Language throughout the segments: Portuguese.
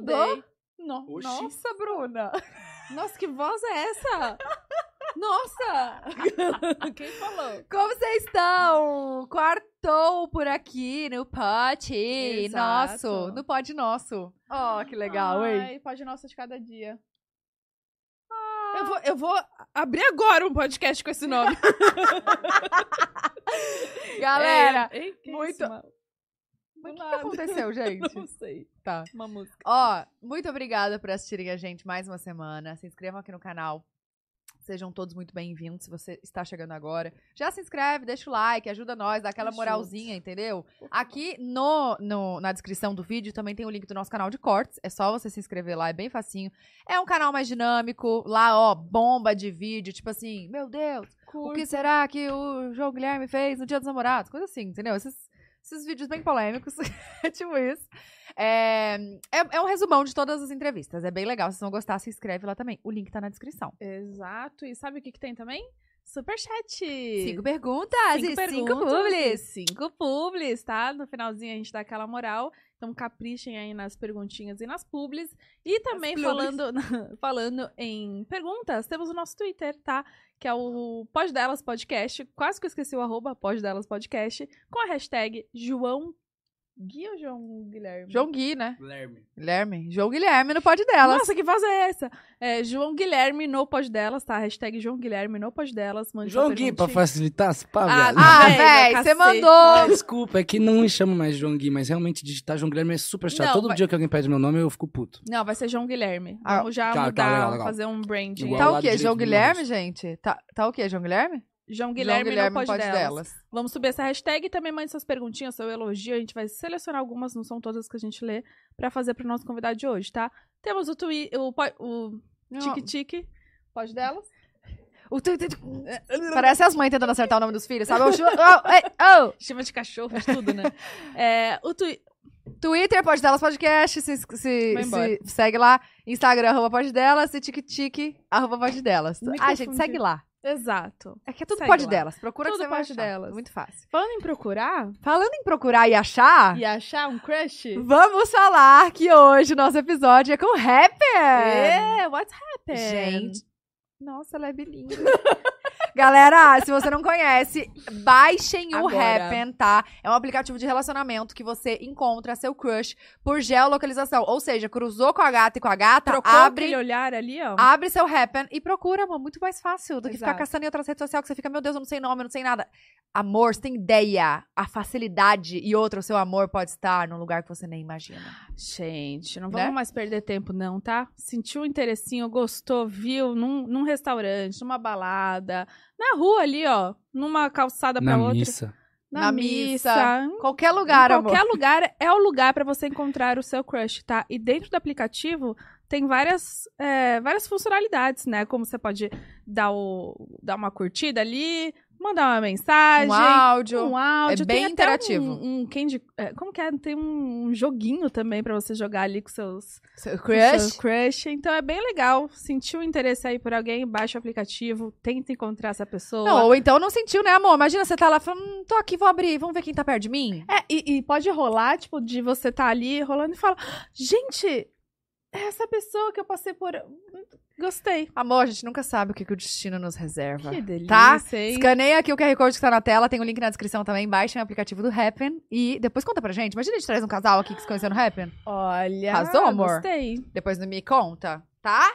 Mudou? No- Oxi. Nossa, Bruna. Nossa, que voz é essa? Nossa! Quem falou? Como vocês estão? Quartou por aqui no pote Exato. nosso. No pod nosso. Ó, que legal, hein? Ai, pode nossa de cada dia. Eu, vou, eu vou abrir agora um podcast com esse nome. Galera, É, hein, muito- isso, mano? o que, que aconteceu, gente? Não sei. Tá. Uma música. Ó, muito obrigada por assistirem a gente mais uma semana. Se inscrevam aqui no canal. Sejam todos muito bem-vindos. Se você está chegando agora, já se inscreve, deixa o like, ajuda nós, dá aquela moralzinha, entendeu? Aqui no, no- na descrição do vídeo também tem o link do nosso canal de cortes. É só você se inscrever lá, é bem facinho. É um canal mais dinâmico. Lá, ó, bomba de vídeo. Tipo assim, meu Deus, o que será que o João Guilherme fez no Dia dos Namorados? Coisa assim, entendeu? Esses, esses vídeos bem polêmicos. tipo isso. É, é, é um resumão de todas as entrevistas. É bem legal. Se vocês vão gostar, se inscreve lá também. O link tá na descrição. Exato. E sabe o que, que tem também? Superchat. Cinco perguntas Cinco e cinco perguntas publis. e Cinco publis, tá? No finalzinho a gente dá aquela moral. Então caprichem aí nas perguntinhas e nas publis. E também publis. falando, falando em perguntas, temos o nosso Twitter, tá? Que é o Pode Delas Podcast. Quase que eu esqueci o arroba Pode Delas Podcast. Com a hashtag João Gui ou João Guilherme? João Gui, né? Guilherme. Guilherme. João Guilherme no pod delas. Nossa, que voz é essa? É, João Guilherme no Pod Delas, tá? Hashtag João Guilherme no Pod Delas. Mande João Gui, pra facilitar as pá, Ah, velho. Ah, Véi, véi, meu você mandou. Ah, desculpa, é que não me chamo mais João Gui, mas realmente digitar João Guilherme é super chato. Não, Todo vai- dia que alguém pede meu nome, eu fico puto. Não, vai ser João Guilherme. Ah, Vamos já tá, tá, mudar, legal, legal. fazer um branding. Igual Tá o quê? João Guilherme, gente? Tá, tá o quê? João Guilherme? João Guilherme, João no Pod, pod delas. Vamos subir essa hashtag e também mande suas perguntinhas, seu elogio. A gente vai selecionar algumas, não são todas que a gente lê, pra fazer pro nosso convidado de hoje, tá? Temos o Twi o, o Tique Tique, Pode delas. O tu- tu- tu- Parece as mães tentando acertar o nome dos filhos, sabe? Oh, oh, oh. Chama de cachorro, de tudo, né? é, o twi Twitter, Pode Delas Podcast, se, se, se segue lá. Instagram, arroba Pode Delas e TikTok, arroba Pode Delas. Ah, gente, segue lá. Exato. É que é tudo Segue Pode lá. Delas. Procura Tudo que você Pode achar. Delas. Muito fácil. Falando em procurar Falando em procurar e achar, e achar um crush. vamos falar que hoje o nosso episódio é com Rapper. É, what's happened? Gente, nossa, ela é bilingue. Galera, se você não conhece, baixem o Agora. Happen, tá? É um aplicativo de relacionamento que você encontra seu crush por geolocalização. Ou seja, cruzou com a gata e com a gata, Trocou abre, aquele olhar ali, ó. abre seu Happen e procura, amor. Muito mais fácil do que ficar Exato. caçando em outras redes sociais que você fica, meu Deus, eu não sei nome, eu não sei nada. Amor, você tem ideia? A facilidade e outra, o seu amor pode estar num lugar que você nem imagina. Gente, não Né? vamos mais perder tempo, não, tá? Sentiu um interessinho, gostou, viu num, num restaurante, numa balada, na rua ali, ó, numa calçada pra Na outra. missa. Na, Na missa. missa, em Qualquer lugar, amor. qualquer lugar é o lugar pra você encontrar o seu crush, tá? E dentro do aplicativo tem várias, é, várias funcionalidades, né? Como você pode dar, o, dar uma curtida ali, mandar uma mensagem. Um áudio. Um áudio. É bem tem até interativo. Um, um candy, é, como que é? Tem um, joguinho também pra você jogar ali com seus, Seu com crush. seus crush. Então é bem legal. Sentiu interesse aí por alguém, baixa o aplicativo, tenta encontrar essa pessoa. Não, ou então não sentiu, né, amor? Imagina você tá lá falando, hum, tô aqui, vou abrir, vamos ver quem tá perto de mim. É, e, e pode rolar, tipo, de você tá ali rolando e falar, gente, é essa pessoa que eu passei por. Gostei. Amor, a gente nunca sabe o que, que o destino nos reserva. Que delícia, Tá? hein? Escaneia aqui o QR Code que tá na tela, tem o link na descrição também, baixem o aplicativo do Happen e depois conta pra gente. Imagina a gente traz um casal aqui que se conheceu no Happen. Olha. Arrasou, amor? Gostei. Depois Me Conta, tá?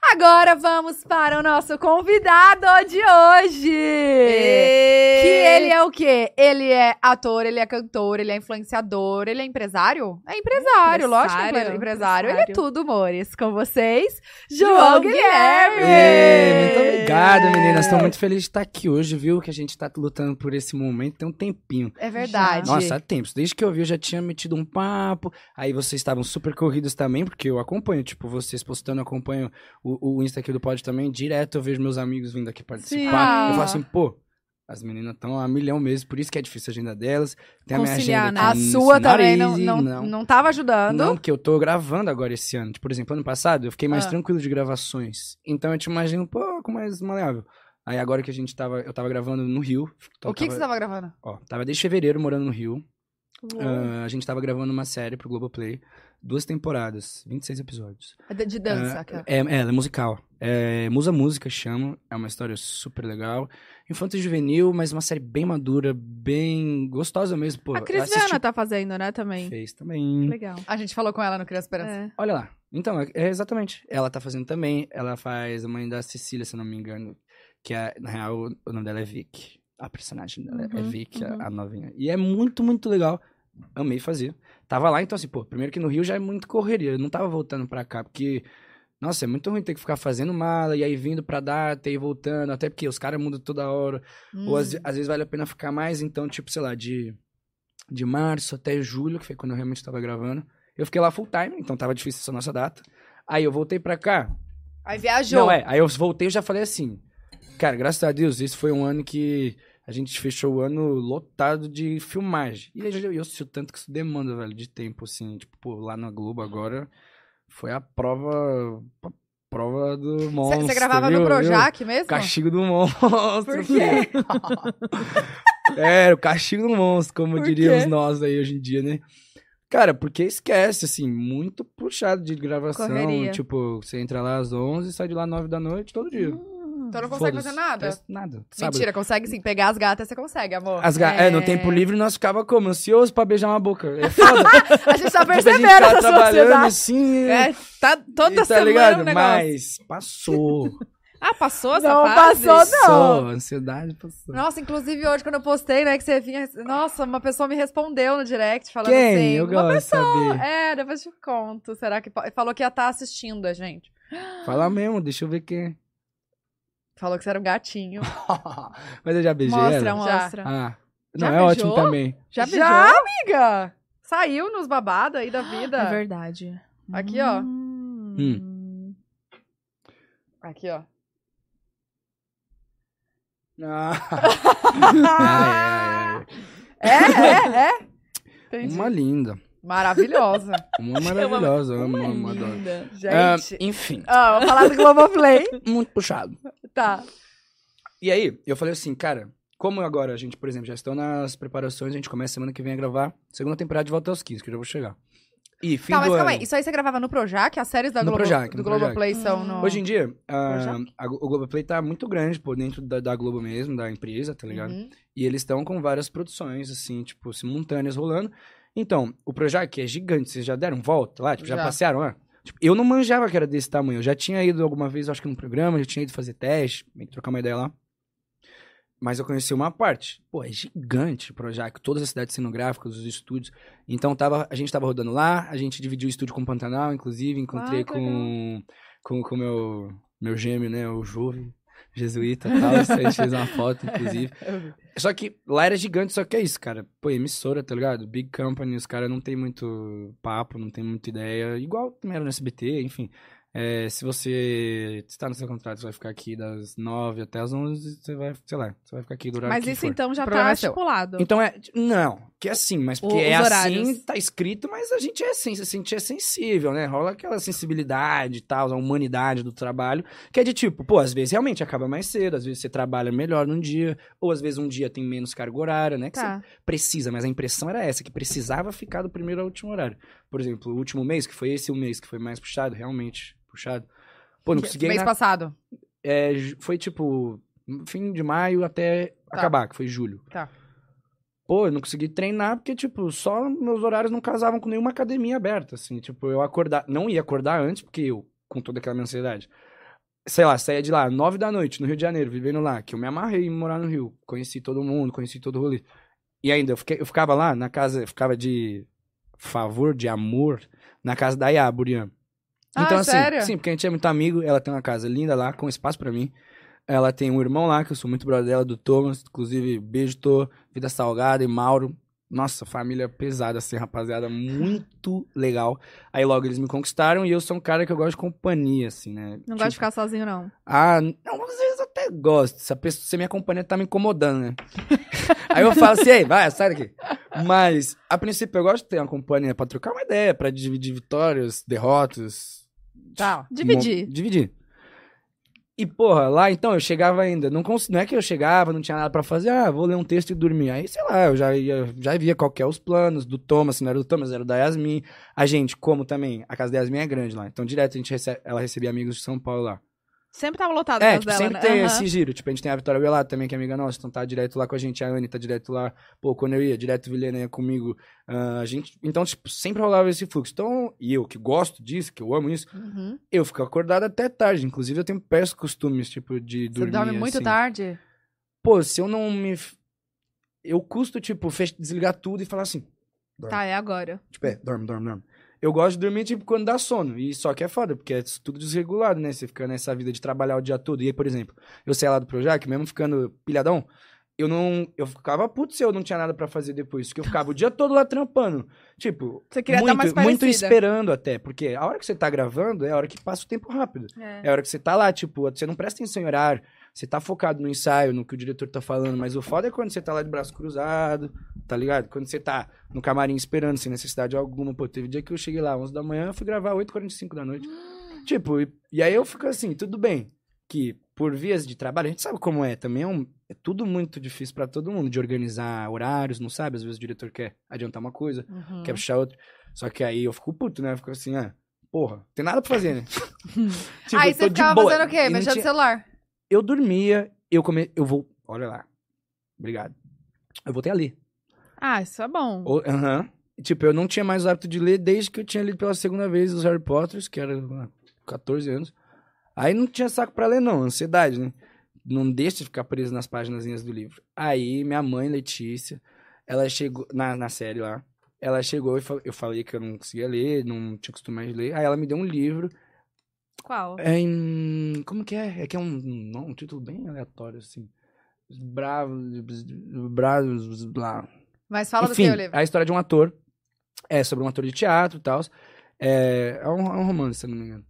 Agora vamos para o nosso convidado de hoje. Que ele é o quê? Ele é ator, ele é cantor, ele é influenciador, ele é empresário? É empresário, lógico que é Empresário, empresário. Ele é empresário. tudo, amores. Com vocês, João, João Guilherme. Guilherme. Muito obrigado, meninas. Estou muito feliz de estar aqui hoje, viu? Que a gente tá lutando por esse momento tem um tempinho. É verdade. Nossa, há tempos. Desde que eu vi, eu já tinha metido um papo. Aí vocês estavam super corridos também, porque eu acompanho, tipo, vocês postando, eu acompanho o, o Insta aqui do Pod também. Direto eu vejo meus amigos vindo aqui participar. Sim. Eu falo assim, pô, as meninas estão a milhão mesmo, por isso que é difícil a agenda delas. Tem a minha agenda né? A sua também não, não, não. não tava ajudando. Não, porque eu tô gravando agora esse ano. Tipo, por exemplo, ano passado eu fiquei mais Ah. tranquilo de gravações. Então eu te imagino um pouco mais maleável. Aí agora que a gente tava. Eu tava gravando no Rio. o que, que você tava gravando? Ó, tava desde fevereiro morando no Rio. Ah, a gente tava gravando uma série pro Globoplay. duas temporadas, 26 episódios. É de, de dança. É, aquela. é, é, ela é musical. É, Musa Música chama, é uma história super legal. Infanto juvenil, mas uma série bem madura, bem gostosa mesmo. Pô, a Cris assisti- Viana tá fazendo, né, também. fez também. Legal. A gente falou com ela no Criança Esperança. É. Olha lá. Então, é, é exatamente. Ela tá fazendo também. Ela faz a mãe da Cecília, se não me engano. Que é, na real, o- o nome dela é Vic. A personagem dela é Uhum, Vic, a- uhum. a, novinha. E é muito, muito legal. Amei fazer. Tava lá, então assim, pô, primeiro que no Rio já é muito correria. Eu não tava voltando pra cá, porque. Nossa, é muito ruim ter que ficar fazendo mala e aí vindo pra data e voltando. Até porque os caras mudam toda hora. Ou às, Hum. às vezes vale a pena ficar mais, então, tipo, sei lá, de, de março até julho, que foi quando eu realmente tava gravando. Eu fiquei lá full time, então tava difícil essa nossa data. Aí eu voltei pra cá. Aí viajou. Não, é. Aí eu voltei e já falei assim. Cara, graças a Deus, esse foi um ano que a gente fechou o ano lotado de filmagem. E eu, eu sei o tanto que isso demanda, velho, de tempo, assim. Tipo, pô, lá na Globo agora foi a prova. A prova do monstro. Você gravava viu? no Viu? Projac mesmo? Castigo do monstro. Por quê? É, o castigo do monstro, como Por diríamos quê? nós aí hoje em dia, né? Cara, porque esquece, assim, muito puxado de gravação. Correria. Tipo, você entra lá às 11 e sai de lá às 9 da noite todo dia. Hum. Então não consegue fazer nada? Nada. Sábado. Mentira, consegue sim. Pegar as gatas você consegue, amor. As ga- é... no É. tempo livre nós ficava como? Ansioso pra beijar uma boca. É foda. A gente tá Tipo, a gente percebendo tá essa trabalhando sociedade. assim. É, tá toda e tá semana ligado? um negócio. Mas passou. Ah, passou essa Não, fase? passou, não. Passou. A ansiedade passou. Nossa, inclusive hoje quando eu postei, né, que você vinha... Nossa, uma pessoa me respondeu no direct falando Quem? assim... Eu uma gosto pessoa... saber. É, depois eu te conto. Será que... Falou que ia estar assistindo a gente. Fala mesmo, deixa eu ver quem. Falou que você era um gatinho. Mas eu já beijei Mostra, ela. mostra. Ah, Já não, é ótimo beijou? também. Já beijou? Já, amiga? Saiu nos babados aí da vida. É verdade. Aqui, ó. Hum. Aqui, ó. Ah. ai, ai, ai. É, é, é. Entendi. Uma linda. Maravilhosa. Uma maravilhosa. Amo, adoro. Gente. enfim, Ah, vou falar do Globoplay. muito puxado. Tá. E aí, eu falei assim, cara, como agora a gente, por exemplo, já estão nas preparações, a gente começa semana que vem a gravar segunda temporada de Volta aos 15, que eu já vou chegar. E fim Tá, mas do calma ano. aí. Isso aí você gravava no Projac? As séries da No Globo, Projac, do no Projac. Globoplay são no... Hoje em dia, ah, Projac? a- o Globoplay tá muito grande, pô, dentro da, da Globo mesmo, da empresa, tá ligado? Uhum. E eles estão com várias produções, assim, tipo, simultâneas rolando. Então, o Projac é gigante, vocês já deram volta lá? Tipo, já, Já. passearam lá? Tipo, eu não manjava que era desse tamanho. Eu já tinha ido alguma vez, acho que num programa, já tinha ido fazer teste, meio que trocar uma ideia lá. Mas eu conheci uma parte. Pô, é gigante o Projac, todas as cidades cenográficas, os estúdios. Então, tava, a gente tava rodando lá, a gente dividiu o estúdio com o Pantanal, inclusive, encontrei Ah, com com com o meu, meu gêmeo, né, o Jove, jesuíta e tal. a gente fez uma foto, inclusive. Só que lá era gigante, só que é isso, cara. Pô, emissora, tá ligado? Big company, os caras não tem muito papo, não tem muita ideia. Igual também era no SBT, enfim. É, se você está no seu contrato, você vai ficar aqui das 9 até as 11, você vai, sei lá, você vai ficar aqui durante Mas isso for. então já O problema tá é estipulado. Então é. Não, que é assim, mas porque O- é assim, horários. tá escrito, mas a gente é assim, a gente é sensível, né? Rola aquela sensibilidade e tal, a humanidade do trabalho, que é de tipo, pô, às vezes realmente acaba mais cedo, às vezes você trabalha melhor num dia, ou às vezes um dia tem menos carga horária, né? Que Tá. você precisa, mas a impressão era essa, que precisava ficar do primeiro ao último horário. Por exemplo, o último mês, que foi esse o mês que foi mais puxado, realmente puxado. Pô, não consegui Mês na- passado. é, foi tipo fim de maio até Tá. acabar, que foi julho. Tá. Pô, eu não consegui treinar porque, tipo, só meus horários não casavam com nenhuma academia aberta, assim. Tipo, eu acordar... Não ia acordar antes, porque eu, com toda aquela minha ansiedade... Sei lá, saía de lá, nove da noite, no Rio de Janeiro, vivendo lá, que eu me amarrei em morar no Rio. Conheci todo mundo, conheci todo o rolê. E ainda, eu, fiquei, eu ficava lá, na casa, eu ficava de favor, de amor, na casa da Burian. Ah, Então, assim, sério? sim, porque a gente é muito amigo, ela tem uma casa linda lá, com espaço pra mim. Ela tem um irmão lá, que eu sou muito brother dela, do Thomas, inclusive, beijo, Tô, Vida Salgada e Mauro. Nossa, família pesada, assim, rapaziada, muito legal. Aí logo eles me conquistaram e eu sou um cara que eu gosto de companhia, assim, né? Não Tipo, gosto de ficar sozinho, não. Ah, não, às vezes eu até gosto. Se a pessoa, se a minha companhia tá me incomodando, né? Aí eu falo assim, ei, vai, sai daqui. Mas, a princípio, eu gosto de ter uma companhia pra trocar uma ideia, pra dividir vitórias, derrotas. Tá. Dividir. Dividir. E, porra, lá então eu chegava ainda. Não, cons... não é que eu chegava, não tinha nada pra fazer, ah, vou ler um texto e dormir. Aí, sei lá, eu já, ia, já via qual que é os planos do Thomas, se não era do Thomas, era da Yasmin. A gente, como também, a casa da Yasmin é grande lá. Então, direto, a gente recebe, ela recebia amigos de São Paulo lá. Sempre tava lotado É, tipo, dela, sempre né? tem Aham. esse giro. Tipo, a gente tem a Vitória Belato também, que é amiga nossa, então tá direto lá com a gente. A Anne tá direto lá. Pô, quando eu ia, direto Vilhena ia comigo. ah, a gente... Então, tipo, sempre rolava esse fluxo. Então, e eu que gosto disso, que eu amo isso, Uhum. eu fico acordado até tarde. Inclusive, eu tenho péssimos costumes, tipo, de Você dormir dorme muito assim. tarde? Pô, se eu não me... Eu custo, tipo, desligar tudo e falar assim... Dorme. Tá, é agora. Tipo, é, dorme, dorme, dorme. Eu gosto de dormir, tipo, quando dá sono. E só que é foda, porque é tudo desregulado, né? Você fica nessa vida de trabalhar o dia todo. E aí, por exemplo, eu saí lá do Projac, mesmo ficando pilhadão, eu não... Eu ficava puto se eu não tinha nada pra fazer depois. Porque eu ficava o dia todo lá trampando. Tipo, Você queria muito, mais muito esperando até. Porque a hora que você tá gravando é a hora que passa o tempo rápido. É. É a hora que você tá lá, tipo, você não presta atenção em horário, você tá focado no ensaio, no que o diretor tá falando, mas o foda é quando você tá lá de braço cruzado, tá ligado? Quando você tá no camarim esperando, sem necessidade alguma. Pô, teve dia que eu cheguei lá 11 da manhã, eu fui gravar 8h45 da noite. tipo, e, e aí eu fico assim, tudo bem, que por vias de trabalho, a gente sabe como é, também é, um, é tudo muito difícil pra todo mundo, de organizar horários, não sabe? Às vezes o diretor quer adiantar uma coisa, Uhum. quer puxar outra. Só que aí eu fico puto, né? Eu fico assim, ah, porra, tem nada pra fazer, né? Tipo, Aí você ficava fazendo o quê? Mexendo no tinha- celular. Eu dormia, eu come... eu vou, olha lá. Obrigado. Eu voltei a ler. Ah, isso é bom. Aham. Tipo, eu não tinha mais o hábito de ler desde que eu tinha lido pela segunda vez os Harry Potters, que era ah, 14 anos. Aí não tinha saco pra ler, não, ansiedade, né? Não deixa de ficar preso nas páginas do livro. Aí minha mãe, Letícia, ela chegou na, na série lá. Ela chegou e eu falei que eu não conseguia ler, não tinha costume de ler. Aí ela me deu um livro. Qual? É em. Como que é? É que é um, um título bem aleatório, assim. Bravos. Bravos. Blá. Mas fala Enfim, do que o livro. é a história de um ator. É sobre um ator de teatro e tal. É, é, um, é um romance, se não me engano.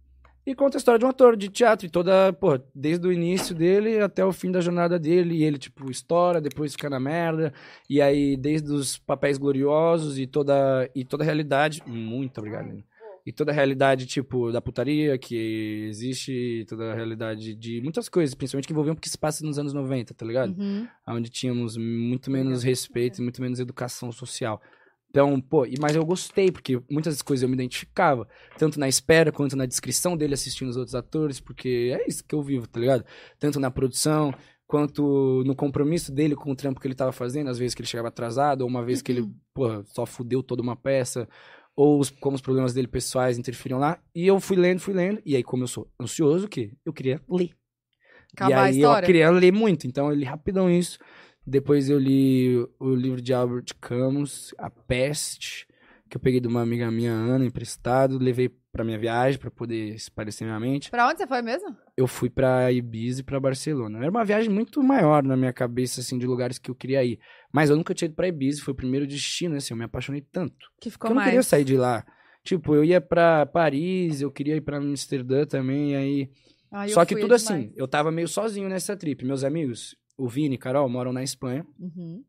E conta a história de um ator de teatro e toda, pô, desde o início dele até o fim da jornada dele. E ele, tipo, estoura, depois fica na merda. E aí, desde os papéis gloriosos e toda, e toda a realidade. Muito obrigado, Lina. E toda a realidade, tipo, da putaria que existe, toda a realidade de muitas coisas, principalmente que envolviam porque se passa nos anos 90, tá ligado? Uhum. onde tínhamos muito menos respeito e muito menos educação social. Então, pô, e- mas eu gostei, porque muitas coisas eu me identificava, tanto na espera quanto na descrição dele assistindo os outros atores, porque é isso que eu vivo, tá ligado? Tanto na produção, quanto no compromisso dele com o trampo que ele tava fazendo, às vezes que ele chegava atrasado, ou uma vez que ele, pô, só fudeu toda uma peça, ou os- como os problemas dele pessoais interferiam lá, e eu fui lendo, fui lendo, e aí como eu sou ansioso, o quê? Eu queria ler. Acabar e a aí história. eu queria ler muito, então eu li rapidão isso. Depois eu li o livro de Albert Camus, A Peste, que eu peguei de uma amiga minha, Ana, emprestado, levei pra minha viagem pra poder esparecer minha mente. Pra onde você foi mesmo? Eu fui pra Ibiza e pra Barcelona. Era uma viagem muito maior na minha cabeça, assim, de lugares que eu queria ir. Mas eu nunca tinha ido pra Ibiza, foi o primeiro destino, assim, eu me apaixonei tanto. Que ficou eu não mais. queria sair de lá. Tipo, eu ia pra Paris, eu queria ir pra Amsterdã também, aí Ah, eu só que é tudo demais. assim, eu tava meio sozinho nessa trip. Meus amigos, o Vini e Carol, moram na Espanha. Uhum.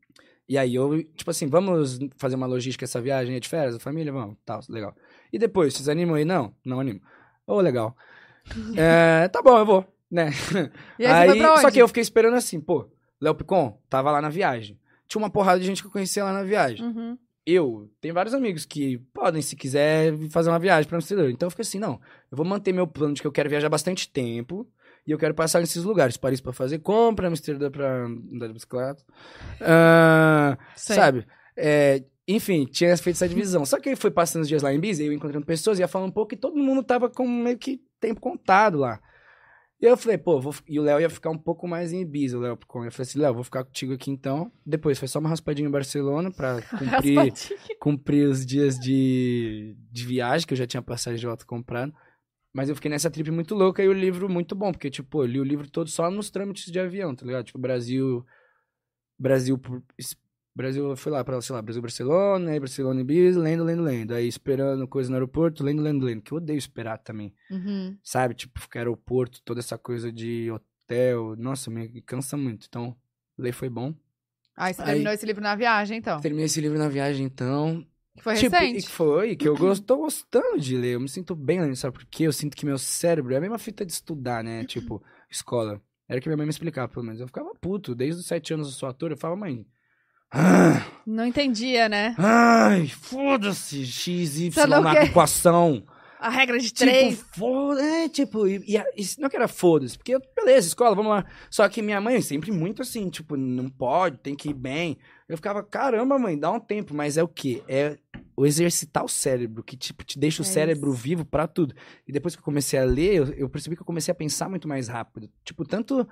E aí eu, tipo assim, vamos fazer uma logística essa viagem aí de férias, a família? Vamos, tal, legal. E depois, vocês animam aí? Não, não animo. Ô, legal. É, tá bom, eu vou, né? E aí, onde? só que eu fiquei esperando assim, pô, Léo Picon tava lá na viagem. Tinha uma porrada de gente que eu conhecia lá na viagem. Uhum. Eu tenho vários amigos que podem, se quiser, fazer uma viagem pra Amsterdã. Então eu fiquei assim, não, eu vou manter meu plano de que eu quero viajar bastante tempo e eu quero passar nesses lugares. Paris pra fazer compra, Amsterdã pra andar de bicicleta. Sei. sabe? É, enfim, tinha feito essa divisão. Só que aí foi passando os dias lá em Ibiza, eu encontrando pessoas, ia falando um pouco e todo mundo tava com meio que tempo contado lá. E eu falei, pô, vou... e o Léo ia ficar um pouco mais em Ibiza, o Léo Picon. Eu falei assim, Léo, vou ficar contigo aqui então. Depois foi só uma raspadinha em Barcelona pra cumprir cumprir os dias de, de viagem, que eu já tinha passagem de volta comprado. Mas eu fiquei nessa trip muito louca e o livro muito bom, porque, tipo, eu li o livro todo só nos trâmites de avião, tá ligado? Tipo, Brasil. Brasil. Brasil, eu fui lá pra, sei lá, Brasil, Barcelona, aí Barcelona e Ibiza, lendo, lendo, lendo. Aí esperando coisa no aeroporto, lendo, lendo, lendo. Que eu odeio esperar também, Uhum. sabe? Tipo, ficar aeroporto, toda essa coisa de hotel. Nossa, me cansa muito. Então, ler foi bom. Aí você Aí- terminou esse livro na viagem, então. Terminei esse livro na viagem, então. Que foi tipo, recente. que foi, que eu gosto, tô gostando de ler. Eu me sinto bem lendo, sabe por quê? Eu sinto que meu cérebro é a mesma fita de estudar, né? Tipo, escola. Era que minha mãe me explicava, pelo menos. Eu ficava puto. Desde os sete anos eu sou ator, eu falava, mãe. Não entendia, né? ai, foda-se, x, y na equação. A regra de Tipo, três. foda é, tipo, e, e, e não que era foda-se, porque, beleza, escola, vamos lá. Só que minha mãe sempre muito assim, tipo, não pode, tem que ir bem. Eu ficava, caramba, mãe, dá um tempo, mas é o quê? É o exercitar o cérebro, que, tipo, te deixa o É cérebro isso. vivo pra tudo. E depois que eu comecei a ler, eu, eu percebi que eu comecei a pensar muito mais rápido. Tipo, tanto.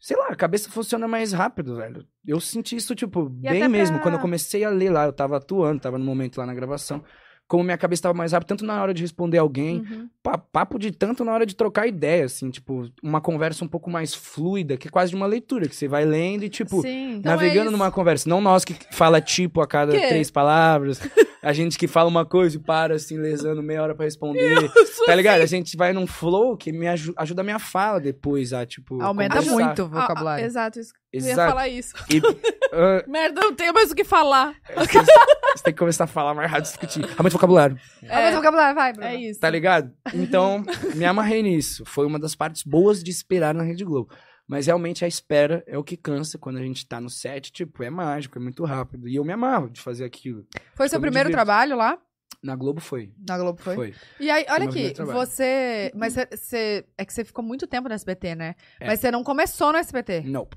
Sei lá, a cabeça funciona mais rápido, velho. Eu senti isso, tipo, E bem mesmo. pra- Quando eu comecei a ler lá, eu tava atuando, tava no momento lá na gravação. Como minha cabeça tava mais rápida, tanto na hora de responder alguém, Uhum. pa- papo de tanto na hora de trocar ideia, assim, tipo, uma conversa um pouco mais fluida, que é quase de uma leitura, que você vai lendo e, tipo, Sim. Então navegando é numa conversa. Não nós que fala tipo a cada Quê? três palavras, a gente que fala uma coisa e para, assim, lesando meia hora pra responder. Tá ligado? A gente vai num flow que me aju- ajuda a minha fala depois, a, tipo. Aumenta conversar. muito o Ah, ah, vocabulário. exato, isso. Eu ia Exato. falar isso. E, ah, Merda, não tenho mais o que falar. vocês, você tem que começar a falar mais rápido, discutir. Aumenta o vocabulário. Aumenta o vocabulário, vai, Bruno. É isso. Tá ligado? Então, me amarrei nisso. Foi uma das partes boas de esperar na Rede Globo. Mas realmente a espera é o que cansa quando a gente tá no set. Tipo, é mágico, é muito rápido. E eu me amarro de fazer aquilo. Foi seu Eu me primeiro divirto. trabalho lá? Na Globo foi. Na Globo foi? Foi. E aí, olha aqui, você. Mas você-. É que você ficou muito tempo no SBT, né? É. Mas você não começou no SBT. Não.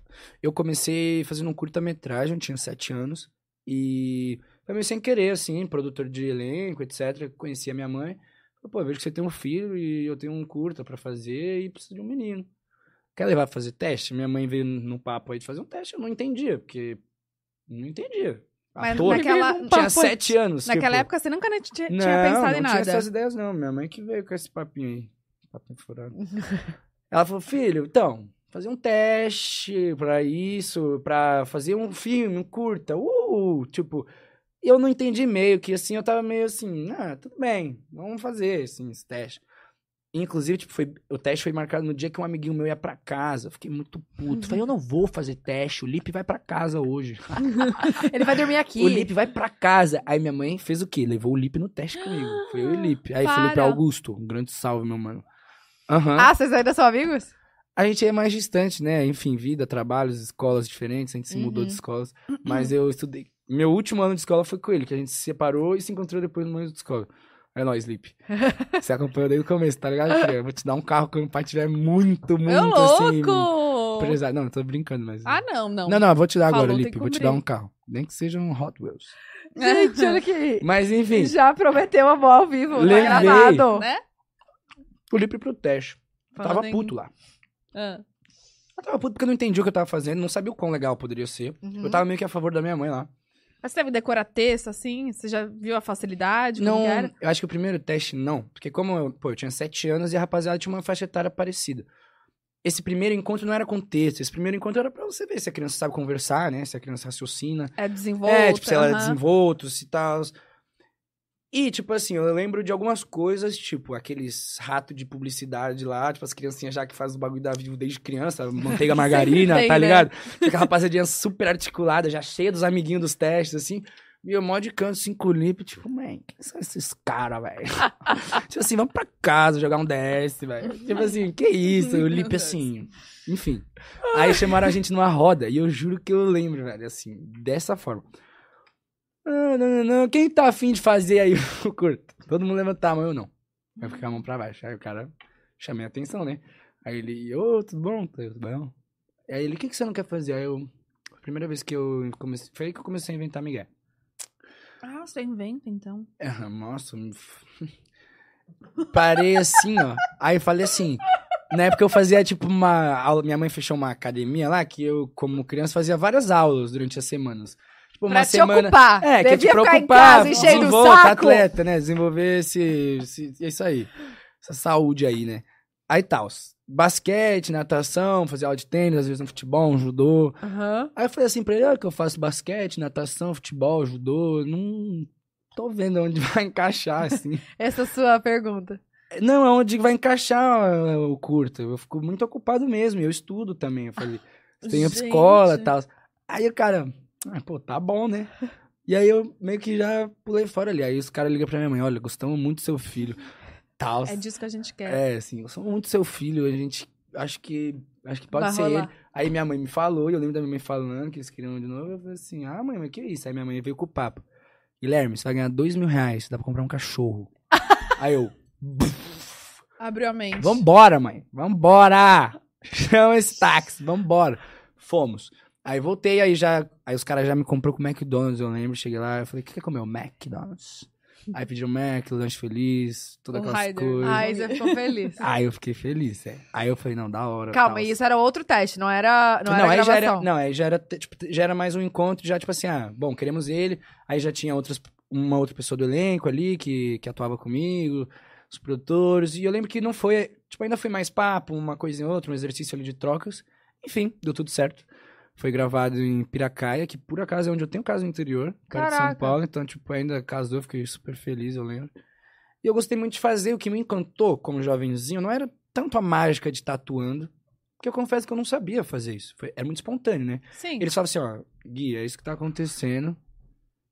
Eu comecei fazendo um curta-metragem, tinha sete anos. E foi meio sem querer, assim, produtor de elenco, etc. Conheci a minha mãe. Falei, pô, vejo que você tem um filho e eu tenho um curta pra fazer e preciso de um menino. Quer levar pra fazer teste? Minha mãe veio no papo aí de fazer um teste, eu não entendia, porque não entendia. Mas Ator, naquela- tinha sete anos. Naquela tipo, época você nunca tinha, não, tinha pensado não em tinha nada. essas ideias, não. Minha mãe que veio com esse papinho aí. Papinho furado. Ela falou, filho, então, fazer um teste pra isso, pra fazer um filme, um curta. Uh, tipo, e eu não entendi meio que assim, eu tava meio assim, ah, tudo bem, vamos fazer assim, esse teste. Inclusive, tipo, foi, o teste foi marcado no dia que um amiguinho meu ia pra casa. Fiquei muito puto. Falei, eu não vou fazer teste, o Lipe vai pra casa hoje. Ele vai dormir aqui. O Lipe vai pra casa. Aí minha mãe fez o quê? Levou o Lipe no teste comigo. Foi eu e o Lipe. Aí Para. Felipe Augusto, um grande salve, meu mano. Aham. Ah, vocês ainda são amigos? A gente é mais distante, né? Enfim, vida, trabalhos, escolas diferentes, a gente se mudou Uhum. de escolas. Mas eu estudei. Meu último ano de escola foi com ele, que a gente se separou e se encontrou depois no ano de escola. É nóis, Lipe. Você acompanhou desde o começo, tá ligado? Eu vou te dar um carro quando o pai tiver muito, muito Meu assim. louco! Pesado. Não, tô brincando, mas. Ah, não, não. não, não, eu vou te dar agora, Falou, Lipe. que Vou te dar um carro. Nem que seja um Hot Wheels. Gente, olha aqui. Mas enfim, Já prometeu amor ao vivo, Levei. tá gravado. Né? o Lipe pro teste. Eu tava em- puto lá. Ah. Eu tava puto porque eu não entendi o que eu tava fazendo, não sabia o quão legal poderia ser. Uhum. Eu tava meio que a favor da minha mãe lá. Mas você deve decorar texto, assim? Você já viu a facilidade? Não, eu acho que o primeiro teste não. Porque como eu, pô, eu tinha sete anos e a rapaziada tinha uma faixa etária parecida. Esse primeiro encontro não era com texto. Esse primeiro encontro era pra você ver se a criança sabe conversar, né? Se a criança raciocina. É desenvolta. é, tipo, se ela é desenvolto, se tal. E, tipo assim, eu lembro de algumas coisas, tipo, aqueles ratos de publicidade lá, tipo, as criancinhas já que fazem o bagulho da Vivo desde criança, manteiga margarina, tem, tá né? ligado? Fica a rapaziadinha super articulada, já cheia dos amiguinhos dos testes, assim. E eu mó de canto, cinco lip, tipo, man, quem são esses caras, velho? tipo assim, vamos pra casa jogar um DS, velho. Tipo assim, que isso? Eu Deus. assim. Enfim. Aí chamaram a gente numa roda, e eu juro que eu lembro, velho, assim, dessa forma. Não, não, não. Quem tá afim de fazer aí o curto? Todo mundo levantar a mão, eu não. Vai ficar a mão pra baixo. Aí o cara chamei a atenção, né? Aí ele, ô, tudo bom? Tudo bom? Aí ele, o que, que você não quer fazer? Aí eu, a primeira vez que eu comecei, foi aí que eu comecei a inventar Miguel. Ah, você inventa, então. Ah, Nossa, parei assim, ó. Aí falei assim, na época eu fazia tipo uma aula, minha mãe fechou uma academia lá, que eu, como criança, fazia várias aulas durante as semanas. Tipo, Pra uma te semana... ocupar. É, que é te Devia ficar em preocupar, casa enchendo o desenvolva, saco. atleta, né? Desenvolver esse, esse- é isso aí. Essa saúde aí, né? Aí tal, basquete, natação, fazer aula de tênis, às vezes no futebol, um judô. Aham. Aí eu falei assim pra ele, ah, que eu faço basquete, natação, futebol, judô, não tô vendo onde vai encaixar, assim. Essa é sua pergunta. não, onde vai encaixar eh, o curto. Eu fico muito ocupado mesmo, eu estudo também. Eu falei, tem Gente. escola e tal. Aí o cara, ah, pô, tá bom, né? E aí eu meio que já pulei fora ali. Aí os caras ligam pra minha mãe, olha, gostamos muito do seu filho. Tal. É disso que a gente quer. É, assim, gostamos muito do seu filho, a gente acho que acho que pode Vai ser rolar. ele. Aí minha mãe me falou, e eu lembro da minha mãe falando que eles queriam de novo. Eu falei assim, ah, mãe, mas que isso? Aí minha mãe veio com o papo. Guilherme, você vai ganhar dois mil reais, dá pra comprar um cachorro. aí eu, Abriu a mente. vambora, mãe, vambora! Chama esse táxi, vambora. Fomos. Aí voltei, aí já. Aí os caras já me comprou com McDonald's, eu lembro. Cheguei lá, eu falei, o que quer comer? O McDonald's. Aí pediu Mac, lanche feliz, todas O aquelas Ryder. coisas. Aí você ficou feliz. Aí eu fiquei feliz, é. Aí eu falei, não, da hora. Calma, tal. e isso era outro teste, não era, não, era aí já gravação. era, não, aí já era, tipo, já era mais um encontro, já tipo assim, ah, bom, queremos ele. Aí já tinha outras, uma outra pessoa do elenco ali que, que atuava comigo, os produtores. E eu lembro que não foi, tipo, ainda foi mais papo, uma coisa em outra, um exercício ali de trocas. Enfim, deu tudo certo. Foi gravado em Piracaia, que por acaso é onde eu tenho casa no interior, cara de São. Paulo. Então, tipo, ainda casou, fiquei super feliz, eu lembro. E eu gostei muito de fazer. O que me encantou como jovenzinho não era tanto a mágica de estar atuando, porque eu confesso que eu não sabia fazer isso. Foi, era muito espontâneo, né? Sim. Eles falavam assim, ó, Gui, é isso que tá acontecendo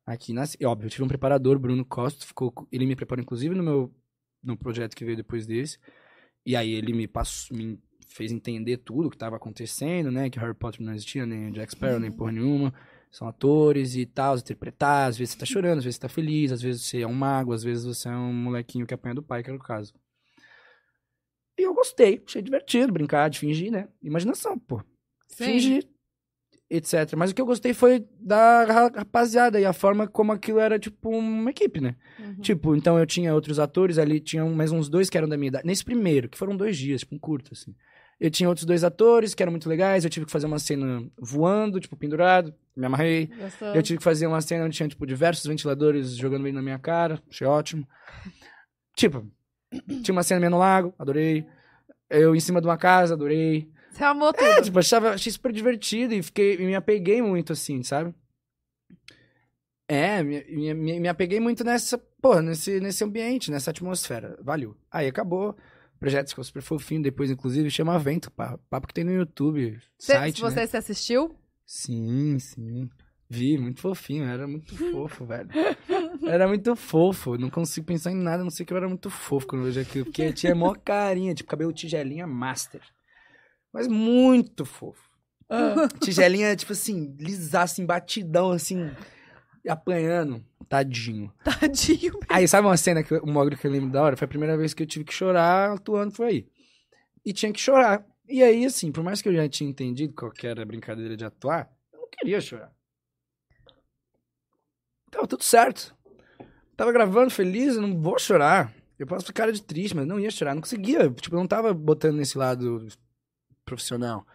aqui na... E, óbvio, eu tive um preparador, Bruno Costa, ficou, co- ele me preparou, inclusive, no meu no projeto que veio depois desse. E aí ele me passou, me fez entender tudo o que tava acontecendo, né? Que Harry Potter não existia, nem Jack Sparrow, nem porra nenhuma. São atores e tal, interpretar. Às vezes você tá chorando, às vezes você tá feliz, às vezes você é um mago, às vezes você é um molequinho que apanha do pai, que era o caso. E eu gostei, achei divertido brincar, de fingir, né? Imaginação, pô Sim. fingir, etc. Mas o que eu gostei foi da ra- rapaziada e a forma como aquilo era, tipo, uma equipe, né? Uhum. Tipo, então eu tinha outros atores ali, tinham mais uns dois que eram da minha idade. Nesse primeiro, que foram dois dias, tipo, um curto, assim. Eu tinha outros dois atores que eram muito legais, eu tive que fazer uma cena voando, tipo, pendurado, me amarrei. Gostou? Eu tive que fazer uma cena onde tinha, tipo, diversos ventiladores jogando bem na minha cara, achei ótimo. Tipo, tinha uma cena meio no lago, adorei. Eu em cima de uma casa, adorei. Você amou tudo. É, tipo, achava, achei super divertido e fiquei, e me apeguei muito, assim, sabe? É, me, me, me- me apeguei muito nessa, pô, nesse, nesse ambiente, nessa atmosfera. Valeu. Aí acabou. Projeto ficou super fofinho. Depois, inclusive, chama Vento. Papo que tem no YouTube, Cê- site, você né? se assistiu? Sim, sim. Vi, muito fofinho. Era muito fofo, velho. Era muito fofo. Não consigo pensar em nada, a não sei que eu era muito fofo quando eu vejo aquilo. Porque tinha mó carinha, tipo, cabelo tigelinha master. Mas muito fofo. Tigelinha, tipo assim, lisar, assim, batidão, assim, apanhando. Tadinho. Tadinho. Aí, sabe uma cena, que, um mogre que eu lembro da hora? Foi a primeira vez que eu tive que chorar atuando, foi aí. E tinha que chorar. E aí, assim, por mais que eu já tinha entendido qual que era a brincadeira de atuar, eu não queria chorar. Tava tudo certo. Tava gravando feliz, eu não vou chorar. Eu posso ficar cara de triste, mas não ia chorar. Não conseguia. Tipo, eu não tava botando nesse lado profissional.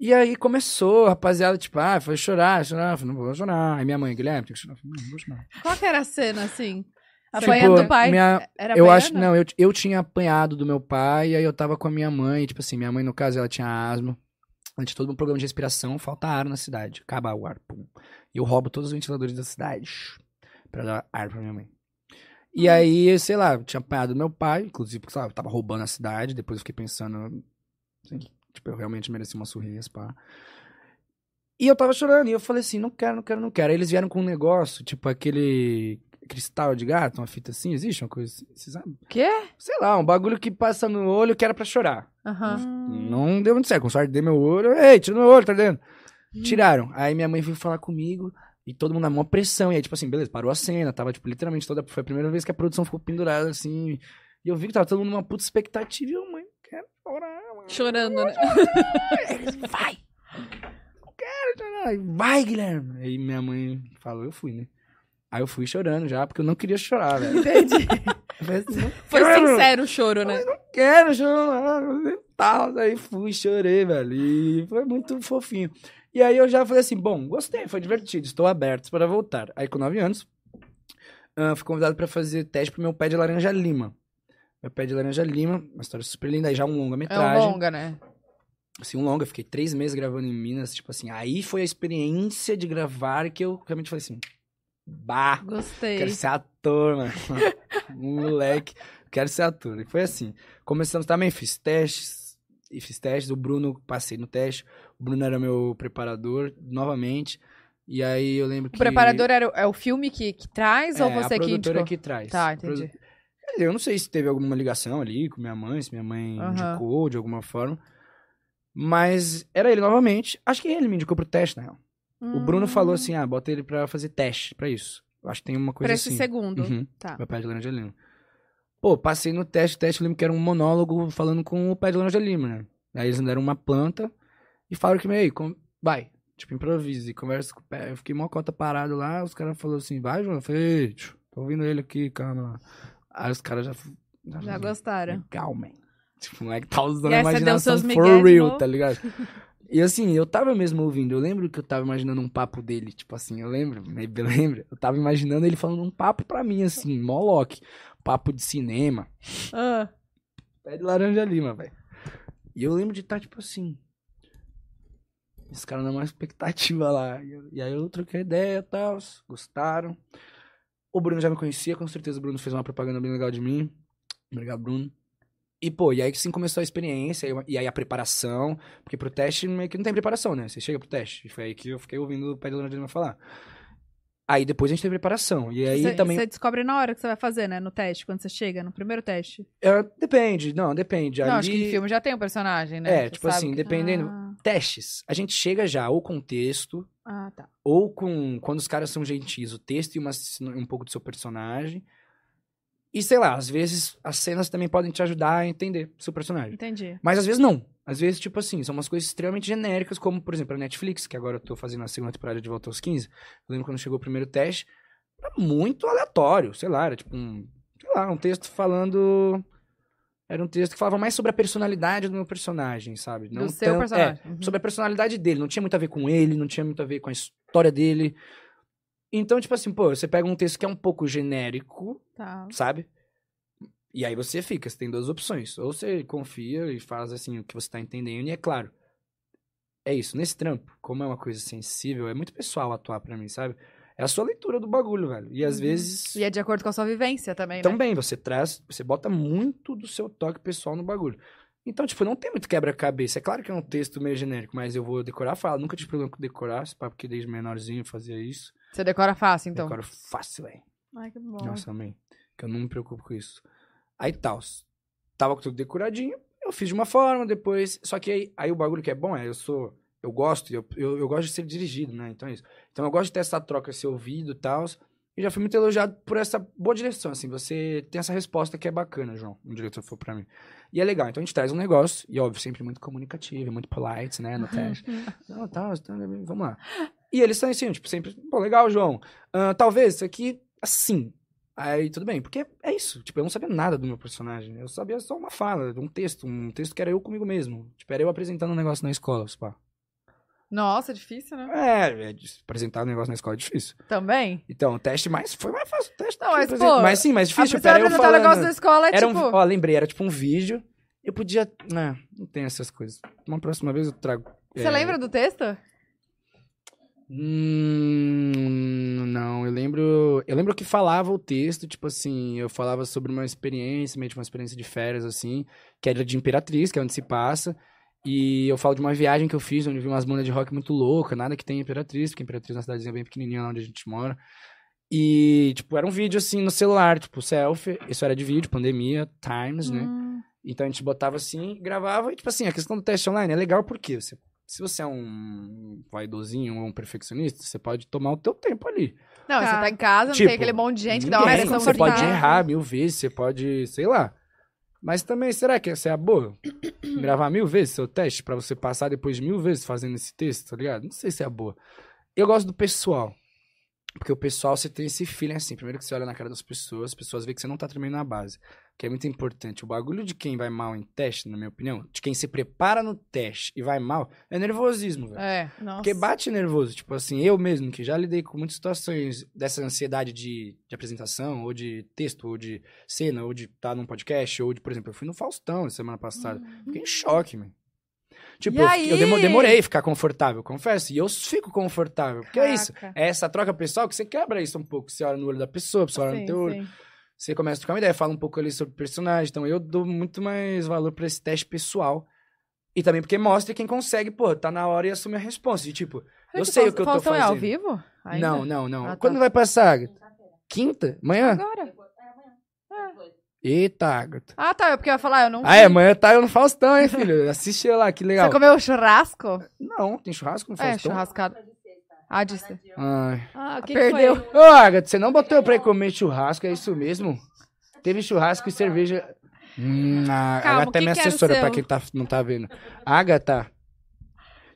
E aí começou, rapaziada, tipo, ah, foi chorar, chorar. Falei, não vou chorar. Aí minha mãe, Guilherme, tem que chorar. Eu falei, não, não vou chorar. Qual que era a cena, assim? Tipo, Apanhando do pai? minha- Era eu acho, não, eu, eu tinha apanhado do meu pai, e aí eu tava com a minha mãe, tipo assim, minha mãe, no caso, ela tinha asma. Ela tinha todo um programa de respiração, falta ar na cidade. Acaba o ar, pum. E eu roubo todos os ventiladores da cidade pra dar ar pra minha mãe. E aí, sei lá, eu tinha apanhado do meu pai, inclusive, porque, sei lá, eu tava roubando a cidade, depois eu fiquei pensando, assim, tipo, eu realmente mereci uma surrinha, pá. E eu tava chorando, e eu falei assim, não quero, não quero, não quero. Aí eles vieram com um negócio, tipo aquele cristal de gato, uma fita assim, existe uma coisa assim, você sabe? Quê? Sei lá, um bagulho que passa no olho que era pra chorar. Aham. Hum. Não deu muito certo, com sorte dei meu olho, ei, tira meu olho, tá dentro? Tiraram. Aí minha mãe veio falar comigo, e todo mundo na maior pressão, e aí tipo assim, beleza, parou a cena, tava tipo literalmente toda, foi a primeira vez que a produção ficou pendurada assim, e eu vi que tava todo mundo numa puta expectativa, e eu, mãe, quero chorar. Chorando, né? Vai! Não quero chorar. Vai, Guilherme! Aí minha mãe falou, eu fui, né? Aí eu fui chorando já, porque eu não queria chorar, velho. Entendi. Eu assim, Foi quero, sincero o choro, né? não quero chorar. e Tal. Aí fui, chorei, velho. E foi muito fofinho. E aí eu já falei assim, bom, gostei, foi divertido, estou aberto para voltar. Aí com 9 anos, ah, fui convidado para fazer teste pro meu pé de laranja lima. Meu pé de laranja lima, uma história super linda, aí já um É um longa-metragem longa, né? assim, um longa, eu fiquei três meses gravando em Minas, tipo assim, aí foi a experiência de gravar que eu realmente falei assim, bah, Gostei. quero ser ator, mano, um moleque, quero ser ator, e foi assim, começamos também, fiz testes, e fiz testes, o Bruno, passei no teste, o Bruno era meu preparador, novamente, E aí eu lembro que. O preparador era, o- é o filme que, que traz ou é, você a que produtora indicou? que traz. Tá, A entendi. Eu não sei se teve alguma ligação ali com minha mãe, se minha mãe Aham. indicou de alguma forma. Mas era ele novamente. Acho que ele me indicou pro teste, na real. O Bruno Hum. falou assim: ah, bota ele pra fazer teste pra isso. Eu acho que tem uma coisa Pra esse assim. segundo. Uhum. Tá. Meu pé de laranja lima. Pô, passei no teste, o teste eu lembro que era um monólogo falando com o pé de laranja lima, né? Aí eles me deram uma planta e falaram que, meio, com... vai, tipo, improvise, conversa com o pé. Eu fiquei mó cota parado lá, os caras falaram assim, vai, João. Eu falei, "Ei, tio, tô ouvindo ele aqui, calma lá. Aí os caras já... Já gostaram. Legal, man. Tipo, o moleque tá usando a imaginação for real, tá ligado? E assim, eu tava mesmo ouvindo, eu lembro que eu tava imaginando um papo dele, tipo assim, eu lembro, maybe lembra? Eu tava imaginando ele falando um papo pra mim, assim, moloque, papo de cinema, Ah, pé de laranja lima, velho. E eu lembro de estar, tipo assim, esse cara numa expectativa lá, e, eu- e aí eu troquei ideia e tal, gostaram. O Bruno já me conhecia, com certeza o Bruno fez uma propaganda bem legal de mim, obrigado, Bruno. E, pô, e aí que sim começou a experiência, e aí a preparação, porque pro teste meio que não tem preparação, né? Você chega pro teste. E foi aí que eu fiquei ouvindo o Pé de Lima falar. Aí depois a gente tem preparação. E aí Você também. você descobre na hora que você vai fazer, né? No teste, quando você chega, no primeiro teste. É, depende, não, depende. Não, Ali, acho que em filme já tem um personagem, né? É, Você tipo assim, que- dependendo. Ah, Testes. A gente chega já ou com texto, ah, tá. ou com. Quando os caras são gentis, o texto e uma, um pouco do seu personagem. E sei lá, às vezes as cenas também podem te ajudar a entender o seu personagem. Entendi. Mas às vezes não. Às vezes, tipo assim, são umas coisas extremamente genéricas, como, por exemplo, a Netflix, que agora eu tô fazendo a segunda temporada de Volta aos 15. Eu lembro quando chegou o primeiro teste, era muito aleatório, sei lá, era tipo um, sei lá, um texto falando... Era um texto que falava mais sobre a personalidade do meu personagem, sabe? Do seu tão- personagem. É, Uhum. sobre a personalidade dele. Não tinha muito a ver com ele, não tinha muito a ver com a história dele. Então, tipo assim, pô, você pega um texto que é um pouco genérico, Tá. sabe? E aí você fica, você tem duas opções. Ou você confia e faz assim o que você tá entendendo, e é claro. É isso, nesse trampo, como é uma coisa sensível, é muito pessoal atuar pra mim, sabe? É a sua leitura do bagulho, velho. E às Uhum. vezes E é de acordo com a sua vivência também, né? também você traz, você bota muito do seu toque pessoal no bagulho. Então, tipo, não tem muito quebra-cabeça. É claro que é um texto meio genérico, mas eu vou decorar a fala. Nunca tive problema com decorar, esse papo que desde menorzinho eu fazia isso. Você decora fácil, então. Decoro fácil, velho. Ai, que bom. Nossa, amém. Que eu não me preocupo com isso. Aí tal. Tava com tudo decoradinho. Eu fiz de uma forma, depois. Só que aí, aí o bagulho que é bom é, eu sou. Eu gosto, eu, eu, eu gosto de ser dirigido, né? Então é isso. Então eu gosto de ter essa troca, esse ouvido e tal. E já fui muito elogiado por essa boa direção, assim. Você tem essa resposta que é bacana, João. Um diretor for pra mim. E é legal. Então a gente traz um negócio, e óbvio, sempre muito comunicativo, muito polite, né? No teste. Não, tá, tá, vamos lá. E eles são assim, tipo, sempre, pô, legal, João. Ah, talvez isso aqui, assim. Aí tudo bem, porque é isso. Tipo, eu não sabia nada do meu personagem. Eu sabia só uma fala, um texto, um texto que era eu comigo mesmo. Tipo, era eu apresentando um negócio na escola, pá. Nossa, difícil, né? É, é, apresentar um negócio na escola é difícil. Também. Então, o teste mais foi mais fácil. O teste Não, mas, eu pô, mas sim, mais difícil. Tipo, era eu apresentar o falando. negócio da escola é era tipo... um, ó, lembrei, era tipo um vídeo. Eu podia. Não, não tem essas coisas. Uma próxima vez eu trago. Você é, lembra do texto? Hum, não, eu lembro. Eu lembro que falava o texto, tipo assim, eu falava sobre uma experiência, meio de uma experiência de férias, assim, que era de Imperatriz, que é onde se passa. E eu falo de uma viagem que eu fiz, onde eu vi umas bandas de rock muito louca, nada que tem em Imperatriz, porque Imperatriz é uma cidadezinha bem pequenininha lá onde a gente mora. E, tipo, era um vídeo assim no celular, tipo, selfie. Isso era de vídeo, pandemia, times, né? Hum, Então a gente botava assim, gravava, e tipo assim, a questão do teste online é legal porque você, se você é um vaidosinho ou um perfeccionista, você pode tomar o teu tempo ali. Não, Tá. você tá em casa, não Tipo, tem aquele monte de gente que dá uma pressão Você pode errar mil vezes, você pode, sei lá. Mas também, será que essa é a boa? Gravar mil vezes seu teste pra você passar depois de mil vezes fazendo esse texto, tá ligado? Não sei se é a boa. Eu gosto do pessoal. Porque o pessoal, você tem esse feeling assim. Primeiro que você olha na cara das pessoas, as pessoas veem que você não tá tremendo na base. Que é muito importante. O bagulho de quem vai mal em teste, na minha opinião, de quem se prepara no teste e vai mal, é nervosismo, velho. É. nossa. Porque bate nervoso, tipo assim, eu mesmo, que já lidei com muitas situações dessa ansiedade de, de apresentação, ou de texto, ou de cena, ou de estar num podcast, ou de, por exemplo, eu fui no Faustão semana passada. Fiquei em choque, man. Tipo, eu, eu demorei a ficar confortável, confesso. E eu fico confortável. Porque é isso. Caraca. É essa troca pessoal que você quebra isso um pouco. Você olha no olho da pessoa, você olha no Sim, teu olho. sim. Você começa a trocar uma ideia, fala um pouco ali sobre o personagem. Então eu dou muito mais valor pra esse teste pessoal. E também porque mostra quem consegue, pô, tá na hora e assume a resposta. E tipo, Eu sei o que eu tô Faustão é ao fazendo. vivo? Ainda? Não, não, não. Ah, tá. Quando vai passar? Quinta? Amanhã? Agora. Eita, Agatha. Ah, tá. É porque eu ia falar, eu não Ah, é, amanhã tá eu no Faustão, hein, filho? Assiste lá, que legal. Você comeu churrasco? Não, tem churrasco no É, Faustão? churrascado. Ah, disse. Ai. Ah, o que Perdeu. Que? Ô, Agatha, você não botou pra ir comer churrasco, é isso mesmo? Teve churrasco e cerveja. Hum, a Calma, Agatha é minha assessora, pra quem tá, não tá vendo. Agatha.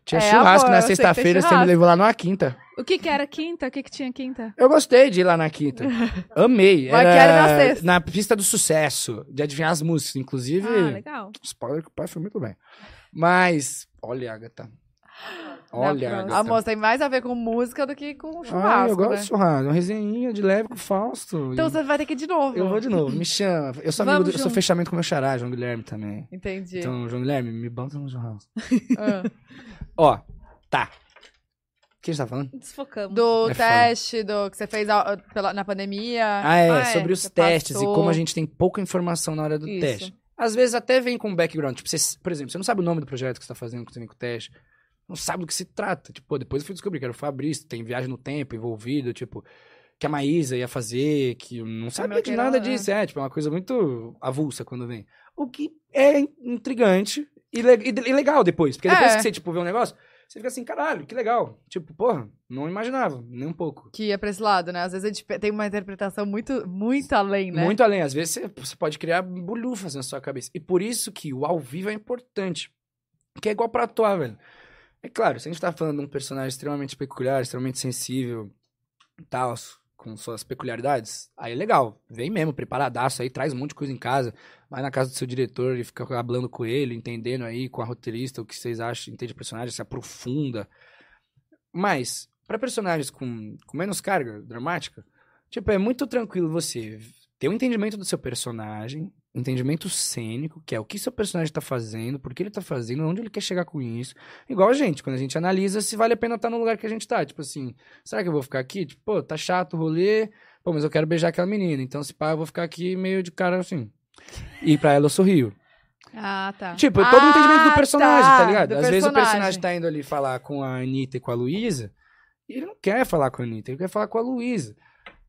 Tinha É, churrasco amor, na sexta-feira, você me levou lá numa quinta. O que que era quinta? O que que tinha quinta? Eu gostei de ir lá na quinta. Amei. Mas Era na sexta. na pista do sucesso, de adivinhar as músicas. Inclusive, Ah, legal. spoiler que o pai foi muito bem. Mas, olha, Agatha. Olha. Agatha. A moça tem mais a ver com música do que com churrasco, Ah, eu gosto né? de churrasco. Uma resenhinha de leve com o Fausto. Então E- você vai ter que ir de novo. Eu vou de novo, me chama. Eu sou amigo Vamos do, eu sou junto. fechamento com o meu xará, João Guilherme também. Entendi. Então, João Guilherme, me bota no churrasco. Ah. Ó, tá. O que a gente tá falando? Desfocamos. Do É teste do, que você fez ao- pela- na pandemia. Ah, é, Ah, é, sobre os você testes passou. e como a gente tem pouca informação na hora do Isso. teste. Às vezes até vem com background. Tipo, você, por exemplo, você não sabe o nome do projeto que você tá fazendo, que você vem com o teste. Não sabe do que se trata. Tipo, depois eu fui descobrir que era o Fabrício, tem viagem no tempo envolvido, tipo, que a Maísa ia fazer, que eu não sabia de nada né? disso. É, tipo, é uma coisa muito avulsa quando vem. O que é intrigante e, le- e legal depois. Porque depois É. que você, tipo, vê um negócio, você fica assim, caralho, que legal. Tipo, porra, não imaginava, nem um pouco. Que ia pra esse lado, né? Às vezes a gente tem uma interpretação muito, muito além, né? Muito além. Às vezes você, você pode criar bolhufas na sua cabeça. E por isso que o ao vivo é importante. Que é igual pra atuar, velho. É claro, se a gente tá falando de um personagem extremamente peculiar, extremamente sensível, tal, com suas peculiaridades, aí é legal. Vem mesmo, preparadaço aí, traz um monte de coisa em casa, vai na casa do seu diretor e fica falando com ele, entendendo aí com a roteirista o que vocês acham, entende o personagem, se aprofunda. Mas, pra personagens com, com menos carga dramática, tipo, é muito tranquilo você ter um entendimento do seu personagem, entendimento cênico, que é o que seu personagem tá fazendo, por que ele tá fazendo, onde ele quer chegar com isso. Igual a gente, quando a gente analisa se vale a pena estar no lugar que a gente tá. Tipo assim, será que eu vou ficar aqui? Tipo, pô, tá chato o rolê, pô, mas eu quero beijar aquela menina. Então, se pá, eu vou ficar aqui meio de cara assim. E pra ela eu sorrio. Ah, tá. Tipo, é todo o entendimento do Ah, personagem, tá, tá, ligado? do Às vezes o personagem. personagem tá indo ali falar com a Anitta e com a Luísa, e ele não quer falar com a Anitta, ele quer falar com a Luísa,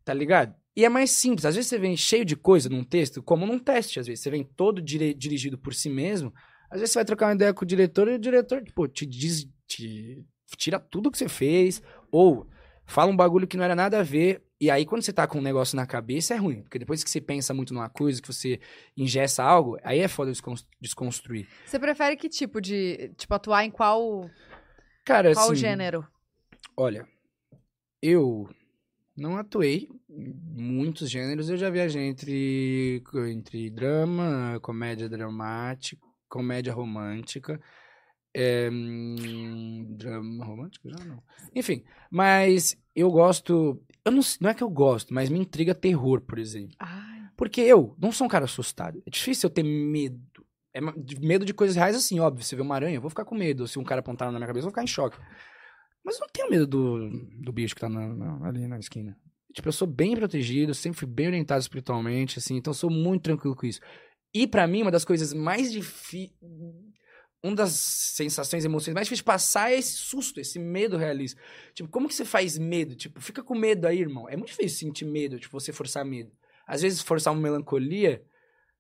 tá ligado? E é mais simples, às vezes você vem cheio de coisa num texto, como num teste, às vezes você vem todo dire- dirigido por si mesmo, às vezes você vai trocar uma ideia com o diretor e o diretor, pô, te diz, te tira tudo que você fez, ou fala um bagulho que não era nada a ver, e aí quando você tá com um negócio na cabeça é ruim, porque depois que você pensa muito numa coisa, que você ingessa algo, aí é foda descons- desconstruir. Você prefere que tipo de. Tipo, atuar em qual, Cara, qual assim, gênero? Olha, eu não atuei em muitos gêneros. Eu já viajei entre, entre drama, comédia dramática, comédia romântica. é, drama romântico já não. Enfim, mas eu gosto. Eu não, não é que eu gosto, mas me intriga terror, por exemplo. Ai, Porque eu não sou um cara assustado. É difícil eu ter medo. É medo de coisas reais assim, óbvio. Você vê uma aranha, eu vou ficar com medo. Se um cara apontar na minha cabeça, eu vou ficar em choque. Mas eu não tenho medo do, do bicho que tá na- na- ali na esquina. Tipo, eu sou bem protegido, sempre fui bem orientado espiritualmente, assim, então sou muito tranquilo com isso. E pra mim, uma das coisas mais difíceis. Uma das sensações, emoções mais difíceis de passar é esse susto, esse medo realista. Tipo, como que você faz medo? Tipo, fica com medo aí, irmão. É muito difícil sentir medo, tipo, você forçar medo. Às vezes, forçar uma melancolia,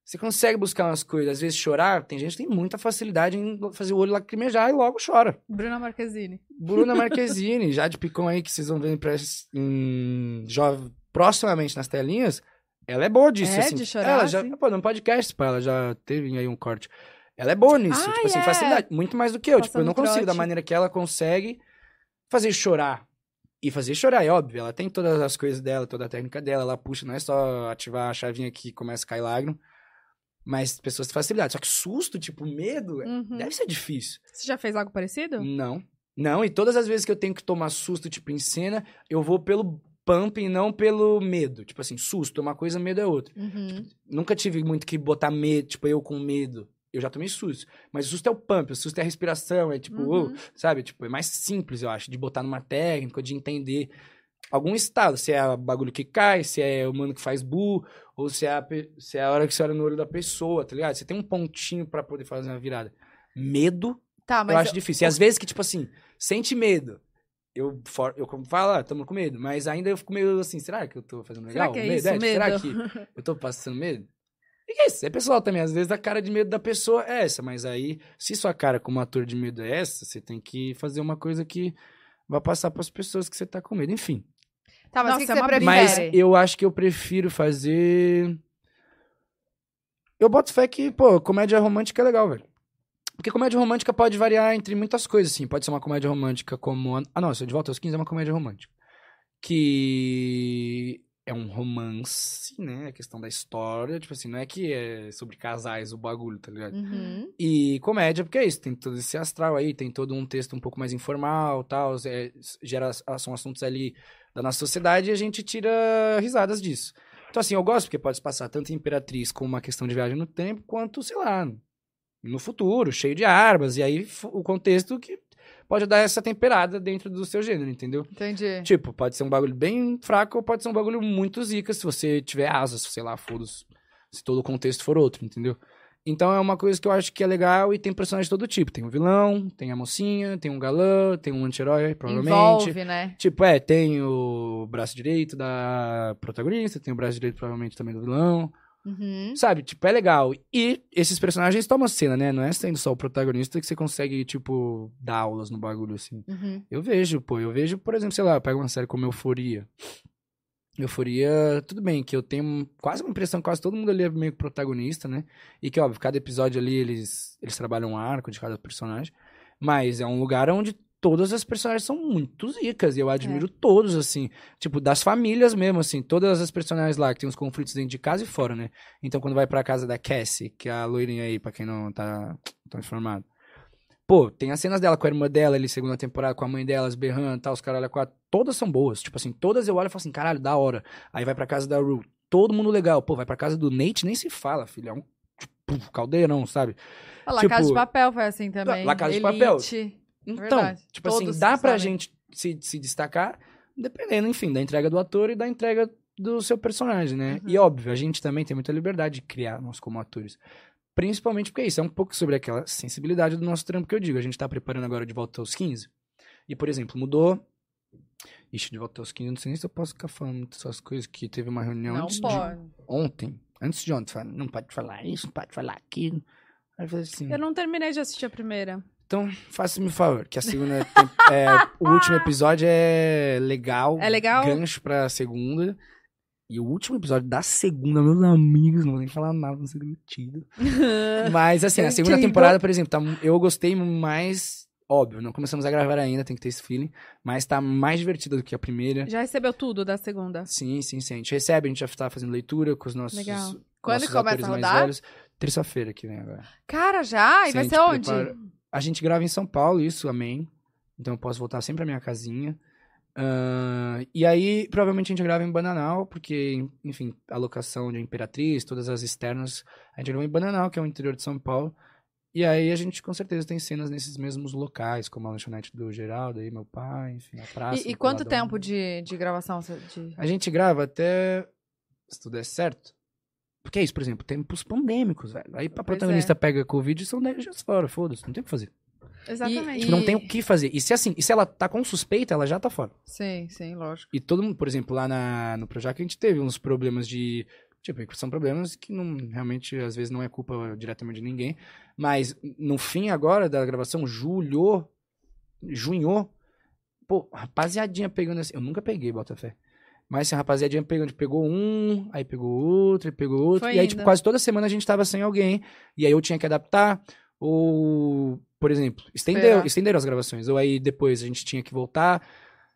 você consegue buscar umas coisas. Às vezes, chorar, tem gente que tem muita facilidade em fazer o olho lacrimejar e logo chora. Bruna Marquezine. Bruna Marquezine, Jade Picon aí, que vocês vão ver em, jovem, proximamente nas telinhas, ela é boa disso. É, assim. de chorar, Ela já, assim? pô, no podcast, pô, ela já teve aí um corte. Ela é boa nisso, Ai, tipo assim, é. facilidade. Muito mais do que eu. tipo, eu Passando não consigo, da trote. maneira que ela consegue fazer chorar. E fazer chorar, é óbvio. Ela tem todas as coisas dela, toda a técnica dela. Ela puxa, não é só ativar a chavinha que começa a cair lágrima. Mas pessoas têm facilidade. Só que susto, tipo, medo, Uhum. deve ser difícil. Você já fez algo parecido? Não. Não, e todas as vezes que eu tenho que tomar susto, tipo, em cena, eu vou pelo pump e não pelo medo. Tipo assim, susto é uma coisa, medo é outra. Uhum. Nunca tive muito que botar medo, tipo, eu com medo. Eu já tomei susto. Mas o susto é o pump, o susto é a respiração, é tipo, Uhum. oh, sabe? Tipo, é mais simples, eu acho, de botar numa técnica, de entender algum estado. Se é o bagulho que cai, se é o mano que faz bu, ou se é a, se é a hora que você olha no olho da pessoa, tá ligado? Você tem um pontinho pra poder fazer uma virada. Medo Tá, eu mas acho difícil. E às vezes que, tipo assim, sente medo. eu, for, eu como falo, ah, tamo com medo. Mas ainda eu fico meio assim, será que eu tô fazendo Será legal? que é medo? isso, Será medo? que eu tô passando medo? E é isso? É pessoal também. Às vezes a cara de medo da pessoa é essa. Mas aí, se sua cara como ator de medo é essa, você tem que fazer uma coisa que vai passar pras pessoas que você tá com medo. Enfim. Tá, mas o que, que é você uma prefere? Mas eu acho que eu prefiro fazer. Eu boto fé que, pô, comédia romântica é legal, velho. Porque comédia romântica pode variar entre muitas coisas, assim. Pode ser uma comédia romântica como. Ah, não, de volta aos 15 é uma comédia romântica. Que é um romance, né? A questão da história. Tipo assim, não é que é sobre casais o bagulho, tá ligado? Uhum. E comédia, porque é isso, tem todo esse astral aí, tem todo um texto um pouco mais informal tal, é, gera, são assuntos ali da nossa sociedade e a gente tira risadas disso. Então, assim, eu gosto porque pode se passar tanto em Imperatriz com uma questão de viagem no tempo, quanto, sei lá, no futuro, cheio de armas, e aí o contexto que pode dar essa temperada dentro do seu gênero, entendeu? Entendi. Tipo, pode ser um bagulho bem fraco ou pode ser um bagulho muito zica se você tiver asas, sei lá, foda-se. Se todo o contexto for outro, entendeu? Então é uma coisa que eu acho que é legal e tem personagens de todo tipo. Tem o vilão, tem a mocinha, tem um galã, tem um anti-herói, provavelmente. Envolve, né? Tipo, é, tem o braço direito da protagonista, tem o braço direito provavelmente também do vilão. Uhum. Sabe? Tipo, é legal. E esses personagens tomam cena, né? Não é sendo só o protagonista que você consegue, tipo, dar aulas no bagulho, assim. Uhum. Eu vejo, pô. Eu vejo, por exemplo, sei lá, pega uma série como Euforia. Euforia, tudo bem, que eu tenho quase uma impressão que quase todo mundo ali é meio que protagonista, né? E que, óbvio, cada episódio ali eles, eles trabalham um arco de cada personagem. Mas é um lugar onde todas as personagens são muito zicas. E eu admiro todos, assim. Tipo, das famílias mesmo, assim. Todas as personagens lá que tem os conflitos dentro de casa e fora, né? Então, quando vai pra casa da Cassie, que é a loirinha aí, pra quem não tá tão informado. Pô, tem as cenas dela com a irmã dela ali, segunda temporada, com a mãe delas berrando e tal, os caralho, quatro. Todas são boas. Tipo assim, todas eu olho e falo assim, caralho, da hora. Aí vai pra casa da Rue, todo mundo legal. Pô, vai pra casa do Nate, nem se fala, filho. É um tipo, caldeirão, sabe? Lá, Tipo, Casa de Papel foi assim também. La Casa de Papel. Então, Verdade. tipo Todos assim, dá pra sabem. gente se, se destacar, dependendo, enfim, da entrega do ator e da entrega do seu personagem, né? Uhum. E óbvio, a gente também tem muita liberdade de criar nós como atores. Principalmente porque isso é um pouco sobre aquela sensibilidade do nosso trampo que eu digo. A gente tá preparando agora de volta aos 15. E, por exemplo, mudou. Ixi, de volta aos 15, não sei nem se eu posso ficar falando dessas coisas que teve uma reunião Não antes de pode. ontem. Antes de ontem, não pode falar isso, não pode falar aquilo. Aí eu falei assim. Eu não terminei de assistir a primeira. Então, faça-me um favor, que a segunda. é, o último episódio é legal. É legal? Gancho pra segunda. E o último episódio da segunda, meus amigos, não vou nem falar nada, não ser demitido. Mas, assim, a segunda temporada, por exemplo, tá, eu gostei mais. Óbvio, não começamos a gravar ainda, tem que ter esse feeling. Mas tá mais divertida do que a primeira. Já recebeu tudo da segunda. Sim, sim, sim. A gente recebe, a gente já tá fazendo leitura com os nossos. Legal. Quando nossos começa a rodar? Terça-feira que vem agora. Cara, já? E Sim, vai ser onde? prepara- A gente grava em São Paulo, isso, amém. Então eu posso voltar sempre à minha casinha. Ahn, e aí, provavelmente a gente grava em Bananal, porque, enfim, a locação de Imperatriz, todas as externas, a gente grava em Bananal, que é o interior de São Paulo. E aí a gente com certeza tem cenas nesses mesmos locais, como a lanchonete do Geraldo, aí meu pai, enfim, a praça. E, e quanto tempo de, de gravação? De... A gente grava até, se tudo der certo. Porque é isso, por exemplo, tempos pandêmicos, velho. Aí a Pois protagonista pega Covid e são 10 dias fora, foda-se, não tem o que fazer. Exatamente. Tipo, não tem o que fazer. E se assim, e se ela tá com suspeita, ela já tá fora. Sim, sim, lógico. E todo mundo, por exemplo, lá na, no Projac, a gente teve uns problemas de. Tipo, são problemas que não, realmente, às vezes, não é culpa diretamente de ninguém. Mas no fim agora da gravação, julho, junho, pô, rapaziadinha pegando assim. Eu nunca peguei, Botafé. Mas assim, a rapaziadinha pegando, pegou um, aí pegou outro, aí pegou outro. Foi e aí, indo. tipo, quase toda semana a gente tava sem alguém. E aí eu tinha que adaptar. Ou, por exemplo, estendeu, estenderam as gravações. Ou aí depois a gente tinha que voltar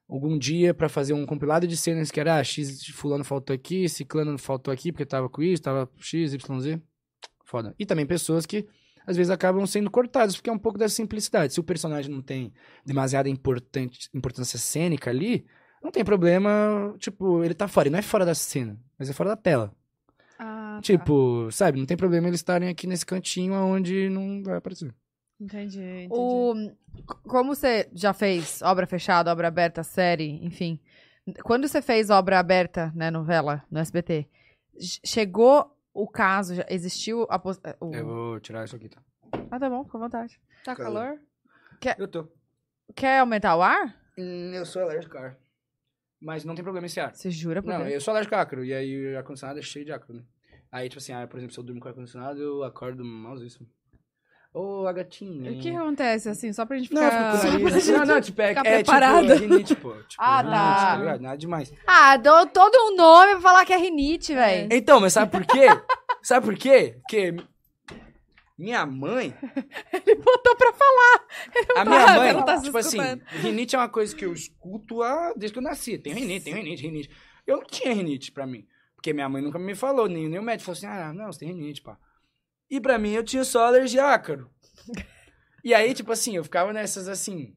algum dia pra fazer um compilado de cenas que era ah, X fulano faltou aqui, ciclano faltou aqui porque tava com isso, tava X, Y, Z. Foda. E também pessoas que às vezes acabam sendo cortadas, porque é um pouco da simplicidade. Se o personagem não tem demasiada importante, importância cênica ali, não tem problema, tipo, ele tá fora. E não é fora da cena, mas é fora da tela. Ah, tá. Tipo, sabe, não tem problema eles estarem aqui nesse cantinho onde não vai aparecer. Entendi, entendi. O, como você já fez obra fechada, obra aberta, série, enfim. Quando você fez obra aberta, né, novela, no SBT, ch- chegou o caso, já existiu a pos- o... Eu vou tirar isso aqui, tá? Ah, tá bom, fica à vontade. Tá calor. calor? Eu tô. Quer aumentar o ar? Hum, eu sou alérgico a ar. Mas não tem problema esse ar. Você jura por Não, Deus? eu sou alérgico a ácaro. E aí o ar-condicionado é cheio de ácaro, né? Aí, tipo assim, ah, por exemplo, se eu durmo com ar-condicionado, eu acordo malzíssimo. Ô, a gatinha. O que acontece, assim, só pra gente Não, ficar... eu fico com o nariz. Não, não, tipo, é, Ficar é tipo preparada. rinite, pô. Tipo, Ah, rinite, tá. ligado? Nada demais. Ah, dou todo um nome pra falar que é rinite, velho. Então, mas sabe por quê? sabe por quê? Porque minha mãe... Ele botou pra falar. A minha mãe, tá se tipo assim, rinite é uma coisa que eu escuto há, desde que eu nasci. Tem rinite, tem rinite, rinite. Eu não tinha rinite pra mim. Porque minha mãe nunca me falou, nem, nem o médico falou assim, ah, não, você tem rinite, pá. E pra mim, eu tinha só alergia a ácaro. E aí, tipo assim, eu ficava nessas assim,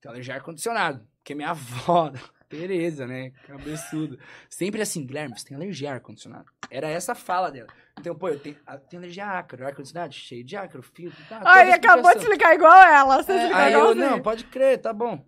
tem alergia a ar-condicionado. Porque minha avó, Tereza, né, cabeçudo, sempre assim, Guilherme, você tem alergia a ar-condicionado. Era essa a fala dela. Então, pô, eu tenho, eu tenho alergia a ácaro, ar-condicionado cheio de ácaro, filtro, tá, ele acabou de explicar igual ela. Você É, explicou Aí eu, não, pode crer, tá bom.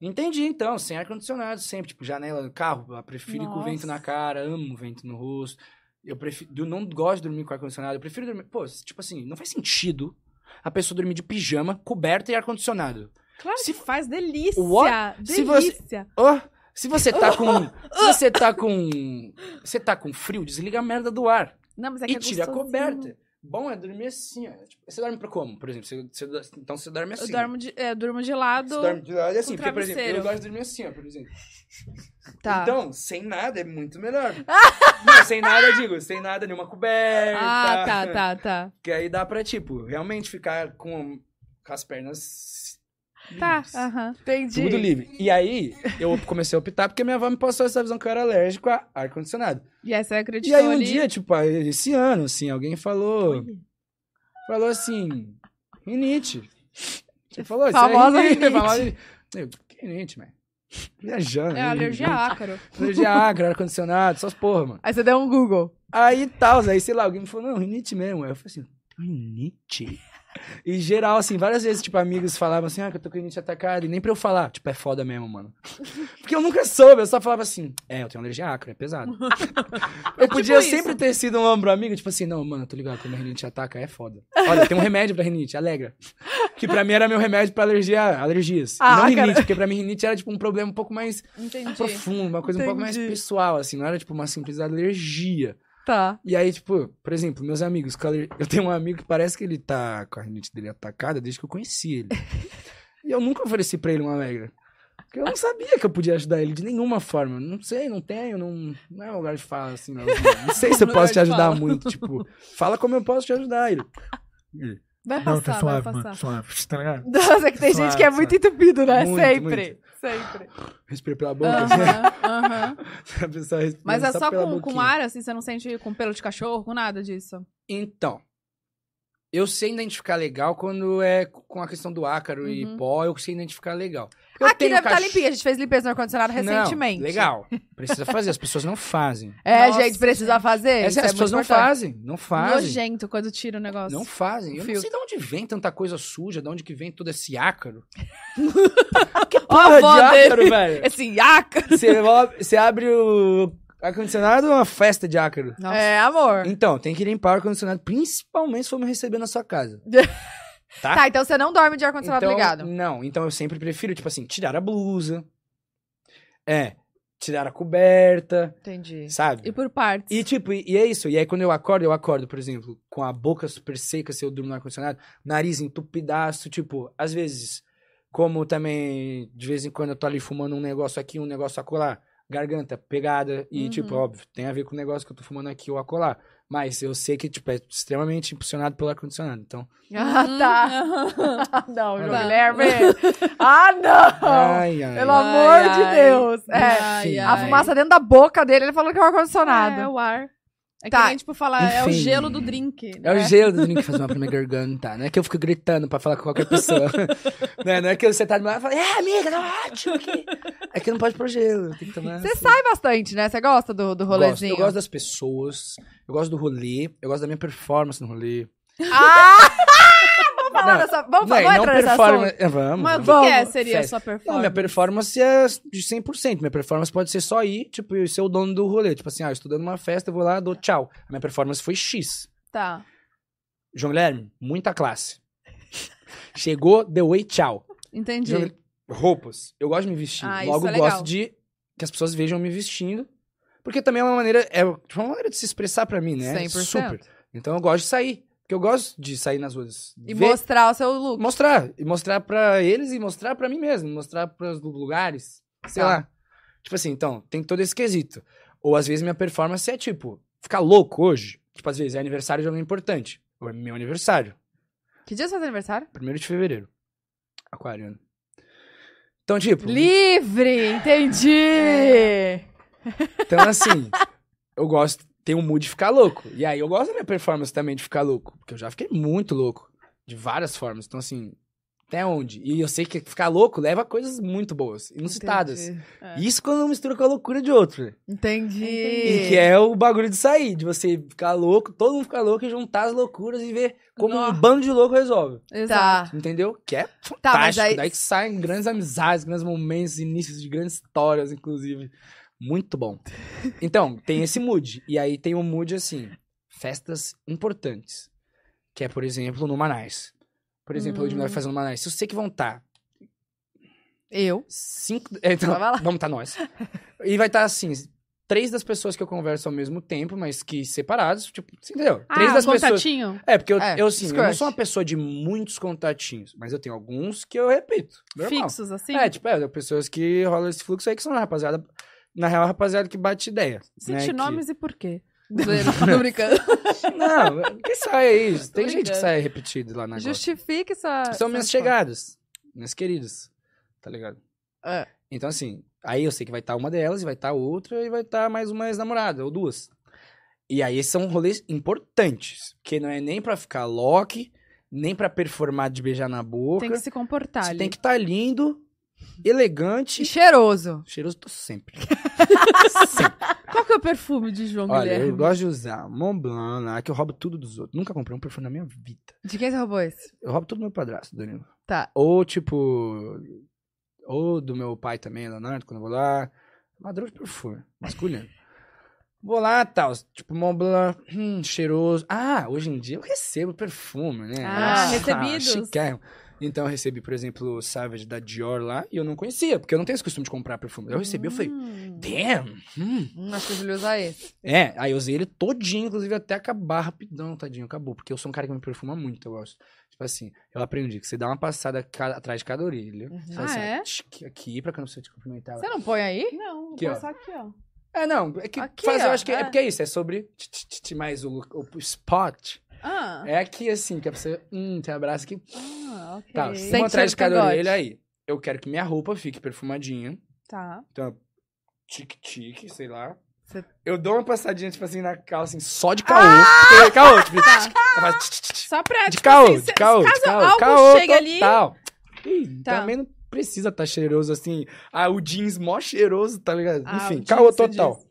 Entendi, então, sem ar-condicionado sempre, tipo, janela do carro, eu prefiro ir com o vento na cara, amo o vento no rosto. Eu prefiro, eu não gosto de dormir com ar-condicionado, eu prefiro dormir, pô, tipo assim, não faz sentido a pessoa dormir de pijama, coberta e ar-condicionado. Claro Se- que faz delícia. What? Se você- Delícia. Ó, se você tá com, se você tá com, você tá com frio, desliga a merda do ar Não, mas é que e é tira a coberta. Bom é dormir assim, ó. Tipo, você dorme pra como, por exemplo? Você, você- então você dorme assim. Eu durmo de, é, eu durmo de lado. Você dorme de lado assim, com porque, por exemplo, eu gosto de dormir assim, ó, por exemplo. Tá. Então, sem nada é muito melhor. Não, sem nada, eu digo, sem nada, nenhuma coberta. Ah, tá, tá, tá. Que aí dá pra, tipo, realmente ficar com, com as pernas. Tá, aham. Entendi. Tudo livre. E aí, eu comecei a optar porque minha avó me passou essa visão que eu era alérgico a ar-condicionado. E aí você E acreditou aí, um ali. dia, tipo, esse ano, assim, alguém falou. Falou assim. Rinite. Você falou, isso Famosa é rinite. rinite. Que rinite, velho? Viajando. É alergia a ácaro. Alergia a ácaro, ar-condicionado, essas porra, mano. Aí você deu um Google. Aí tal, aí sei lá, alguém me falou, não, rinite mesmo. Aí eu falei assim, rinite? E geral, assim, várias vezes, tipo, amigos falavam assim, ah, que eu tô com rinite atacada, e nem pra eu falar, tipo, é foda mesmo, mano. Porque eu nunca soube, eu só falava assim, é, eu tenho alergia a ácaro, é pesado. eu podia isso. sempre ter sido um ombro amigo, tipo assim, não, mano, tô ligado, quando a rinite ataca, é foda. Olha, tem um remédio pra rinite, alegra. Que pra mim era meu remédio pra alergia, alergias. Ah, não rinite, cara. porque pra mim rinite era, tipo, um problema um pouco mais Entendi. profundo, uma coisa um pouco mais Entendi. pessoal, assim, não era, tipo, uma simples alergia. Tá. E aí, tipo, por exemplo, meus amigos, eu tenho um amigo que parece que ele tá com a rinite dele atacada desde que eu conheci ele. e eu nunca ofereci pra ele uma alegra. Porque eu não sabia que eu podia ajudar ele de nenhuma forma. Não sei, não tenho, não, não é um lugar de fala assim, não. Não sei se eu Lugar posso te ajudar fala. muito. Tipo, fala como eu posso te ajudar. Ele. Vai não, passar, tá suave, vai mano, passar. suave, tá ligado? Nossa, é que tem Suave, gente que é muito entupido, né? Muito, sempre. Sempre. Respira pela boca. assim. Aham, aham. a pessoa respira Mas é só com, com ar, assim, você não sente com pelo de cachorro, com nada disso. Então, eu sei identificar legal quando é com a questão do ácaro e Uhum. pó, eu sei identificar legal. Eu Aqui tenho deve estar cach- limpinha. A gente fez limpeza no ar-condicionado recentemente. Não, legal. Precisa fazer, as pessoas não fazem. É, Nossa, gente, precisa gente. fazer. É as pessoas não importante. fazem, não fazem. Nojento quando tira o negócio. Não fazem. Eu não Filtro. sei de onde vem tanta coisa suja, de onde que vem todo esse ácaro. que Porra avó de dele. ácaro, velho. Esse ácaro. Você abre o ar-condicionado, é uma festa de ácaro. Nossa. É, amor. Então, tem que limpar o ar-condicionado, principalmente se for me receber na sua casa. Tá? Tá, então você não dorme de ar-condicionado Então, ligado. Não, então eu sempre prefiro, tipo assim, tirar a blusa. É, tirar a coberta, Entendi. sabe? E por partes. E tipo, e, e é isso. E aí quando eu acordo, eu acordo, por exemplo, com a boca super seca se eu durmo no ar-condicionado, nariz entupidaço, tipo, às vezes, como também, de vez em quando eu tô ali fumando um negócio aqui, um negócio acolá, garganta pegada, e Uhum. tipo, óbvio, tem a ver com o negócio que eu tô fumando aqui ou acolá. Mas eu sei que, tipo, é extremamente impulsionado pelo ar-condicionado, então... Ah, tá. Uhum. Ah, não, Tá. Guilherme. Ah, não. Ai, ai. Pelo Ai, amor de ai. Deus. É. Ai, A ai. fumaça dentro da boca dele, ele falou que é o ar-condicionado. É, o ar. É Tá. que nem, tipo, falar, é o Enfim. gelo do drink. É o né? gelo do drink que faz mal pra minha garganta. Não é que eu fico gritando pra falar com qualquer pessoa. né? Não é que você tá meu lado e fala, é, amiga, tá ótimo aqui. É que não pode pôr gelo. Tem que tomar. Você assim. sai bastante, né? Você gosta do, do Gosto. rolezinho? Eu gosto das pessoas, eu gosto do rolê, eu gosto da minha performance no rolê. Ah! Vamos falar Não, dessa... Vamos, Não, vamos não performance. assunto. Vamos. Mas o vamos. que, que é, Vamos, seria a festa. sua Não, performance? minha performance é de 100%. Minha performance pode ser só ir, tipo, e ser o dono do rolê. Tipo assim, ah, eu estou dando uma festa, eu vou lá, dou tchau. A minha performance foi X. Tá. João Guilherme, muita classe. Chegou, deu oi, tchau. Entendi. João- roupas. Eu gosto de me vestir. Ah, isso Logo, é legal. gosto de que as pessoas vejam me vestindo. Porque também é uma maneira, é uma maneira de se expressar pra mim, né? 100%. Super. Então eu gosto de sair. Porque eu gosto de sair nas ruas. E ver- mostrar o seu look. mostrar. E mostrar pra eles e mostrar pra mim mesmo. Mostrar pros lugares. Sei Tá. lá. Tipo assim, então, tem todo esse quesito. Ou às vezes minha performance é tipo, ficar louco hoje. Tipo, às vezes é aniversário de alguém importante. Ou é meu aniversário. Que dia é seu aniversário? 1 de fevereiro. Aquariano. Então, tipo. Livre! Entendi! Então, assim, eu gosto, tem um mood de ficar louco. E aí eu gosto da minha performance também de ficar louco. Porque eu já fiquei muito louco. De várias formas. Então, assim, até onde? E eu sei que ficar louco leva a coisas muito boas, inusitadas. É. Isso quando não mistura com a loucura de outro. né? Entendi. E que é o bagulho de sair, de você ficar louco, todo mundo ficar louco e juntar as loucuras e ver como Nó. um bando de louco resolve. Exato. Tá. Entendeu? Que é fantástico. Tá, aí- Daí que saem grandes amizades, grandes momentos, inícios de grandes histórias, inclusive. Muito bom. Então, tem esse mood. E aí tem um mood assim, festas importantes. Que é, por exemplo, no Manais. Por exemplo, Hum. nós vai fazer no Manais. Se eu sei que vão estar Eu. cinco. é, Então, vamos estar nós. E vai estar assim. Três das pessoas que eu converso ao mesmo tempo, mas que separados, tipo, você entendeu? Três Ah, das um pessoas. contatinho? É, porque eu, É, eu, assim, eu não sou uma pessoa de muitos contatinhos, mas eu tenho alguns que eu repito. Normal. Fixos, assim? É, tipo, é, pessoas que rolam esse fluxo aí que são a rapaziada. Na real, rapaziada que bate ideia. né, Cite que- nomes e por quê? Tô brincando. Não, quem sai aí? Tem gente que brincando. sai repetido lá na. Justifique sua. São minhas chegadas. Minhas queridas. Tá ligado? É. Então, assim, aí eu sei que vai estar uma delas, e vai estar outra, e vai estar mais uma ex-namorada, ou duas. E aí são rolês importantes. Que não é nem pra ficar lock, nem pra performar de beijar na boca. Tem que se comportar Você ali. tem que estar lindo, elegante. E cheiroso. Cheiroso tô sempre. Qual que é o perfume de João Olha, Guilherme? eu gosto de usar Mont Blanc, lá, que eu roubo tudo dos outros. Nunca comprei um perfume na minha vida. De quem você roubou esse? Eu roubo tudo do meu padrasto, Danilo. Tá. Ou, tipo... Ou do meu pai também, Leonardo, quando eu vou lá. Ladrão de perfume, masculino. Vou lá, tal, tipo, Mont Blanc, hum, cheiroso. Ah, hoje em dia eu recebo perfume, né? Ah, Ah, recebidos. chiquérrimo. Então eu recebi, por exemplo, o Savage da Dior lá, e eu não conhecia, porque eu não tenho esse costume de comprar perfume. Eu recebi, eu falei, Hum. damn, hum. Hum, acho que eu devia usar esse. É, aí eu usei ele todinho, inclusive até acabar rapidão, tadinho, acabou. Porque eu sou um cara que me perfuma muito, eu gosto. Tipo assim, eu aprendi que você dá uma passada ca- atrás de cada orelha. Uhum. Ah, assim, é? Aqui, pra quando você te cumprimentar. Você não põe aí? Não, vou Aqui, ó. passar aqui, ó. É, não, é que Aqui, faz, eu ó, acho que é. é. porque é isso, é sobre tch, tch, mais o, o spot. Ah, É aqui assim, que é pra você, hum, tem abraço aqui. ah, ok. Tá, Sem uma atrás de cada orelha aí. Eu quero que minha roupa fique perfumadinha. Tá. Então, tique-tique, sei lá. Você- Eu dou uma passadinha, tipo assim, na calça, assim, só de caô. Porque, caô, tipo, Tá. Só pra, De tipo caô, assim, de caô, caso de caô, algo caô chegue ali... total. Ih, Tá. também não precisa estar cheiroso assim. Ah, o jeans mó cheiroso, tá ligado? Ah, Enfim, caô total. diz.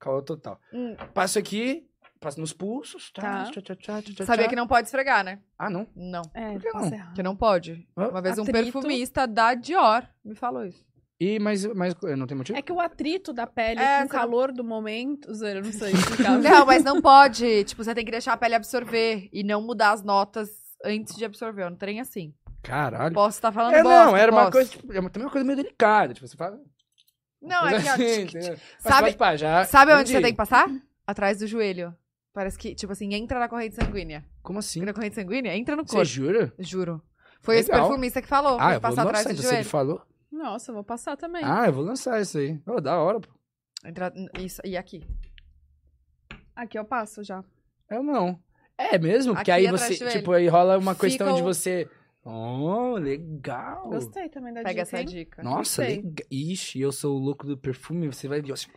Caô total. Hum. Passo aqui, passo nos pulsos, tá? Tá. Tchá, tchá, tchá, tchá, Sabia tchá. que não pode esfregar, né? Ah, não? Não. É, Por que passa não? errado. Que não pode. Hã? Uma vez um Atrito. perfumista da Dior me falou isso. E, mas, mas não tem motivo? É que o atrito da pele É, com o você calor do momento... Eu não sei explicar. Não, mas não pode. Tipo, você tem que deixar a pele absorver e não mudar as notas antes de absorver. Eu não trem assim. Caralho. Posso estar falando É, bosta, não, era uma posso. coisa, tipo, é uma- também uma coisa meio delicada. Tipo, você fala. Não, é que, ó, assim? Mas Sabe- pode pá, já Sabe onde entendi. você tem que passar? Atrás do joelho. Parece que, tipo assim, entra na corrente sanguínea. Como assim? Na corrente sanguínea, entra no Você corpo. jura? Juro. Foi esse Legal. perfumista que falou. Ah, eu vou passar atrás lançar, do então se ele falou. Nossa, eu vou passar também. Ah, eu vou lançar isso aí. Ô, da hora, pô. Entra, isso, e aqui. Aqui eu passo já. Eu não. É mesmo? Porque Aqui aí atrás você, tipo, aí rola uma Fica questão de você. Oh, legal. Gostei também da Pega dica, essa hein? dica. Nossa, legal. Ixi, eu sou o louco do perfume, você vai ver. assim,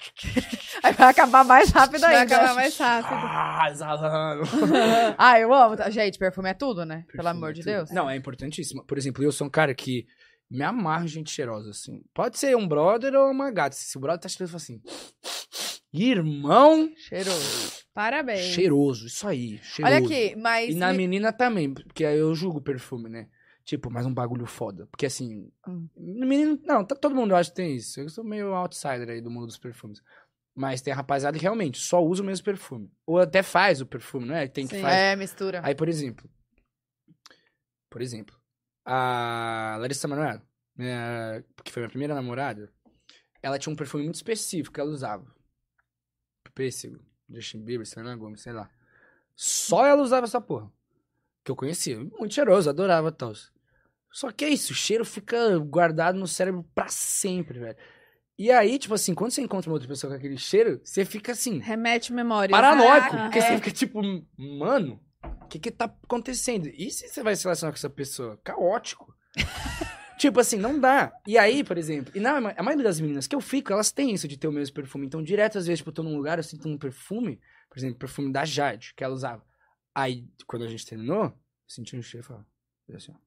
Aí vai acabar mais rápido Vai ainda. acabar mais rápido. Ah, exalando. Ah, eu amo. Gente, perfume é tudo, né? Pelo Perfume amor é de. Deus. Não, é importantíssimo. Por exemplo, eu sou um cara que me amarro em gente cheirosa, assim. Pode ser um brother ou uma gata. Se o brother tá cheiroso, eu falo assim. Irmão Cheiroso. Parabéns. cheiroso, isso aí. Cheiroso. Olha aqui, mas. E na me- menina também, porque aí eu julgo o perfume, né? Tipo, mais um bagulho foda. Porque assim, Hum. no menino, não, tá- todo mundo eu acho que tem isso. Eu sou meio outsider aí do mundo dos perfumes. Mas tem a rapaziada que realmente só usa o mesmo perfume. Ou até faz o perfume, não é? Tem que Sim. fazer. É, mistura. Aí, por exemplo. Por exemplo. A Larissa Manoela. minha- que foi minha primeira namorada, ela tinha um perfume muito específico que ela usava. Pêssego, Justin Bieber, Selena Gomez, sei lá. Só ela usava essa porra. Que eu conhecia. Muito cheiroso, adorava tal. Só que é isso, o cheiro fica guardado no cérebro pra sempre, velho. E aí, tipo assim, quando você encontra uma outra pessoa com aquele cheiro, você fica assim, Remete memória. paranoico. Caraca. Porque É. você fica tipo, mano, o que que tá acontecendo? E se você vai se relacionar com essa pessoa? Caótico. tipo assim, não dá. E aí, por exemplo, e na, a maioria das meninas que eu fico, elas têm isso de ter o mesmo perfume. Então, direto, às vezes, tipo, eu tô num lugar, eu sinto um perfume, por exemplo, perfume da Jade, que ela usava. Aí, quando a gente terminou, eu senti um cheiro e falava, assim, ó.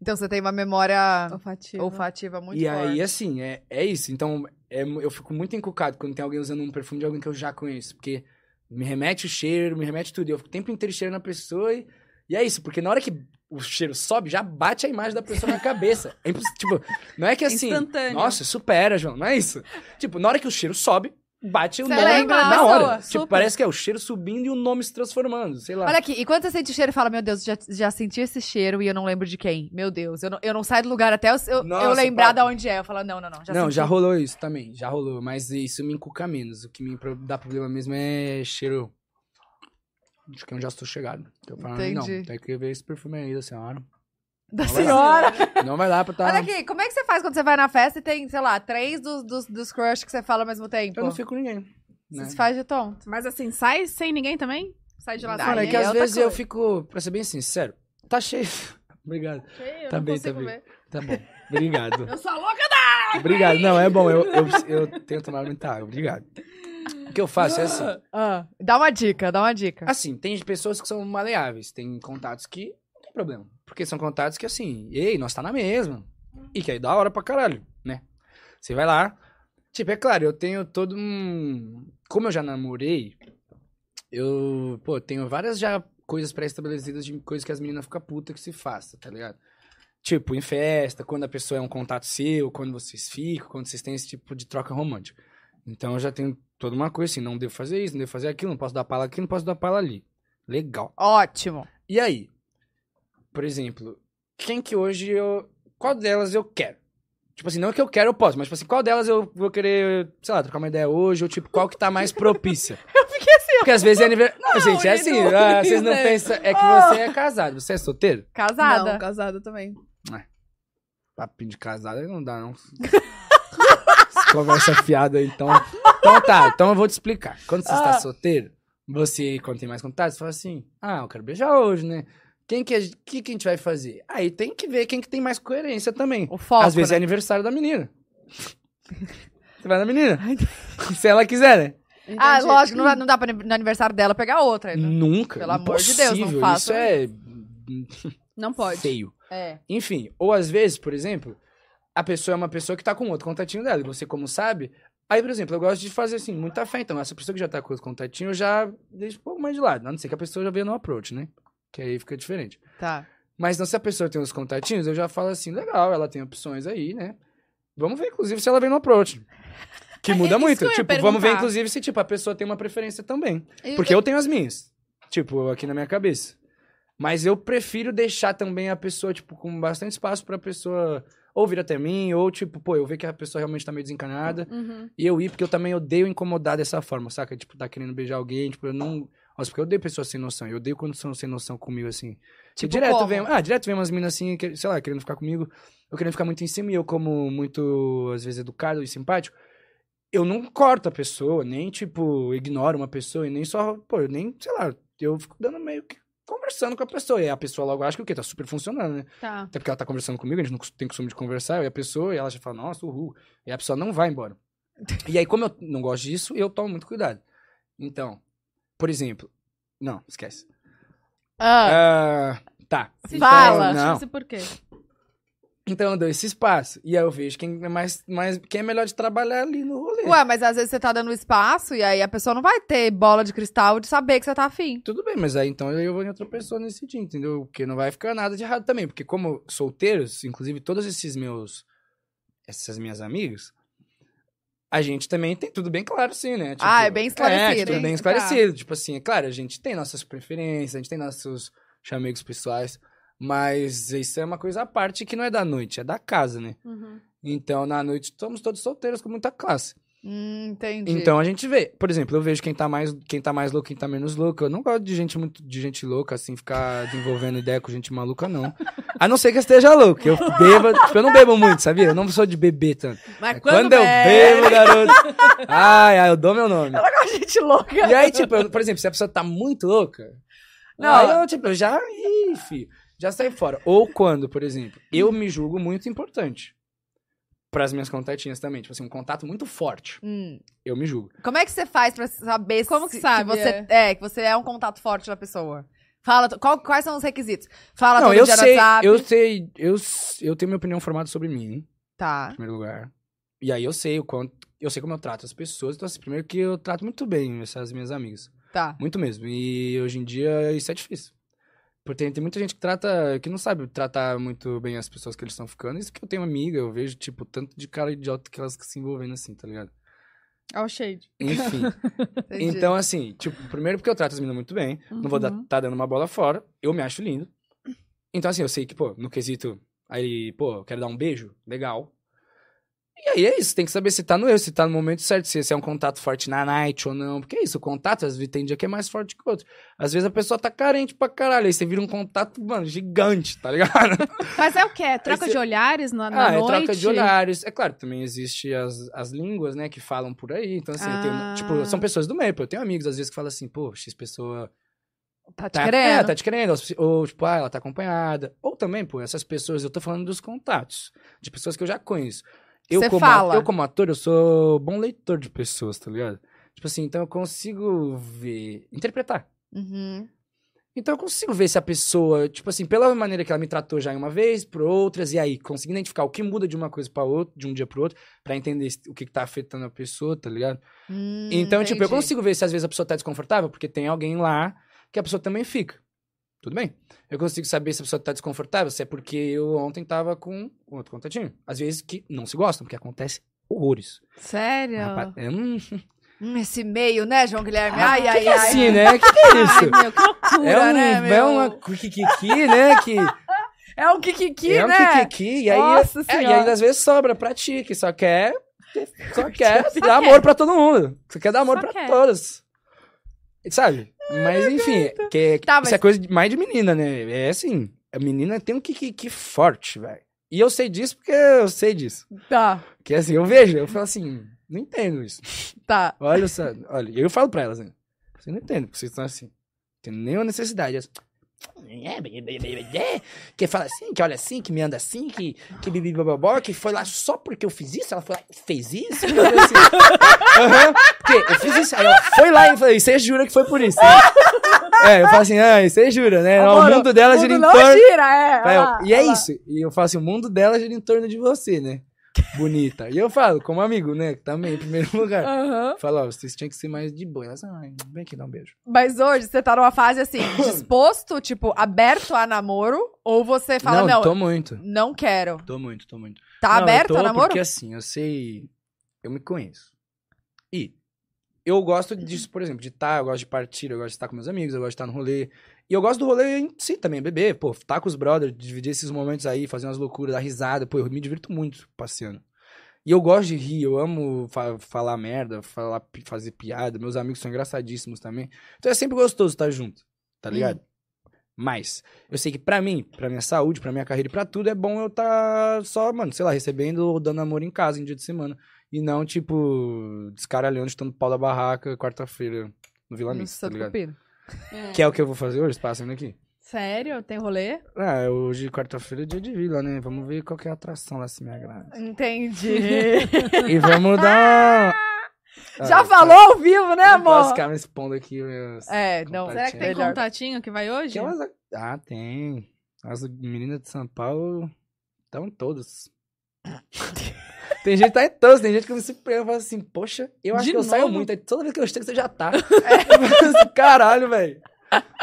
Então você tem uma memória Olfativa. olfativa muito e forte. aí, assim, é, é isso. Então, é, eu fico muito encucado quando tem alguém usando um perfume de alguém que eu já conheço. Porque me remete o cheiro, me remete tudo. E eu fico o tempo inteiro cheirando a pessoa e, e é isso. Porque na hora que o cheiro sobe, já bate a imagem da pessoa na cabeça. É tipo, não é que assim... Instantâneo. Nossa, supera, João. Não é isso. Tipo, na hora que o cheiro sobe, bate o nome lembra na pessoa, hora. Tipo, parece que é o cheiro subindo e o nome se transformando. Sei lá. Olha aqui, e quando você sente o cheiro e fala, meu Deus, já, já senti esse cheiro e eu não lembro de quem. Meu Deus, eu não, eu não saio do lugar até eu, eu, eu Nossa, lembrar Paty. de onde é. Eu falo, não, não, não. Já não, senti. já rolou isso também, já rolou, mas isso me encuca menos. O que me dá problema mesmo é cheiro. Acho que eu já estou chegado. Eu falo, Entendi. não, tem que ver esse perfume aí da senhora. Da Não vai senhora. Não vai lá pra tá. Olha aqui, como é que você faz quando você vai na festa e tem, sei lá, três dos, dos, dos crush que você fala ao mesmo tempo? Eu não fico com ninguém. Você Né? se faz de tonto. Mas assim, sai sem ninguém também? Sai de lá Cara, é que às outra vezes eu coisa. fico, pra ser bem sincero, tá cheio. Obrigado. Cheio, eu Tá não bem, tá bem. ver. Tá bom. Obrigado. Eu sou a louca Obrigado. Não, é bom. Eu, eu, eu tenho tomado muita água. Obrigado. O que eu faço é assim. Ah, dá uma dica, dá uma dica. Assim, tem pessoas que são maleáveis, tem contatos que não tem problema. Porque são contatos que assim, ei, nós tá na mesma. E que aí dá hora pra caralho, né? Você vai lá. Tipo, é claro, eu tenho todo um. Como eu já namorei, eu, pô, tenho várias já coisas pré-estabelecidas de coisas que as meninas ficam putas que se faça, tá ligado? Tipo, em festa, quando a pessoa é um contato seu, quando vocês ficam, quando vocês têm esse tipo de troca romântica. Então eu já tenho toda uma coisa assim, não devo fazer isso, não devo fazer aquilo, não posso dar pala aqui, não posso dar pala ali. Legal. Ótimo. E aí? Por exemplo, quem que hoje eu. Qual delas eu quero? Tipo assim, não que eu quero, eu posso, mas tipo assim, qual delas eu vou querer, sei lá, trocar uma ideia hoje, ou tipo, qual que tá mais propícia? Eu fiquei assim, Porque às vezes é aniversário. Não, gente, é assim, Edu, ah, vocês não né? pensam. É que você é casado, você é solteiro? casada. Não, casada também. Papinho de casado aí não dá, não. Essa Conversa fiada aí, então. Então tá, então eu vou te explicar. Quando você está Ah. solteiro, você, quando tem mais contato, você fala assim: ah, eu quero beijar hoje, né? Quem que, a gente- que, que a gente vai fazer? Aí tem que ver quem que tem mais coerência também. O foco, Às vezes é né? aniversário da menina. Você vai na menina. Se ela quiser, né? Ah, Entendi. lógico, não, dá- não dá pra no aniversário dela pegar outra. né? Nunca. Pelo amor de Deus, não façam Isso é Não pode. feio. É. Enfim, ou às vezes, por exemplo, a pessoa é uma pessoa que tá com outro contatinho dela, e você, como sabe. Aí, por exemplo, eu gosto de fazer assim, muita fé. Então, essa pessoa que já tá com outro contatinho, eu já deixo um pouco mais de lado. A não ser que a pessoa já venha no approach, né? Que aí fica diferente. Tá. Mas não, se a pessoa tem os contatinhos, eu já falo assim, legal, ela tem opções aí, né? Vamos ver, inclusive, se ela vem no approach. Que É, muda muito. que eu Tipo, vamos ver, inclusive, se tipo, a pessoa tem uma preferência também. Eu- Porque eu tenho as minhas. Tipo, aqui na minha cabeça. Mas eu prefiro deixar também a pessoa, tipo, com bastante espaço pra pessoa ou vir até mim, ou, tipo, pô, eu ver que a pessoa realmente tá meio desencanada. Uhum. E eu ir, porque eu também odeio incomodar dessa forma, saca? Tipo, tá querendo beijar alguém, tipo, eu não. Nossa, porque eu odeio pessoas sem noção. Eu odeio quando são sem noção comigo, assim. Tipo Tipo, direto como? vem. Ah, direto vem umas minas assim, que, sei lá, querendo ficar comigo. Eu querendo ficar muito em cima e eu, como muito, às vezes, educado e simpático, eu não corto a pessoa, nem, tipo, ignoro uma pessoa, e nem só, pô, eu nem, sei lá, eu fico dando meio que conversando com a pessoa. E a pessoa logo acha que o quê? Tá super funcionando, né? Tá. Até porque ela tá conversando comigo, a gente não tem costume de conversar, e a pessoa, e ela já fala, nossa, uhul. E a pessoa não vai embora. E aí, como eu não gosto disso, eu tomo muito cuidado. Então, por exemplo, não, esquece. Ah, Ah, tá. Se Fala. Então, não. Isso por quê? Então eu dou esse espaço. E aí eu vejo quem é mais, mais quem é melhor de trabalhar ali no rolê. Ué, mas às vezes você tá dando espaço e aí a pessoa não vai ter bola de cristal de saber que você tá afim. Tudo bem, mas aí então eu vou em outra pessoa nesse dia, entendeu? Porque não vai ficar nada de errado também. Porque como solteiros, inclusive todos esses meus. Essas minhas amigas, a gente também tem tudo bem claro, sim, né? Tipo, Ah, é bem esclarecido, É, tudo bem Tá. esclarecido. Tipo assim, é claro, a gente tem nossas preferências, a gente tem nossos chamegos pessoais. Mas isso é uma coisa à parte que não é da noite, é da casa, né? Uhum. Então, na noite, somos todos solteiros com muita classe. Hum, entendi. Então a gente vê. Por exemplo, eu vejo quem tá mais, quem tá mais louco, quem tá menos louco. Eu não gosto de gente muito de gente louca, assim, ficar desenvolvendo ideia com gente maluca, não. A não ser que eu esteja louco. Eu bebo, tipo, eu não bebo muito, sabia? Eu não sou de beber tanto. Mas Quando, eu bebo, garoto. Ai, ai, eu dou meu nome. Ela gosta de gente louca. E aí, tipo, eu- por exemplo, se a pessoa tá muito louca, Não. aí eu, tipo, eu já. Ih, filho, já saí fora. Ou quando, por exemplo, eu me julgo muito importante. Pras minhas contatinhas também. Tipo assim, um contato muito forte. Hum. Eu me julgo. Como é que você faz pra saber Como que se- sabe, você é. que você é um contato forte da pessoa? Fala, qual- quais são os requisitos? Fala Não, todo eu dia sei, WhatsApp. eu sei, eu, eu tenho minha opinião formada sobre mim, em Tá. primeiro lugar. E aí eu sei o quanto, eu sei como eu trato as pessoas. Então, assim, primeiro que eu trato muito bem essas minhas amigas. Tá. Muito mesmo. E hoje em dia isso é difícil. Porque tem, tem muita gente que trata, que não sabe tratar muito bem as pessoas que eles estão ficando. Isso que eu tenho amiga, eu vejo, tipo, tanto de cara idiota que elas se envolvendo assim, tá ligado? Ó o shade. Enfim. Então, assim, tipo, primeiro porque eu trato as meninas muito bem. Não vou dar, Uhum. tá dando uma bola fora. Eu me acho lindo. Então, assim, eu sei que, pô, no quesito. Aí, pô, eu quero dar um beijo. Legal. E aí é isso, tem que saber se tá no eu, se tá no momento certo, se esse é um contato forte na night ou não. Porque é isso, o contato, às vezes tem dia que é mais forte que o outro. Às vezes a pessoa tá carente pra caralho. Aí você vira um contato, mano, gigante, tá ligado? Mas é o quê? É troca Esse- de olhares na, na ah, noite? é troca de olhares. É claro, também existe as, as línguas, né, que falam por aí. Então, assim, tem- Ah. tipo, são pessoas do meio. Eu tenho amigos, às vezes, que falam assim, pô, X pessoa Tá te Tá, querendo. É, tá te querendo. Ou, tipo, ah, ela tá acompanhada. Ou também, pô, essas pessoas, eu tô falando dos contatos. De pessoas que eu já conheço. Eu, Cê como, fala. eu, como ator, eu sou bom leitor de pessoas, tá ligado? Tipo assim, então eu consigo ver, interpretar. Uhum. Então eu consigo ver se a pessoa, tipo assim, pela maneira que ela me tratou já em uma vez, por outras, e aí, conseguir identificar o que muda de uma coisa pra outra, de um dia pro outro, pra entender o que, que tá afetando a pessoa, tá ligado? Hum, Então, tipo, eu entendi. consigo ver se às vezes a pessoa tá desconfortável, porque tem alguém lá que a pessoa também fica. Tudo bem? Eu consigo saber se a pessoa tá desconfortável, se é porque eu ontem tava com outro contatinho. Às vezes que não se gostam, porque acontece horrores. Sério? Rapaz, é, hum, Hum, esse meio, né, João Guilherme? Ah, ai, que ai, que é ai. assim, né? Que que é Ai, isso? meu, que loucura, É, um, né, é meu? uma kikiki, né? Que É um kikiki, é um né? kikiki, e aí, Nossa é, e aí às vezes sobra pra ti, que só quer, só quer dar amor pra todo mundo. Só quer dar amor Só pra quer. todos. Sabe? Mas enfim, que, Tá, isso mas- é coisa mais de menina, né? É assim, a menina tem um kikiki forte, velho. E eu sei disso porque eu sei disso. Tá, Que assim, eu vejo, eu falo assim, não entendo isso. tá. Olha olha, eu falo pra elas, né? Você não entende, porque vocês estão assim. Não tem nenhuma necessidade. Elas, Que fala assim, que olha assim, que me anda assim, que, que que foi lá só porque eu fiz isso? Ela foi lá e fez isso? Eu assim, porque eu fiz isso. Aí ela foi lá e falei, você jura que foi por isso? né?" É, eu falo assim, ah, você jura, né? Amor, o mundo dela o gira em mundo não torno. gira, é. E é isso. E eu falo assim, o mundo dela gira em torno de você, né? Bonita. E eu falo, como amigo, né? Também, em primeiro lugar. Aham. Falo, ó, vocês tinham que ser mais de boa. Elas, ai, vem aqui dar um beijo. Mas hoje você tá numa fase assim, disposto, tipo, aberto a namoro? Ou você fala, não, não, tô muito. não quero? Tô muito, tô muito. Tá Não, aberto a namoro? Porque assim, eu sei. Eu me conheço. E eu gosto disso, por exemplo, de estar, eu gosto de partir, eu gosto de estar com meus amigos, eu gosto de estar no rolê. E eu gosto do rolê em si também, beber, pô, estar com os brothers, dividir esses momentos aí, fazer umas loucuras, dar risada, pô, eu me divirto muito passeando. E eu gosto de rir, eu amo fa- falar merda, falar, fazer piada, meus amigos são engraçadíssimos também. Então é sempre gostoso estar junto, tá ligado? Mas, eu sei que pra mim, pra minha saúde, pra minha carreira e pra tudo, é bom eu estar só, mano, sei lá, recebendo ou dando amor em casa em dia de semana. E não, tipo, descaralhando, estando pau da barraca quarta-feira no Vila Mix, tá ligado? Cupido. Que é o que eu vou fazer hoje, passando aqui. Sério? Tem rolê? Ah, hoje, quarta-feira, é dia de Vila, né? Vamos ver qual que é a atração lá, se me agrada. Entendi. E vamos dar... Já Ah, falou ao vivo, né, Não posso amor? ficar me expondo aqui. Meus... É, não. Será que tem melhor. contatinho que vai hoje? Que elas... Ah, tem. As meninas de São Paulo estão todas. tem gente que tá em todos, tem gente que me surpreende e fala assim, poxa, eu acho De que eu saio novo? muito. Aí toda vez que eu chego, você já tá. Assim, Caralho, velho.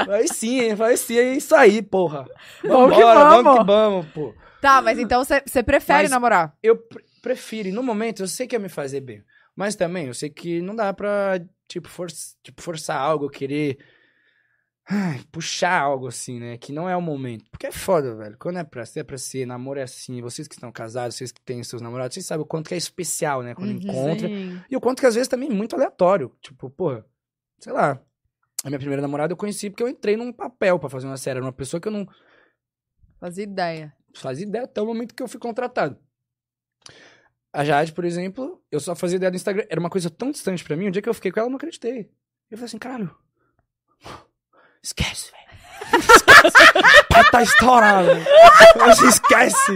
Vai sim, hein? Vai sim, é isso aí, porra. Vamos que vamos. vamos que vamos, pô. Tá, mas então você prefere Mas- namorar? Eu pre- prefiro, no momento eu sei que ia me fazer bem. Mas também eu sei que não dá pra, tipo, for, tipo forçar algo, querer. Ai, puxar algo assim, né? Que não é o momento. Porque é foda, velho. Quando é pra ser, é pra ser. Namoro é assim. Vocês que estão casados, vocês que têm seus namorados, vocês sabem o quanto que é especial, né? Quando Uhum, encontra. Sim. E o quanto que às vezes também é muito aleatório. Tipo, porra, sei lá. A minha primeira namorada eu conheci porque eu entrei num papel pra fazer uma série. Era uma pessoa que eu não Fazia ideia. fazia ideia até o momento que eu fui contratado. A Jade, por exemplo, eu só fazia ideia do Instagram. Era uma coisa tão distante pra mim. O dia que eu fiquei com ela, eu não acreditei. Eu falei assim, caralho. Esquece, velho. Esquece. Tá estourado. Esquece, esquece,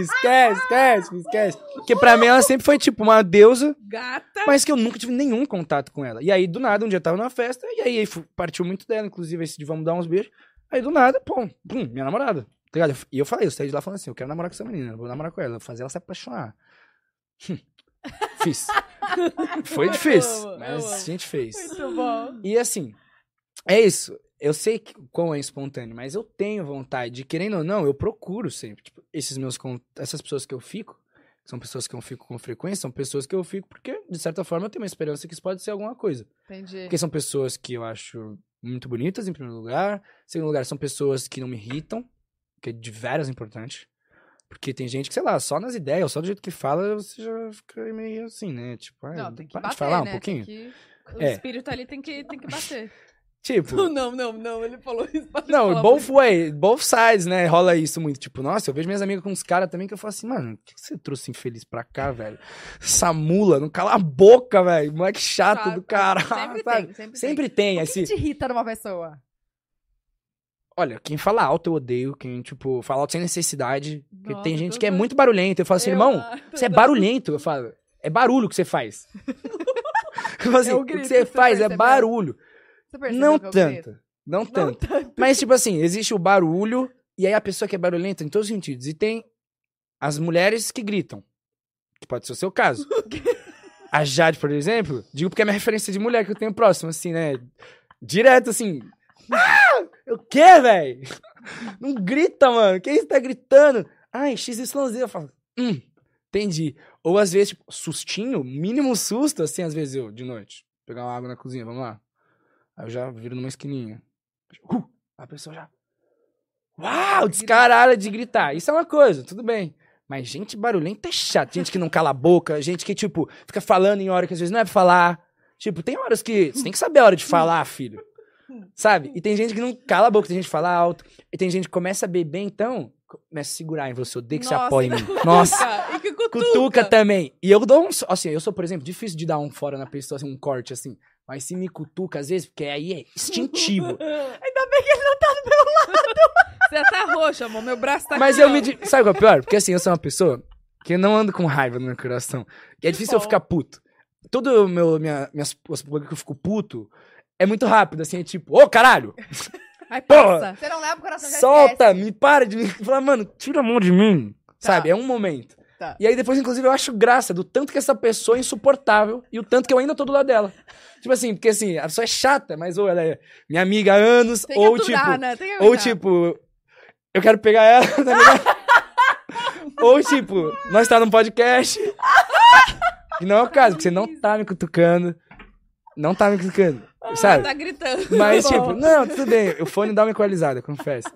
esquece, esquece. Porque pra mim ela sempre foi tipo uma deusa, Gata. mas que eu nunca tive nenhum contato com ela. E aí, do nada, um dia eu tava numa festa, e aí partiu muito dela, inclusive esse de vamos dar uns beijos. Aí do nada, pum, pum, minha namorada. Tá ligado? E eu falei, eu saí de lá falando assim, eu quero namorar com essa menina, eu vou namorar com ela, fazer ela se apaixonar. Fiz. Foi difícil, mas a gente fez. Muito bom. E assim, é isso. Eu sei que, quão é espontâneo, mas eu tenho vontade de, querendo ou não, eu procuro sempre. Tipo, esses meus essas pessoas que eu fico, são pessoas que eu fico com frequência, são pessoas que eu fico porque, de certa forma, eu tenho uma esperança que isso pode ser alguma coisa. Entendi. Porque são pessoas que eu acho muito bonitas, em primeiro lugar. Em segundo lugar, são pessoas que não me irritam, que é de veras importante. Porque tem gente que, sei lá, só nas ideias, só do jeito que fala, você já fica meio assim, né? Tipo, ah, Não, tem que para bater, de falar né? um pouquinho. Tem que- O É. espírito ali tem que, tem que bater. Tipo, não, não, não. Ele falou isso. pode Não, both way, both sides, né? Rola isso muito. Tipo, nossa, eu vejo minhas amigas com uns caras também que eu falo assim, mano, o que que você trouxe infeliz pra cá, velho? Essa mula, não cala a boca, velho. Moleque chato, do cara. Sempre sabe? tem, sempre, Sempre tem. tem O que esse. te irrita numa pessoa? Olha, quem fala alto eu odeio. Quem, tipo, fala alto sem necessidade. Porque Nossa, tem gente que é muito barulhento. Eu falo assim, Eu- irmão, você é barulhento. Eu falo, é barulho que você faz. eu falo assim, É o o que você faz é percebeu? barulho. Não o tanto. Não tanto. Mas, tipo assim, existe o barulho, e aí a pessoa que é barulhenta em todos os sentidos. E tem as mulheres que gritam. Que pode ser o seu caso. a Jade, por exemplo, digo porque é minha referência de mulher que eu tenho próximo, assim, né? Direto, assim. Ah! Eu quê, velho? Não grita, mano. Quem está gritando? Ai, XYZ. Eu falo, hum, entendi. Ou às vezes, tipo, sustinho, mínimo susto, assim, às vezes eu, de noite. Pegar uma água na cozinha, vamos lá. Aí eu já viro numa esquininha. Uh, a pessoa já. Uau, descarada de gritar. Isso é uma coisa, tudo bem. Mas gente barulhenta é chato. Gente que não cala a boca, gente que, tipo, fica falando em hora que às vezes não é pra falar. Tipo, tem horas que. Você tem que saber a hora de falar, filho. Sabe? E tem gente que não cala a boca, tem gente que fala alto. E tem gente que começa a beber, então. Começa a segurar em você. Eu odeio que você Nossa, apoie em mim. Nossa. E que cutuca. Cutuca também. E eu dou um. Assim, eu sou, por exemplo, difícil de dar um fora na pessoa, assim, um corte, assim. Mas se me cutuca, às vezes, porque aí é instintivo. Ainda bem que ele não tá do meu Você tá roxo, amor. Meu braço tá Mas aqui, eu ó. me. di- Sabe qual é o pior? Porque assim, eu sou uma pessoa que eu não ando com raiva no meu coração. E é difícil eu bom. ficar puto. Todo o meu. Minha, minhas, as coisas que eu fico puto é muito rápido, assim, é tipo, ô caralho! Aí Porra! passa. Você não leva o coração já Solta! esquece. Me para de me. Falar, mano, tira a mão de mim. Sabe? É um momento. Tá. E aí depois, inclusive, eu acho graça do tanto que essa pessoa é insuportável e o tanto que eu ainda tô do lado dela. Tipo assim, porque assim, a pessoa é chata, mas ou ela é minha amiga há anos, Tem que ou aturar, tipo. né? Que Ou tipo, eu quero pegar ela, tá ligado? Ou tipo, nós tá num podcast. E não é o caso, porque você não tá me cutucando. Não tá me cutucando. Sabe? Tá gritando. Mas, tipo, não, tudo bem. O fone dá uma equalizada, confesso.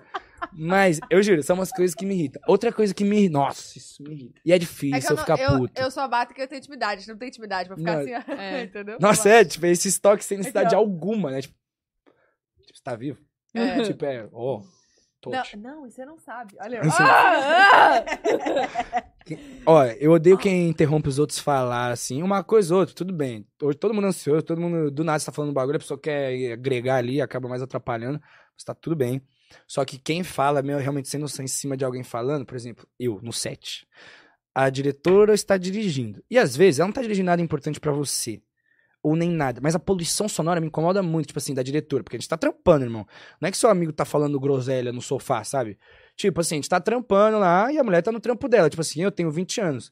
Mas, eu juro, são umas coisas que me irritam. Outra coisa que me irrita. Nossa, isso me irrita. E é difícil É eu, eu não- ficar eu, puto. eu só bato que eu tenho intimidade. Não tenho intimidade pra ficar Não, assim, ó. é. entendeu? Nossa, é, tipo, esses toques sem necessidade ó. alguma, né? Tipo, tipo, você tá vivo? É. Tipo, é, ó, tô. Não, não, você não sabe. Olha. Assim. Ah, Olha, eu odeio quem interrompe os outros falar, assim. Uma coisa ou outra, tudo bem. Hoje todo mundo é ansioso, todo mundo do nada está falando um bagulho, a pessoa quer agregar ali, acaba mais atrapalhando. Mas tá tudo bem. Só que quem fala, meu, realmente sem noção em cima de alguém falando, por exemplo, eu, no set. A diretora está dirigindo. E às vezes ela não tá dirigindo nada importante pra você. Ou nem nada. Mas a poluição sonora me incomoda muito, tipo assim, da diretora. Porque a gente tá trampando, irmão. Não é que seu amigo tá falando groselha no sofá, sabe? Tipo assim, a gente tá trampando lá e a mulher tá no trampo dela. Tipo assim, eu tenho 20 anos.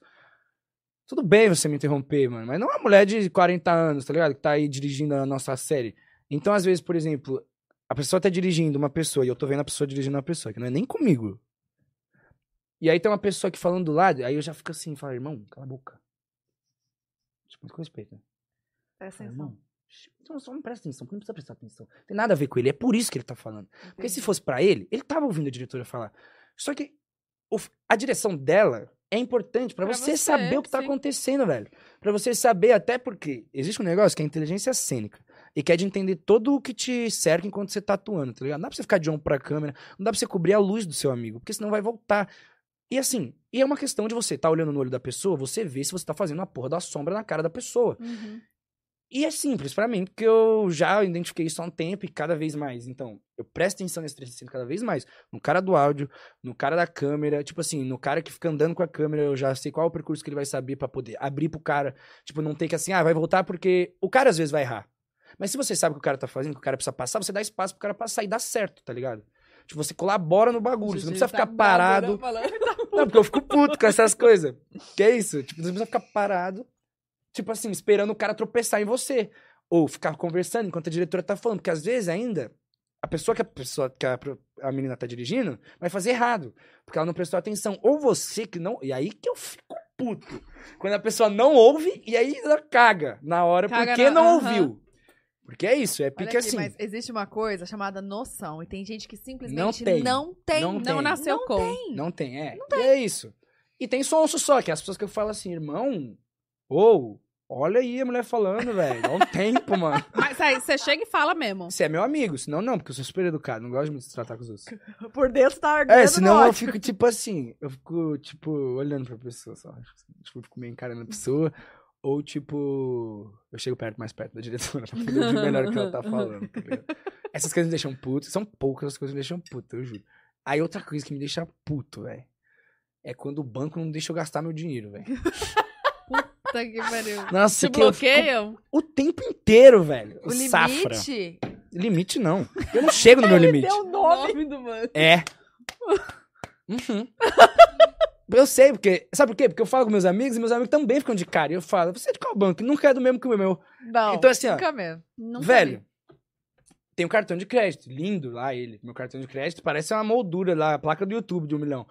Tudo bem você me interromper, mano. Mas não é uma mulher de 40 anos, tá ligado? Que tá aí dirigindo a nossa série. Então, às vezes, por exemplo, a pessoa tá dirigindo uma pessoa e eu tô vendo a pessoa dirigindo uma pessoa, que não é nem comigo. E aí tem uma pessoa aqui falando do lado, aí eu já fico assim, falo, irmão, cala a boca. Tipo, muito com respeito, né? Presta atenção. irmão, Então só não presta atenção, porque não precisa prestar atenção. Não tem nada a ver com ele, é por isso que ele tá falando. Porque se fosse pra ele, ele tava ouvindo a diretora falar. Só que o a direção dela é importante pra Pra você, você, saber o que tá sim. acontecendo, velho. Pra você saber, até porque existe um negócio que é a inteligência cênica. E que é de entender todo o que te cerca enquanto você tá atuando, tá ligado? Não dá pra você ficar de ombro pra câmera, não dá pra você cobrir a luz do seu amigo, porque senão vai voltar. E assim, e é uma questão de você tá olhando no olho da pessoa, você vê se você tá fazendo a porra da sombra na cara da pessoa. Uhum. E é simples pra mim, porque eu já identifiquei isso há um tempo e cada vez mais. Então, eu presto atenção nesse 360 cada vez mais. No cara do áudio, no cara da câmera, tipo assim, no cara que fica andando com a câmera, eu já sei qual é o percurso que ele vai saber pra poder abrir pro cara. Tipo, não ter que assim, ah, vai voltar porque o cara às vezes vai errar. Mas se você sabe o que o cara tá fazendo, que o cara precisa passar, você dá espaço pro cara passar e dá certo, tá ligado? Tipo, você colabora no bagulho, você não precisa tá ficar parado. Não, porque eu fico puto com essas coisas. Que é isso? Tipo, você precisa ficar parado, tipo assim, esperando o cara tropeçar em você. Ou ficar conversando enquanto a diretora tá falando. Porque às vezes ainda, a pessoa que a pessoa que a, a menina tá dirigindo vai fazer errado. Porque ela não prestou atenção. Ou você que não. E aí que eu fico puto. Quando a pessoa não ouve e aí ela caga na hora Caga porque na- não aham. ouviu. Porque é isso, é Olha pique aqui, assim. mas existe uma coisa chamada noção. E tem gente que simplesmente Não tem. não tem. Não Não tem. nasceu Não com. Não tem, é. E é isso. E tem sonso só, que é as pessoas que eu falo assim, irmão, ou, olha aí a mulher falando, velho. Dá um tempo, mano. Mas aí, você chega e fala mesmo. Você é meu amigo, senão não, porque eu sou super educado, não gosto de me tratar com os outros. Por dentro tá ardendo. É, senão eu ódio. fico tipo assim, eu fico, tipo, olhando pra pessoa só. Tipo, eu fico meio encarando a pessoa. Ou, tipo, eu chego perto, mais perto da diretora pra ouvir melhor o que ela tá falando. tá ligado? Essas coisas me deixam puto. São poucas as coisas que me deixam puto, eu juro. Aí outra coisa que me deixa puto, velho, é quando o banco não deixa eu gastar meu dinheiro, velho. Puta que pariu. Nossa, Te que bloqueiam? o tempo inteiro, velho. O O limite. safra. Limite não. Eu não chego no meu limite. Deu O nome do banco. É. Uhum. Eu sei, porque. Sabe por quê? Porque eu falo com meus amigos e meus amigos também ficam de cara. E eu falo, você é de qual banco? Nunca é do mesmo que o meu. Não. Então, assim, ó. Nunca mesmo. Nunca velho, tem um cartão de crédito. Lindo lá ele. Meu cartão de crédito parece uma moldura lá, a placa do YouTube de um milhão.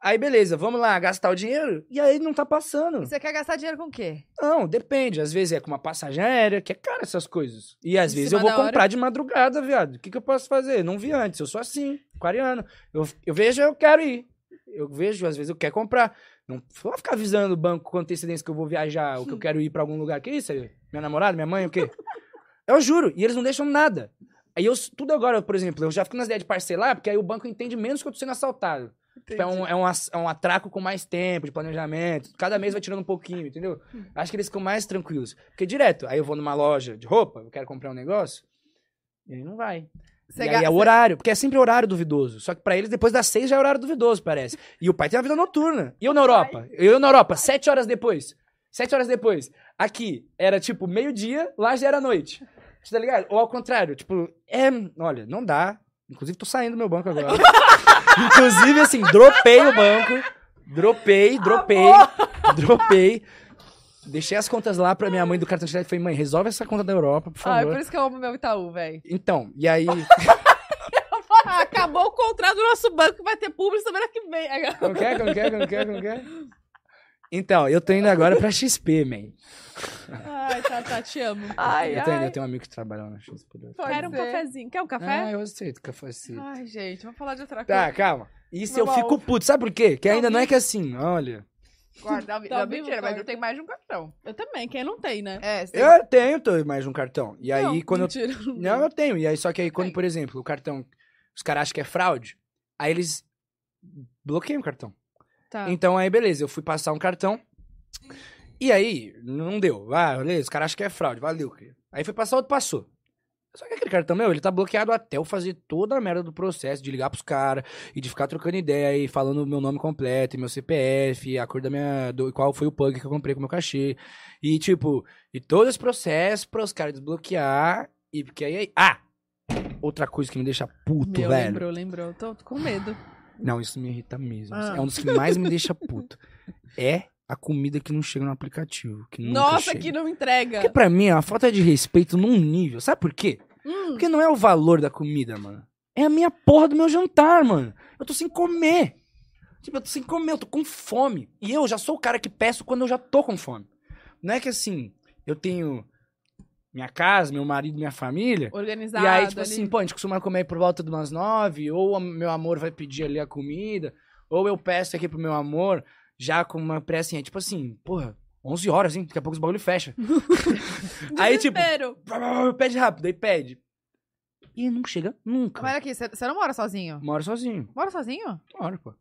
Aí, beleza, vamos lá gastar o dinheiro. E aí não tá passando. Você quer gastar dinheiro com o quê? Não, depende. Às vezes é com uma passagem aérea, que é cara essas coisas. E às Em vezes eu vou hora. comprar de madrugada, viado. O que, que eu posso fazer? Não vi antes. Eu sou assim, aquariano. Eu, eu vejo, eu quero ir. Eu vejo, às vezes eu quero comprar. Não vou ficar avisando o banco com antecedência que eu vou viajar, ou que eu quero ir pra algum lugar. Que isso? Minha namorada, minha mãe, o quê? Eu juro. E eles não deixam nada. Aí eu, tudo agora, por exemplo, eu já fico nas ideias de parcelar, porque aí o banco entende menos que eu tô sendo assaltado. Tipo, é, um, é, um, é um atraco com mais tempo de planejamento. Cada mês vai tirando um pouquinho, entendeu? Acho que eles ficam mais tranquilos. Porque direto, aí eu vou numa loja de roupa, eu quero comprar um negócio, e aí não vai. Você e aí é o horário, porque é sempre horário duvidoso. Só que pra eles, depois das seis já é horário duvidoso, parece. E o pai tem uma vida noturna. E eu na Europa? Eu na Europa, sete horas depois. Sete horas depois. Aqui era tipo meio-dia, lá já era noite. Você tá ligado? Ou ao contrário, tipo, é. Olha, não dá. Inclusive, tô saindo do meu banco agora. Inclusive, assim, dropei o banco. Dropei, dropei, dropei. Deixei as contas lá pra minha mãe do cartão de crédito. Falei, mãe, resolve essa conta da Europa, por Ah, é favor. por isso que eu amo meu Itaú, velho. Então, e aí. Ah, acabou o contrato do nosso banco, vai ter público semana que vem. Como que é? Como que é? Como que é? Como que é? Então, eu tô indo agora pra XP, man. Ai, tá, tá, te amo. Ai, Eu tenho, ai. eu tenho um amigo que trabalha lá na XP. Quero um cafezinho. Quer um Ah, café? eu aceito cafezinho. Ai, gente, vamos falar de outra coisa. Tá, calma. Isso Meu eu fico puto. Sabe por quê? Que Tá ainda não é que assim, olha. Guarda, não, Tá não, vivo, mentira, mas eu tenho mais de um cartão. Eu também, quem não tem, né? É, você Eu tenho tô, mais um cartão. E aí, não, quando eu mentira. Não, eu tenho. E aí, só que aí, quando, Tem. por exemplo, o cartão, os caras acham que é fraude, aí eles bloqueiam o cartão. Tá. Então, aí, beleza, eu fui passar um cartão. E aí, não deu. Ah, beleza, os caras acham que é fraude, valeu, querido. Aí foi passar outro, passou. Só que aquele cartão meu, ele tá bloqueado até eu fazer toda a merda do processo, de ligar pros caras e de ficar trocando ideia e falando o meu nome completo, e meu CPF, a cor da minha. Do, qual foi o plug que eu comprei com o meu cachê. E tipo, e todo esse processo pra os caras desbloquear. E porque aí. Ah! Outra coisa que me deixa puto, Meu, velho. lembrou, lembrou. Tô, tô com medo. Não, isso me irrita mesmo. Ah. É um dos que mais me deixa puto. É a comida que não chega no aplicativo. Que Nossa, que não entrega. Porque pra mim é uma falta de respeito num nível. Sabe por quê? Hum, Porque não é o valor da comida, mano. É a minha porra do meu jantar, mano. Eu tô sem comer. Tipo, eu tô sem comer, eu tô com fome. E eu já sou o cara que peço quando eu já tô com fome. Não é que assim, eu tenho minha casa, meu marido, minha família. Organizado. E aí, tipo ali. assim, pô, a gente costuma comer por volta de umas nove, ou meu amor vai pedir ali a comida, ou eu peço aqui pro meu amor, já com uma pressa, assim, é tipo assim, porra, 11 horas, hein? Daqui a pouco os bagulho fecha. aí, tipo, pede rápido, aí pede. E não chega nunca. Mas aqui, você não mora sozinho? Moro sozinho. Mora sozinho? Moro, pô.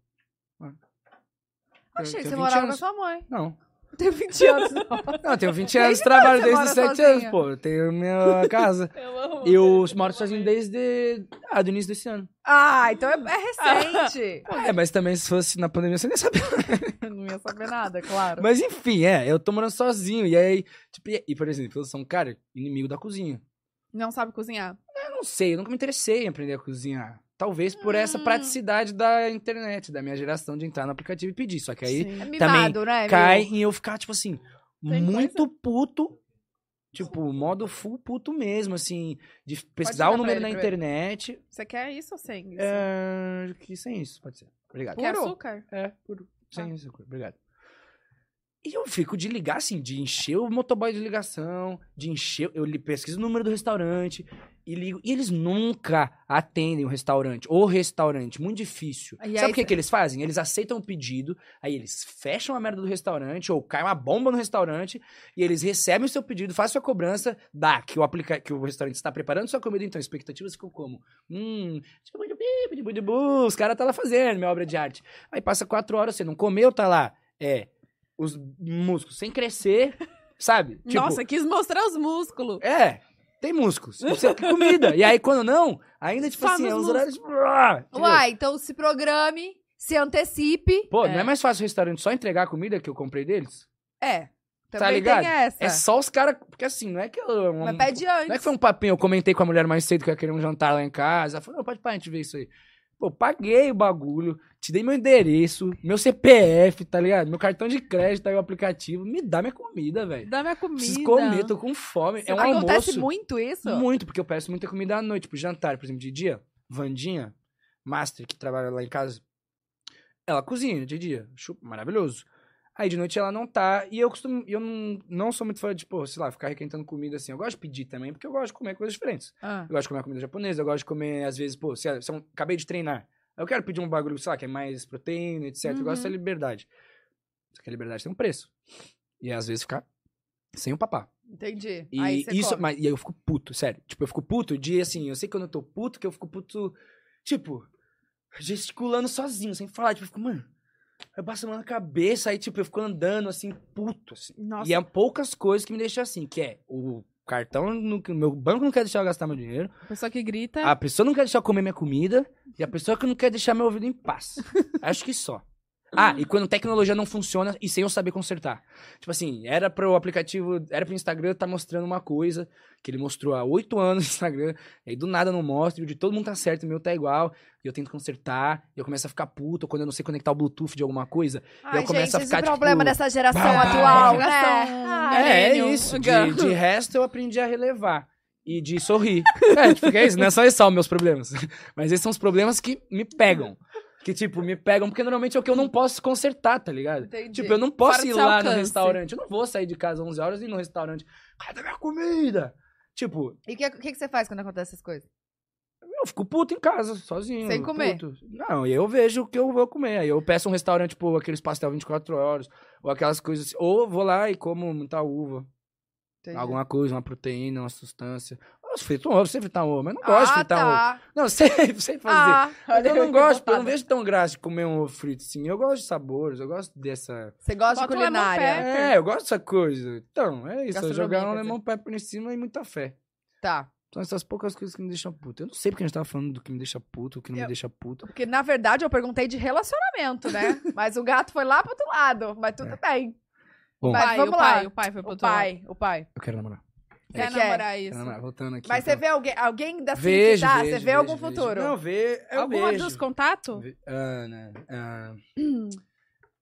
Achei tenho que você 20 morava com a sua mãe. Não. Eu tenho 20 anos, não. Não, eu tenho 20 Desde anos, quando trabalho desde mora os 7 sozinha? anos, pô. Eu tenho minha casa. Eu amo. Eu moro sozinho desde. Ah, do início desse ano. Ah, então é, é recente. É, mas também se fosse na pandemia você nem sabia. Não ia saber nada, claro. Mas enfim, é, eu tô morando sozinho. E aí, tipo, e, e, por exemplo, eu sou um cara inimigo da cozinha. Não sabe cozinhar. Eu não sei, eu nunca me interessei em aprender a cozinhar. Talvez por essa Hum. praticidade da internet, da minha geração de entrar no aplicativo e pedir. Só que aí Sim. É mimado, né? cai em eu ficar, tipo assim, Tem muito puto. Tipo, modo full puto mesmo, assim, de pesquisar o número na primeiro. internet. Você quer isso ou sem isso? É, que sem isso, pode ser. Obrigado. Quer Puro? açúcar? É, puro. Sem Tá. isso, obrigado. E eu fico de ligar, assim, de encher o motoboy de ligação, de encher. Eu pesquiso o número do restaurante e ligo. E eles nunca atendem o restaurante. O restaurante, muito difícil. E Sabe o que, cê- que eles fazem? Eles aceitam o pedido, aí eles fecham a merda do restaurante, ou cai uma bomba no restaurante, e eles recebem o seu pedido, fazem sua cobrança, dá que o, aplica que o restaurante está preparando sua comida, então expectativas ficam como? Hum, os caras tá lá fazendo minha obra de arte. Aí passa quatro horas, você não comeu, tá lá. É, os músculos sem crescer, sabe? Tipo, Nossa, quis mostrar os músculos. É, tem músculos. Você tem comida. E aí, quando não, ainda, tipo Só assim, é os músculos. horários. entendeu? Uai, então se programe, se antecipe. Pô, É. não é mais fácil o restaurante só entregar a comida que eu comprei deles? É. Tá Também ligado? tem essa. É só os caras. Porque assim, não é que eu. um- Mas pede antes. Não é que foi um papinho, eu comentei com a mulher mais cedo que eu ia querer um jantar lá em casa. Ela falou, não, pode parar, a gente ver isso aí. Pô, paguei o bagulho, te dei meu endereço, meu CPF, tá ligado? Meu cartão de crédito, aí o aplicativo. Me dá minha comida, velho. Dá minha comida. Preciso comer, tô com fome. É um Acontece almoço. muito isso? Muito, porque eu peço muita comida à noite. Tipo, jantar, por exemplo, de dia. Vandinha, Master, que trabalha lá em casa, ela cozinha de dia. Maravilhoso. Aí de noite ela não tá. E eu costumo. Eu não, não sou muito fã de, tipo, sei lá, ficar requentando comida assim. Eu gosto de pedir também, porque eu gosto de comer coisas diferentes. Ah. Eu gosto de comer comida japonesa, eu gosto de comer, às vezes, pô, se, se eu acabei de treinar. Eu quero pedir um bagulho, sei lá, que é mais proteína, etc. Eu gosto Uhum. dessa liberdade. Só que a liberdade tem um preço. E às vezes ficar sem o papá. Entendi. E aí isso, come. mas, e aí eu fico puto, sério. Tipo, eu fico puto de, assim, eu sei quando eu tô puto, que eu fico puto, tipo, gesticulando sozinho, sem falar. Tipo, eu fico, mano, eu passo a mão na cabeça, aí, tipo, eu fico andando, assim, puto, assim. Nossa, E é poucas coisas que me deixam assim, que é o cartão, no, meu banco não quer deixar eu gastar meu dinheiro, a pessoa que grita. a pessoa não quer deixar eu comer minha comida, e a pessoa que não quer deixar meu ouvido em paz. Acho que só. Ah, e quando tecnologia não funciona e sem eu saber consertar. Tipo assim, era pro aplicativo, era pro Instagram tá mostrando uma coisa que ele mostrou há oito anos no Instagram, e aí do nada não mostra, e o de todo mundo tá certo, o meu tá igual, e eu tento consertar, e eu começo a ficar puto quando eu não sei conectar o Bluetooth de alguma coisa. Ai, eu começo a gente, ficar, esse problema tipo, dessa geração bah, atual, né? Ai, É, é isso. De, de resto, eu aprendi a relevar. E de sorrir. É, tipo, é isso. Não é só esses são meus problemas. Mas esses são os problemas que me pegam. Que, tipo, me pegam, porque normalmente é o que eu não posso consertar, tá ligado? Entendi. Tipo, eu não posso Fora ir lá no alcance. restaurante. Eu não vou sair de casa às 11 horas e ir no restaurante. Cadê minha comida? Tipo, E o que, que, que você faz quando acontece essas coisas? eu fico puto em casa, sozinho. Sem comer? puto. Não, e aí eu vejo o que eu vou comer. Aí eu peço um restaurante, tipo, aqueles pastel 24 horas, ou aquelas coisas assim. Ou vou lá e como muita uva. Entendi. Alguma coisa, uma proteína, uma substância. Eu frito um ovo, você fritar um ovo, mas eu não gosto de ah, fritar um ovo. tá. Não, sei, sei fazer. Ah, Mas eu não gosto, eu não vejo tão graça de comer um ovo frito assim. Eu gosto de sabores, eu gosto dessa. Você gosta Bota de culinária? É, eu gosto dessa coisa. Então, é isso. Eu jogar um lemon pepper em cima e muita fé. Tá. São essas poucas coisas que me deixam puto. Eu não sei porque a gente tava falando do que me deixa puto, o que não Eu- me deixa puto. Porque, na verdade, eu perguntei de relacionamento, né? Mas o gato foi lá pro outro lado. Mas tudo bem. Bom, Mas pai, vamos o lá. pai, o pai foi pro O outro lado. pai, o pai. eu quero namorar. Quer Você quer? namorar isso? namorar. Voltando aqui. Mas você então. vê alguém, alguém da Vejo, tá? vejo, você vê vejo, algum vejo. futuro? Não, vê. Eu Alguma vejo. dos contatos? Ve- Ah,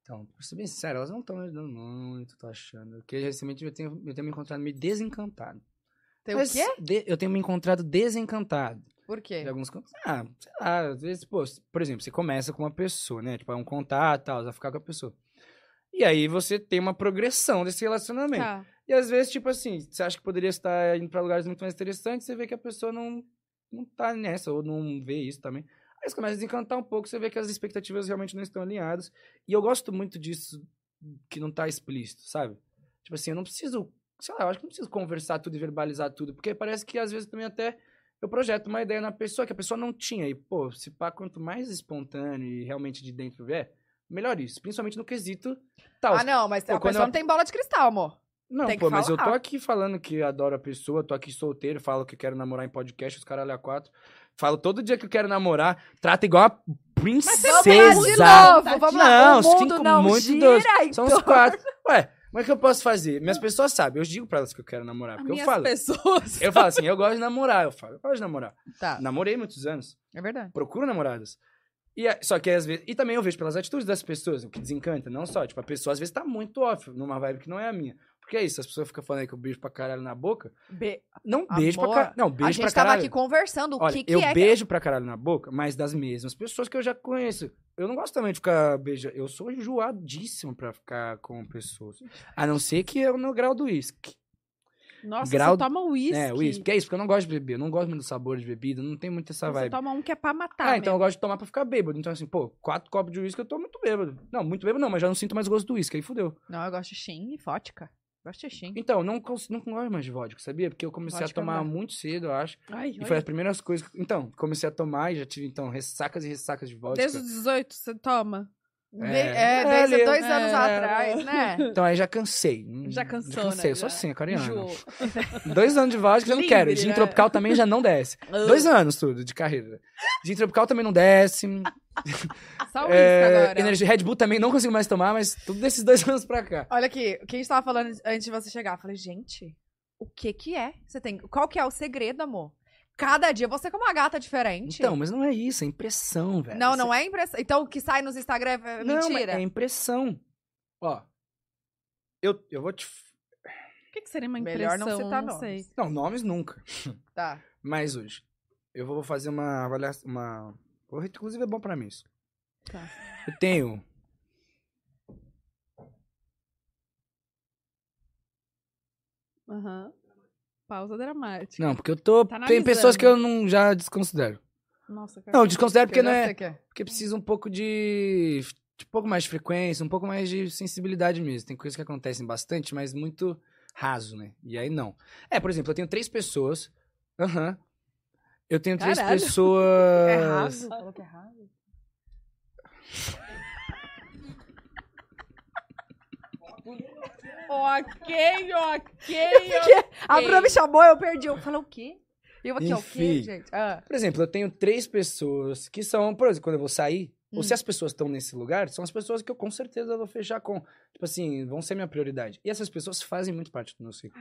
então, pra ser bem sincero, elas não estão me ajudando muito, tô achando. Porque recentemente eu tenho, eu tenho me encontrado meio desencantado. Tem Mas o quê? de- eu tenho me encontrado desencantado. Por quê? De alguns Ah, sei lá, às vezes, pô, por exemplo, você começa com uma pessoa, né? Tipo, é um contato e tal, você vai ficar com a pessoa. E aí você tem uma progressão desse relacionamento. Tá. E às vezes, tipo assim, você acha que poderia estar indo pra lugares muito mais interessantes, você vê que a pessoa não, não tá nessa, ou não vê isso também. Aí você começa a desencantar um pouco, você vê que as expectativas realmente não estão alinhadas. E eu gosto muito disso, que não tá explícito, sabe? Tipo assim, eu não preciso, sei lá, eu acho que não preciso conversar tudo e verbalizar tudo, porque parece que às vezes também até eu projeto uma ideia na pessoa que a pessoa não tinha. E, pô, se pá, quanto mais espontâneo e realmente de dentro vier, melhor isso. Principalmente no quesito tal. Ah, não, mas Pô, a pessoa eu- não tem bola de cristal, amor. Não, Tem pô, mas eu tô aqui falando que adoro a pessoa, tô aqui solteiro, falo que quero namorar em podcast, os caralho a quatro. Falo todo dia que eu quero namorar, trata igual a princesa. Lá de novo, vamos lá. Não, o mundo cinco não muito gira, então. São os quatro. Ué, mas o que eu posso fazer? Minhas pessoas sabem, eu digo pra elas que eu quero namorar, porque eu Minhas falo. pessoas. Eu falo assim, eu gosto de namorar, eu falo, eu gosto de namorar. Tá, Namorei muitos anos, é verdade. procuro namoradas. E, a- só que às vezes. E também eu vejo pelas atitudes das pessoas, o que desencanta, não só. Tipo, a pessoa às vezes tá muito off, numa vibe que não é a minha. Porque é isso, as pessoas ficam falando aí que eu beijo pra caralho na boca. Be- Não beijo Amor, pra caralho. Não, a beijo gente pra tava caralho. aqui conversando o Olha, que, que eu é. beijo pra caralho na boca, mas das mesmas pessoas que eu já conheço. Eu não gosto também de ficar beijando. Eu sou enjoadíssimo pra ficar com pessoas. A não ser que eu no grau do uísque. Nossa, Grau- você toma uísque. É, uísque. Que é isso, porque eu não gosto de beber. Eu não gosto muito do sabor de bebida. Não tem muito essa Você vibe. toma um que é pra matar. Ah, então eu mesmo. gosto de tomar pra ficar bêbado. Então, assim, pô, quatro copos de uísque eu tô muito bêbado. Não, muito bêbado não, mas já não sinto mais gosto do uísque. Aí fudeu. Não, eu gosto de Shin e vodka. Gosto de Shin. Então, não, não gosto mais de vodka, sabia? Porque eu comecei Vodka a tomar não dá. muito cedo, eu acho. Ai, E olha. foi as primeiras coisas. Então, comecei a tomar e já tive, então, ressacas e ressacas de vodka. Desde os 18 você toma? De- É. É, desde É, dois é, anos é. atrás, né? Então aí já cansei. Hum, Já cansou, já cansei, né? eu sou Já assim. Dois anos de vodka já não Livre, quero. Gin né? tropical também já não desce. Dois anos tudo de carreira. Gin tropical também não desce. Só uísque É, agora. energia Red Bull também não consigo mais tomar, mas tudo desses dois anos pra cá. Olha aqui, o que a gente tava falando antes de você chegar? Eu falei, gente, o que que é? Você tem. Qual que é o segredo, amor? Cada dia você é uma gata diferente. Então, mas não é isso, é impressão, velho. Não, não é impressão. Então o que sai nos Instagram é Não, mas mentira. é impressão. Ó, eu, eu vou te... O que, que seria uma Melhor impressão? não citar não nomes. sei. Não, nomes nunca. Tá. Mas hoje, eu vou fazer uma avaliação, uma... Inclusive é bom pra mim isso. Tá. Eu tenho Aham. Pausa dramática. Não, porque eu tô. Tá tem pessoas que eu não já desconsidero. Nossa, cara. Não, desconsidero porque não é. é. Porque precisa um pouco de. de um pouco mais de frequência, um pouco mais de sensibilidade mesmo. Tem coisas que acontecem bastante, mas muito raso, né? E aí não. É, por exemplo, eu tenho três pessoas. Aham. Eu tenho três Caralho. pessoas. É raso? Falou que é raso? Ok, ok, A Bruna me chamou, eu perdi. Eu falei, o quê? Eu aqui, ó, o quê, Enfim. gente? Ah, Por exemplo, eu tenho três pessoas que são, por exemplo, quando eu vou sair, ou Hum. se as pessoas estão nesse lugar, são as pessoas que eu com certeza vou fechar com. Tipo assim, vão ser minha prioridade. E essas pessoas fazem muito parte do meu ciclo.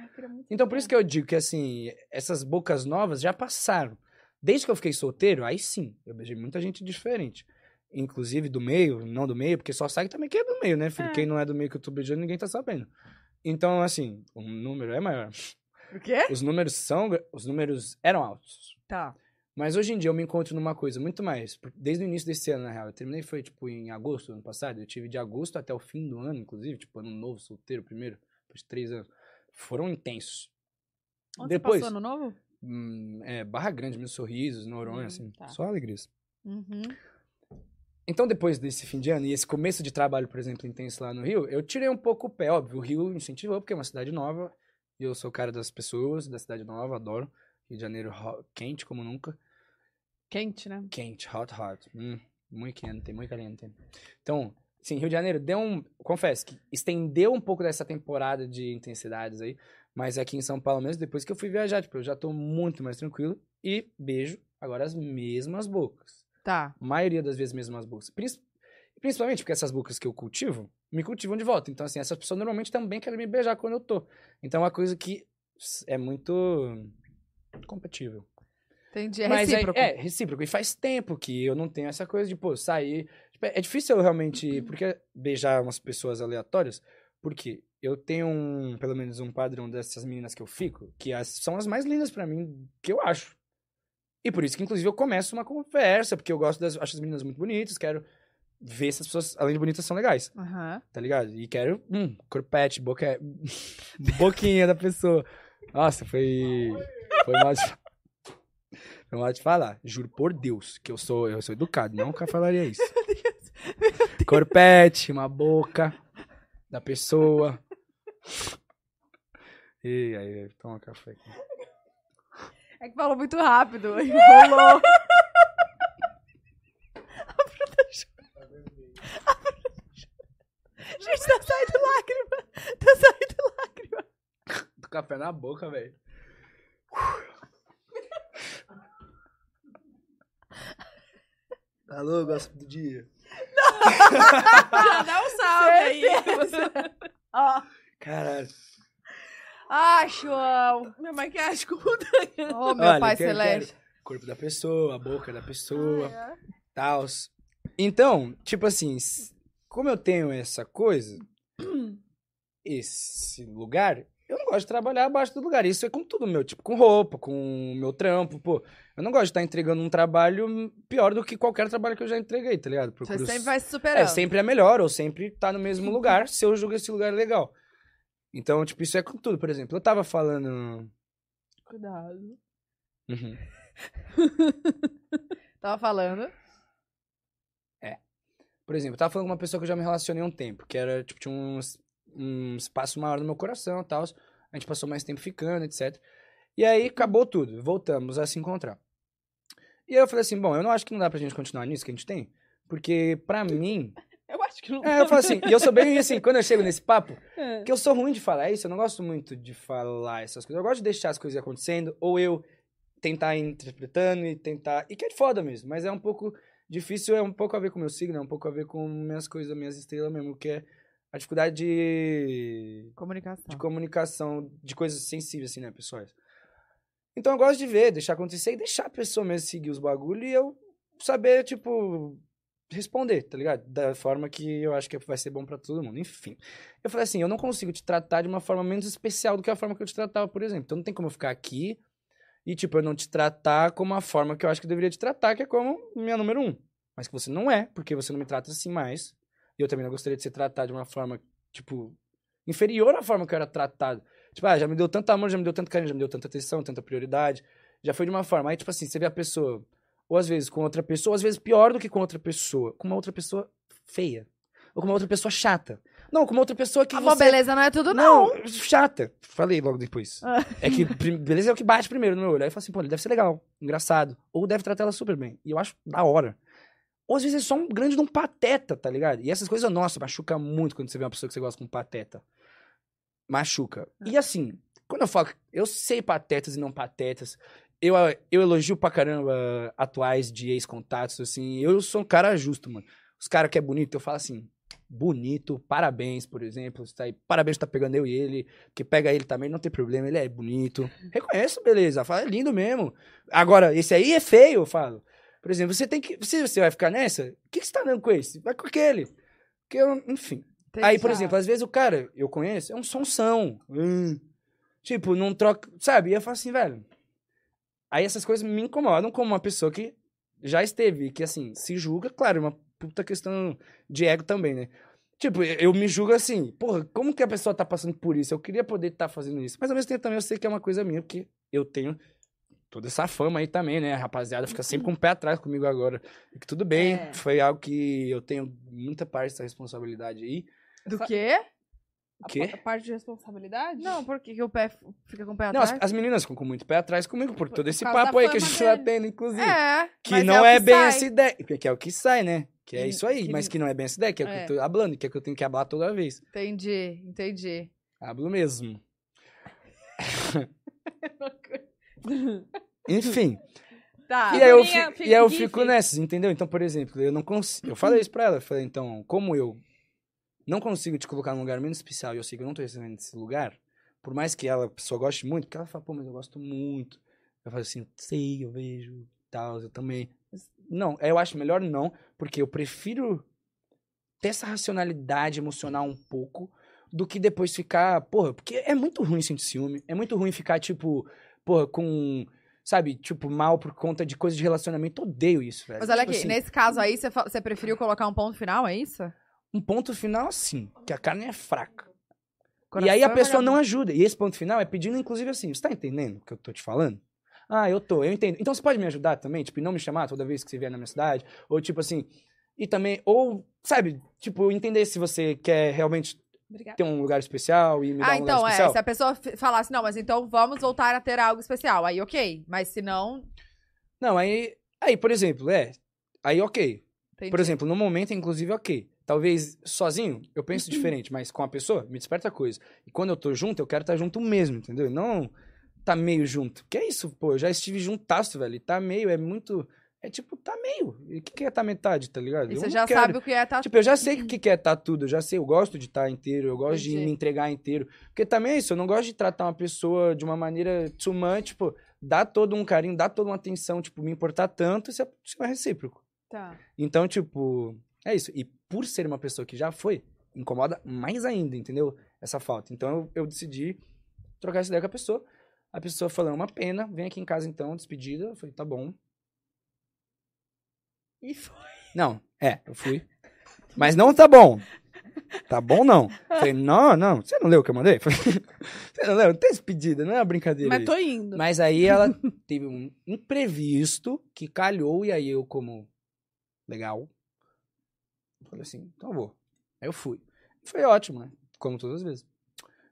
Então, por isso que eu digo que, assim, essas bocas novas já passaram. Desde que eu fiquei solteiro, aí sim, eu beijei muita gente diferente. Inclusive do meio, não do meio, porque só sabe também quem é do meio, né, filho? É. Quem não é do meio que eu tô beijando, ninguém tá sabendo. Então, assim, o número é maior. o quê? Os números são. Os números eram altos. Tá. Mas hoje em dia eu me encontro numa coisa muito mais. Desde o início desse ano, na real. Eu terminei foi, tipo, em agosto do ano passado. Eu tive de agosto até o fim do ano, inclusive, tipo, ano novo, solteiro primeiro, depois de três anos. Foram intensos. Onde Depois, você passou ano novo? hum, é, Barra Grande, meus sorrisos, Noronha, Hum, assim. tá. Só alegrias. Uhum. Então, depois desse fim de ano e esse começo de trabalho, por exemplo, intenso lá no Rio, eu tirei um pouco o pé, óbvio. O Rio incentivou, porque é uma cidade nova. E eu sou o cara das pessoas, da cidade nova, adoro. Rio de Janeiro quente como nunca. Quente, né? Quente, hot, hot. Hum, muito quente, muito caliente. Então, sim, Rio de Janeiro deu um. Confesso que estendeu um pouco dessa temporada de intensidades aí. Mas aqui em São Paulo mesmo, depois que eu fui viajar, tipo, eu já tô muito mais tranquilo. E beijo agora as mesmas bocas. Tá. A maioria das vezes mesmas bocas. Princi- Principalmente porque essas bocas que eu cultivo, me cultivam de volta. Então, assim, essas pessoas normalmente também querem me beijar quando eu tô. Então é uma coisa que é muito compatível. Entendi. É Mas recíproco. É, é, recíproco. E faz tempo que eu não tenho essa coisa de, pô, sair. Tipo, é difícil eu realmente. Porque beijar umas pessoas aleatórias. Porque eu tenho um, pelo menos um padrão dessas meninas que eu fico, que as, são as mais lindas pra mim, que eu acho. E por isso que, inclusive, eu começo uma conversa, porque eu gosto das. Acho as meninas muito bonitas, quero ver se as pessoas, além de bonitas, são legais, Aham. tá ligado? E quero, hum, corpete, boca, boquinha da pessoa. Nossa, foi, foi mal de, foi mal de falar. Juro por Deus que eu sou, eu sou educado, nunca falaria isso. Corpete, uma boca da pessoa. E aí, toma café aqui. É que falou muito rápido. Enrolou. Gente, tá saindo lágrima. Tá saindo lágrima. Do café na boca, velho. Alô, gosto do dia. Já dá um salve aí. Ó. Caralho. Ah, João. Minha maquiagem com o Ô, meu Olha, pai quero- celeste. Corpo da pessoa, a boca da pessoa, ai. tals. Então, tipo assim, como eu tenho essa coisa, esse lugar, eu não gosto de trabalhar abaixo do lugar. Isso é com tudo meu, tipo, com roupa, com meu trampo, pô. Eu não gosto de estar entregando um trabalho pior do que qualquer trabalho que eu já entreguei, tá ligado? Você Procuro sempre vai se superando. É, sempre é melhor, ou sempre tá no mesmo lugar, se eu julgo esse lugar legal. Então, tipo, isso é com tudo. Por exemplo, eu tava falando. Cuidado. Uhum. Tava falando. Por exemplo, eu tava falando com uma pessoa que eu já me relacionei há um tempo, que era, tipo, tinha um, um espaço maior no meu coração e tal. A gente passou mais tempo ficando, etc. E aí acabou tudo, voltamos a se encontrar. E aí eu falei assim: bom, eu não acho que não dá pra gente continuar nisso que a gente tem, porque pra mim. Eu acho que não É, eu falo assim, e eu sou bem assim, quando eu chego nesse papo, É. Porque eu sou ruim de falar isso, eu não gosto muito de falar essas coisas. Eu gosto de deixar as coisas acontecendo, ou eu tentar ir interpretando e tentar. E que é foda mesmo, mas é um pouco difícil, é um pouco a ver com o meu signo, é um pouco a ver com minhas coisas, minhas estrelas mesmo, que é a dificuldade de, Comunicação. de comunicação de coisas sensíveis, assim, né, pessoais. Então eu gosto de ver, deixar acontecer e deixar a pessoa mesmo seguir os bagulhos e eu saber, tipo, responder, tá ligado? Da forma que eu acho que vai ser bom pra todo mundo. Enfim. Eu falei assim, eu não consigo te tratar de uma forma menos especial do que a forma que eu te tratava, por exemplo. Então não tem como eu ficar aqui e, tipo, eu não te tratar como a forma que eu acho que eu deveria te tratar, que é como minha número um. Mas que você não é, porque você não me trata assim mais. E eu também não gostaria de ser tratado de uma forma, tipo, inferior à forma que eu era tratado. Tipo, ah, já me deu tanto amor, já me deu tanto carinho, já me deu tanta atenção, tanta prioridade. Já foi de uma forma. Aí, tipo assim, você vê a pessoa, ou às vezes com outra pessoa, ou às vezes pior do que com outra pessoa, com uma outra pessoa feia. Ou com uma outra pessoa chata. Não, com uma outra pessoa que Amor, você... beleza não é tudo, não. Não, chata. Falei logo depois. Ah. É que beleza é o que bate primeiro no meu olho. Aí eu falo assim, pô, ele deve ser legal, engraçado. Ou deve tratar ela super bem. E eu acho da hora. Ou às vezes é só um grande de um pateta, tá ligado? E essas coisas, nossa, machuca muito quando você vê uma pessoa que você gosta com pateta. Machuca. E assim, quando eu falo, eu sei patetas e não patetas. Eu, eu elogio pra caramba atuais de ex-contatos, assim. Eu sou um cara justo, mano. Os caras que é bonito, eu falo assim, bonito, parabéns, por exemplo. Você tá aí, parabéns tá pegando eu e ele. Que pega ele também, não tem problema, ele é bonito. Reconheço, beleza. Fala, é lindo mesmo. Agora, esse aí é feio, eu falo. Por exemplo, você tem que. Se você vai ficar nessa, o que, que você tá dando com esse? Vai com aquele. Porque eu, enfim. Aí, por exemplo, às vezes o cara, eu conheço, é um sonsão. Hum. Tipo, não troca. Sabe? E eu falo assim, velho. Aí essas coisas me incomodam como uma pessoa que já esteve, e que assim, se julga, claro, é uma puta questão de ego também, né? Tipo, eu me julgo assim, porra, como que a pessoa tá passando por isso? Eu queria poder estar fazendo isso. Mas ao mesmo tempo também eu sei que é uma coisa minha, porque eu tenho toda essa fama aí também, né? A rapaziada fica sempre com o pé atrás comigo agora. E que tudo bem, É. foi algo que eu tenho muita parte dessa responsabilidade aí. Do quê? O quê? A parte de responsabilidade? Não, por que, o pé fica com o pé Não, as, atrás? as meninas ficam com muito pé atrás comigo por todo esse da papo aí que a gente tá dele. tendo, inclusive. É, Que mas não o é, bem sai. essa ideia. Que é o que sai, né? Que é isso aí, que- mas que não é bem essa ideia, que é o que É. eu tô hablando, que é o que eu tenho que hablar toda vez. Entendi, entendi. Hablo mesmo. Enfim. Tá. e aí eu, fi- e aí eu fico nessas, entendeu? Então, por exemplo, eu não consigo. Eu falei isso pra ela. Eu falei, então, como eu não consigo te colocar num lugar menos especial e eu sei que eu não tô recebendo esse lugar, por mais que ela, a pessoa goste muito, porque ela fala, pô, mas eu gosto muito. Eu falo assim, sei, eu vejo, tal, eu também. Mas, não, eu acho melhor não, porque eu prefiro ter essa racionalidade emocional um pouco do que depois ficar, porra, porque é muito ruim sentir ciúme, é muito ruim ficar, tipo, porra, com sabe, tipo, mal por conta de coisa de relacionamento. Odeio isso, velho. Mas olha Tipo aqui, assim, nesse caso aí, você preferiu colocar um ponto final, é isso? Um ponto final, sim, que a carne é fraca. e Coração aí a é pessoa não ajuda. E esse ponto final é pedindo, inclusive, assim, você tá entendendo o que eu tô te falando? Ah, eu tô, eu entendo. Então você pode me ajudar também, tipo, e não me chamar toda vez que você vier na minha cidade? Ou tipo assim, e também, ou, sabe, tipo, entender se você quer realmente Obrigada. ter um lugar especial e me dar Ah, um então, lugar é. especial. Se a pessoa falasse, não, mas então vamos voltar a ter algo especial. Aí, ok. Mas se não. Não, aí, aí, por exemplo, é, aí ok. entendi. Por exemplo, no momento, inclusive, ok. Talvez sozinho eu penso diferente, mas com a pessoa me desperta coisa. E quando eu tô junto, eu quero estar junto mesmo, entendeu? Não tá meio junto. Que é isso, pô? Eu já estive juntasso, velho. E tá meio é muito. É tipo, tá meio. E o que, que é tá metade, tá ligado? E você já quero. sabe o que é tá. Tipo, eu já sei o que, que é tá tudo, eu já sei, eu gosto de estar inteiro, eu gosto de Entendi. me entregar inteiro. Porque também é isso, eu não gosto de tratar uma pessoa de uma maneira much, tipo, dar todo um carinho, dar toda uma atenção, tipo, me importar tanto, isso é, isso é recíproco. Tá. Então, tipo, é isso. E por ser uma pessoa que já foi, incomoda mais ainda, entendeu? Essa falta. Então eu, eu decidi trocar essa ideia com a pessoa. A pessoa falou, "É uma pena, vem aqui em casa então, despedida. Eu falei, tá bom. E foi. Não, é, eu fui. Mas não tá bom. Tá bom, não. Falei, não, não. Você não leu o que eu mandei? Falei, Você não leu? Não tem despedida, não é uma brincadeira. Mas tô indo. Mas aí ela teve um imprevisto que calhou, e aí eu, como legal, falei assim, então eu vou. Aí eu fui. Foi ótimo, né? Como todas as vezes.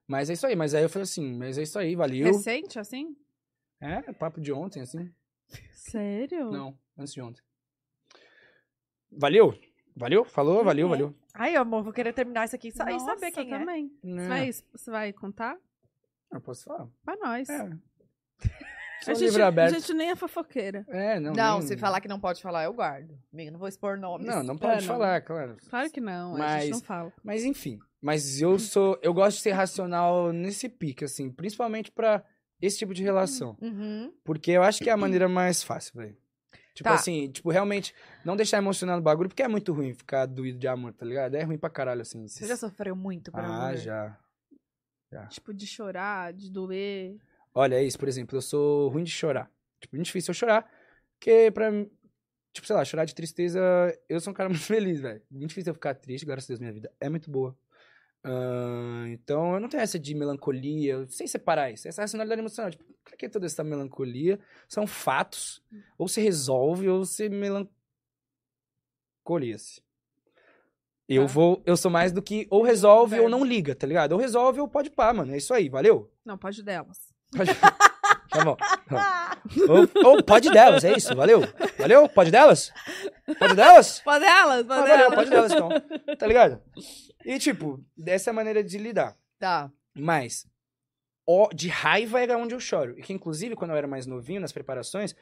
Mas é isso aí, mas aí eu falei assim, mas é isso aí, valeu. Recente, assim? É, papo de ontem, assim. Sério? Não, antes de ontem. Valeu? Valeu? Falou? Valeu, É. valeu. Ai, amor, vou querer terminar isso aqui e sa- e Nossa, saber quem é. também. Você, Não, vai, você vai contar? eu posso falar. Pra nós. É. a, gente, livre a aberto. gente nem é fofoqueira. É, não. Não, nem- se falar que não pode falar, eu guardo. Amiga, não vou expor nomes. Não, não É, pode não. falar, claro. Claro que não, a Mas- gente não fala. Mas enfim. Mas eu sou. Eu gosto de ser racional nesse pique, assim. Principalmente pra esse tipo de relação. Uhum. Porque eu acho que é a maneira mais fácil, velho. Tipo Tá. assim, tipo, realmente, não deixar emocionar no bagulho, porque é muito ruim ficar doído de amor, tá ligado? É ruim pra caralho, assim. Você já sofreu muito por Ah, amor? já. Tipo, de chorar, de doer. Olha, é isso, por exemplo, eu sou ruim de chorar. Tipo, muito difícil eu chorar, porque pra mim, tipo, sei lá, chorar de tristeza, eu sou um cara muito feliz, velho. Muito difícil eu ficar triste, graças a Deus, minha vida é muito boa. Ah, então, eu não tenho essa de melancolia, sei separar isso, essa racionalidade emocional. Tipo, pra que toda essa melancolia? São fatos, ou se resolve, ou se melancolia-se. Eu Tá. vou, eu sou mais do que ou resolve ou não liga, tá ligado? Ou resolve ou pode pá, mano. É isso aí, valeu? Não, pode delas. Pode... tá bom. Ou, ou pode delas, é isso, valeu? Valeu? Pode delas? Pode delas? Pode delas, Ah, pode valeu, delas. pode delas então. Tá ligado? E tipo, dessa é a maneira de lidar. Tá. Mas, ó, de raiva era onde eu choro. E que, inclusive, quando eu era mais novinho, nas preparações,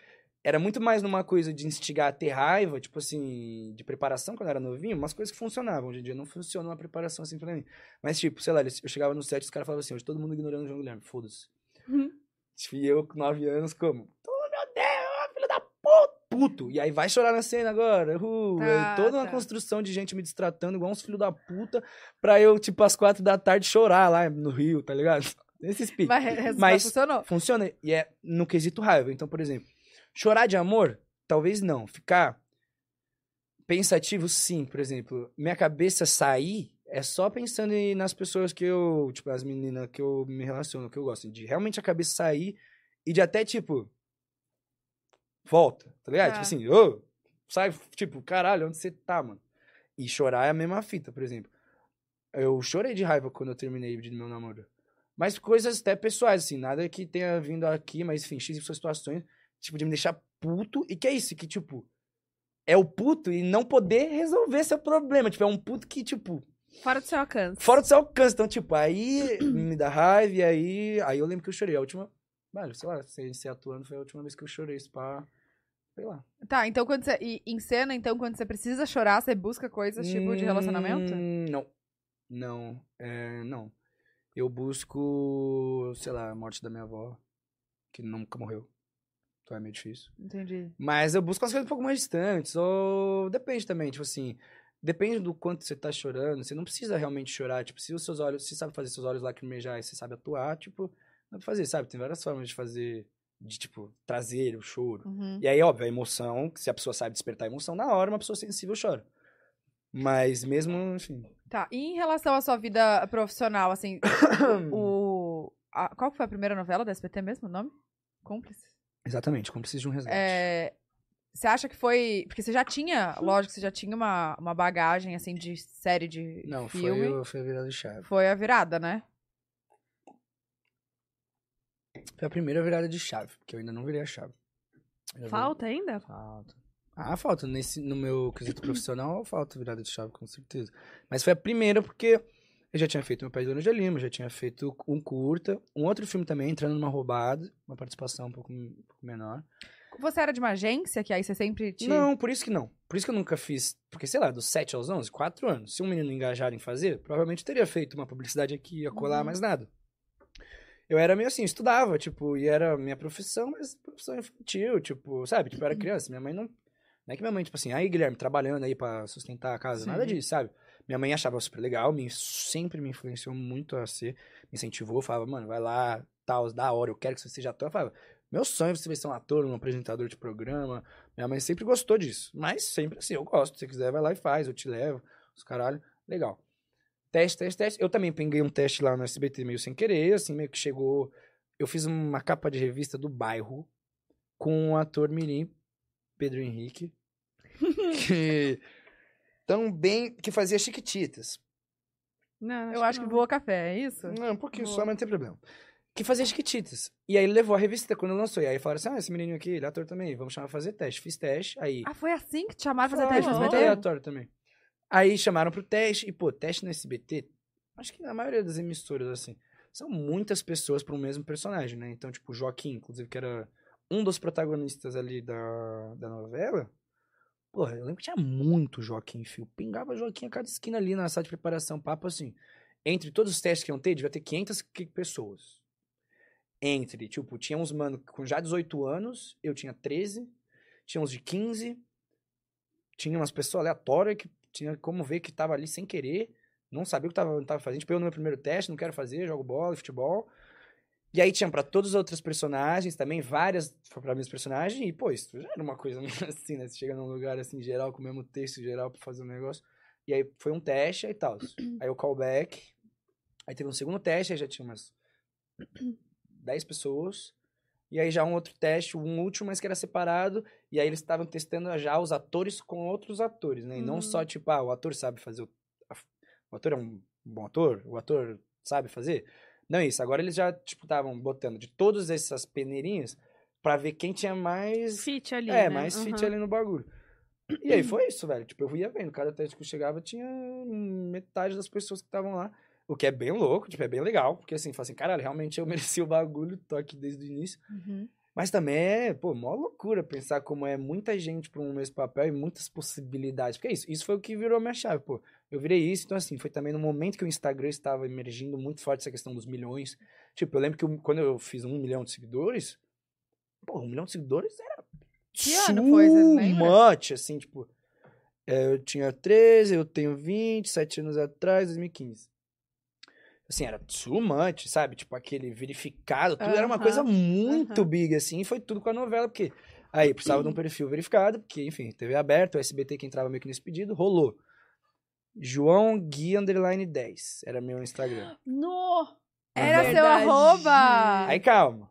era muito mais numa coisa de instigar a ter raiva, tipo assim, de preparação quando eu era novinho, umas coisas que funcionavam. Hoje em dia não funciona uma preparação assim pra mim. Mas, tipo, sei lá, eu chegava no set e os caras falavam assim, hoje todo mundo ignorando o João Guilherme, foda-se. Uhum. E eu com nove anos, como? Oh, meu Deus, filho da puta! Puto! E aí vai chorar na cena agora. Uh, Tá, toda uma tá. construção de gente me destratando igual uns filhos da puta pra eu, tipo, às quatro da tarde chorar lá no Rio, tá ligado? Esses piques. Mas, Mas- funcionou. Funciona e é no quesito raiva. Então, por exemplo, chorar de amor, talvez não. Ficar pensativo, sim. Por exemplo, minha cabeça sair é só pensando em- nas pessoas que eu, tipo, as meninas que eu me relaciono, que eu gosto. De realmente a cabeça sair e de até, tipo, volta, tá ligado? Tá. Tipo assim, ô, sai, tipo, caralho, onde você tá, mano? E chorar é a mesma fita, por exemplo. Eu chorei de raiva quando eu terminei de meu namoro. Mas coisas até pessoais, assim, nada que tenha vindo aqui, mas enfim, X suas situações, tipo, de me deixar puto. E que é isso? Que, tipo, é o puto e não poder resolver seu problema. Tipo, é um puto que, tipo, Fora do seu alcance. fora do seu alcance. Então, tipo, aí me dá raiva e aí. Aí eu lembro que eu chorei. A última. Velho, sei lá, sem ser atuando, foi a última vez que eu chorei. Isso. Sei lá. Tá, então quando você. E em cena, então, quando você precisa chorar, você busca coisas tipo de relacionamento? Hum, Não. Não. É, não. Eu busco, sei lá, a morte da minha avó, que nunca morreu. Então é meio difícil. Entendi. Mas eu busco umas coisas um pouco mais distantes. Ou depende também, tipo assim. Depende do quanto você tá chorando. Você não precisa realmente chorar. Tipo, se os seus olhos. Se sabe fazer seus olhos lacrimejar e você sabe atuar, tipo, dá pra fazer, sabe? Tem várias formas de fazer. De, tipo, trazer o choro. Uhum. E aí, óbvio, a emoção, se a pessoa sabe despertar a emoção na hora, uma pessoa sensível chora. Mas mesmo, enfim. Tá, e em relação à sua vida profissional, assim, o... a- qual foi a primeira novela da SBT mesmo, o nome? Cúmplice? Exatamente, precisa de um resgate. É, Você acha que foi... Porque você já tinha, lógico, você já tinha uma, uma bagagem, assim, de série de Não, filme. foi, foi a virada de chave. Foi a virada, né? Foi a primeira virada de chave, porque eu ainda não virei a chave. Já Falta ainda? Falta. Ah, falta. Nesse, no meu quesito profissional, falta virada de chave, com certeza. Mas foi a primeira porque eu já tinha feito Meu Pai de Dona de Lima, já tinha feito um curta, um outro filme também, Entrando numa Roubada, uma participação um pouco, um pouco menor. Você era de uma agência que aí você sempre te... Não, por isso que não. Por isso que eu nunca fiz. Porque, sei lá, dos 7 aos 11, 4 anos. Se um menino engajar em fazer, provavelmente teria feito uma publicidade aqui, ia colar, Uhum. mais nada. Eu era meio assim, estudava, tipo, e era minha profissão, mas profissão infantil, tipo, sabe? Tipo, eu era criança. Minha mãe não. Não é que minha mãe, tipo assim, aí, Guilherme, trabalhando aí pra sustentar a casa, Sim. nada disso, sabe? Minha mãe achava super legal, me, sempre me influenciou muito a ser, me incentivou, falava, mano, vai lá, tal, da hora, eu quero que você seja ator. Eu falava, meu sonho é você ser um ator, um apresentador de programa. Minha mãe sempre gostou disso. Mas sempre assim, eu gosto. Se você quiser, vai lá e faz, eu te levo. Os caralho. Legal. Teste, teste, teste. Eu também peguei um teste lá no SBT meio sem querer, assim, meio que chegou. Eu fiz uma capa de revista do bairro com o ator Mirim, Pedro Henrique, que também que fazia Chiquititas. Não, Eu acho que não. voa café, é isso? Não, um pouquinho Boa. só, mas não tem problema. Que fazia Chiquititas. E aí ele levou a revista quando lançou. E aí falaram assim: ah, esse menininho aqui, ele é ator também, vamos chamar pra fazer teste. Fiz teste, aí. Ah, foi assim que te chamaram pra fazer teste no SBT? aleatório também. Aí chamaram pro teste, e pô, teste no SBT, acho que na maioria das emissoras, assim, são muitas pessoas um mesmo personagem, né? Então, tipo, o Joaquim, inclusive, que era um dos protagonistas ali da, da novela, porra, eu lembro que tinha muito Joaquim, fio. Pingava Joaquim a cada esquina ali na sala de preparação, papo assim. Entre todos os testes que iam ter, devia ter 500 que- pessoas. Entre, tipo, tinha uns mano com já 18 anos, eu tinha 13, tinha uns de 15, tinha umas pessoas aleatórias que tinha como ver que tava ali sem querer, não sabia o que tava, tava fazendo. Tipo, eu no meu primeiro teste, não quero fazer, jogo bola, futebol. E aí tinha pra todos os outros personagens também, várias pra meus personagens, e pô, isso já era uma coisa assim, né? Você chega num lugar assim, geral, com o mesmo texto geral pra fazer um negócio. E aí foi um teste e tal. Aí o callback. Aí teve um segundo teste, aí já tinha umas 10 pessoas. E aí já um outro teste, um último, mas que era separado. E aí eles estavam testando já os atores com outros atores, né? E não Hum. só, tipo, ah, o ator sabe fazer o... O ator é um bom ator? O ator sabe fazer? Não é isso. Agora eles já, tipo, estavam botando de todas essas peneirinhas pra ver quem tinha mais... Fit ali. É, né? mais fit Uhum. ali no bagulho. E aí foi isso, velho. Tipo, eu ia vendo. Cada teste que eu chegava tinha metade das pessoas que estavam lá. O que é bem louco, tipo, é bem legal. Porque assim, fala assim, caralho, realmente eu mereci o bagulho, tô aqui desde o início. Uhum. Mas também é, pô, mó loucura pensar como é muita gente pra um mesmo papel e muitas possibilidades. Porque é isso, isso foi o que virou a minha chave, pô. Eu virei isso, então assim, foi também no momento que o Instagram estava emergindo muito forte essa questão dos milhões. Tipo, eu lembro que eu- quando eu fiz um milhão de seguidores, pô, um milhão de seguidores era Que ano foi, much, assim, tipo, é, eu tinha 13, eu tenho 20, 7 anos atrás, 2015. Assim, era too much, sabe? Tipo, aquele verificado, tudo era uma coisa muito big, assim, e foi tudo com a novela, porque aí precisava de um perfil verificado, porque, enfim, TV aberta, o SBT que entrava meio que nesse pedido, rolou. João Gui Underline 10, era meu Instagram. No! Era Aham. seu arroba! Aí calma.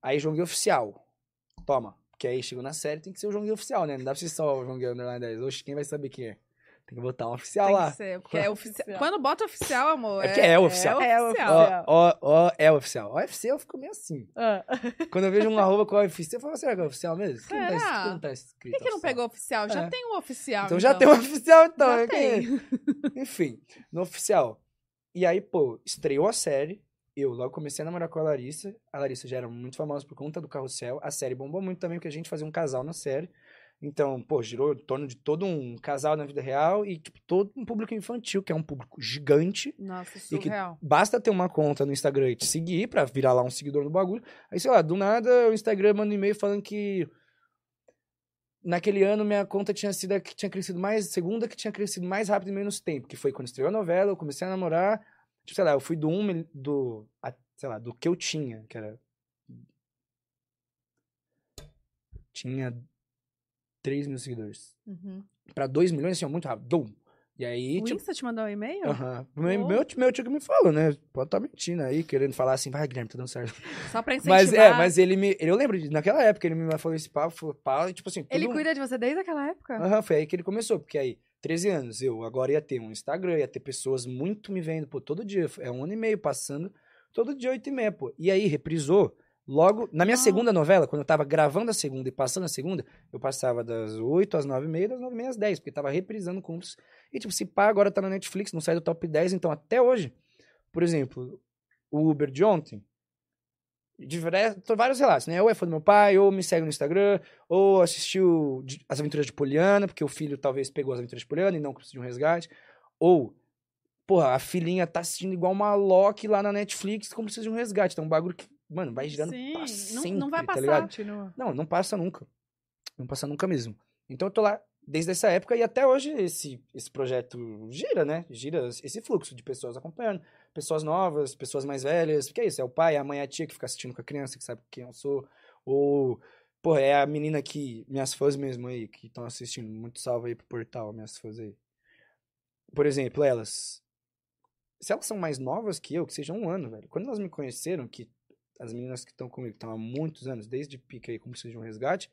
Aí João Gui Oficial. Toma. Porque aí chegou na série, tem que ser o João Gui Oficial, né? Não dá pra ser só o João Gui Underline 10. Oxe, quem vai saber quem é? Tem que botar um oficial Tem lá. que ser, porque é oficial. Quando bota oficial, amor. É porque é oficial. É oficial. Ó, ó, ó, é oficial. O UFC eu fico meio assim. Ah. Quando eu vejo um arroba com o UFC, eu falo, será que é oficial mesmo? Por que não tá, que não tá escrito Por que, que não pegou oficial? Já É. tem o oficial. Então já tem o oficial, então. Já é que- tem. Enfim, no oficial. E aí, pô, estreou a série. Eu logo comecei a namorar com a Larissa. A Larissa já era muito famosa por conta do Carrossel. A série bombou muito também, porque a gente fazia um casal na série. Então, pô, girou em torno de todo um casal na vida real e, tipo, todo um público infantil, que é um público gigante. Nossa, E que Surreal. basta ter uma conta no Instagram e te seguir pra virar lá um seguidor no bagulho. Aí, sei lá, do nada o Instagram manda um e-mail falando que naquele ano minha conta tinha sido a que tinha crescido mais, segunda que tinha crescido mais rápido em menos tempo, que foi quando estreou a novela, eu comecei a namorar, tipo, sei lá, eu fui do um, do, a- sei lá, do que eu tinha, que era tinha 3 mil seguidores. Uhum. Pra 2 milhões, assim, ó, muito rápido. Dum. E aí, O tipo, Insta te mandou um e-mail? aham. meu, meu, meu tio que me falou, né? Pode estar mentindo aí, querendo falar assim, vai, Guilherme, tá dando certo. Só pra incentivar. Mas é, mas ele me. Eu lembro, de, naquela época, ele me falou esse papo, e tipo assim. Ele cuida de você desde aquela época? Aham, foi aí que ele começou, porque aí, 13 anos, eu agora ia ter um Instagram, ia ter pessoas muito me vendo, pô, todo dia, é um ano e meio passando, todo dia 8 e meia, pô. E aí, reprisou, logo, na minha Nossa. segunda novela, quando eu tava gravando a segunda e passando a segunda, eu passava das 8 às 9 e meia, das 9 e meia às 10, porque tava reprisando cúmplices. E tipo, se pá, agora tá na Netflix, não sai do top 10, então até hoje, por exemplo, o Uber de ontem, diversos, vários relatos, né? Ou é fã do meu pai, ou me segue no Instagram, ou assistiu As Aventuras de Poliana, porque o filho talvez pegou As Aventuras de Poliana e não precisa de um resgate. Ou, porra, a filhinha tá assistindo igual uma Loki lá na Netflix, como precisa de um resgate. Então, um bagulho que, mano, vai girando Sim, pra não, sempre, não vai tá passar. ligado? Continua. Não, não passa nunca. Não passa nunca mesmo. Então eu tô lá desde essa época e até hoje esse, esse projeto gira, né? Gira esse fluxo de pessoas acompanhando. Pessoas novas, pessoas mais velhas. Porque é isso, é o pai, a mãe, a tia que fica assistindo com a criança, que sabe quem eu sou. Ou, porra, é a menina que, minhas fãs mesmo aí, que estão assistindo. Muito salve aí pro portal, minhas fãs aí. Por exemplo, elas. Se elas são mais novas que eu, que sejam um ano, velho. Quando elas me conheceram, que as meninas que estão comigo estão há muitos anos, desde pica aí, como precisa de um resgate,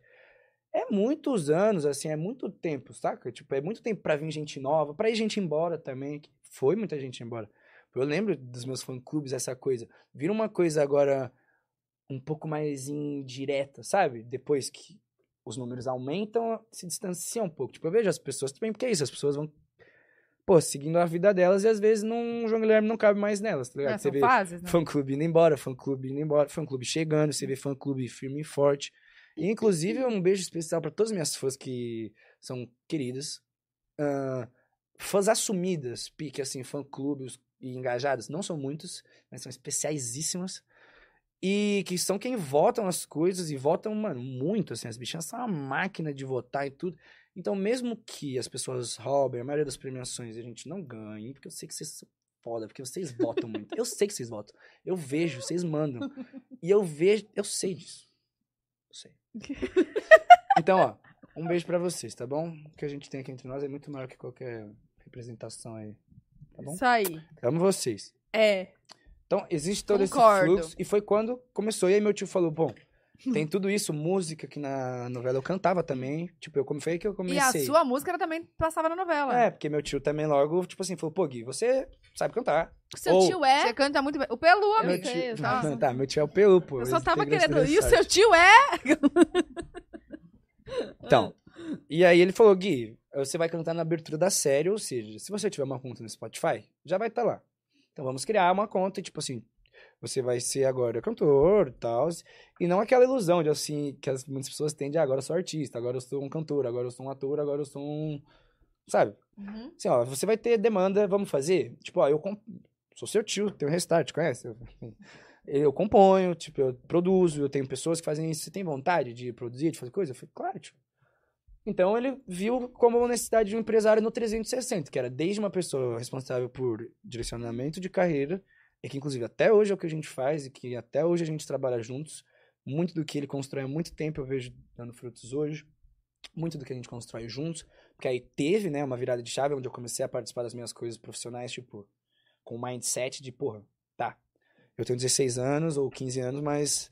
é muitos anos, assim, é muito tempo, saca? Tipo, é muito tempo pra vir gente nova, pra ir gente embora também. Foi muita gente embora. Eu lembro dos meus fã-clubes, essa coisa. Vira uma coisa agora um pouco mais indireta, sabe? Depois que os números aumentam, se distancia um pouco. Tipo, eu vejo as pessoas também, porque é isso, as pessoas vão, pô, seguindo a vida delas e às vezes não, o João Guilherme não cabe mais nelas, tá ligado? É, Você vê fases, né? fã-clube indo embora, fã-clube indo embora, fã-clube chegando, você vê fã-clube firme e forte. E, inclusive, um beijo especial pra todas as minhas fãs que são queridas. Ah, fãs assumidas, pique, assim, fã-clubes e engajadas, não são muitos, mas são especiaisíssimas. E que são quem votam as coisas e votam, mano, muito, assim. As bichinhas são uma máquina de votar e tudo. Então, mesmo que as pessoas roubem a maioria das premiações e a gente não ganhe, porque eu sei que vocês são foda, porque vocês votam muito. Eu sei que vocês votam. Eu vejo, vocês mandam. E eu vejo, eu sei disso. Eu sei. Então, ó, um beijo pra vocês, tá bom? O que a gente tem aqui entre nós é muito maior que qualquer representação aí. Tá bom? Isso aí. Amo vocês. É. Então, existe todo Concordo. esse fluxo. E foi quando começou. E aí meu tio falou, bom, tem tudo isso, música, que na novela eu cantava também. Tipo, eu como foi que eu E comecei. a sua música ela também passava na novela. É, porque meu tio também logo, tipo assim, falou, pô, Gui, você sabe cantar. Seu Ou- tio é? Você canta muito bem. O Pelu, Eu Meu tio... tava- tá, meu tio é o Pelu, pô. Eu só tava querendo. do E o seu tio é? Então, e aí ele falou, Gui, você vai cantar na abertura da série, ou seja, se você tiver uma conta no Spotify, já vai estar lá. Então vamos criar uma conta e, tipo assim, você vai ser agora cantor e tal, e não aquela ilusão de, assim, que as, muitas pessoas têm de, ah, agora eu sou artista, agora eu sou um cantor, agora eu sou um ator, agora eu sou um... Sabe? Uhum. Assim, ó, você vai ter demanda, vamos fazer? Tipo, ó, eu comp... sou seu tio, tenho restart, conhece? Eu, eu componho, tipo, eu produzo, eu tenho pessoas que fazem isso. Você tem vontade de produzir, de fazer coisa? Eu falei, claro, tio. Então ele viu como uma necessidade de um empresário no 360, que era desde uma pessoa responsável por direcionamento de carreira, e que inclusive até hoje é o que a gente faz, e que até hoje a gente trabalha juntos. Muito do que ele constrói há muito tempo eu vejo dando frutos hoje. Muito do que a gente constrói juntos. Porque aí teve, né, uma virada de chave onde eu comecei a participar das minhas coisas profissionais, tipo, com o mindset de, porra, tá, eu tenho 16 anos ou 15 anos, mas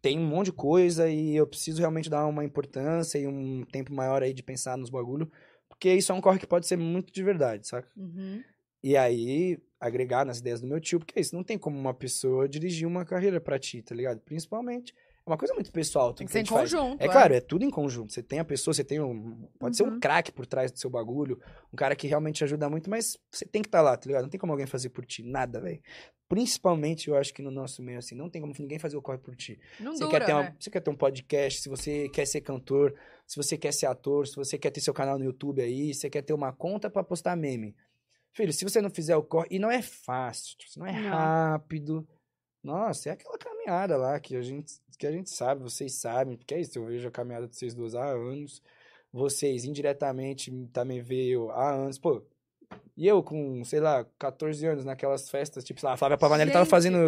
tem um monte de coisa e eu preciso realmente dar uma importância e um tempo maior aí de pensar nos bagulho, porque isso é um corre que pode ser muito de verdade, saca? Uhum. E aí, agregar nas ideias do meu tio, porque é isso, não tem como uma pessoa dirigir uma carreira pra ti, tá ligado? Principalmente, é uma coisa muito pessoal, Tem que que ser em conjunto. É claro, é tudo em conjunto. Você tem a pessoa, você tem um. Pode ser um Uhum. craque por trás do seu bagulho, um cara que realmente ajuda muito, mas você tem que estar lá, tá ligado? Não tem como alguém fazer por ti, nada, velho. Principalmente, eu acho que no nosso meio, assim, não tem como ninguém fazer o corre por ti. Não Você dura, quer, ter uma- né? você quer ter um podcast, se você quer ser cantor, se você quer ser ator, se você quer ter seu canal no YouTube aí, você quer ter uma conta pra postar meme. Filho, se você não fizer o corre, e não é fácil, tipo, não é Não. rápido. Nossa, é aquela caminhada lá que a gente, que a gente sabe, vocês sabem, porque é isso, eu vejo a caminhada de vocês duas há anos. Vocês indiretamente também veio há anos. Pô, E eu com, sei lá, 14 anos, naquelas festas, tipo, sei lá, a Flávia Pavanelli tava fazendo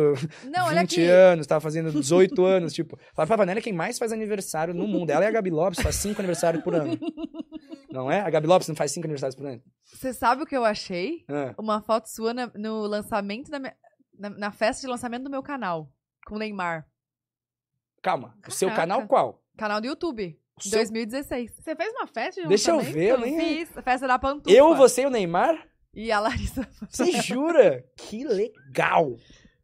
Não, olha 20 aqui. anos, tava fazendo 18 anos, tipo. Flávia Pavanelli é quem mais faz aniversário no mundo. Ela e a Gabi Lopes faz 5 aniversários por ano. Não é? A Gabi Lopes não faz 5 aniversários por ano? Você sabe o que eu achei? Ah. Uma foto sua na- no lançamento da minha- na, na festa de lançamento do meu canal. Com o Neymar. Calma, o seu Caraca. canal qual? Canal do YouTube. O seu- 2016. Você fez uma festa de Deixa eu lançamento? ver, eu nem... Fiz a festa da Pantufa. Eu, você e o Neymar? E a Larissa. Você jura? que legal!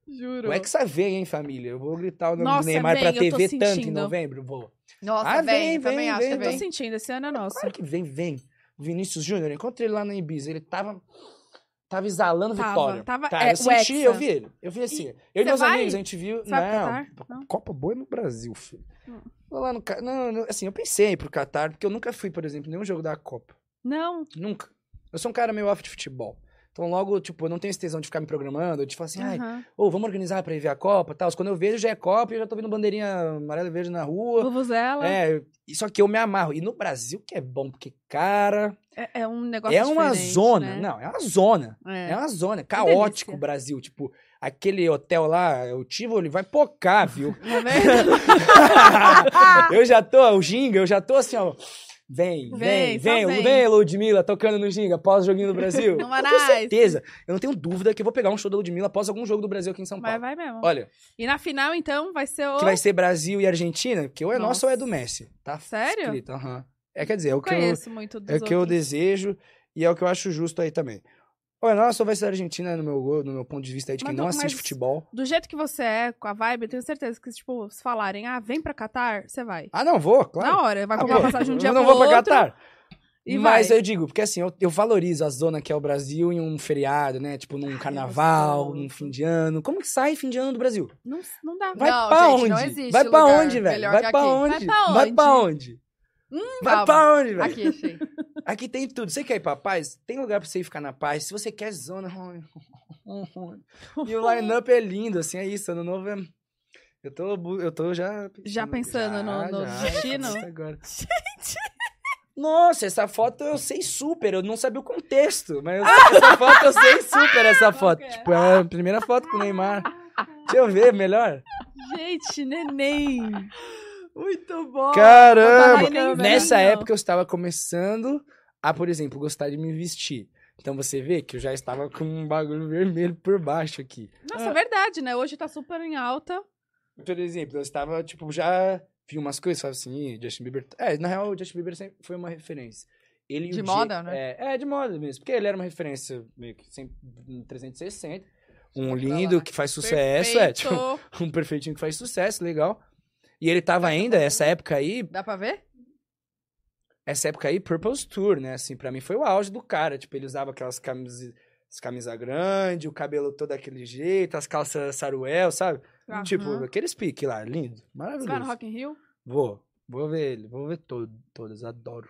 Juro. Como é que você vem, hein, família? Eu vou gritar o nome Nossa, do Neymar pra eu tô TV tanto em novembro, vou. Nossa, Ah, vem, vem, também vem, acho vem, tô sentindo, esse ano é nosso. Claro que vem, vem. Vinícius Júnior, eu encontrei ele lá na Ibiza. Ele tava. Tava exalando Tava, vitória. tava- Tá, é, eu senti, eu vi ele. Eu vi assim. eu e meus vai? amigos, a gente viu. Não? Não? Copa boa é no Brasil, filho. Hum. Vou lá no não, não, assim, eu pensei em ir pro Catar, porque eu nunca fui, por exemplo, em nenhum jogo da Copa. Não. Nunca. Eu sou um cara meio off de futebol. Então, logo, tipo, eu não tenho esse tesão de ficar me programando, de falar assim, ai, Aham. ô, vamos organizar pra ir ver a Copa e tal. Quando eu vejo, já é Copa e eu já tô vendo bandeirinha amarela e verde na rua. Vuvuzela. É, só que eu me amarro. E no Brasil que é bom, porque, cara, É, é um negócio é uma zona. né? Não, é uma zona. É. É uma zona. Caótico o Brasil. Tipo, aquele hotel lá, o Tivoli, vai pocar, viu? Tá eu já tô, o Ginga, eu já tô assim, ó. Vem, vem, Vem, vem, vem. Ludmilla, tocando no Ginga, após o joguinho do Brasil. Não vai eu tenho mais. certeza. Eu não tenho dúvida que eu vou pegar um show da Ludmilla após algum jogo do Brasil aqui em São Paulo. vai mesmo. Olha, E na final, então, vai ser o... que vai ser Brasil e Argentina, que ou é nosso ou é do Messi. Tá Sério? escrito, aham. É, quer dizer, é o que eu, é o que eu desejo e é o que eu acho justo aí também. Ou é nosso ou vai ser Argentina no meu, no meu ponto de vista aí de Mas quem não- não assiste futebol. Do jeito que você é, com a vibe, eu tenho certeza que, tipo, se falarem, ah, vem pra Catar, você vai. Ah, não, vou, claro. Na hora, vai Ah, comprar pô, passagem um dia eu não vou pra outro Catar. e Mas vai. eu digo, porque assim, eu, eu valorizo a zona que é o Brasil em um feriado, né? Tipo, num carnaval, num fim de ano. Como que sai fim de ano do Brasil? Não, não dá. Vai Não, pra gente, onde? não existe Vai pra onde, velho? Vai pra aqui. onde? Vai pra Vai pra onde? Onde? Vai pra onde, velho? Aqui, achei. Aqui tem tudo. Você quer ir pra paz? Tem lugar pra você ir ficar na paz. Se você quer zona. E o line-up é lindo, assim, é isso. Ano novo é. Eu tô, eu tô já. Já pensando no- no já, destino? já Agora. Nossa, essa foto eu sei super. Eu não sabia o contexto, mas essa foto eu sei super essa foto. é? Tipo, é a primeira foto com o Neymar. Deixa eu ver melhor. Gente, neném. Muito bom. Caramba! Nessa época eu estava começando a, por exemplo, gostar de me vestir. Então você vê que eu já estava com um bagulho vermelho por baixo aqui. Nossa, é verdade, né? Hoje tá super em alta. Por exemplo, eu estava, tipo, já vi umas coisas, falava assim, "Ih, Justin Bieber. É, na real, o Justin Bieber sempre foi uma referência. Ele De moda, Jay- né? É, é, de moda mesmo. Porque ele era uma referência meio que sempre em 360. Um lindo que faz sucesso, é, tipo, Perfeito. um perfeitinho que faz sucesso, legal. E ele tava ainda, essa época aí, Dá pra ver? essa época aí, Purpose Tour, né? Assim, pra mim foi o auge do cara. Tipo, ele usava aquelas camisas camisa grande, o cabelo todo daquele jeito, as calças saruel, sabe? Aham. Tipo, aqueles pique lá, lindo, Você vai no maravilhoso. Rock in Rio? Vou, vou ver ele, vou ver todo, todas, adoro,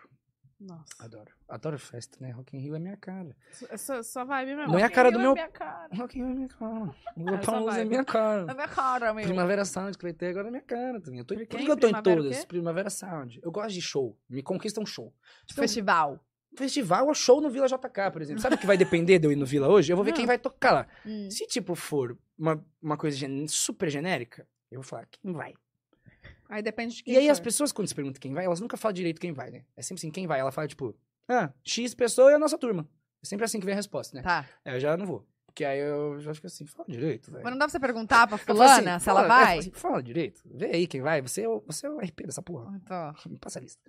Nossa. adoro. Adoro festa, né? Rock in Rio é minha cara. Essa, essa vibe mesmo. Não é a cara Rio do meu- minha cara. Rock in Rio é minha cara. O Essa Lollapalooza é minha cara. Na minha cara, meu. Primavera Sound que vai ter agora é minha cara também. Eu tô, Por que eu tô em todas? Primavera Sound. Eu gosto de show. Me conquista um show. Então, Festival. festival ou show no Vila JK, por exemplo. Sabe o que vai depender de eu ir no Vila hoje? Eu vou ver Não. quem vai tocar lá. Hum. Se, tipo, for uma, uma coisa gen- super genérica, eu vou falar quem vai. Aí depende de quem E aí for. as pessoas, quando se perguntam quem vai, elas nunca falam direito quem vai, né? É sempre assim, quem vai? Ela fala, tipo, ah, X pessoa e a nossa turma. É sempre assim que vem a resposta, né? Tá. É, eu já não vou. Porque aí eu já fico assim, fala direito, velho. Mas não dá pra você perguntar pra falo fulana assim, se ela fala- vai? assim, fala direito. Vê aí quem vai. Você é o, você é o RP dessa porra. Então. Me passa a lista.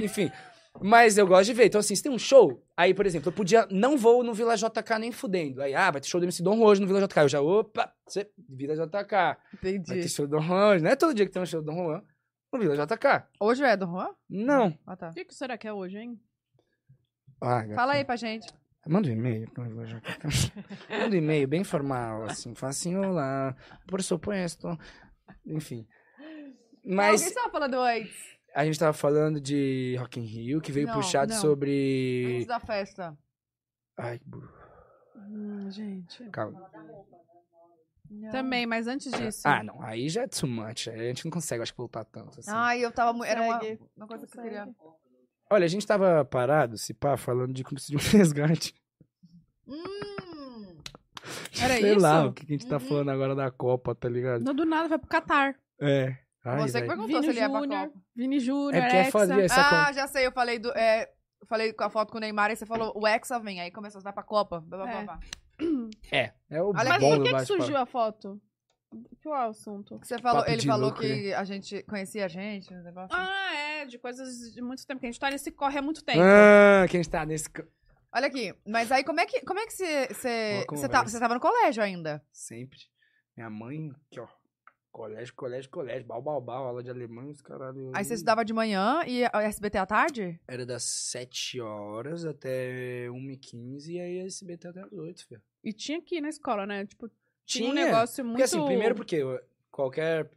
Enfim. Mas eu gosto de ver. Então, assim, se tem um show, aí, por exemplo, eu podia. Não vou no Vila JK nem fudendo. Aí, ah, vai ter show do MC Dom hoje no Vila JK. Eu já, opa, você, Vila JK. Vai ter Entendi. show do Dom Juan. Não é todo dia que tem um show do Dom Juan no Vila JK. Hoje é do Juan? Não. Ah, tá. O que, que será que é hoje, hein? Ah. Fala aí pra gente. Manda um e-mail. JK. Manda um e-mail bem formal, assim. Fala assim, olá, por supuesto. Enfim. Não, Mas o que você tava falando antes? a gente tava falando de Rock in Rio, que veio Não, puxado não. sobre... Antes da festa. Ai, burro. Hum, gente. calma. Também, mas antes disso. Ah, não. Aí já é too much. A gente não consegue, acho que, voltar tanto. assim. Ai, eu tava muito. Era uma, uma coisa que eu queria. Olha, a gente tava parado, se pá, falando de como se de um resgate. Hum. Era Sei isso? lá o que a gente tá Uhum. falando agora da Copa, tá ligado? Não, do nada, vai pro Catar. É. Ai, Você que perguntou Vini se ele ia pra Júnior, Copa. Vini Júnior, É porque é Hexa. foda, essa Ah, Copa- já sei, eu falei do. É, eu falei com a foto com o Neymar e você falou o Hexa vem. Aí começou, vai pra Copa. Blá, blá, blá, É. blá. É, é o Mas bom por do que, que bate-papo. surgiu a foto? Qual é o assunto? Você falou, ele falou lucro, que a gente conhecia a gente, um negócio. Ah, é, de coisas de muito tempo, que a gente tá nesse corre há muito tempo. Ah, quem está nesse... ca- Olha aqui, mas aí como é que como é que você você tá, você tava no colégio ainda? Sempre. Minha mãe, aqui, ó. Colégio, colégio, colégio. Bal, bal, bal. Aula de alemão, os caralho. Aí você estudava de manhã e a SBT à tarde? Era das 7 horas até 1h15 e aí SBT até as 8, filho. E tinha que ir na escola, né? Tipo, tinha, um negócio muito... Porque assim, primeiro porque qualquer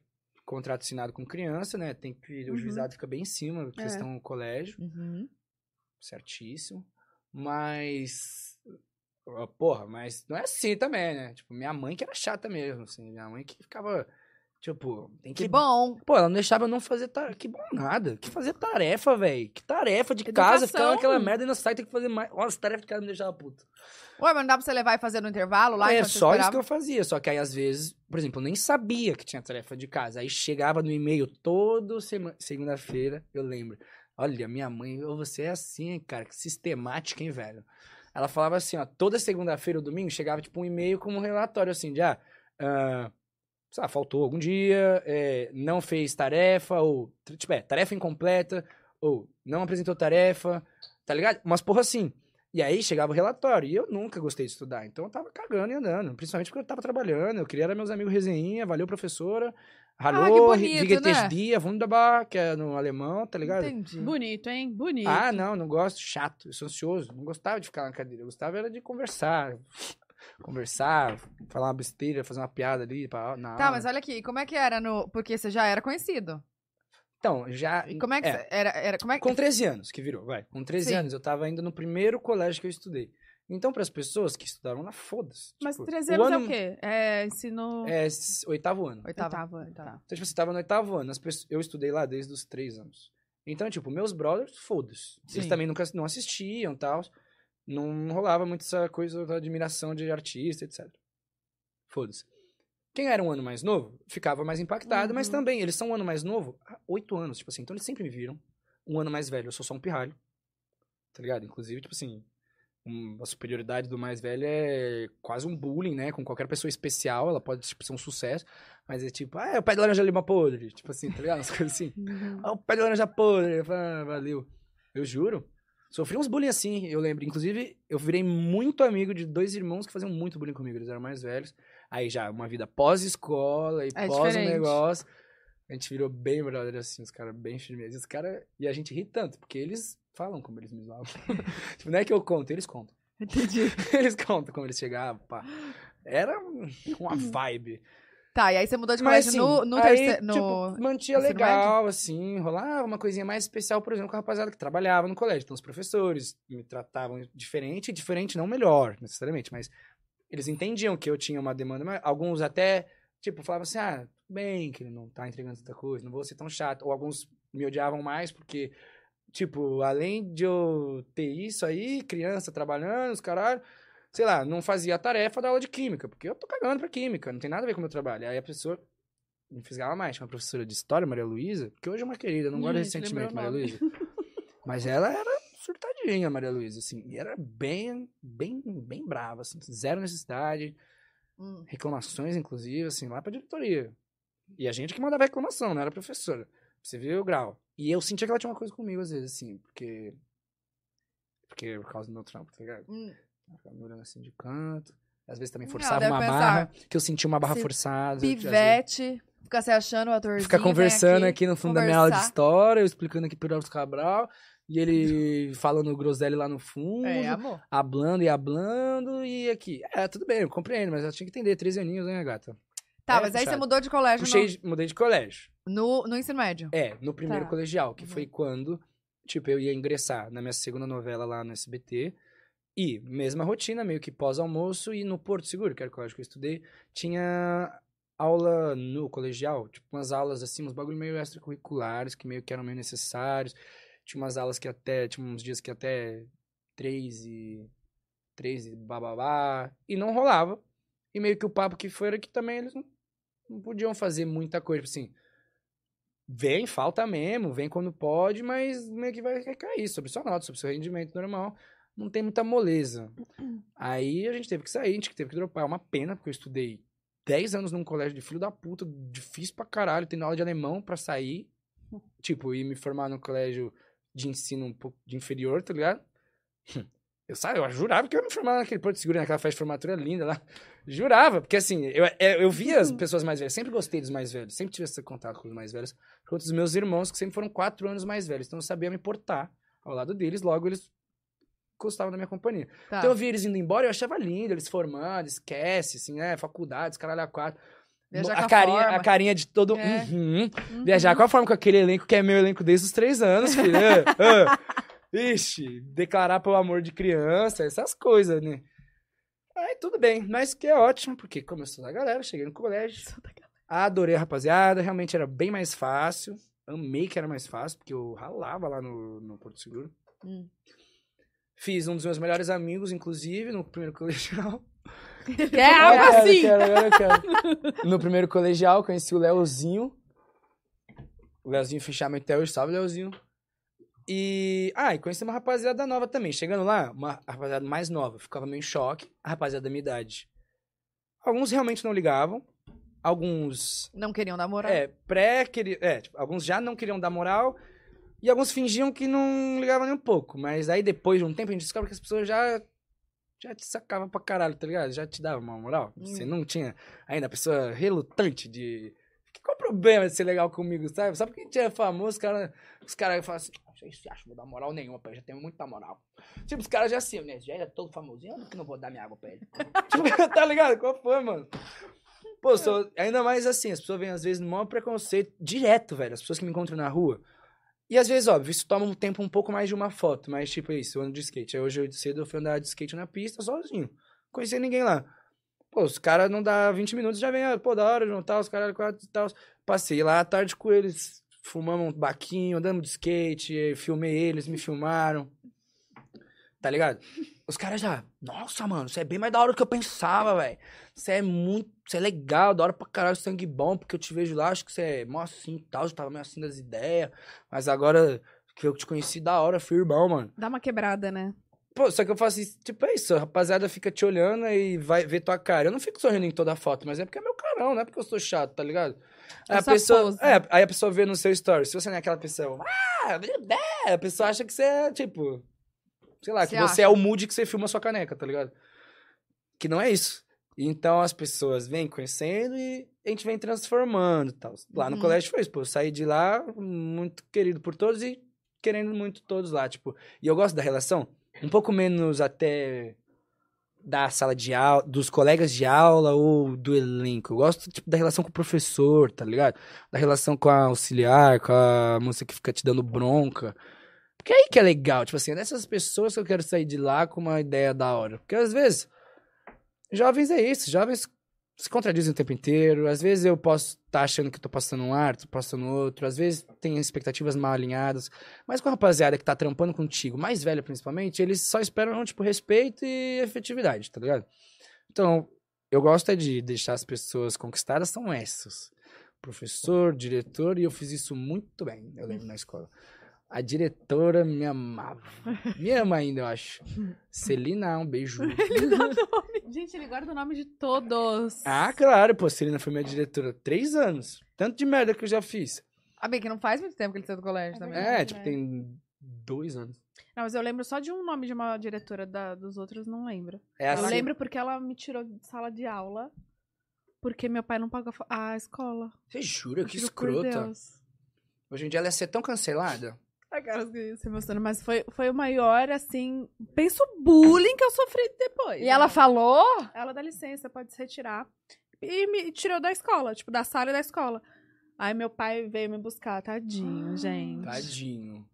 contrato assinado com criança, né, tem que, o Uhum. juizado fica bem em cima, É. questão colégio, Uhum. certíssimo. Mas, porra, mas não é assim também, né? Tipo, minha mãe que era chata mesmo, assim, minha mãe que ficava, tipo, tem que... Que bom. Pô, ela não deixava eu não fazer tarefa. Que bom nada. Que fazer tarefa, velho. Que tarefa de casa. Educação. Ficava aquela merda e não sai, tem que fazer mais. Nossa, tarefa de casa me deixava puto. Ué, mas não dá pra você levar e fazer no intervalo lá? é só isso que eu fazia. Só que aí, às vezes, por exemplo, eu nem sabia que tinha tarefa de casa. Aí chegava no e-mail todo sema- segunda-feira, eu lembro. Olha, minha mãe, você é assim, hein, cara, que sistemática, hein, velho? Ela falava assim, ó, toda segunda-feira ou domingo chegava, tipo, um e-mail com um relatório, assim, de, ah, sei lá, faltou algum dia, é, não fez tarefa, ou, tipo, é, tarefa incompleta, ou não apresentou tarefa, tá ligado? Umas porra assim. E aí chegava o relatório, e eu nunca gostei de estudar, então eu tava cagando e andando, principalmente porque eu tava trabalhando, eu queria era meus amigos resenhinha, valeu professora, Ah, hallo, bonito, wie geht es né? dir, wunderbar, que é no alemão, tá ligado? Entendi. Bonito, hein? Bonito. Ah, não, não gosto, chato, eu sou ansioso, não gostava de ficar na cadeira, eu gostava era de conversar, conversar, falar uma besteira, fazer uma piada ali, pra, na Tá, aula. mas olha aqui, como é que era no. Porque você já era conhecido. Então, já... E como é que você- era, era. Como é que. Com 13 anos que virou, vai. Com 13 Sim. anos eu tava ainda no primeiro colégio que eu estudei. Então, para as pessoas que estudaram lá, foda-se. Mas Tipo, 13 o anos é ano- o quê? É ensino... É oitavo ano. Oitava. Oitava, Tá. tá. Então, tipo, você tava no oitavo ano. As pessoas- eu estudei lá desde os três anos. Então, tipo, meus brothers, foda-se. Eles também nunca não assistiam e tal. Não rolava muito essa coisa da admiração de artista, etc. Foda-se. Quem era um ano mais novo, ficava mais impactado, mas Uhum. também, eles são um ano mais novo há oito anos, tipo assim. Então, eles sempre me viram. Um ano mais velho, eu sou só um pirralho. Tá ligado? Inclusive, tipo assim, um- a superioridade do mais velho é quase um bullying, né? Com qualquer pessoa especial, ela pode tipo, ser um sucesso. Mas é tipo, ah, é o pé de laranja lima podre. Tipo assim, tá ligado? Umas coisas assim. Uhum. Ah, o pé de laranja podre. Ah, valeu. Eu juro. Sofri uns bullying assim, eu lembro. Inclusive, eu virei muito amigo de dois irmãos que faziam muito bullying comigo. Eles eram mais velhos. Aí já, uma vida pós-escola e É pós um negócio. A gente virou bem brother, assim, os caras bem firmes. E os caras. E a gente ri tanto, porque eles falam como eles me zoavam. tipo, não é que eu conto, eles contam. Entendi. Eles contam como eles chegavam, pá. Era um- uma vibe. Tá, e aí você mudou de Mas colégio assim, no, no aí, terceiro. No... tipo, mantia ensino legal, assim, rolava uma coisinha mais especial, por exemplo, com a rapaziada que trabalhava no colégio. Então, os professores me tratavam diferente, diferente não melhor, necessariamente, mas eles entendiam que eu tinha uma demanda, mas alguns até, tipo, falavam assim, ah, tudo bem que ele não tá entregando tanta coisa, não vou ser tão chato. Ou alguns me odiavam mais porque, tipo, além de eu ter isso aí, criança trabalhando, os caralho, sei lá, não fazia a tarefa da aula de química, porque eu tô cagando pra química, não tem nada a ver com o meu trabalho. Aí a pessoa me fisgava mais, uma professora de história, Maria Luísa, que hoje é uma querida, não guardo Ih, esse lembrou sentimento, o Maria. Luísa. Mas ela era surtadinha, Maria Luísa, assim, e era bem, bem, bem brava, assim, zero necessidade, Hum. reclamações, inclusive, assim, lá pra diretoria. E a gente que mandava reclamação, não era professora. Você viu o grau. E eu sentia que ela tinha uma coisa comigo, às vezes, assim, porque... Porque por causa do meu trampo, tá ligado? Hum. Ficava me olhando assim de canto. Às vezes também forçava uma pensar, barra, que eu sentia uma barra "Esse forçada. vezes- Pivete, fica se achando o atorzinho. Fica vem conversando aqui. aqui, no fundo da minha aula de conversar. história, eu explicando aqui pro Elvis Cabral, e ele falando groselha lá no fundo, É, amor. hablando e hablando, e aqui. É, tudo bem, eu compreendo, mas eu tinha que entender, 13 aninhos, né, gata? Tá, É, mas aí você mudou de colégio Puxei, de- mudei de colégio. no, no, no ensino médio. É, no primeiro Tá. colegial, que Uhum. foi quando, tipo, eu ia ingressar na minha segunda novela lá no SBT. E, mesma rotina, meio que pós-almoço, e no Porto Seguro, que era o colégio que eu estudei, tinha aula no colegial, tipo, umas aulas assim, uns bagulho meio extracurriculares, que meio que eram meio necessários. Tinha umas aulas que até, tinha uns dias que até três e três e bababá. E não rolava. E meio que o papo que foi era que também eles não, não podiam fazer muita coisa. Tipo assim, vem, falta mesmo, vem quando pode, mas meio que vai recair sobre sua nota, sobre seu rendimento normal. Não tem muita moleza. Aí a gente teve que sair, a gente teve que dropar. É uma pena, porque eu estudei 10 anos num colégio de filho da puta, difícil pra caralho, tendo aula de alemão pra sair. Tipo, ir me formar num colégio de ensino um pouco de inferior, tá ligado? Eu, sabe, eu jurava que eu ia me formar naquele Porto Seguro, naquela festa de formatura linda lá. Jurava, porque assim, eu, eu, eu via as pessoas mais velhas, sempre gostei dos mais velhos, sempre tive esse contato com os mais velhos, conta dos meus irmãos, que sempre foram quatro anos mais velhos, então eu sabia me portar ao lado deles, logo eles gostavam da minha companhia. Tá. Então eu via eles indo embora, eu achava lindo, eles formando, esquece, assim, né, faculdades, caralho, a quatro. Viajar a, com a carinha, forma. a carinha de todo. É. Uhum. Viajar com a forma com aquele elenco que é meu elenco desde os três anos, filho. Ah, ah. Ixi, declarar pelo amor de criança, essas coisas, né? Aí tudo bem, mas que é ótimo, porque começou a galera, cheguei no colégio. Adorei a rapaziada, realmente era bem mais fácil. Amei que era mais fácil, porque eu ralava lá no, no Porto Seguro. Hum. Fiz um dos meus melhores amigos, inclusive, no primeiro colegial. Quer algo quero, assim? quero, eu quero. No primeiro colegial, conheci o Leozinho. O Leozinho fechamento até hoje, salve, Leozinho. E. Ah, e conheci uma rapaziada nova também. Chegando lá, uma rapaziada mais nova. Ficava meio em choque. A rapaziada da minha idade. Alguns realmente não ligavam. Alguns. Não queriam namorar. É, pré queriam. É, tipo, alguns já não queriam dar moral. E alguns fingiam que não ligavam nem um pouco. Mas aí depois de um tempo a gente descobre que as pessoas já. Já te sacavam pra caralho, tá ligado? Já te davam uma moral. Você Hum. não tinha ainda a pessoa relutante de. Qual o problema de ser legal comigo, sabe? Só porque a gente é famoso, os caras os cara falam assim. "Ah, Vocês se acham que vou dar moral nenhuma pra ele, já tenho muita moral. Tipo, os caras já assim, né? Já é todo famosinho, eu que não vou dar minha água pra ele. tipo, tá ligado? Qual foi, mano? Pô, sou, ainda mais assim, as pessoas vêm às vezes no maior preconceito direto, velho. As pessoas que me encontram na rua. E às vezes, óbvio, isso toma um tempo um pouco mais de uma foto, mas tipo é isso, eu ando de skate. Aí hoje eu cedo eu fui andar de skate na pista sozinho. Conhecia ninguém lá. Pô, os caras não dá 20 minutos, já vem, ah, pô, da hora, juntar os caras quatro e tal. Passei lá à tarde com eles, fumamos um baquinho, andamos de skate, filmei eles, me filmaram. Tá ligado? Os caras já, nossa, mano, você é bem mais da hora do que eu pensava, velho. Você é muito, você é legal, da hora pra caralho, sangue bom, porque eu te vejo lá, acho que você é mó assim e tal, já tava meio assim das ideias. Mas agora que eu te conheci da hora, fui irmão, mano. Dá uma quebrada, né? Pô, só que eu faço isso, tipo, é isso, a rapaziada fica te olhando e vai ver tua cara. Eu não fico sorrindo em toda foto, mas é porque é meu carão, não é porque eu sou chato, tá ligado? Aí É a pessoa, pose. é, aí a pessoa vê no seu story, se você não é aquela pessoa, ah, é, a pessoa acha que você é, tipo, sei lá, que Você é o mood que você filma sua caneca, tá ligado? Que não é isso. Então as pessoas vêm conhecendo e a gente vem transformando e tal. Lá no Uhum. colégio foi isso, pô, eu saí de lá muito querido por todos e querendo muito todos lá, tipo. E eu gosto da relação, um pouco menos até da sala de aula, dos colegas de aula ou do elenco. Eu gosto tipo, da relação com o professor, tá ligado? Da relação com a auxiliar, com a moça que fica te dando bronca. Porque aí que é legal, tipo assim, é dessas pessoas que eu quero sair de lá com uma ideia da hora. Porque às vezes, jovens é isso, jovens se contradizem o tempo inteiro. Às vezes eu posso estar achando que tô passando um ar, tô passando outro. Às vezes tem expectativas mal alinhadas. Mas com a rapaziada que tá trampando contigo, mais velha principalmente, eles só esperam, tipo, respeito e efetividade, tá ligado? Então, eu gosto é de deixar as pessoas conquistadas, são essas. Professor, diretor, e eu fiz isso muito bem, eu lembro na escola. A diretora me amava. Me ama ainda, eu acho. Celina, um beijo. Gente, ele guarda o nome de todos. Ah, claro, pô, Celina foi minha diretora há três anos. Tanto de merda que eu já fiz. Ah, bem, que não faz muito tempo que ele saiu do colégio É também. verdade. É, tipo, tem dois anos. Não, mas eu lembro só de um nome de uma diretora, da- dos outros não lembro. É assim. Eu lembro porque ela me tirou de sala de aula porque meu pai não pagou a escola. Você jura? Que Juro por escrota. Deus. Hoje em dia ela ia ser tão cancelada. A cara que se emocionando, mas foi, foi o maior, assim. Penso o bullying que eu sofri depois. E ela né? falou? Ela dá licença, pode se retirar. E me tirou da escola, tipo, da sala da escola. Aí meu pai veio me buscar, tadinho, gente. Tadinho.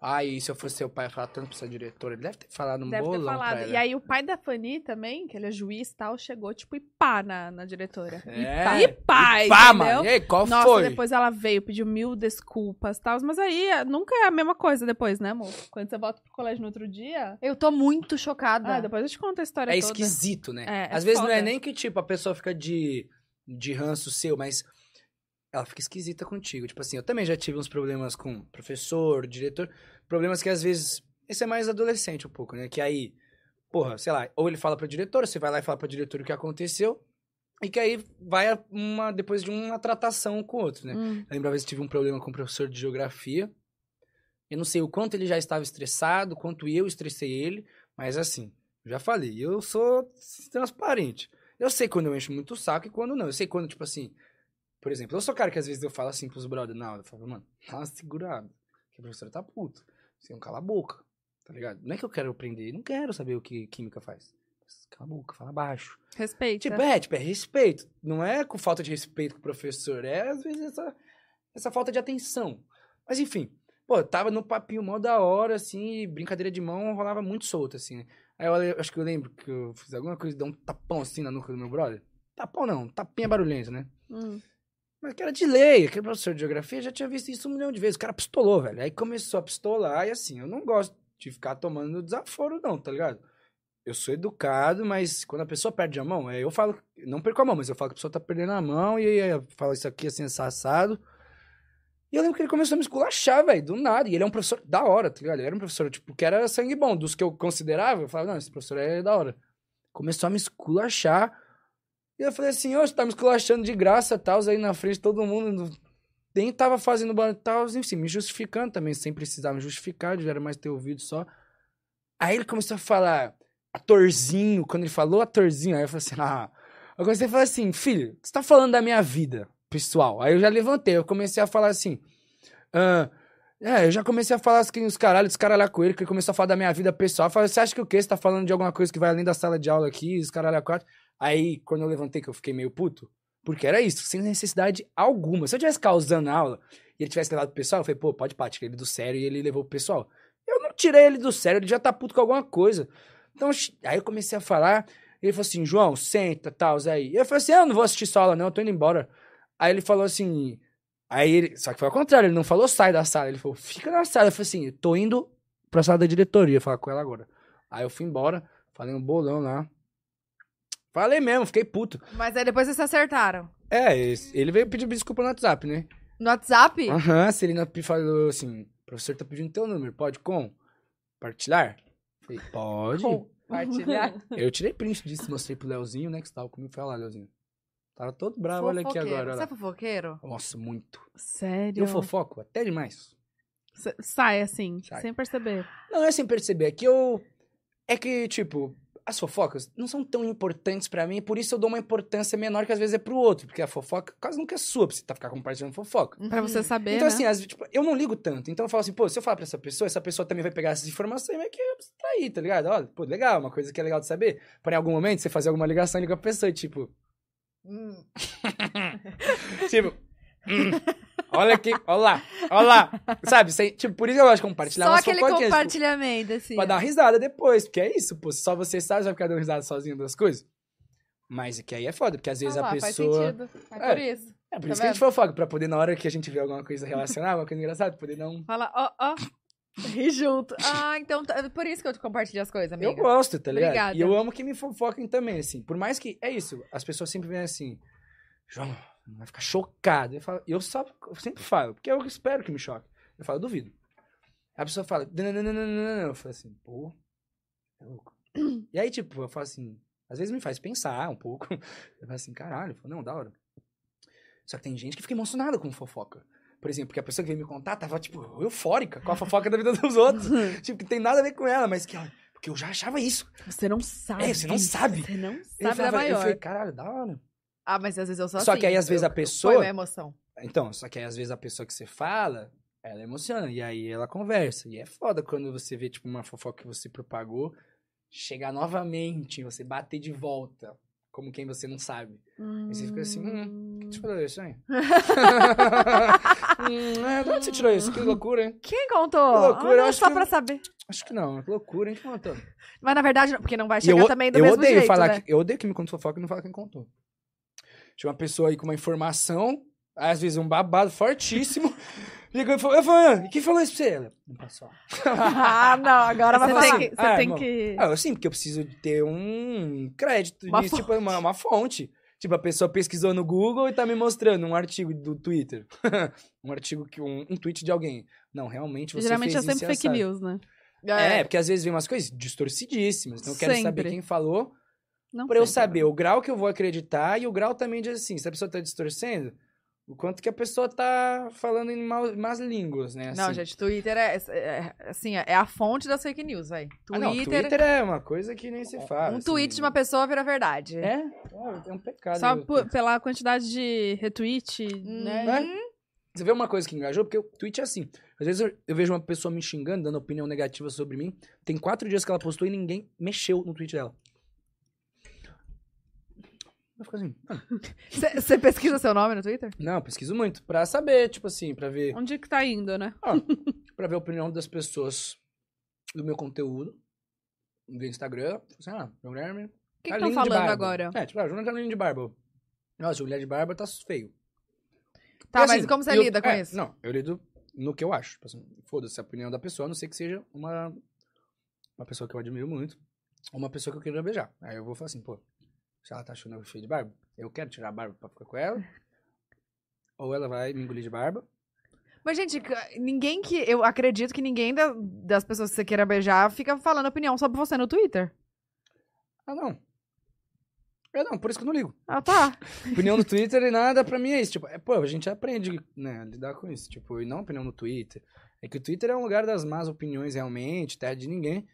Aí, se eu fosse seu pai, eu falar tanto pra sua diretora. Ele deve ter falado um Deve ter bolão pra falado. ela. E aí o pai da Fanny também, que ele é juiz e tal, chegou tipo e pá na, na diretora. É, E pá, e pá, entendeu? mano. E aí, qual Nossa, foi? depois ela veio, pediu mil desculpas e tal. Mas aí é, nunca é a mesma coisa depois, né, amor? Quando você volta pro colégio no outro dia. Eu tô muito chocada. Ah, depois eu te conto a história É toda. esquisito, né? É, é Às vezes não é foda. nem que, tipo, a pessoa fica de, de ranço seu, mas ela fica esquisita contigo. Tipo assim, eu também já tive uns problemas com professor, diretor. Problemas que às vezes. Esse é mais adolescente um pouco, né? Que aí, porra, sei lá, ou ele fala pra diretora, você vai lá e fala pra diretora o que aconteceu. E que aí vai uma, depois de uma tratação com o outro, né? Hum. Eu lembro uma vez que tive um problema com o professor de geografia. Eu não sei o quanto ele já estava estressado, quanto eu estressei ele, mas assim, já falei, eu sou transparente. Eu sei quando eu encho muito o saco e quando não. Eu sei quando, tipo assim, por exemplo, eu sou o cara que às vezes eu falo assim pros brother na aula, eu falo, mano, dá uma segurada, que a professora tá puta. Você não cala a boca, tá ligado? Não é que eu quero aprender, não quero saber o que química faz. Cala a boca, fala baixo. Respeita. Tipo, é, tipo, é respeito. Não é com falta de respeito com o professor, é às vezes essa, essa falta de atenção. Mas enfim, pô, tava no papinho mó da hora, assim, brincadeira de mão rolava muito solto, assim, né? Aí eu, acho que eu lembro que eu fiz alguma coisa, dei um tapão assim na nuca do meu brother. Tapão não, tapinha barulhento, né? Hum. Mas que era de lei, aquele professor de geografia já tinha visto isso um milhão de vezes. O cara pistolou, velho. Aí começou a pistolar e assim, eu não gosto de ficar tomando desaforo, não, tá ligado? Eu sou educado, mas quando a pessoa perde a mão, aí eu falo, não perco a mão, mas eu falo que a pessoa tá perdendo a mão e aí eu falo isso aqui assim, assado. E eu lembro que ele começou a me esculachar, velho, do nada. E ele é um professor da hora, tá ligado? Ele era um professor, tipo, que era sangue bom. Dos que eu considerava, eu falava, não, esse professor é da hora. Começou a me esculachar. E eu falei assim, você tá me esculachando de graça, tal, aí na frente todo mundo. Nem tava fazendo barulho, tal, enfim, me justificando também, sem precisar me justificar, já era mais ter ouvido só. Aí ele começou a falar, atorzinho, quando ele falou atorzinho, aí eu falei assim, ah. Eu comecei a falar assim, filho, você tá falando da minha vida, pessoal? Aí eu já levantei, eu comecei a falar assim, ah, é, eu já comecei a falar assim, os caralhos, descaralhar com ele, que ele começou a falar da minha vida pessoal. Eu falei, você acha que o quê? Você tá falando de alguma coisa que vai além da sala de aula aqui, os caralho a quatro? Aí, quando eu levantei, que eu fiquei meio puto, porque era isso, sem necessidade alguma. Se eu tivesse causando a aula e ele tivesse levado pro pessoal, eu falei, pô, pode pá, ele do sério e ele levou pro pessoal. Eu não tirei ele do sério, ele já tá puto com alguma coisa. Então, aí eu comecei a falar, ele falou assim, João, senta, tal, aí. Eu falei assim, ah, eu não vou assistir sua aula não, eu tô indo embora. Aí ele falou assim, aí ele, só que foi ao contrário, ele não falou sai da sala, ele falou, fica na sala. Eu falei assim, tô indo pra sala da diretoria, falar com ela agora. Aí eu fui embora, falei um bolão lá. Falei mesmo, fiquei puto. Mas aí depois vocês se acertaram. É, ele veio pedir desculpa no WhatsApp, né? No WhatsApp? Aham, a Celina falou assim, professor tá pedindo teu número, pode compartilhar? Falei, pode. Compartilhar. Eu tirei print disso, mostrei pro Leozinho, né, que você tava comigo, foi lá, Leozinho. Tava todo bravo, olha aqui Fofoqueiro. agora, olha Você é fofoqueiro? Nossa, muito. Sério? Eu fofoco até demais. S- Sai assim, Sai. sem perceber. Não é sem perceber, é que eu... É que, tipo, as fofocas não são tão importantes pra mim, por isso eu dou uma importância menor que às vezes é pro outro, porque a fofoca quase nunca é sua, pra você tá ficar compartilhando fofoca. Pra você saber, Então, né? assim, vezes, tipo, eu não ligo tanto. Então eu falo assim, pô, se eu falar pra essa pessoa, essa pessoa também vai pegar essas informações e vai que abstrair, tá ligado? Olha, pô, legal, uma coisa que é legal de saber. Porém, em algum momento, você fazer alguma ligação e liga pra pessoa, e, tipo, Hum. tipo, hum, olha aqui, olha lá, olha lá. Sabe, sem- tipo, por isso eu gosto de compartilhar Só aquele tipo, compartilhamento, assim. pra dar uma risada depois, porque é isso, pô, só você sabe, você vai ficar dando risada sozinho das coisas. Mas é que aí é foda, porque às vezes Ah lá, a Faz pessoa... sentido. É, É. por isso. É, por Tá isso que a gente fofoca, pra poder, na hora que a gente vê alguma coisa relacionada, alguma coisa engraçada, poder dar um... Fala, ó, ó. Ri junto. Ah, então é por isso que eu te compartilho as coisas, amiga. Eu gosto, tá ligado? Obrigada. E eu amo que me fofoquem também, assim. Por mais que. É isso, as pessoas sempre vêm assim. João, vai ficar chocado. Eu, falo, eu, só, eu sempre falo, porque eu espero que me choque. Eu falo, eu duvido. A pessoa fala, "Nananana", eu falo assim, pô, é louco. E aí, tipo, eu falo assim, às vezes me faz pensar um pouco. Eu falo assim, caralho, eu falo, não, da hora. Só que tem gente que fica emocionada com fofoca. Por exemplo, porque a pessoa que veio me contar tava, tipo, eufórica com a fofoca da vida dos outros. tipo, que tem nada a ver com ela, mas que, ó, porque eu já achava isso. Você não sabe. É, você não sabe. Você não Eu sabe da falava- Eu maior. falei, caralho, da hora. Ah, mas às vezes eu sou Só assim. que aí, às vezes, Eu- a pessoa- ponho a emoção. Então, só que aí, às vezes, a pessoa que você fala, ela emociona. E aí ela conversa. E é foda quando você vê, tipo, uma fofoca que você propagou chegar novamente, você bater de volta, como quem você não sabe. Aí você fica assim, hum, que te falou isso, hein? hum, é, de onde você tirou isso? Que loucura, hein? Quem contou? Que loucura, Ah, acho só que- pra saber. Acho que não, que loucura, hein? Que contou? Mas na verdade, não, porque não vai chegar eu, também do eu mesmo odeio jeito, falar né? que, eu odeio que me conta fofoca e não fala quem contou. Tinha uma pessoa aí com uma informação, às vezes um babado fortíssimo, ligou e falou, eu falei, e quem falou isso pra você? Ela, não passou. ah, não, agora vai Você falar. tem que. Você Ah, tem irmão. que... Ah, eu sim, porque eu preciso ter um crédito Uma nisso, tipo, uma, uma fonte. Tipo, a pessoa pesquisou no Google e tá me mostrando um artigo do Twitter. um artigo que um, um tweet de alguém. Não, realmente você Geralmente fez é sempre fake assado. news, né? É, porque às vezes vem umas coisas distorcidíssimas. Então eu quero saber Sempre. quem falou Não pra eu saber né? o grau que eu vou acreditar e o grau também de assim, se a pessoa tá distorcendo, o quanto que a pessoa tá falando em mal, más línguas, né? Não, assim. gente, Twitter é, é- é- assim, é a fonte das fake news, velho. Ah, não, Twitter é uma coisa que nem se fala. um assim. tweet de uma pessoa vira verdade. É, é um pecado. Só né? por- pela quantidade de retweet, né? né? Você vê uma coisa que engajou, porque o tweet é assim. Às vezes eu, eu vejo uma pessoa me xingando, dando opinião negativa sobre mim. Tem quatro dias que ela postou e ninguém mexeu no tweet dela. Eu fico assim, ah, Você pesquisa seu nome no Twitter? não, eu pesquiso muito. Pra saber, tipo assim, pra ver. Onde que tá indo, né? Pra ver a opinião das pessoas do meu conteúdo. Do Instagram. Assim, ah, meu Guilherme. O que tá estão falando agora? É, tipo, ah, Júnior tá lindo de barba. Nossa, o Guilherme de barba tá feio. Tá, E mas assim, como você eu- lida com é, isso? Não, eu lido no que eu acho. Tipo assim, Foda-se a opinião da pessoa, a não sei que seja uma, uma pessoa que eu admiro muito, ou uma pessoa que eu queira beijar. Aí eu vou falar assim, pô, se ela tá achando eu feio de barba, eu quero tirar a barba pra ficar com ela, ou ela vai me engolir de barba. Mas, gente, ninguém que. Eu acredito que ninguém da- das pessoas que você queira beijar fica falando opinião sobre você no Twitter. Ah, não. Eu não, por isso que eu não ligo. Ah, tá. Opinião no Twitter e nada pra mim é isso. Tipo, é, pô, a gente aprende, né, a lidar com isso. Tipo, e não opinião no Twitter. É que o Twitter é um lugar das más opiniões, realmente, terra de ninguém.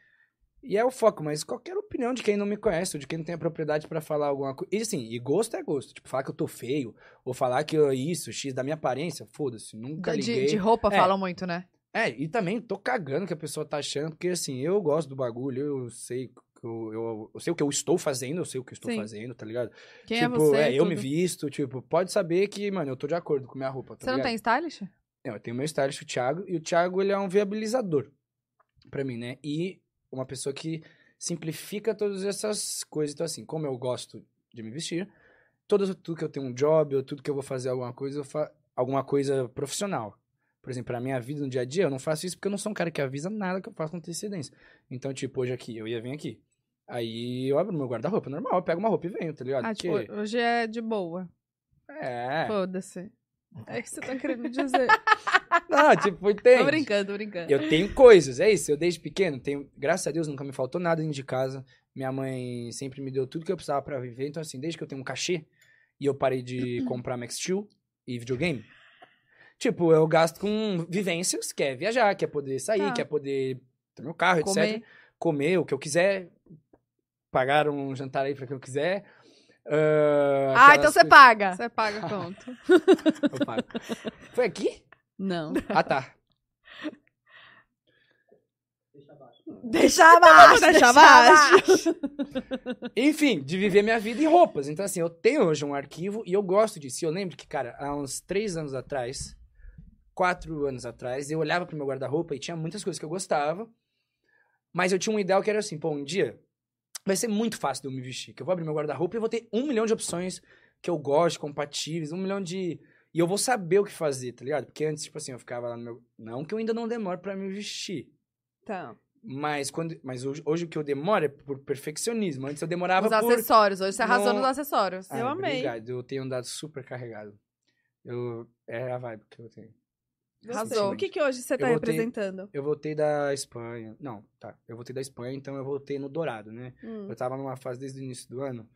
E é o foco, mas qualquer opinião de quem não me conhece, ou de quem não tem a propriedade pra falar alguma coisa. E assim, e gosto é gosto. Tipo, falar que eu tô feio, ou falar que eu, isso, X da minha aparência, foda-se, nunca De, liguei. de roupa É. falam muito, né? É, e também tô cagando que a pessoa tá achando, porque assim, eu gosto do bagulho, eu sei que eu, eu, eu sei o que eu estou fazendo, eu sei o que eu estou Sim. fazendo, tá ligado? Quem tipo, é você? eu me visto, tipo, pode saber que, mano, eu tô de acordo com minha roupa, tá Você não ligado? tem stylist? Não, eu tenho meu stylist, o Thiago, e o Thiago, ele é um viabilizador pra mim, né? E uma pessoa que simplifica todas essas coisas. Então, assim, como eu gosto de me vestir, todo, tudo que eu tenho um job, ou tudo que eu vou fazer alguma coisa, eu fa alguma coisa profissional. Por exemplo, pra minha vida no dia a dia, eu não faço isso porque eu não sou um cara que avisa nada que eu faço com antecedência. Então, tipo, hoje aqui, eu ia vir aqui. Aí eu abro meu guarda-roupa, normal, eu pego uma roupa e venho, tá ligado? Ah, Porque- tipo, hoje é de boa. É. Foda-se. É isso que você tá querendo dizer. Não, tipo, entende? tô brincando, tô brincando. Eu tenho coisas, é isso. Eu desde pequeno tenho, graças a Deus, nunca me faltou nada dentro de casa. Minha mãe sempre me deu tudo que eu precisava pra viver. Então, assim, desde que eu tenho um cachê e eu parei de comprar Max Steel e videogame, tipo, eu gasto com vivências, que é viajar, que é poder sair, Tá. que é poder ter meu carro, etc. Comer. Comer o que eu quiser, pagar um jantar aí pra quem eu quiser. Ah, Ah, então você coisas- paga. Você paga conto. Eu pago. Foi aqui? Não. Ah, tá. Deixa abaixo. Deixa abaixo. Enfim, de viver minha vida em roupas. Então, assim, eu tenho hoje um arquivo e eu gosto disso. E eu lembro que, cara, há uns três anos atrás, quatro anos atrás, eu olhava pro meu guarda-roupa e tinha muitas coisas que eu gostava. Mas eu tinha um ideal que era assim, pô, um dia vai ser muito fácil de eu me vestir. Que eu vou abrir meu guarda-roupa e eu vou ter um milhão de opções que eu gosto, compatíveis, um milhão de. E eu vou saber o que fazer, tá ligado? Porque antes, tipo assim, eu ficava lá no meu. Não que eu ainda não demore pra me vestir. Tá. Mas, quando... Mas hoje, hoje o que eu demoro é por perfeccionismo. Antes eu demorava Os por. acessórios. Hoje você arrasou Não- nos acessórios. Eu amei. Obrigado, eu tenho andado super carregado. Eu... É a vibe que eu tenho. Arrasou. O que, que hoje você tá Eu voltei- representando? Eu voltei da Espanha. Não, tá. Eu voltei da Espanha, então eu voltei no Dourado, né? Hum. Eu tava numa fase desde o início do ano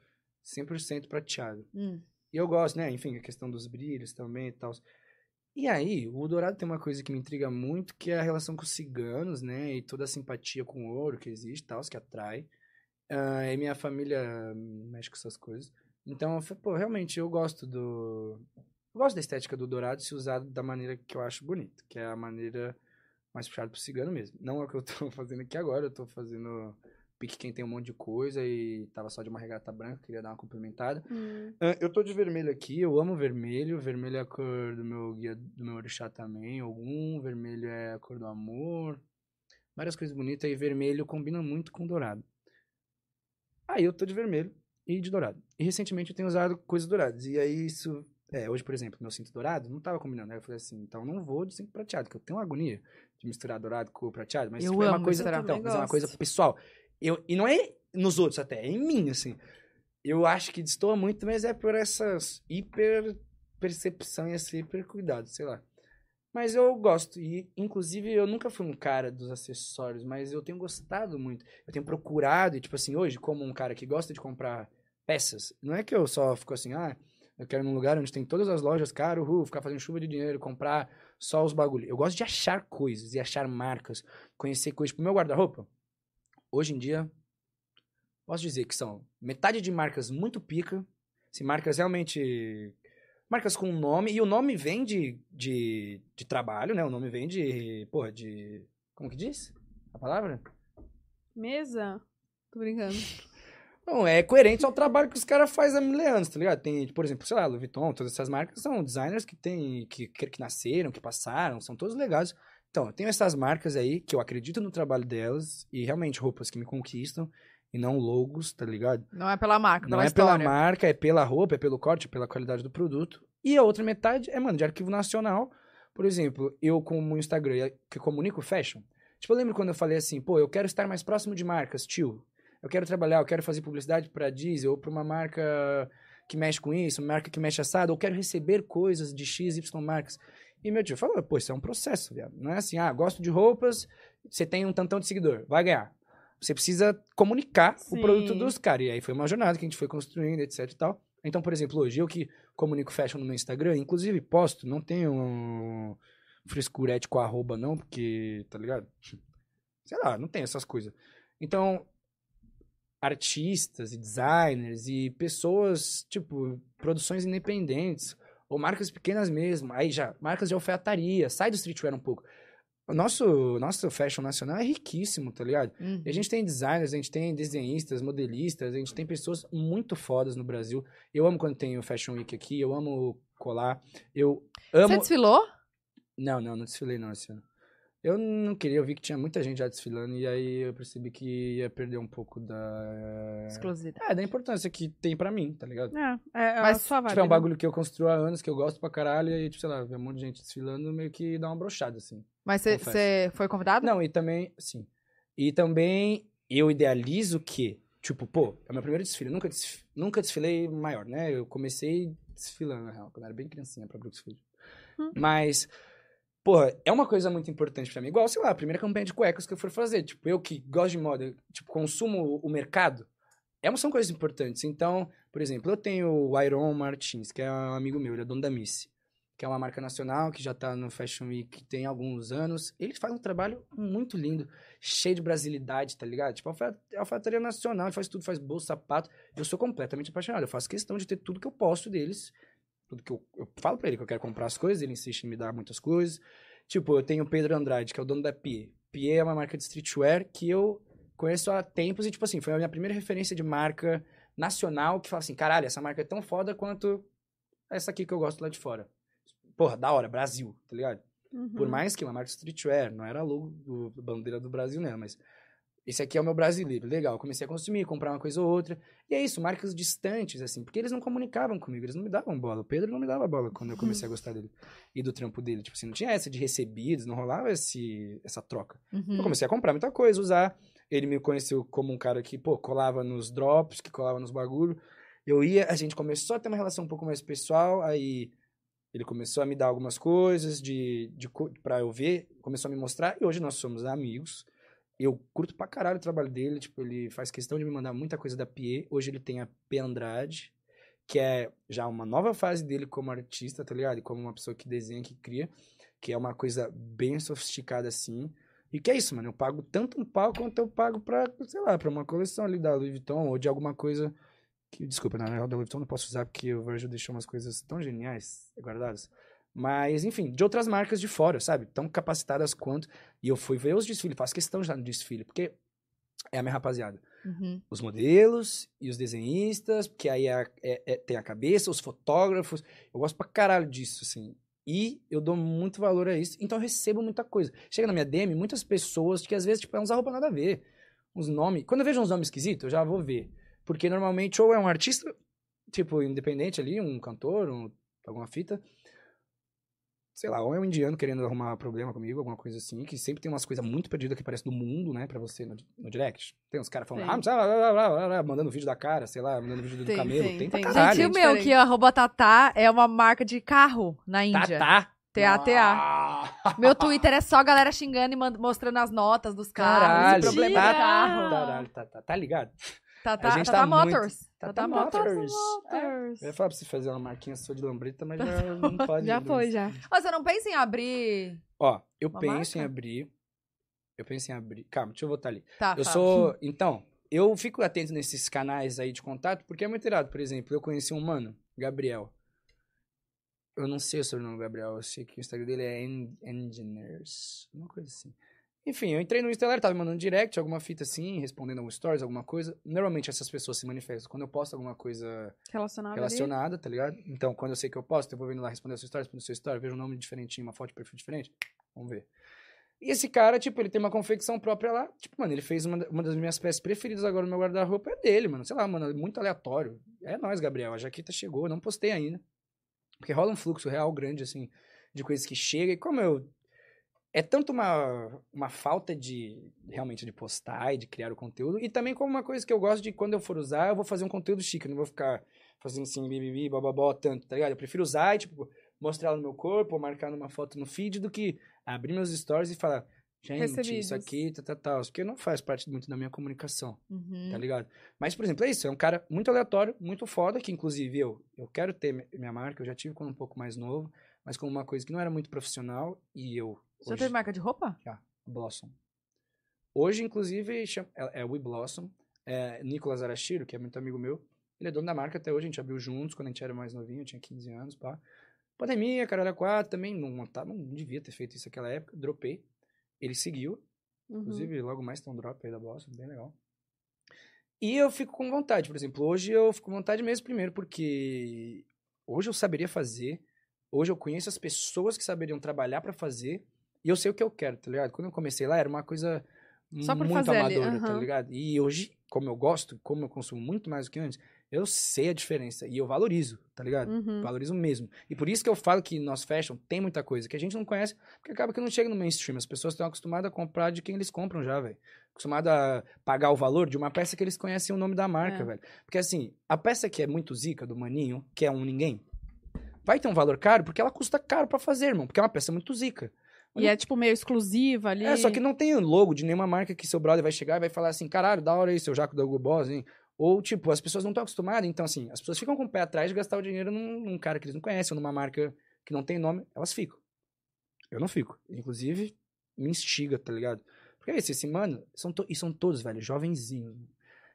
100% prateado. Hum. E eu gosto, né? Enfim, a questão dos brilhos também e tal. E aí, o Dourado tem uma coisa que me intriga muito, que é a relação com os ciganos, né? E toda a simpatia com o ouro que existe tal, que atrai. Ah, e minha família mexe com essas coisas. Então, pô, realmente, eu gosto do... Eu gosto da estética do Dourado se usado da maneira que eu acho bonita, que é a maneira mais puxada pro cigano mesmo. Não é o que eu tô fazendo aqui agora, eu tô fazendo pique quem tem um monte de coisa e tava só de uma regata branca, queria dar uma complementada. Hum. Eu tô de vermelho aqui, eu amo vermelho. Vermelho é a cor do meu guia, do meu orixá também. Algum, vermelho é a cor do amor. Várias coisas bonitas e vermelho combina muito com dourado. Aí eu tô de vermelho e de dourado. E recentemente eu tenho usado coisas douradas. E aí isso. É, hoje, por exemplo, meu cinto dourado não tava combinando. Aí eu falei assim, então não vou de cinto prateado, que eu tenho uma agonia de misturar dourado com prateado. Mas Eu é uma coisa. Então, mas é uma coisa pessoal. Eu, e não é nos outros até, é em mim, assim. Eu acho que destoa muito, mas é por essas hiper percepção e esse hiper cuidado, sei lá. Mas eu gosto. E, inclusive, eu nunca fui um cara dos acessórios, mas eu tenho gostado muito. Eu tenho procurado, e, tipo assim, hoje, como um cara que gosta de comprar peças, não é que eu só fico assim, ah, eu quero ir num lugar onde tem todas as lojas, caro, uh, ficar fazendo chuva de dinheiro, comprar só os bagulho. Eu gosto de achar coisas e achar marcas, conhecer coisas. Tipo, meu guarda-roupa, hoje em dia, posso dizer que são metade de marcas muito pica, se marcas realmente. Marcas com nome, e o nome vem de, de, de trabalho, né? O nome vem de. Porra, de. Como que diz? A palavra? Mesa? Tô brincando. Não, é coerente ao trabalho que os caras fazem há mil anos, tá ligado? Tem, por exemplo, sei lá, Louis Vuitton, todas essas marcas são designers que tem, que, que, nasceram, que passaram, são todos legados. Então, eu tenho essas marcas aí que eu acredito no trabalho delas e realmente roupas que me conquistam e não logos, tá ligado? Não é pela marca, Não pela é história. pela marca, é pela roupa, é pelo corte, é pela qualidade do produto. E a outra metade é, mano, de arquivo nacional. Por exemplo, eu como Instagram que comunico fashion. Tipo, eu lembro quando eu falei assim, pô, eu quero estar mais próximo de marcas, tio. Eu quero trabalhar, eu quero fazer publicidade pra Diesel ou pra uma marca que mexe com isso, uma marca que mexe assado, ou quero receber coisas de X, Y marcas. E meu tio falou, pô, isso é um processo, viado. Não é assim, ah, gosto de roupas, você tem um tantão de seguidor, vai ganhar. Você precisa comunicar Sim. o produto dos caras. E aí foi uma jornada que a gente foi construindo, etc e tal. Então, por exemplo, hoje eu que comunico fashion no meu Instagram, inclusive posto, não tenho um frescurete com arroba não, porque, tá ligado? Sei lá, não tem essas coisas. Então, artistas e designers e pessoas, tipo, produções independentes, ou marcas pequenas mesmo, aí já, marcas de alfaiataria, sai do streetwear um pouco. O nosso, nosso fashion nacional é riquíssimo, tá ligado? Uhum. A gente tem designers, a gente tem desenhistas, modelistas, a gente tem pessoas muito fodas no Brasil. Eu amo quando tem o Fashion Week aqui, eu amo colar. Eu amo. Você desfilou? Não, não, não desfilei não esse ano. Eu não queria, eu vi que tinha muita gente já desfilando e aí eu percebi que ia perder um pouco da. Exclusividade. É, da importância que tem pra mim, tá ligado? É, é Mas, a sua vibe. Tipo, é um né? bagulho que eu construo há anos, que eu gosto pra caralho, e tipo, sei lá, ver um monte de gente desfilando meio que dá uma brochada, assim. Mas você- foi convidado? Não, e também, sim. E também eu idealizo que, tipo, pô, é meu primeiro desfile. Eu nunca, desf- nunca desfilei maior, né? Eu comecei desfilando, na real, quando eu era bem criancinha pra Brooksfield. Hum. Mas, porra, é uma coisa muito importante pra mim. Igual, sei lá, a primeira campanha de cuecas que eu for fazer. Tipo, eu que gosto de moda, tipo, consumo o mercado, é, são coisas importantes. Então, por exemplo, eu tenho o Iron Martins, que é um amigo meu, ele é dono da Missy que é uma marca nacional, que já tá no Fashion Week tem alguns anos. Ele faz um trabalho muito lindo, cheio de brasilidade, tá ligado? Tipo, alfa- alfaiataria nacional, ele faz tudo, faz bolsa, sapato. Eu sou completamente apaixonado, eu faço questão de ter tudo que eu posso deles. Tudo que eu, eu falo pra ele que eu quero comprar as coisas, ele insiste em me dar muitas coisas. Tipo, eu tenho o Pedro Andrade, que é o dono da Pie. Pie é uma marca de streetwear que eu conheço há tempos e, tipo assim, foi a minha primeira referência de marca nacional que fala assim, caralho, essa marca é tão foda quanto essa aqui que eu gosto lá de fora. Porra, da hora, Brasil, tá ligado? Uhum. Por mais que uma marca streetwear, não era logo do bandeira do Brasil, né? Mas esse aqui é o meu brasileiro, legal. Comecei a consumir, comprar uma coisa ou outra. E é isso, marcas distantes, assim, porque eles não comunicavam comigo, eles não me davam bola. O Pedro não me dava bola quando eu comecei a gostar dele e do trampo dele. Tipo assim, não tinha essa de recebidos, não rolava esse, essa troca. Uhum. Eu comecei a comprar muita coisa, usar. Ele me conheceu como um cara que, pô, colava nos drops, que colava nos bagulho. Eu ia, a gente começou a ter uma relação um pouco mais pessoal, aí ele começou a me dar algumas coisas de, de pra eu ver, começou a me mostrar, e hoje nós somos amigos. Eu curto pra caralho o trabalho dele, tipo, ele faz questão de me mandar muita coisa da Pie. Hoje ele tem a P Andrade, que é já uma nova fase dele como artista, tá ligado? E como uma pessoa que desenha, que cria, que é uma coisa bem sofisticada assim. E que é isso, mano, eu pago tanto um pau quanto eu pago pra, sei lá, pra uma coleção ali da Louis Vuitton ou de alguma coisa que, desculpa, na real da Louis Vuitton não posso usar porque o Virgil deixou umas coisas tão geniais guardadas. Mas, enfim, de outras marcas de fora, sabe? Tão capacitadas quanto. E eu fui ver os desfiles, faço questão já no desfile, porque é a minha rapaziada. Uhum. Os modelos e os desenhistas, porque aí é- é- é- tem a cabeça, os fotógrafos. Eu gosto pra caralho disso, assim. E eu dou muito valor a isso, então eu recebo muita coisa. Chega na minha DM, muitas pessoas que às vezes, tipo, é uns arroba nada a ver. Uns nomes. Quando eu vejo uns nomes esquisitos, eu já vou ver. Porque normalmente ou é um artista, tipo, independente ali, um cantor, um, alguma fita. Sei lá, ou é um indiano querendo arrumar problema comigo, alguma coisa assim, que sempre tem umas coisas muito perdidas que parece do mundo, né, pra você no, no direct. Tem uns caras falando, Tem. ah, não sei, lá, lá, lá, lá, lá, lá, mandando vídeo da cara, sei lá, mandando vídeo do Tem, camelo. tem, Tem, pra tem. caralho. Gente, o meu, que arroba Tatá é uma marca de carro na Índia. Tatá. T-A-T-A. Ah. Meu Twitter é só galera xingando e mostrando as notas dos carros. Caralho, o problema do carro. Caralho, tá, tá, tá ligado? A gente Tatá tá muito- Motors. Tatá Tatá Motors. Motors. Motors. Eu ia falar pra você fazer uma marquinha sua de lambreta, mas já não pode. Já foi, já. Ó, você não pensa em abrir... Ó, eu Uma penso em marca? abrir. Eu penso em abrir. Calma, deixa eu voltar ali. Tá, Eu fala. sou. Então, eu fico atento nesses canais aí de contato, porque é muito irado. Por exemplo, eu conheci um mano, Gabriel. Eu não sei o sobrenome do Gabriel, eu sei que o Instagram dele é En- Engineers. Uma coisa assim. Enfim, eu entrei no Instagram, tava me mandando direct, alguma fita assim, respondendo algum stories, alguma coisa. Normalmente essas pessoas se manifestam quando eu posto alguma coisa Relacionado ali. relacionada, tá ligado? Então, quando eu sei que eu posto, eu vou vendo lá responder a sua história, responder a sua história, vejo um nome diferentinho, uma foto de perfil diferente. Vamos ver. E esse cara, tipo, ele tem uma confecção própria lá. Tipo, mano, ele fez uma, uma das minhas peças preferidas agora no meu guarda-roupa, é dele, mano. Sei lá, mano, é muito aleatório. É nóis, Gabriel. A jaqueta chegou, não postei ainda. Porque rola um fluxo real grande, assim, de coisas que chegam. E como eu. É tanto uma, uma falta de realmente de postar e de criar o conteúdo, e também como uma coisa que eu gosto de quando eu for usar, eu vou fazer um conteúdo chique, eu não vou ficar fazendo assim, bibibi, bababó, tanto, tá ligado? Eu prefiro usar e, tipo, mostrar no meu corpo, ou marcar numa foto no feed, do que abrir meus stories e falar, gente, Recebidos. isso aqui, tá, tá, tá, porque não faz parte muito da minha comunicação, Uhum. tá ligado? Mas, por exemplo, é isso, é um cara muito aleatório, muito foda, que inclusive eu, eu quero ter mi- minha marca, eu já tive quando um pouco mais novo, mas como uma coisa que não era muito profissional, e eu... Você hoje- teve marca de roupa? Blossom. Hoje, inclusive, chama- é, é We Blossom. É, Nicolas Arashiro, que é muito amigo meu, ele é dono da marca até hoje, a gente abriu juntos quando a gente era mais novinho, eu tinha 15 anos, pá. Pandemia, caralho, a quatro, também não, tá, não devia ter feito isso naquela época, dropei. Ele seguiu, Uhum. inclusive logo mais tem um drop aí da Blossom, bem legal. E eu fico com vontade, por exemplo, hoje eu fico com vontade mesmo, primeiro, porque hoje eu saberia fazer, hoje eu conheço as pessoas que saberiam trabalhar pra fazer, e eu sei o que eu quero, tá ligado? Quando eu comecei lá, era uma coisa Só muito fazer ali, amadora, tá ligado? E hoje, como eu gosto, como eu consumo muito mais do que antes, eu sei a diferença, e eu valorizo, tá ligado? Uhum. Valorizo mesmo. E por isso que eu falo que nós fashion tem muita coisa que a gente não conhece, porque acaba que não chega no mainstream. As pessoas estão acostumadas a comprar de quem eles compram já, velho. Acostumadas a pagar o valor de uma peça que eles conhecem o nome da marca, É. velho. Porque assim, a peça que é muito zica do Maninho, que é um ninguém, vai ter um valor caro porque ela custa caro pra fazer, irmão. Porque é uma peça muito zica. E é tipo meio exclusiva ali. É, só que não tem logo de nenhuma marca que seu brother vai chegar e vai falar assim, caralho, da hora aí, seu Jaco da Hugo Boss, hein? Ou, tipo, as pessoas não estão acostumadas, então, assim, as pessoas ficam com o pé atrás de gastar o dinheiro num, num cara que eles não conhecem, ou numa marca que não tem nome, elas ficam. Eu não fico. Inclusive, me instiga, tá ligado? Porque é isso, esse mano, são e são todos, velho, jovenzinhos.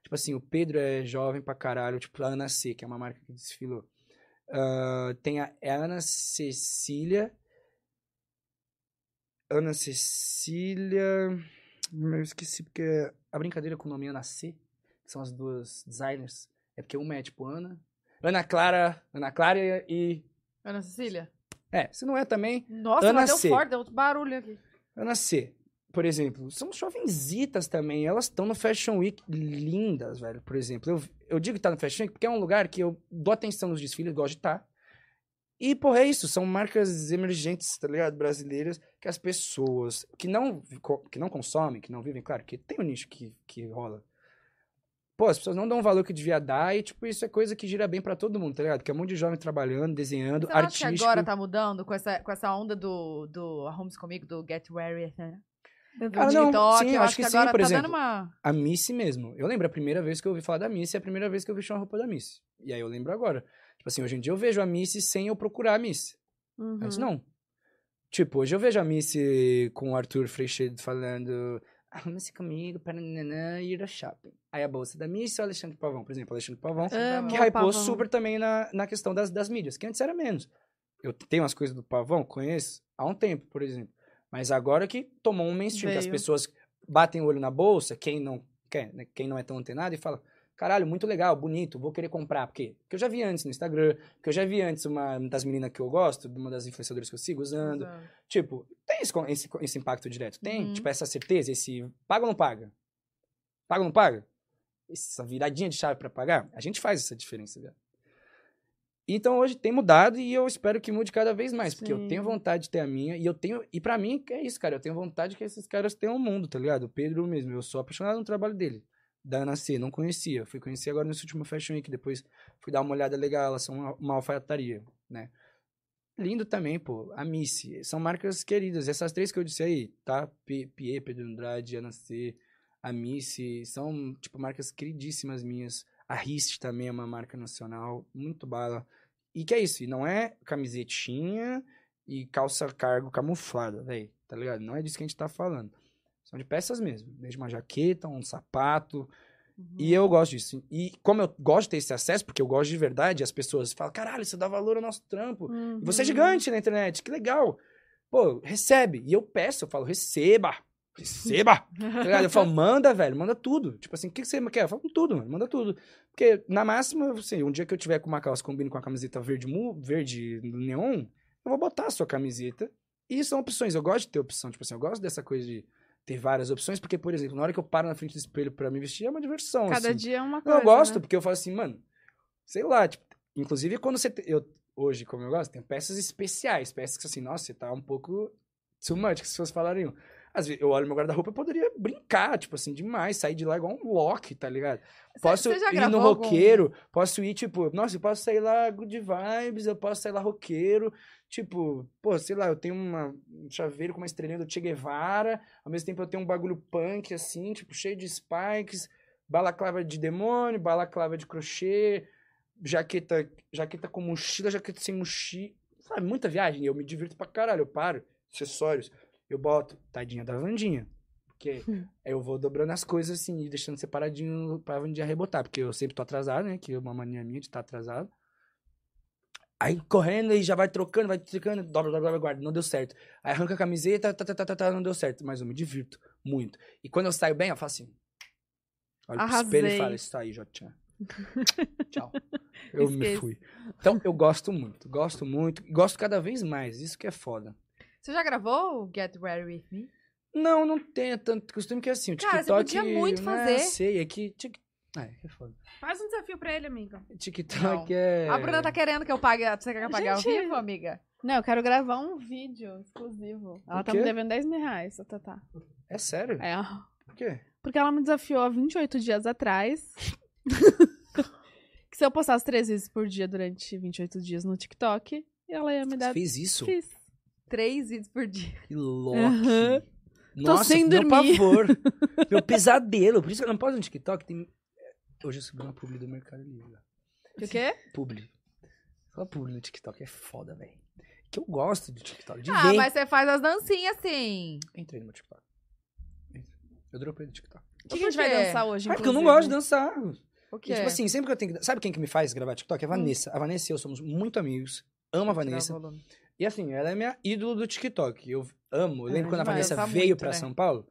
Tipo assim, o Pedro é jovem pra caralho, tipo, a Ana C, que é uma marca que desfilou. Ah, tem a, é a Ana Cecília. Ana Cecília. Eu esqueci porque a brincadeira com o nome Ana C, que são as duas designers, é porque uma é tipo Ana. Ana Clara, Ana Clara e. Ana Cecília? É, se não é também, Nossa, Ana bateu C. forte, deu outro barulho aqui. Ana C, por exemplo, são jovenzitas também. Elas estão no Fashion Week lindas, velho. Por exemplo, eu, eu digo que tá no Fashion Week porque é um lugar que eu dou atenção nos desfiles, gosto de estar. E, porra, é isso. São marcas emergentes, tá ligado? Brasileiras, que as pessoas que não, que não consomem, que não vivem, claro, que tem um nicho que, que rola. Pô, as pessoas não dão o valor que devia dar e, tipo, isso é coisa que gira bem pra todo mundo, tá ligado? Porque é um monte de jovem trabalhando, desenhando, acha artístico. que agora tá mudando com essa, com essa onda do, do Arrume-se Comigo, do Get Ready, né? Eu Cara, vi. não, sim, eu acho acho que, que sim, agora por tá exemplo. uma... A Missy mesmo. Eu lembro a primeira vez que eu ouvi falar da Missy e a primeira vez que eu vesti uma roupa da Missy. E aí eu lembro agora. Tipo assim, hoje em dia eu vejo a Missy sem eu procurar a Missy. Uhum. Antes não. Tipo, hoje eu vejo a Missy com o Arthur Freixedo falando arrume-se comigo para nananã, ir ao shopping. Aí a bolsa da Missy ou Alexandre Pavão, por exemplo, Alexandre Pavão, Amo que hypou Pavão. super também na, na questão das, das mídias, que antes era menos. Eu tenho as coisas do Pavão, conheço há um tempo, por exemplo. Mas agora que tomou um mainstream, que as Veio. pessoas batem o olho na bolsa, quem não quer, né? Quem não é tão antenado e fala, caralho, muito legal, bonito, vou querer comprar. Por quê? Porque eu já vi antes no Instagram, porque eu já vi antes uma das meninas que eu gosto, uma das influenciadoras que eu sigo usando. Tipo, tem esse, esse, esse impacto direto? Tem, Uhum. tipo, essa certeza, esse paga ou não paga? Paga ou não paga? Essa viradinha de chave pra pagar? A gente faz essa diferença, velho. Então hoje tem mudado e eu espero que mude cada vez mais, porque eu Sim. tenho vontade de ter a minha e eu tenho e pra mim é isso, cara, eu tenho vontade que esses caras tenham um mundo, tá ligado? O Pedro mesmo, eu sou apaixonado no trabalho dele. Da Ana C, não conhecia, fui conhecer agora nesse último Fashion Week, depois fui dar uma olhada legal, elas são uma, uma alfaiataria, né? Lindo também, pô, a Missy, são marcas queridas, essas três que eu disse aí, tá? P- Pie, Pedro Andrade, Ana C, a Missy, são, tipo, marcas queridíssimas minhas. A Rist também é uma marca nacional, muito bala. E que é isso, e não é camisetinha e calça cargo camuflada, velho, tá ligado? Não é disso que a gente tá falando. São de peças mesmo, desde uma jaqueta, um sapato, e eu gosto disso. E como eu gosto de ter esse acesso, porque eu gosto de verdade, as pessoas falam, caralho, você dá valor ao nosso trampo. Uhum. Você é gigante na internet, que legal. Pô, recebe. E eu peço, eu falo, receba. Receba. Tá? Eu falo, manda, velho, manda tudo. Tipo assim, o que que você quer? Eu falo, tudo, mano, manda tudo. Porque, na máxima, assim, um dia que eu tiver com uma calça combine com a camiseta verde, mu- verde neon, eu vou botar a sua camiseta. E são opções. Eu gosto de ter opção. Tipo assim, eu gosto dessa coisa de ter várias opções, porque, por exemplo, na hora que eu paro na frente do espelho pra me vestir, é uma diversão. Cada assim. dia é uma coisa. eu gosto, né? porque eu falo assim, mano, sei lá, tipo, inclusive quando você. te- eu, hoje, como eu gosto, tem peças especiais, peças que assim, nossa, você tá um pouco too much, que as pessoas falariam. Às vezes eu olho meu guarda-roupa eu poderia brincar, tipo assim, demais, sair de lá igual um Loki, tá ligado? Posso ir no gravou algum- roqueiro, posso ir, tipo, nossa, eu posso sair lá good vibes, eu posso sair lá roqueiro, tipo, pô, sei lá, eu tenho uma, um chaveiro com uma estrelinha do Che Guevara, ao mesmo tempo eu tenho um bagulho punk, assim, tipo, cheio de spikes, balaclava de demônio, balaclava de crochê, jaqueta, jaqueta com mochila, jaqueta sem mochila, sabe, muita viagem, eu me divirto pra caralho, eu paro, acessórios, eu boto, tadinha da Vandinha, porque aí eu vou dobrando as coisas assim, e deixando separadinho pra Vandinha rebotar, porque eu sempre tô atrasado, né, que é uma mania minha de estar atrasado. Aí correndo e já vai trocando, vai trocando, dobra, dobra, dobra, guarda, não deu certo. Aí arranca a camiseta, tá, tá, tá, tá, tá, não deu certo, mas eu me divirto muito. E quando eu saio bem, eu faço assim. Olho pro espelho e falo, isso aí, Jotinha. Tchau. Eu me Esqueça. fui. Então, eu gosto muito, gosto muito, gosto cada vez mais, isso que é foda. Você já gravou o Get Ready With Me? Não, não tenho tanto costume que assim, o Cara, você TikTok... podia muito né, fazer. sei, é que... Ah, é que é foda. Faz um desafio pra ele, amiga. TikTok Não. é... A Bruna tá querendo que eu pague. Você quer pagar Gente. ao vivo, amiga? Não, eu quero gravar um vídeo exclusivo. Ela O tá me devendo 10 mil reais, a Tatá. É sério? É. Por quê? Porque ela me desafiou há 28 dias atrás. que se eu postasse três vezes por dia durante 28 dias no TikTok, ela ia me Você dar. fez isso? Fiz. Três vídeos por dia. Que louco. Aham. Nossa, sem meu dormir. pavor. meu pesadelo. Por isso que eu não posso no TikTok. Tem... Hoje eu subi uma publi do Mercado Livre. O quê? Publi. Só publi no TikTok é foda, velho. Que eu gosto do TikTok. De Ah, ver. mas você faz as dancinhas assim. Entrei no meu TikTok. Eu dropei do TikTok. O que, que a gente vai dançar hoje? Ah, porque eu não gosto de dançar. O E, quê? tipo assim, sempre que eu tenho que... Sabe quem que me faz gravar TikTok? É a Vanessa. A Vanessa e eu somos muito amigos. Amo a Vanessa. E assim, ela é minha ídolo do TikTok. Eu amo. Eu É, lembro quando a. Vanessa Dança veio pra né? São Paulo.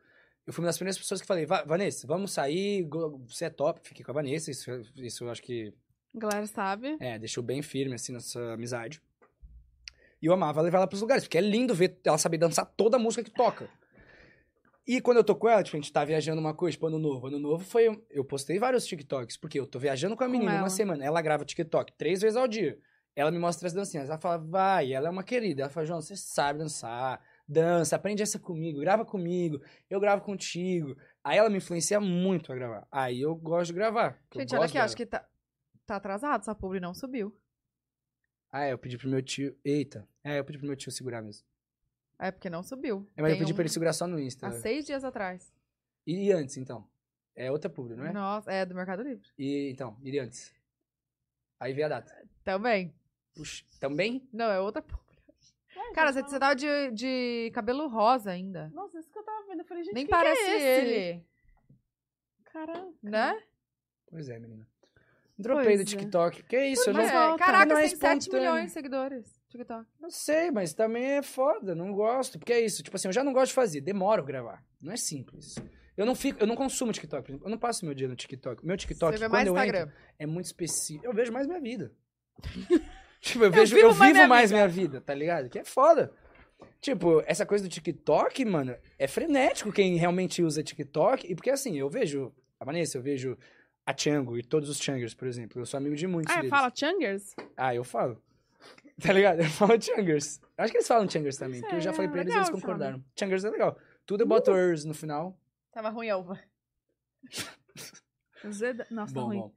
Eu fui uma das primeiras pessoas que falei, "Va- Vanessa, vamos sair, você é top. Fiquei com a Vanessa, isso, isso eu acho que A galera sabe. é, deixou bem firme, assim, nossa amizade. E eu amava levar ela pros lugares, porque é lindo ver ela saber dançar toda a música que toca. E quando eu tô com ela, tipo, a gente tá viajando uma coisa, tipo, ano novo. Ano novo foi. Eu postei vários TikToks, porque eu tô viajando com a Com menina ela. uma semana. Ela grava TikTok três vezes ao dia. Ela me mostra as dancinhas. Ela fala, vai, ela é uma querida. Ela fala, João, você sabe dançar, dança, aprende essa comigo, grava comigo, eu gravo contigo. Aí ela me influencia muito a gravar. Aí eu gosto de gravar. eu Gente, olha aqui, acho que tá, tá atrasado. Sua publi não subiu. Ah, é, eu pedi pro meu tio. Eita. É, eu pedi pro meu tio segurar mesmo. É porque não subiu. É, mas eu Tem pedi um- pra ele segurar só no Insta. Há seis dias atrás. E antes, então? É outra publi, não é? Nossa, é do Mercado Livre. E então, e antes? Aí vê a data. Também. Puxa, também? Não, é outra publi. Ué, Cara, já você, tá- você tava de, de cabelo rosa ainda. Nossa, isso que eu tava vendo. Eu falei, gente, Nem que parece que é esse? ele. Caraca. Né? Pois é, menina. Dropei do Pois é. TikTok. Que isso, eu Mas não... volta. Caraca, não é você tem 7 espontâneo. milhões de seguidores. TikTok. Eu sei, mas também é foda, não gosto. Porque é isso, tipo assim, eu já não gosto de fazer, demoro gravar. Não é simples. Eu não fico, eu não consumo TikTok, por exemplo. Eu não passo meu dia no TikTok. Meu TikTok, Você vê quando mais eu Instagram. entro, é muito específico. Eu vejo mais minha vida. tipo, eu vejo, vivo eu mais vivo minha mais minha vida, tá ligado? Que é foda. Tipo, essa coisa do TikTok, mano, é frenético quem realmente usa TikTok. E porque assim, eu vejo a Vanessa, eu vejo a Chango e todos os Changers, por exemplo. Eu sou amigo de muitos Ah, deles. fala Changers? Ah, eu falo. Tá ligado? Eu falo Changers. Acho que eles falam Changers também, porque eu já é falei pra eles e eles concordaram. Changers é legal. Tudo eu boto ers no final. Tava ruim a uva. Zeda... Nossa, tá Bom, ruim. bom.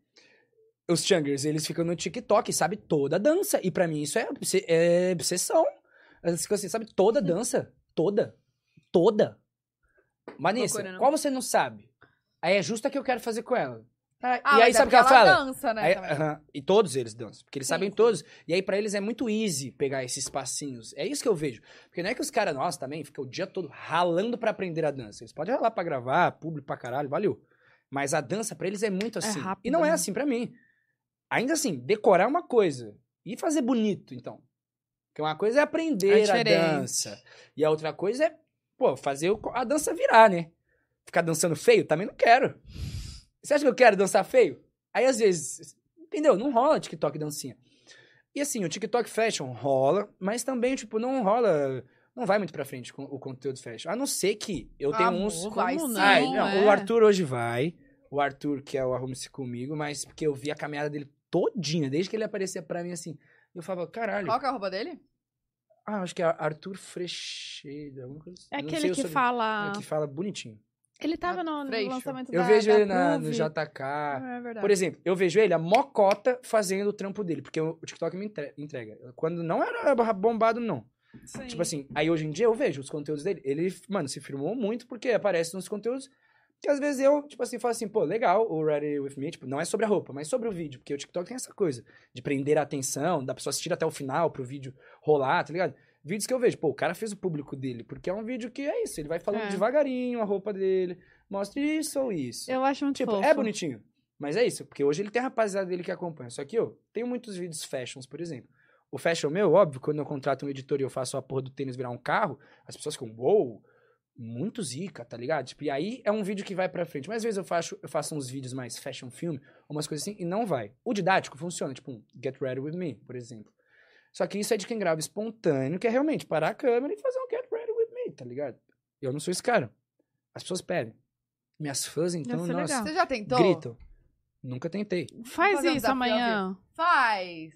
Os Changers, eles ficam no TikTok, sabe toda a dança. E pra mim isso é, é obsessão. Eles ficam assim, sabe toda a dança. Toda. Toda. Vanessa, Loucura, não? qual você não sabe? Aí é justo a que eu quero fazer com ela. Ah, e aí é sabe o que ela fala? dança, né? Aí- aham, e todos eles dançam, porque eles Sim, sabem todos. E aí pra eles é muito easy pegar esses passinhos. É isso que eu vejo. Porque não é que os caras, nós também, ficam o dia todo ralando pra aprender a dança. Eles podem ralar pra gravar, público pra caralho, valeu. Mas a dança pra eles é muito assim. rápido, e não é né? assim pra mim. Ainda assim, decorar é uma coisa e fazer bonito, então. Porque uma coisa é É aprender a diferente. dança. E a outra coisa é, pô, fazer a dança virar, né? Ficar dançando feio, também não quero. Você acha que eu quero dançar feio? Aí, às vezes, entendeu? Não rola TikTok dancinha. E assim, o TikTok fashion rola, mas também, tipo, não rola. Não vai muito pra frente com o conteúdo fashion. A não ser que eu tenho Amor, uns. vai Como sim. não? Ai, Não, não, é. o Arthur hoje vai. O Arthur, que é o Arrume-se Comigo, mas porque eu vi a caminhada dele todinha, desde que ele aparecia pra mim assim. Eu falava, caralho. Qual que é a roupa dele? Ah, acho que é Arthur Frecheda, alguma coisa assim. É Eu não aquele que sobre- fala... é, que fala bonitinho. Ele tava no, no lançamento Eu da vejo da ele na, no. JK. É verdade. Por exemplo, eu vejo ele, a mocota, fazendo o trampo dele, porque o TikTok me entre- entrega. Quando não era bombado, não. Sim. Tipo assim, aí hoje em dia eu vejo os conteúdos dele. Ele, mano, se firmou muito porque aparece nos conteúdos que às vezes eu, tipo assim, falo assim, pô, legal o Ready With Me, tipo, não é sobre a roupa, mas sobre o vídeo, porque o TikTok tem essa coisa de prender a atenção, da pessoa assistir até o final pro vídeo rolar, tá ligado? Vídeos que eu vejo, pô, o cara fez o público dele, porque é um vídeo que é isso, ele vai falando É. devagarinho a roupa dele, mostra isso ou isso. Eu acho muito Tipo, fofo. é bonitinho. Mas é isso, porque hoje ele tem a rapaziada dele que acompanha. Só que eu tenho muitos vídeos fashions, por exemplo. O fashion meu, óbvio, quando eu contrato um editor e eu faço a porra do tênis virar um carro, as pessoas ficam, uou, muito zica, tá ligado? Tipo, e aí é um vídeo que vai pra frente. Mas às vezes eu faço, eu faço uns vídeos mais fashion film, umas coisas assim, e não vai. O didático funciona, tipo um Get Ready With Me, por exemplo. Só que isso é de quem grava espontâneo, que é realmente parar a câmera e fazer um Get Ready With Me, tá ligado? Eu não sou esse cara. As pessoas pedem. Minhas fãs, então, nossa, legal. Você já tentou? gritam. Nunca tentei. Faz isso amanhã. Faz!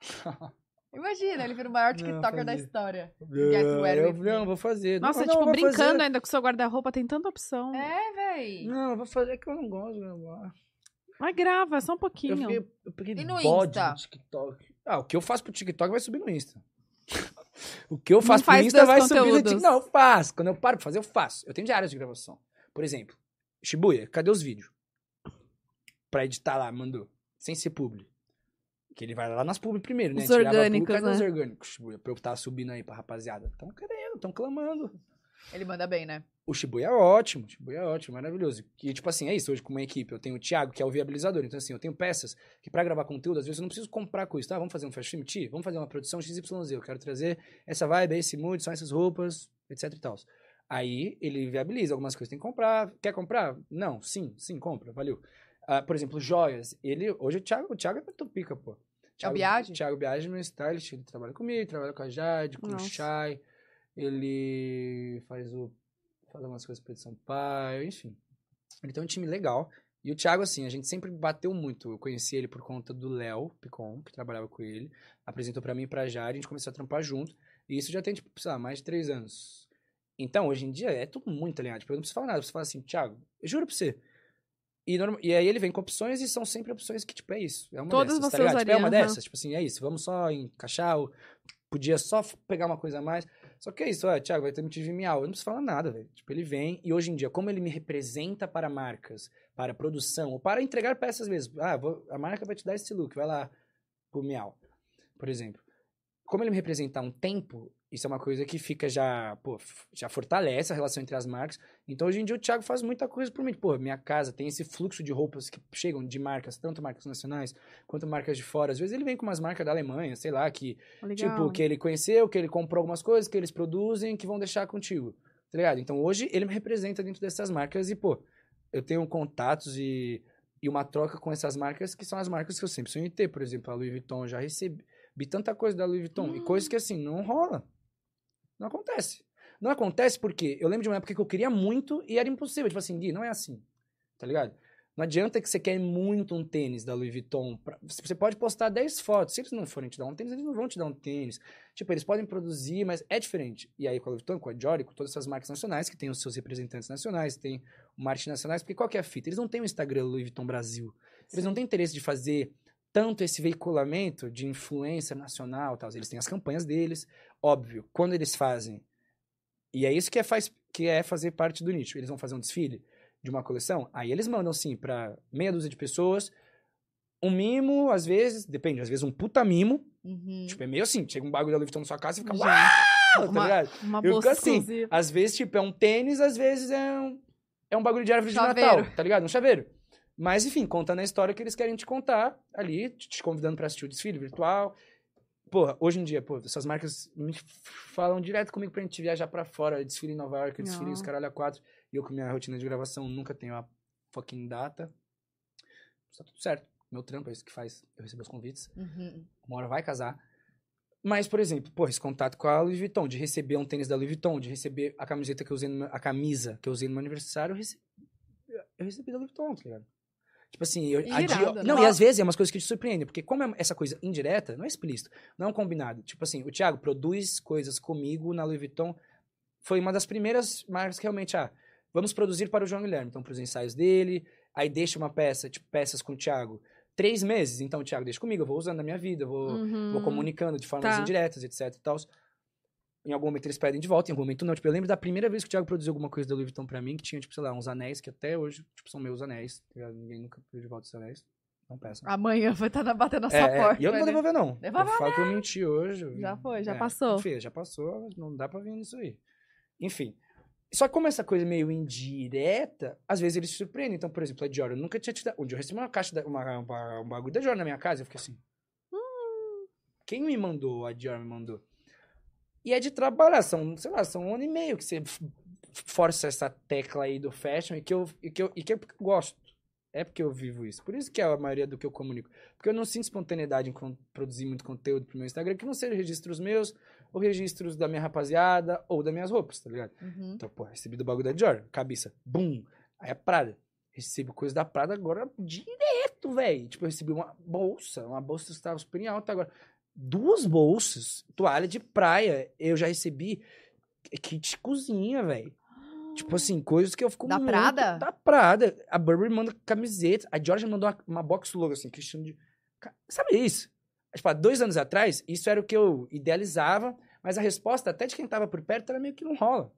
Imagina, ele vira o maior Não, TikToker da história. Não, ready eu, não, vou fazer. Nossa, não, tipo, não, brincando fazer. ainda com o seu guarda-roupa, tem tanta opção. É, véi. Não, eu vou fazer, é que eu não gosto de gravar. Mas grava, só um Eu, pouquinho. fiquei, eu peguei E no bode Insta? no TikTok. Ah, o que eu faço pro TikTok vai subir no Insta. o que eu Não faço pro faz Insta vai subir no conteúdos. TikTok. Não, eu faço. Quando eu paro pra fazer, eu faço. Eu tenho diários de gravação. Por exemplo, Shibuya, cadê os vídeos? Pra editar lá, mandou. Sem ser publi. Que ele vai lá nas publi primeiro, né? Os orgânicos, cadê os né? orgânicos, Shibuya? Pra eu estar subindo aí pra rapaziada. Tão querendo, tão clamando. Ele manda bem, né? O Shibuya é ótimo, o Shibuya é ótimo, maravilhoso. E, tipo assim, é isso, hoje com uma equipe, eu tenho o Thiago, que é o viabilizador. Então, assim, eu tenho peças que pra gravar conteúdo, às vezes eu não preciso comprar coisa, tá? Vamos fazer um fast film, Ti? Vamos fazer uma produção XYZ, eu quero trazer essa vibe, esse mood, são essas roupas, etc e tal. Aí, ele viabiliza algumas coisas, tem que comprar. Quer comprar? Não, sim, sim, compra, valeu. Ah, por exemplo, joias. Ele, hoje o Thiago, o Thiago é muito pica, pô. Thiago, Biagi? Thiago Biagi é meu stylist, ele trabalha comigo, trabalha com a Jade, com Nossa. o Shai. Ele faz o faz algumas coisas pra São Paulo, enfim. Ele tem um time legal. E o Thiago, assim, a gente sempre bateu muito. Eu conheci ele por conta do Léo Picon, que trabalhava com ele. Apresentou pra mim e pra Jari, a gente começou a trampar junto. E isso já tem, tipo, sei lá, mais de três anos. Então, hoje em dia, é tudo muito alinhado. Tipo, eu não preciso falar nada. Você fala assim, Thiago, eu juro pra você. E, norma- e aí ele vem com opções e são sempre opções que, tipo, é isso. É uma Todas dessas, você tá? Tipo, é uma aham. dessas. Tipo assim, é isso. Vamos só encaixar. o- Podia só pegar uma coisa a mais. Só que é isso, ó, Thiago, vai ter motivo miau. Eu não preciso falar nada, velho. Tipo, ele vem e hoje em dia, como ele me representa para marcas, para produção, ou para entregar peças mesmo. Ah, vou- a marca vai te dar esse look, vai lá pro miau, por exemplo. como ele me representa há um tempo, isso é uma coisa que fica já, pô, já fortalece a relação entre as marcas. Então, hoje em dia, o Thiago faz muita coisa por mim. Pô, minha casa tem esse fluxo de roupas que chegam de marcas, tanto marcas nacionais quanto marcas de fora. Às vezes ele vem com umas marcas da Alemanha, sei lá, que Legal. Tipo, que ele conheceu, que ele comprou algumas coisas, que eles produzem, que vão deixar contigo. Tá ligado? Então hoje ele me representa dentro dessas marcas e, pô, eu tenho contatos e, e uma troca com essas marcas que são as marcas que eu sempre sonhei ter. Por exemplo, a Louis Vuitton, eu já recebi tanta coisa da Louis Vuitton. E coisas que, assim, não rola. Não acontece. Não acontece porque eu lembro de uma época que eu queria muito e era impossível. Tipo assim, Gui, não é assim. Tá ligado? Não adianta que você quer muito um tênis da Louis Vuitton. pra- Você pode postar 10 fotos. Se eles não forem te dar um tênis, eles não vão te dar um tênis. Tipo, eles podem produzir, mas é diferente. E aí com a Louis Vuitton, com a Dior, com todas essas marcas nacionais, que tem os seus representantes nacionais, tem o marketing nacionais, porque qual que é a fita? Eles não têm o Instagram Louis Vuitton Brasil. Eles não têm interesse de fazer tanto esse veiculamento de influência nacional tal. Eles têm as campanhas deles. Óbvio, quando eles fazem... E é isso que é, faz, que é fazer parte do nicho. Eles vão fazer um desfile de uma coleção, aí eles mandam, sim, pra meia dúzia de pessoas, um mimo, às vezes, depende, às vezes um puta mimo, Uhum. tipo, é meio assim, chega um bagulho da Louis Vuitton na sua casa e fica, uau, tá ligado? Uma Eu bolsa fico assim, exclusiva. Às vezes, tipo, é um tênis, às vezes é um, é um bagulho de árvore de Chaveiro. Natal, tá ligado? Um chaveiro. Mas, enfim, contando a história que eles querem te contar ali, te convidando pra assistir o desfile virtual. Porra, hoje em dia, pô, essas marcas me falam direto comigo pra gente viajar pra fora, desfile em Nova York, desfile os Ah. caralho a quatro. E eu com minha rotina de gravação nunca tenho a fucking data. Tá tudo certo. Meu trampo é isso que faz eu receber os convites. Uhum. Uma hora vai casar. Mas, por exemplo, pô, esse contato com a Louis Vuitton, de receber um tênis da Louis Vuitton, de receber a camiseta que eu usei no meu, a camisa que eu usei no meu aniversário, eu recebi, eu recebi da Louis Vuitton, tá ligado? Tipo assim, eu, a Irado, Dior- né? Não, e às vezes é umas coisas que te surpreendem, porque como é essa coisa indireta, não é explícito, não é um combinado. Tipo assim, o Thiago produz coisas comigo na Louis Vuitton, foi uma das primeiras marcas que realmente, ah, vamos produzir para o João Guilherme, então para os ensaios dele, aí deixa uma peça, tipo, peças com o Thiago, três meses, então, Thiago, deixa comigo, eu vou usando na minha vida, vou Uhum. vou comunicando de formas Tá. indiretas, etc e tal. Em algum momento eles pedem de volta, em algum momento não. Tipo, eu lembro da primeira vez que o Thiago produziu alguma coisa da Louis Vuitton pra mim, que tinha, tipo, sei lá, uns anéis, que até hoje, tipo, são meus anéis. tá? Ninguém nunca pediu de volta esses anéis. Não peçam. Amanhã vai estar batendo na É, sua é, porta. e eu não vou ver. devolver, não. Devolve eu falo que eu menti hoje. Já foi, já é, passou. Filha, já passou, não dá pra vir nisso aí. Enfim. Só que como essa coisa meio indireta, às vezes eles se surpreendem. Então, por exemplo, a Dior, eu nunca tinha te dado. Um dia eu recebi uma caixa, da, uma, uma- um bagulho da Dior na minha casa, eu fiquei assim. "Hum, Quem me mandou? A Dior me mandou. E é de trabalhar, são, sei lá, são um ano e meio que você força essa tecla aí do fashion e que eu, e que eu, e que eu gosto. É porque eu vivo isso. Por isso que é a maioria do que eu comunico. Porque eu não sinto espontaneidade em produzir muito conteúdo pro meu Instagram, que não seja registros meus, ou registros da minha rapaziada, ou das minhas roupas, tá ligado? Uhum. Então, pô, recebi do bagulho da Dior, cabeça, bum. Aí a Prada. Recebo coisa da Prada agora direto, velho. Tipo, eu recebi uma bolsa, uma bolsa que estava super em alta agora. Duas bolsas, toalha de praia, eu já recebi kit de cozinha, velho. Tipo assim, coisas que eu fico Da muito... Prada? Da Prada. A Burberry manda camiseta. A Georgia mandou uma, uma box logo, assim, Cristiano de... Sabe isso? Tipo, há dois anos atrás, isso era o que eu idealizava, mas a resposta até de quem tava por perto era meio que não rola.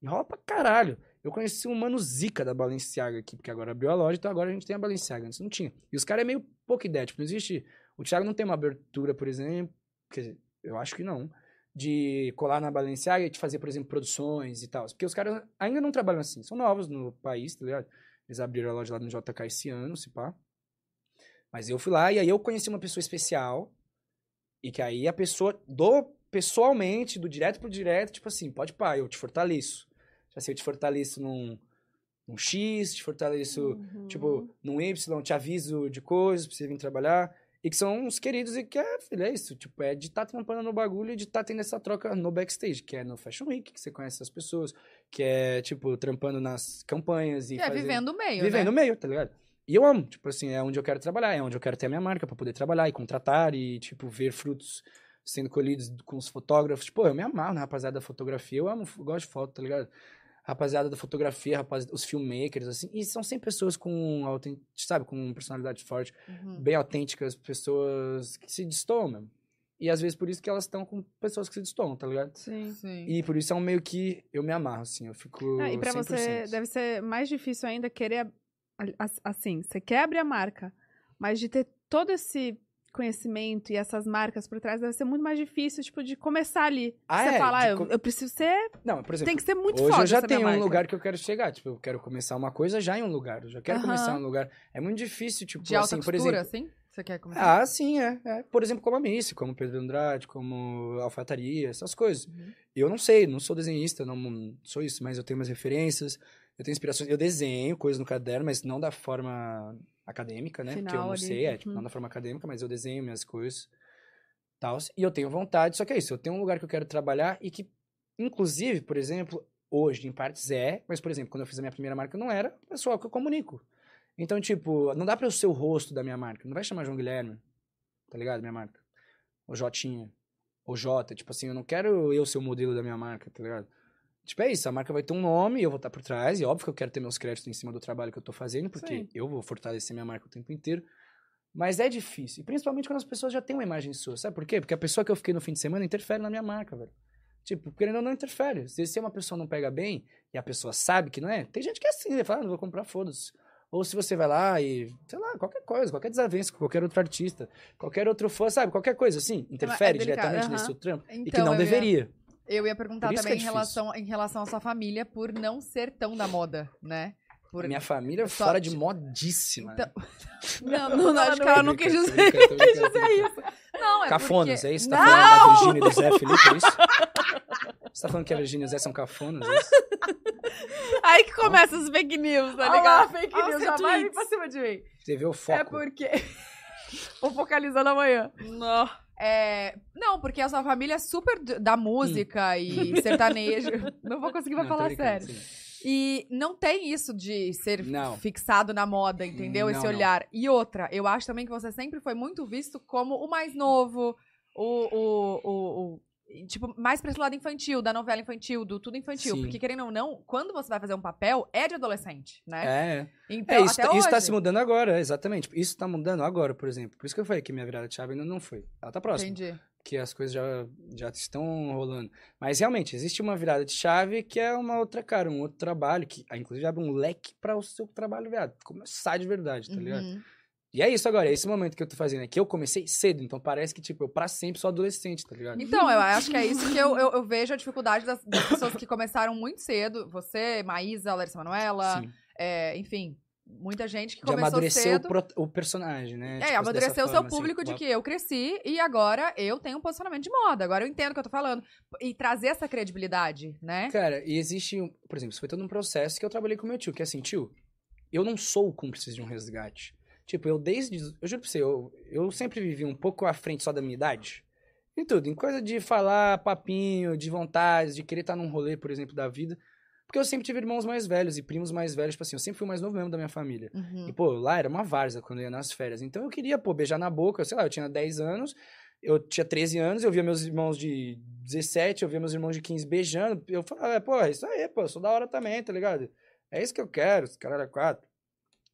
E rola pra caralho. Eu conheci um mano zica da Balenciaga aqui, porque agora abriu a loja, então agora a gente tem a Balenciaga. Antes não tinha. E os caras é meio pouca ideia, tipo, não existe... O Thiago não tem uma abertura, por exemplo, quer dizer, eu acho que não, de colar na Balenciaga e de fazer, por exemplo, produções e tal. Porque os caras ainda não trabalham assim, são novos no país, tá ligado? Eles abriram a loja lá no JK esse ano, se pá. Mas eu fui lá e aí eu conheci uma pessoa especial e que aí a pessoa, do pessoalmente, do direto pro direto, tipo assim, pode pá, eu te fortaleço. Já sei, eu te fortaleço num, num X, te fortaleço Uhum. tipo, num Y, te aviso de coisas pra você vir trabalhar. E que são uns queridos e que é, filho, é isso. Tipo, é de estar tá trampando no bagulho e de estar tá tendo essa troca no backstage, que é no Fashion Week, que você conhece as pessoas, que é, tipo, trampando nas campanhas e. É fazendo- vivendo o meio, Vivendo né? meio, tá ligado? E eu amo, tipo assim, é onde eu quero trabalhar, é onde eu quero ter a minha marca pra poder trabalhar e contratar e, tipo, ver frutos sendo colhidos com os fotógrafos. Tipo, eu me amarro na rapaziada da fotografia, eu amo, eu gosto de foto, tá ligado? Rapaziada da fotografia, rapaz, os filmmakers, assim, e são sempre pessoas com, sabe, com personalidade forte, Uhum. bem autênticas, pessoas que se destoam mesmo. E às vezes por isso que elas estão com pessoas que se destoam, tá ligado? Sim. Sim. E por isso é um meio que eu me amarro, assim, eu fico. Ah, e pra você 100%. deve ser mais difícil ainda querer. Assim, você quer abrir a marca, mas de ter todo esse conhecimento e essas marcas por trás, deve ser muito mais difícil, tipo, de começar ali. Ah, Você é, fala, de ah, eu, eu preciso ser. Não, por exemplo, Tem que ser muito hoje foda eu já essa minha tenho um lugar que eu quero chegar. Tipo, eu quero começar uma coisa já em um lugar. Eu já quero começar em um lugar. É muito difícil, tipo, De alta assim, por costura, exemplo. assim? Você quer começar? Ah, sim, é, é. Por exemplo, como a Missy, como Pedro Andrade, como Alfataria, essas coisas. Uhum. Eu não sei, não sou desenhista, não sou isso, mas eu tenho umas referências, eu tenho inspirações. Eu desenho coisas no caderno, mas não da forma acadêmica, né? Porque eu Final não ali, sei, é, tipo, uhum. não da forma acadêmica, mas eu desenho minhas coisas. Tal, e eu tenho vontade, só que é isso, eu tenho um lugar que eu quero trabalhar e que, inclusive, por exemplo, hoje, em partes é, mas, por exemplo, quando eu fiz a minha primeira marca, não era o pessoal que eu comunico. Então, tipo, não dá pra eu ser o rosto da minha marca. Não vai chamar João Guilherme, tá ligado? Minha marca. Ou Jotinha. Ou Jota. Tipo assim, eu não quero eu ser o modelo da minha marca, tá ligado? Tipo, é isso. A marca vai ter um nome, eu vou estar por trás. E óbvio que eu quero ter meus créditos em cima do trabalho que eu tô fazendo, porque Sim. eu vou fortalecer minha marca o tempo inteiro. Mas é difícil. E principalmente quando as pessoas já têm uma imagem sua. Sabe por quê? Porque a pessoa que eu fiquei no fim de semana interfere na minha marca, velho. Tipo, querendo ou não interfere. Se, se uma pessoa não pega bem e a pessoa sabe que não é, tem gente que é assim, né? Fala, ah, não vou comprar, foda-se. Ou se você vai lá e, sei lá, qualquer coisa, qualquer desavença com qualquer outro artista, qualquer outro fã, sabe? Qualquer coisa assim, interfere é delicado, diretamente aham. nesse seu trampo. e que Então, não ia- deveria. Eu ia perguntar isso também que em é relação, em relação à sua família, por não ser tão da moda, né? Por... Minha família é fora de modíssima. Então- né? Não, não, não, acho que não ela Tô não quis dizer. tô brincando, tô brincando. Não, é Cafonas, porque... é isso? Tá Não! falando da Virgínia e do Zé Felipe, é isso? Você tá falando que a Virgínia e o Zé são cafonas, é isso? Aí que começa os fake news, tá ligado? fake Olha news, já vai vir pra cima de mim. Você vê o foco. É porque... Vou focalizando amanhã. Não. É, Não, porque a sua família é super da música e sertanejo. Não vou conseguir Hum. Não, falar sério. sim. E não tem isso de ser Não. fixado na moda, entendeu? Não, Esse olhar. E outra, eu acho também que você sempre foi muito visto como o mais novo, o. o, o, o- Tipo, mais pra esse lado infantil, da novela infantil, do tudo infantil. Sim. Porque, querendo ou não, quando você vai fazer um papel, é de adolescente, né? É, Então, é isso, até tá- isso tá hoje. se mudando agora, exatamente. Isso tá mudando agora, por exemplo. Por isso que eu falei que minha virada de chave ainda não foi. Ela tá próxima. Entendi. que as coisas já, já estão rolando. Mas realmente, existe uma virada de chave que é uma outra cara, um outro trabalho, que inclusive abre um leque para o seu trabalho, viado. Começar de verdade, tá ligado? E é isso agora, é esse momento que eu tô fazendo. É que eu comecei cedo, então parece que, tipo, eu pra sempre sou adolescente, tá ligado? Então, eu acho que é isso que eu, eu, eu vejo a dificuldade das, das pessoas que começaram muito cedo. Você, Maísa, Larissa Manoela, é, enfim, muita gente que De começou amadurecer cedo. o, pro- o personagem, né? É, Tipo, amadureceu dessa o seu forma, assim, público de uma- que eu cresci e agora eu tenho um posicionamento de moda. Agora eu entendo o que eu tô falando. E trazer essa credibilidade, né? Cara, e existe, um, por exemplo, isso foi todo um processo que eu trabalhei com meu tio, que é assim, tio, eu não sou o cúmplice de um resgate. Tipo, eu desde, eu juro pra você, eu, eu sempre vivi um pouco à frente só da minha idade. Em tudo, em coisa de falar papinho, de vontade, de querer estar num rolê, por exemplo, da vida. Porque eu sempre tive irmãos mais velhos e primos mais velhos, tipo assim, eu sempre fui o mais novo mesmo da minha família. Uhum. E, pô, lá era uma várzea quando eu ia nas férias. Então eu queria, pô, beijar na boca. Sei lá, eu tinha 10 anos, eu tinha 13 anos, eu via meus irmãos de 17, eu via meus irmãos de 15 beijando. Eu falava, é, pô, é isso aí, pô, eu sou da hora também, tá ligado? É isso que eu quero, esse cara era quatro.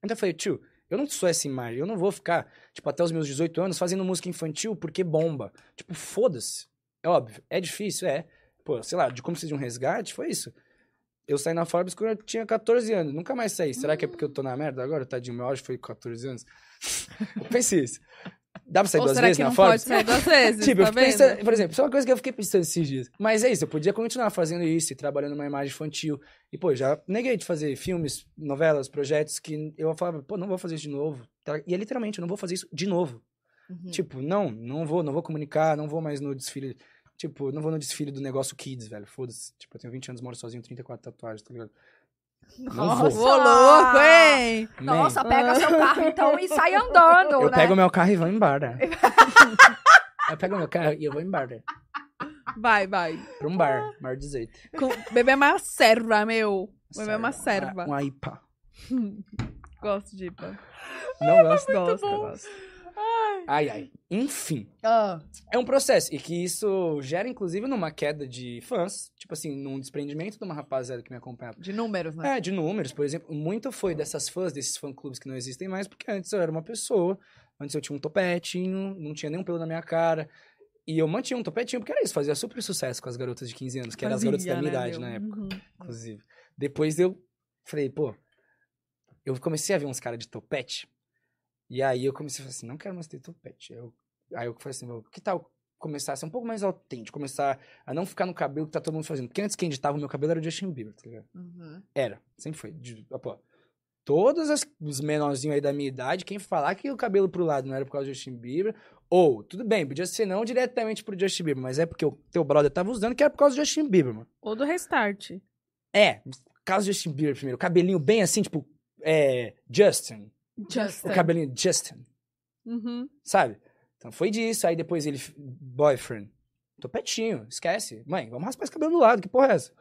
Então eu falei, tio, eu não sou essa imagem, eu não vou ficar, tipo, até os meus 18 anos fazendo música infantil porque bomba. Tipo, foda-se. É óbvio, é difícil, é. Pô, sei lá, de como se de um resgate, foi isso. Eu saí na Forbes quando eu tinha 14 anos. Nunca mais saí. Será que é porque eu tô na merda agora? Tadinho, meu auge foi com 14 anos. eu pensei isso. Dá pra sair Ou duas será vezes que na não Forbes? pode sair duas vezes? Tipo, eu tá vendo? pensando, por exemplo, isso é uma coisa que eu fiquei pensando esses dias. Mas é isso, eu podia continuar fazendo isso e trabalhando uma imagem infantil. E, pô, já neguei de fazer filmes, novelas, projetos que eu falava, pô, não vou fazer isso de novo. Tá? E é literalmente, eu não vou fazer isso de novo. Uhum. Tipo, não, não vou, não vou comunicar, não vou mais no desfile. Tipo, não vou no desfile do negócio Kids, velho. Foda-se. Tipo, eu tenho 20 anos, moro sozinho, 34 tatuagens, tá ligado? Nossa! vou. Ô, louco, hein? Nossa, pega seu carro então e sai andando, eu né? pego meu carro e vou embora. eu pego meu carro e eu vou embora. Vai, vai. Pra um bar, bar 18. Com... Beber uma serva, meu. Beber uma serva. Uma IPA. Gosto de IPA. Não gosto. Gosto, gosto. Ai, ai. Enfim, Ah, é um processo. E que isso gera, inclusive, numa queda de fãs. Tipo assim, num desprendimento de uma rapaziada que me acompanhava. de números, né? É, de números, por exemplo. Muito foi dessas fãs, desses fã-clubes que não existem mais, porque antes eu era uma pessoa. Antes eu tinha um topetinho, não tinha nenhum pelo na minha cara. E eu mantinha um topetinho porque era isso, fazia super sucesso com as garotas de 15 anos, que eram as garotas da minha né, idade na época, Uhum. inclusive. Depois eu falei, pô, eu comecei a ver uns caras de topete. E aí eu comecei a falar assim, não quero mais ter topete. Eu Aí eu falei assim, "Meu, que tal começar a ser um pouco mais autêntico, começar a não ficar no cabelo que tá todo mundo fazendo. Porque antes quem editava o meu cabelo era o Justin Bieber, tá ligado? Uhum. Era, sempre foi. De, pô, todos as- os menorzinhos aí da minha idade, quem falar que o cabelo pro lado não era por causa do Justin Bieber, ou, tudo bem, podia ser não diretamente pro Justin Bieber, mas é porque o teu brother tava usando que era por causa do Justin Bieber, mano. Ou do restart. É, por causa do Justin Bieber primeiro. Cabelinho bem assim, tipo, é, Justin. Justin. O cabelinho Justin, Uhum. sabe? Então foi disso, aí depois ele, boyfriend, topetinho, esquece. Mãe, vamos raspar esse cabelo do lado, que porra é essa?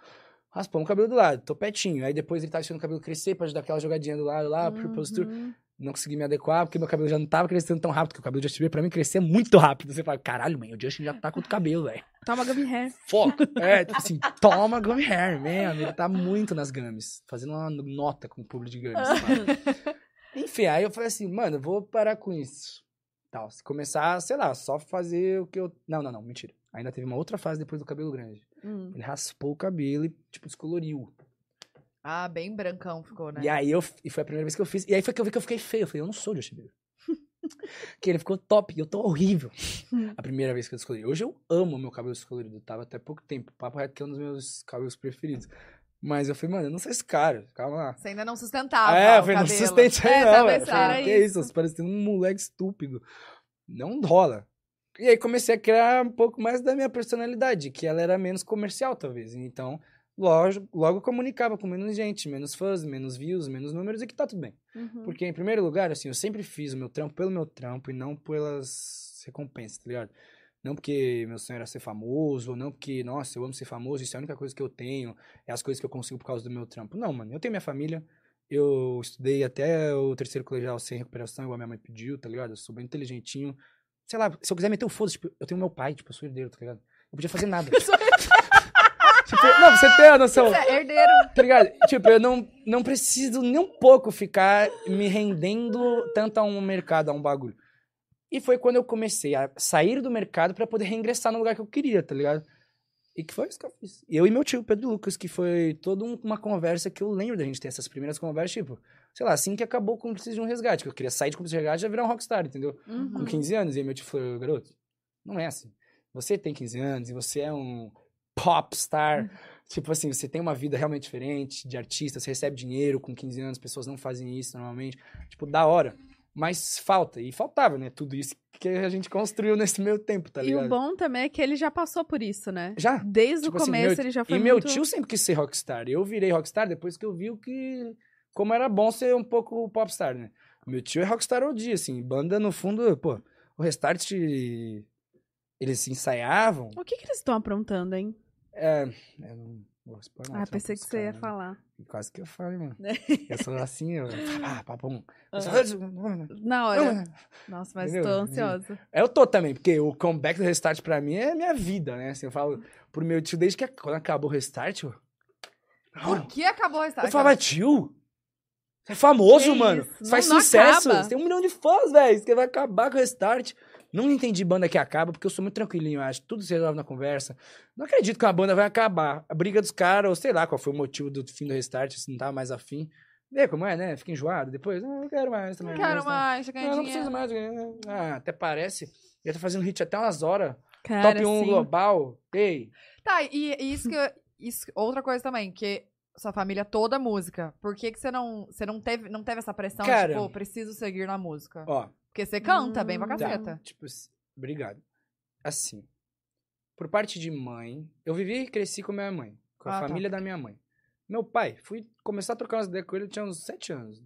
Raspamos o cabelo do lado, topetinho. Aí depois ele tava deixando o cabelo crescer pra ajudar aquela jogadinha do lado lá, uhum. postura. Não consegui me adequar, porque meu cabelo já não tava crescendo tão rápido, porque o cabelo do Justin Bieber pra mim crescia muito rápido. Você fala, caralho, mãe, o Justin já tá com o cabelo, velho. Toma gummy hair. Foca. É, tipo assim, toma gummy hair, man. Ele tá muito nas gummies, fazendo uma nota com o público de gummies. Enfim, aí eu falei assim, mano, eu vou parar com isso. Tal, se começar, sei lá, só fazer o que eu... Não, não, não, mentira. Ainda teve uma outra fase depois do cabelo grande. Hum. Ele raspou o cabelo e, tipo, descoloriu. Ah, bem brancão ficou, né? E aí eu... E foi a primeira vez que eu fiz. E aí foi que eu vi que eu fiquei feio. Eu falei, eu não sou Justin Bieber. que ele ficou top e eu tô horrível. a primeira vez que eu descolori. Hoje eu amo meu cabelo descolorido. Tava até pouco tempo. Papo reto que é um dos meus cabelos preferidos. Mas eu falei, mano, eu não sou esse cara. Calma lá. Você ainda não sustentava É, eu falei, não sustente aí É, não, pensar. Falei, Que isso, você parecendo um moleque estúpido. Não rola. E aí comecei a criar um pouco mais da minha personalidade, que ela era menos comercial, talvez. Então, logo, logo comunicava com menos gente, menos fãs, menos views, menos números, e que tá tudo bem. Uhum. Porque, em primeiro lugar, assim, eu sempre fiz o meu trampo pelo meu trampo e não pelas recompensas, tá ligado? Não porque meu sonho era ser famoso, ou não porque, nossa, eu amo ser famoso, isso é a única coisa que eu tenho, é as coisas que eu consigo por causa do meu trampo. Não, mano, eu tenho minha família, eu estudei até o terceiro colegial sem recuperação, igual a minha mãe pediu, tá ligado? Eu sou bem inteligentinho. Sei lá, se eu quiser meter o foda tipo, eu tenho meu pai, tipo, eu sou herdeiro, tá ligado? Eu podia fazer nada. tipo, não, você tem a noção Você é herdeiro. tá ligado? Tipo, eu não, não preciso nem um pouco ficar me rendendo tanto a um mercado, a um bagulho. E foi quando eu comecei a sair do mercado pra poder reingressar no lugar que eu queria, tá ligado? E que foi isso que eu fiz. Eu e meu tio, Pedro Lucas, que foi toda um- uma conversa que eu lembro da gente ter essas primeiras conversas, tipo, sei lá, assim que acabou o Cúmplice de um Resgate, que eu queria sair de Cúmplice de um Resgate e já virar um rockstar, entendeu? Uhum. com 15 anos. E aí meu tio falou, garoto, não é assim. Você tem 15 anos e você é um popstar. Tipo assim, você tem uma vida realmente diferente de artista, você recebe dinheiro com 15 anos, pessoas não fazem isso normalmente. Tipo, da hora. Mas falta, e faltava, né? Tudo isso que a gente construiu nesse meio tempo, tá E ligado? o bom também é que ele já passou por isso, né? Já. Desde Tipo o assim, começo meu- ele já foi E meu muito... tio sempre quis ser rockstar. Eu virei rockstar depois que eu vi o que. Como era bom ser um pouco popstar, né? Meu tio é rockstar ao dia, assim. Banda, no fundo, pô, o restart. Eles ensaiavam. O que, que eles estão aprontando, hein? É. Eu não vou expor nada, Ah, senão pensei que você ia caras- falar. Quase que eu falei, mano. Eu sou assim, eu. Ah, papum. Ah. Eu sou- Na hora. Nossa, mas Entendeu? tô ansiosa. Eu tô também, porque o comeback do Restart pra mim é minha vida, né? Assim, eu falo pro meu tio, desde que quando acabou o Restart, eu, Por que acabou o restart? eu falava, tio, você é famoso, Que mano. isso? Você Não- faz não sucesso. acaba. Você tem um milhão de fãs, velho. Você vai acabar com o Restart. Não entendi banda que acaba, porque eu sou muito tranquilinho, eu acho. Tudo se resolve na conversa. Não acredito que uma banda vai acabar. A briga dos caras, ou sei lá qual foi o motivo do fim do Restart, se não tava mais afim. Vê como é, né? Fica enjoado depois. Não, não quero mais também. Não quero mais, você ganha Não, não dinheiro. preciso mais. Ah, até parece. Já tá fazendo hit até umas horas. Cara, Top 1 sim. global. Ei. Tá, e, e isso que eu- isso, outra coisa também, que sua família toda música. Por que, que você não, você não teve, não teve essa pressão Cara. de, pô, preciso seguir na música? Ó, Porque você canta bem pra Hum, tá. caceta. Tipo, s- obrigado. Assim, por parte de mãe, eu vivi e cresci com minha mãe. Com a Ah, tá. família da minha mãe. Meu pai, fui começar a trocar umas ideias com ele, eu tinha uns sete anos.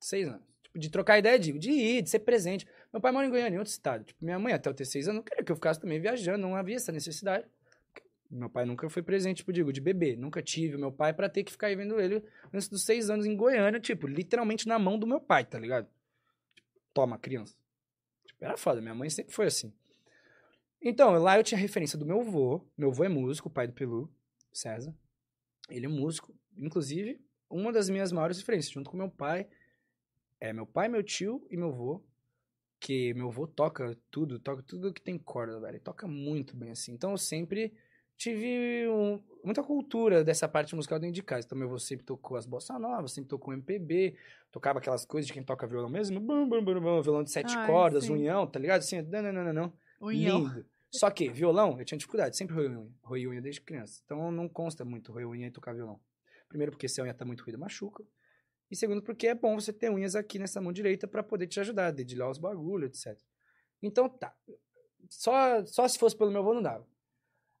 Seis anos. Tipo, de trocar ideia, digo, de ir, de ser presente. Meu pai mora em Goiânia, em outro estado. Tipo, minha mãe, até eu ter seis anos, não queria que eu ficasse também viajando, não havia essa necessidade. Meu pai nunca foi presente, tipo, digo, de bebê. Nunca tive meu pai pra ter que ficar aí vendo ele antes dos seis anos em Goiânia, tipo, literalmente na mão do meu pai, tá ligado? Toma, criança. Tipo, era foda, minha mãe sempre foi assim. Então, lá eu tinha referência do meu avô. Meu avô é músico, o pai do Pelu, César. Ele é músico. Inclusive, uma das minhas maiores referências, junto com meu pai. É meu pai, meu tio e meu avô. Que meu avô toca tudo, toca tudo que tem corda, velho. Ele toca muito bem assim. Então eu sempre tive um- muita cultura dessa parte musical dentro de casa. Então, meu avô sempre tocou as bossa novas, sempre tocou MPB, tocava aquelas coisas de quem toca violão mesmo, bum, bum, bum, bum, violão de sete Ai, cordas, sim. unhão, tá ligado? Assim, não, não, não, não, não. Unhão. Lindo. Só que, violão, eu tinha dificuldade, sempre roí unha. Roí unha desde criança. Então, não consta muito roer unha e tocar violão. Primeiro, porque se a unha tá muito ruída, machuca. E segundo, porque é bom você ter unhas aqui nessa mão direita pra poder te ajudar, dedilhar os bagulhos, etc. Então, tá. Só, só se fosse pelo meu avô não dava.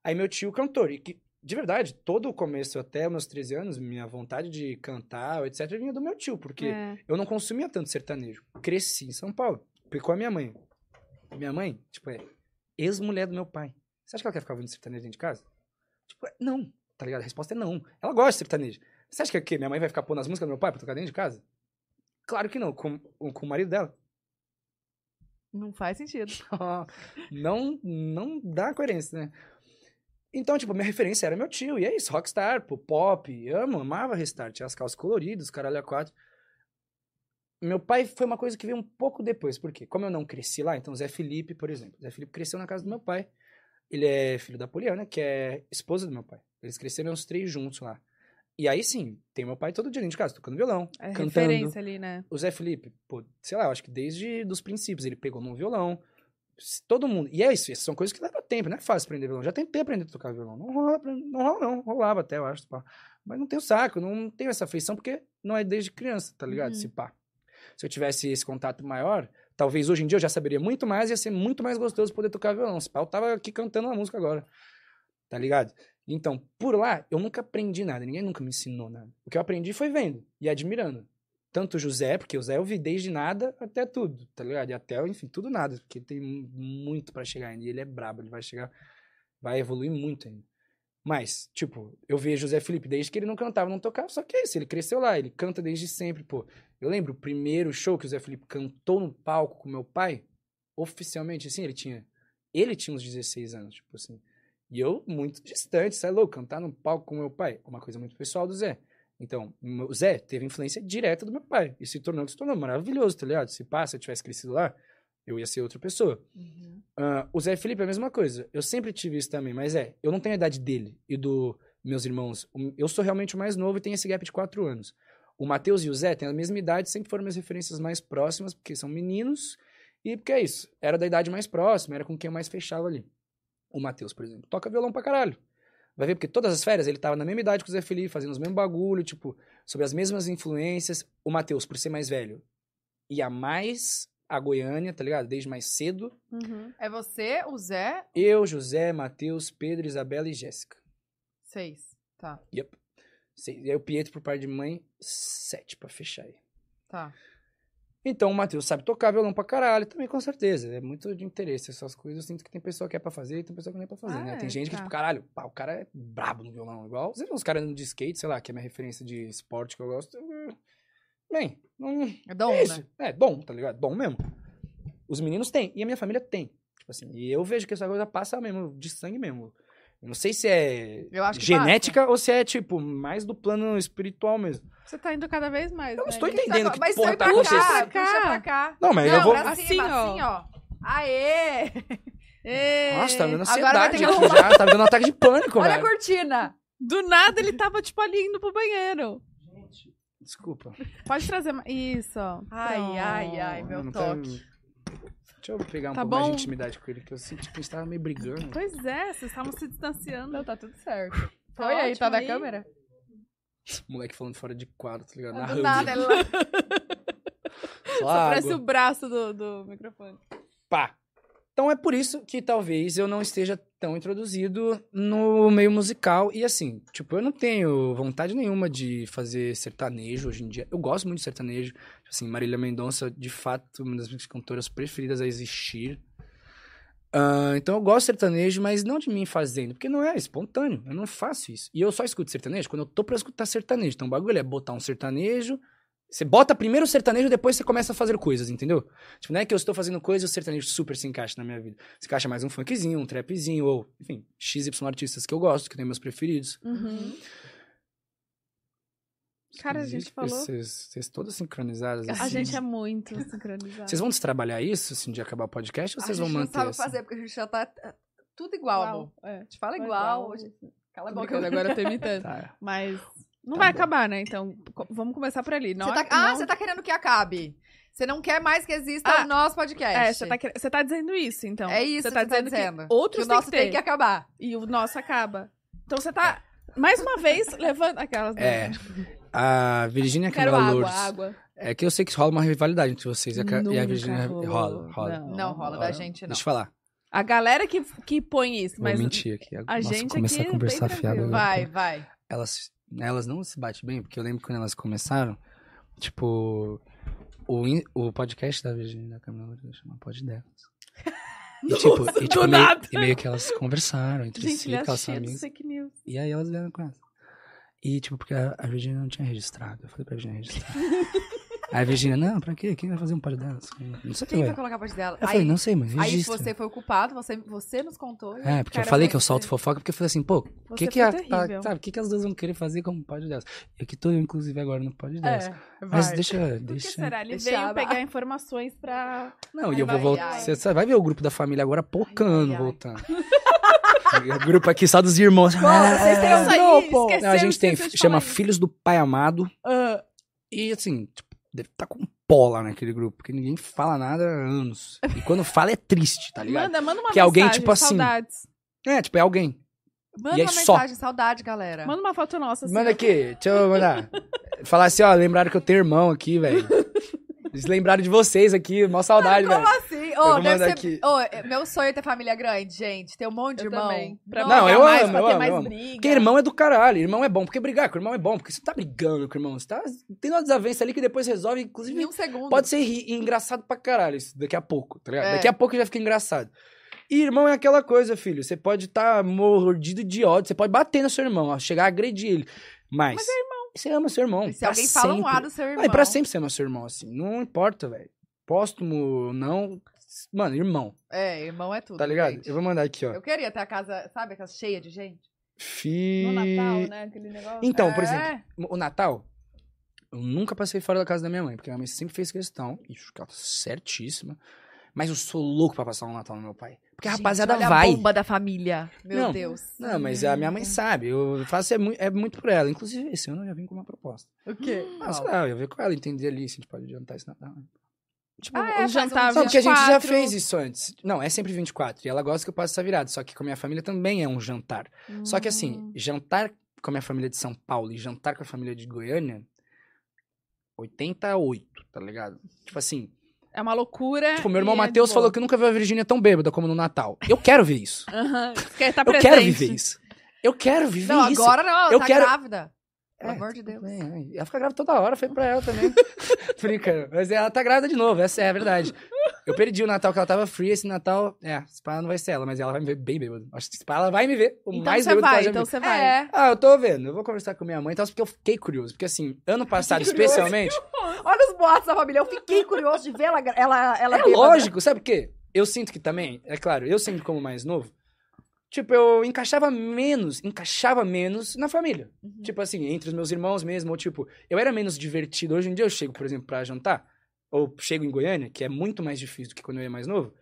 Aí meu tio cantor, e que, de verdade, todo o começo até meus 13 anos, minha vontade de cantar, etc, vinha do meu tio, porque É. eu não consumia tanto sertanejo. Cresci em São Paulo. Picou a minha mãe. Minha mãe, tipo, é ex-mulher do meu pai. Você acha que ela quer ficar ouvindo sertanejo dentro de casa? Tipo, é, não. Tá ligado? A resposta é não. Ela gosta de sertanejo. Você acha que, o quê? minha mãe vai ficar pondo as músicas do meu pai pra tocar dentro de casa? Claro que não. Com, com o marido dela. Não faz sentido. não, não dá coerência, né? Então, tipo, minha referência era meu tio. E é isso, rockstar, pô, pop. Amo, amava Restart. Tinha as calças coloridas, caralho a quatro. Meu pai foi uma coisa que veio um pouco depois. Por quê? Como eu não cresci lá, então Zé Felipe, por exemplo. Zé Felipe cresceu na casa do meu pai. Ele é filho da Poliana, que é esposa do meu pai. Eles cresceram os três juntos lá. E aí sim, tem meu pai todo dia dentro de casa, tocando violão, É cantando. referência ali, né? O Zé Felipe, pô, sei lá, eu acho que desde os princípios ele pegou num violão. Todo mundo. E é isso, são coisas que levam tempo, não é fácil aprender violão. Já tentei aprender a tocar violão. Não rola, não rola, não. Rolava até, eu acho. Mas não tenho saco, não tenho essa afeição, porque não é desde criança, tá ligado? Uhum. Se pá. Se eu tivesse esse contato maior, talvez hoje em dia eu já saberia muito mais e ia ser muito mais gostoso poder tocar violão. Se pá, eu tava aqui cantando uma música agora. Tá ligado? Então, por lá, eu nunca aprendi nada, ninguém nunca me ensinou nada. O que eu aprendi foi vendo e admirando. Tanto José, porque o Zé eu vi desde nada até tudo, tá ligado? E até, enfim, tudo nada, porque tem mu- muito pra chegar ainda. E ele é brabo, ele vai chegar, vai evoluir muito ainda. Mas, tipo, eu vejo o Zé Felipe desde que ele não cantava, não tocava, só que é isso, ele cresceu lá, ele canta desde sempre, pô. Eu lembro o primeiro show que o Zé Felipe cantou no palco com meu pai, oficialmente, assim, ele tinha. Ele tinha uns 16 anos, tipo assim. E eu, muito distante, sai louco, cantar no palco com meu pai. É uma coisa muito pessoal do Zé. Então, o Zé teve influência direta do meu pai. E se tornou se tornou maravilhoso, tá ligado? Se passa, eu tivesse crescido lá, eu ia ser outra pessoa. Ah, o Zé Felipe é a mesma coisa. Eu sempre tive isso também, mas é, eu não tenho a idade dele e do meus irmãos. Eu sou realmente o mais novo e tenho esse gap de 4 anos. O Matheus e o Zé têm a mesma idade, sempre foram minhas referências mais próximas, porque são meninos. E porque é isso, era da idade mais próxima, era com quem eu mais fechava ali. O Matheus, por exemplo, toca violão pra caralho. Vai ver, porque todas as férias ele tava na mesma idade que o Zé Felipe, fazendo os mesmos bagulho, tipo, sobre as mesmas influências. O Matheus, por ser mais velho, ia mais a Goiânia, tá ligado? Desde mais cedo. Uhum. É você, o Zé, Eu, José, Matheus, Pedro, Isabela e Jéssica. seis. Tá, Yep. Seis. E aí o Pietro, por parte de mãe, sete pra fechar aí. tá. Então o Matheus sabe tocar violão pra caralho, também com certeza. É muito de interesse essas coisas. Eu sinto que tem pessoa que é pra fazer e tem pessoa que não é pra fazer, Ah, né? Tem é, gente que, tá. tipo, caralho, pá, o cara é brabo no violão. Igual, você vê uns caras de skate, sei lá, que é minha referência de esporte que eu gosto. hum, Bem, não, É dom, é isso. né? É, dom, tá ligado? Dom mesmo. Os meninos têm, e a minha família tem. Tipo assim, e eu vejo que essa coisa passa mesmo, de sangue mesmo. Eu não sei se é Eu acho que genética ou se é, tipo, mais do plano espiritual mesmo. Você tá indo cada vez mais, Eu né? estou Ninguém- entendendo que Mas porra tá pra acontecendo. cá, Pra cá. puxa pra cá. Não, mas Não, eu vou... pra Assim, cima, ó. assim, ó. Aê! Nossa, tá me dando ansiedade aqui já. Tá me dando um ataque de pânico, Olha a velho. cortina. Do nada ele tava, tipo, ali indo pro banheiro. Gente, desculpa. Pode trazer mais. Isso, ó. Ai, Pronto. ai, ai, meu Não tá- toque. Deixa eu pegar um Tá pouco mais bom? de intimidade com ele, que eu senti que a gente tava meio brigando. Pois é, vocês estavam se distanciando. Não, tá tudo certo. Tá Foi aí, tá na aí. câmera? Moleque falando fora de quadro, tá ligado? Do Narrando. nada, ela... Só Só parece o braço do, do microfone. Pá. Então é por isso que talvez eu não esteja tão introduzido no meio musical. E assim, tipo, eu não tenho vontade nenhuma de fazer sertanejo hoje em dia. Eu gosto muito de sertanejo. Assim, Marília Mendonça, de fato, uma das minhas cantoras preferidas a existir. Ah, então eu gosto de sertanejo, mas não de mim fazendo, porque não é espontâneo. Eu não faço isso. E eu só escuto sertanejo quando eu tô pra escutar sertanejo. Então o bagulho é botar um sertanejo. Você bota primeiro o sertanejo, depois você começa a fazer coisas, entendeu? Tipo, não é que eu estou fazendo coisa e o sertanejo super se encaixa na minha vida. Se encaixa mais um funkzinho, um trapzinho, ou, enfim, XY artistas que eu gosto, que tem meus preferidos. Uhum. Cara, a gente falou- Vocês, vocês todas sincronizadas. A assim. gente é muito sincronizado. Vocês vão destrabalhar isso, assim, de acabar o podcast, ou A vocês gente vão não manter sabe assim? fazer, porque a gente já tá... tudo igual, amor. É. A gente fala Igual. igual. hoje- Cala a boca. agora eu tô imitando. Tá. Mas não Tá vai bom. acabar, né? Então, vamos começar por ali. Não, Você tá- não- Ah, você tá querendo que acabe. Você não quer mais que exista Ah, o nosso podcast. É, você tá, quer- você tá dizendo isso, então. É isso Você que tá você tá dizendo, dizendo. que outros que o nosso têm que tem que acabar. E o nosso acaba. Então você tá, mais uma vez, levando aquelas... É. A Virgínia Quero Camila água, Lourdes. água. É que eu sei que rola uma rivalidade entre vocês e a, Ca- e a Nunca rolou. Rola, rola. Não. Não rola da gente, não. Deixa eu falar. A galera que, que põe isso, Vou mas... mentir aqui. a Nossa, gente começar aqui a é conversar bem fiado. tranquilo. agora. Vai, vai. Elas, elas não se batem bem, porque eu lembro quando elas começaram, tipo, o, in- o podcast da Virgínia da Camila Lourdes chama Pod Delas. E, tipo, e, tipo, do meio, nada. e meio que elas conversaram entre Gente, si, ele é elas são amigas. fake news. E aí elas vieram com ela. E, tipo, porque a, a Virgínia não tinha registrado. Eu falei pra Virgínia registrar. aí a Virgínia, não, pra quê? Quem vai fazer um pod delas? Não sei Quem vai colocar a parte dela? Eu Aí, falei, não sei, aí registra. você foi o culpado, você, você nos contou. É, porque eu falei que eu solto fofoca, porque eu falei assim, pô, o que que, a, tá, sabe, que que as duas vão querer fazer como pod delas? Eu que tô, inclusive, agora no pod delas. É, Mas vai. deixa, deixa... será? Ele Deixa veio pegar informações pra... Não, e eu vou voltar. Você vai ver o grupo da família agora pocando, voltando. o grupo aqui só dos irmãos. Pô, vocês têm um Isso aí, grupo. Não, a gente tem, chama. Filhos do Pai Amado. Ah, E assim, tipo, deve estar com pó lá naquele grupo, porque ninguém fala nada há anos. E quando fala é triste, tá ligado? manda, manda uma Que alguém, mensagem, tipo assim, saudades. É, tipo, é alguém. Manda E uma só. mensagem, saudade, galera. Manda uma foto nossa, assim. Manda aqui, deixa eu mandar. Falar assim, ó, lembraram que eu tenho irmão aqui, velho. Eles lembraram de vocês aqui, mó saudade, Como velho. assim? Vou deve ser... aqui. Ô, é- meu sonho é ter família grande, gente. Ter um monte de Eu irmão. também. Pra. Não, eu mais, amo, pra eu ter amo, mais eu amo. briga. Porque irmão é do caralho, irmão é bom. Porque brigar com irmão é bom, porque você tá brigando com o irmão. Você tá tem uma desavença ali que depois resolve, inclusive Em um segundo. Pode ser ri- engraçado pra caralho isso daqui a pouco, tá ligado? É. Daqui a pouco já fica engraçado. E irmão é aquela coisa, filho. Você pode estar mordido de ódio, você pode bater no seu irmão, ó, chegar a agredir ele. Mas. Mas é irmão. Você ama seu irmão. E se pra alguém fala um sempre. A do seu irmão. Ah, e pra sempre você ama seu irmão, assim. Não importa, velho. Póstumo, não. Mano, irmão, É, irmão é tudo. tá ligado? gente. Eu vou mandar aqui, ó. Eu queria ter a casa, sabe, a casa cheia de gente? Fi... No Natal, né? Aquele negócio. Então, por É. exemplo, o Natal, eu nunca passei fora da casa da minha mãe, porque minha mãe sempre fez questão, que ela tá certíssima. Mas eu sou louco pra passar um Natal no meu pai. Porque a Gente, rapaziada olha vai. a bomba da família. Meu Não, Deus. Não, mas a minha mãe sabe. Eu faço é muito, é muito por ela. Inclusive, esse ano eu já vim com uma proposta. O quê? Ah, sei lá, eu ia ver com ela, entender ali se a gente pode adiantar esse Natal. Tipo, Ah, é, faz jantar um Não, porque a gente já 24. fez isso antes. Não, é sempre 24. E ela gosta que eu passe essa virada. Só que com a minha família também é um jantar. Só que assim, Hum. jantar com a minha família de São Paulo e jantar com a família de Goiânia, 88, tá ligado? Tipo assim, É uma loucura. tipo, meu irmão é Matheus falou que nunca viu a Virgínia tão bêbada como no Natal. Eu quero ver isso. Aham. Você quer estar Eu presente. quero viver isso. Eu quero viver Não, isso. agora não, Eu tá quero- grávida. Pelo É, amor de Deus. É, é. Ela fica grávida toda hora, foi pra ela também. Brincando. Mas ela tá grávida de novo, essa é a verdade. Eu perdi o Natal que ela tava free, esse Natal, é, esse pá não vai ser ela, mas ela vai me ver bem bêbado. Acho que esse pá ela vai me ver, o Então mais você vai, então você vai. É. Ah, eu tô vendo. Eu vou conversar com minha mãe e tal, porque eu fiquei curioso. Porque assim, ano passado, especialmente. Olha os boatos da família. Eu fiquei curioso de ver ela. ela, ela É bêbada. lógico, sabe por quê? Eu sinto que também, é claro, eu sempre como mais novo, tipo, eu encaixava menos, encaixava menos na família. Uhum. Tipo assim, entre os meus irmãos mesmo, ou tipo, eu era menos divertido. Hoje em dia eu chego, por exemplo, pra jantar, ou chego em Goiânia, que é muito mais difícil do que quando eu era mais novo,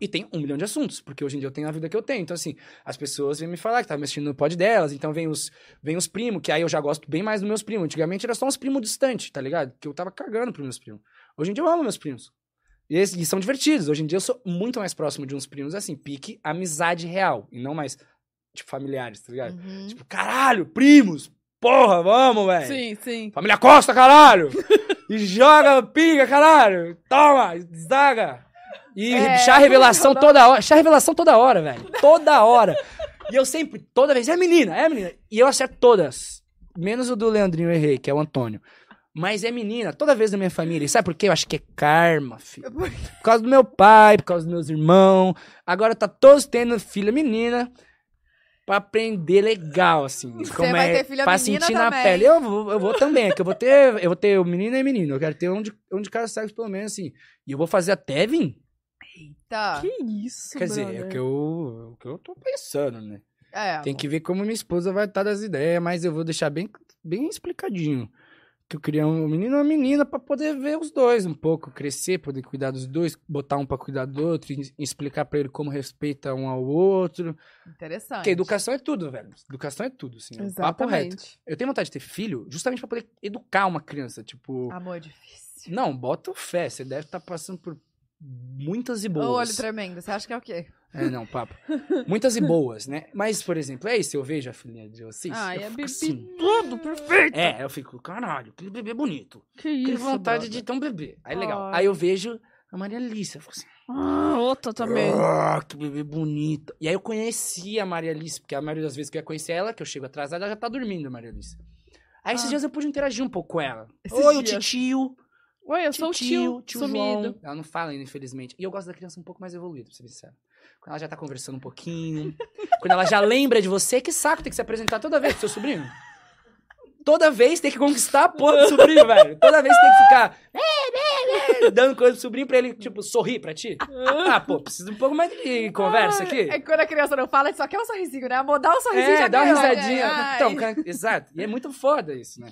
e tem um milhão de assuntos, porque hoje em dia eu tenho a vida que eu tenho. Então, assim, as pessoas vêm me falar que tá me assistindo no pod delas, então vem os, vem os primos, que aí eu já gosto bem mais dos meus primos. Antigamente era só uns primos distantes, tá ligado? Que eu tava cagando pros meus primos. Hoje em dia eu amo meus primos. E, e são divertidos. Hoje em dia eu sou muito mais próximo de uns primos, assim, pique amizade real, e não mais, tipo, familiares, tá ligado? Uhum. Tipo, caralho, primos! Porra, vamos, velho! Sim, sim. Família Costa, caralho! e joga pica, caralho! Toma, zaga! E É, chá revelação não. toda hora. Chá revelação toda hora, velho. Toda hora. E eu sempre, toda vez, é menina, é menina. E eu acerto todas. Menos o do Leandrinho errei, que é o Antônio. Mas é menina, toda vez na minha família. E sabe por quê? Eu acho que é karma, filho. Por causa do meu pai, por causa dos meus irmãos. Agora tá todos tendo filha menina. Pra aprender legal, assim. Você vai ter filha pra menina sentir na também. pele. Eu vou, eu vou também, que eu vou ter. Eu vou ter o menino e menino. Eu quero ter um de, um de cada sexo, pelo menos, assim. E eu vou fazer até vir. Tá. Que isso, Quer dizer, é brother. o que eu, o que eu tô pensando, né? É. Tem que ver como minha esposa vai estar das ideias, mas eu vou deixar bem, bem explicadinho. Que eu queria um menino e uma menina pra poder ver os dois um pouco, crescer, poder cuidar dos dois, botar um pra cuidar do outro, explicar pra ele como respeita um ao outro. Interessante. Porque educação é tudo, velho. Educação é tudo, assim. é um Papo reto. Eu tenho vontade de ter filho justamente pra poder educar uma criança, tipo... Amor, é difícil. Não, bota fé, você deve estar passando por muitas e O boas. olho tremendo. Você acha que é o quê? É, não, papo. Muitas e boas, né? Mas, por exemplo, é isso, eu vejo a filhinha de vocês. Eu é bebê assim, tudo perfeito. É, eu fico, caralho, que bebê bonito. Que Que isso, vontade de brother. ter um bebê. Aí legal. Ai. Aí eu vejo a Maria Alice, eu fico assim, Ah, outra também. ah, que bebê bonita. E aí eu conheci a Maria Alice, porque a maioria das vezes que eu ia conhecer ela, que eu chego atrasada, ela já tá dormindo, a Maria Alice. Aí esses Ah. dias eu pude interagir um pouco com ela. Esses Oi, o dias. titio. Oi, eu sou o tio, tio sumido. João. Ela não fala ainda, infelizmente. E eu gosto da criança um pouco mais evoluída, pra ser sincero. Quando ela já tá conversando um pouquinho. quando ela já lembra de você, que saco tem que se apresentar toda vez pro seu sobrinho. Toda vez tem que conquistar a porra do sobrinho, velho. Toda vez tem que ficar "É, dando coisa pro sobrinho pra ele, tipo, sorrir pra ti. Ah, pô, precisa de um pouco mais de conversa aqui. É que quando a criança não fala, só quer um sorrisinho, né? Amor, dá um sorrisinho É, já dá uma ganhou. risadinha. Ai. Então, cara, exato. E é muito foda isso, né?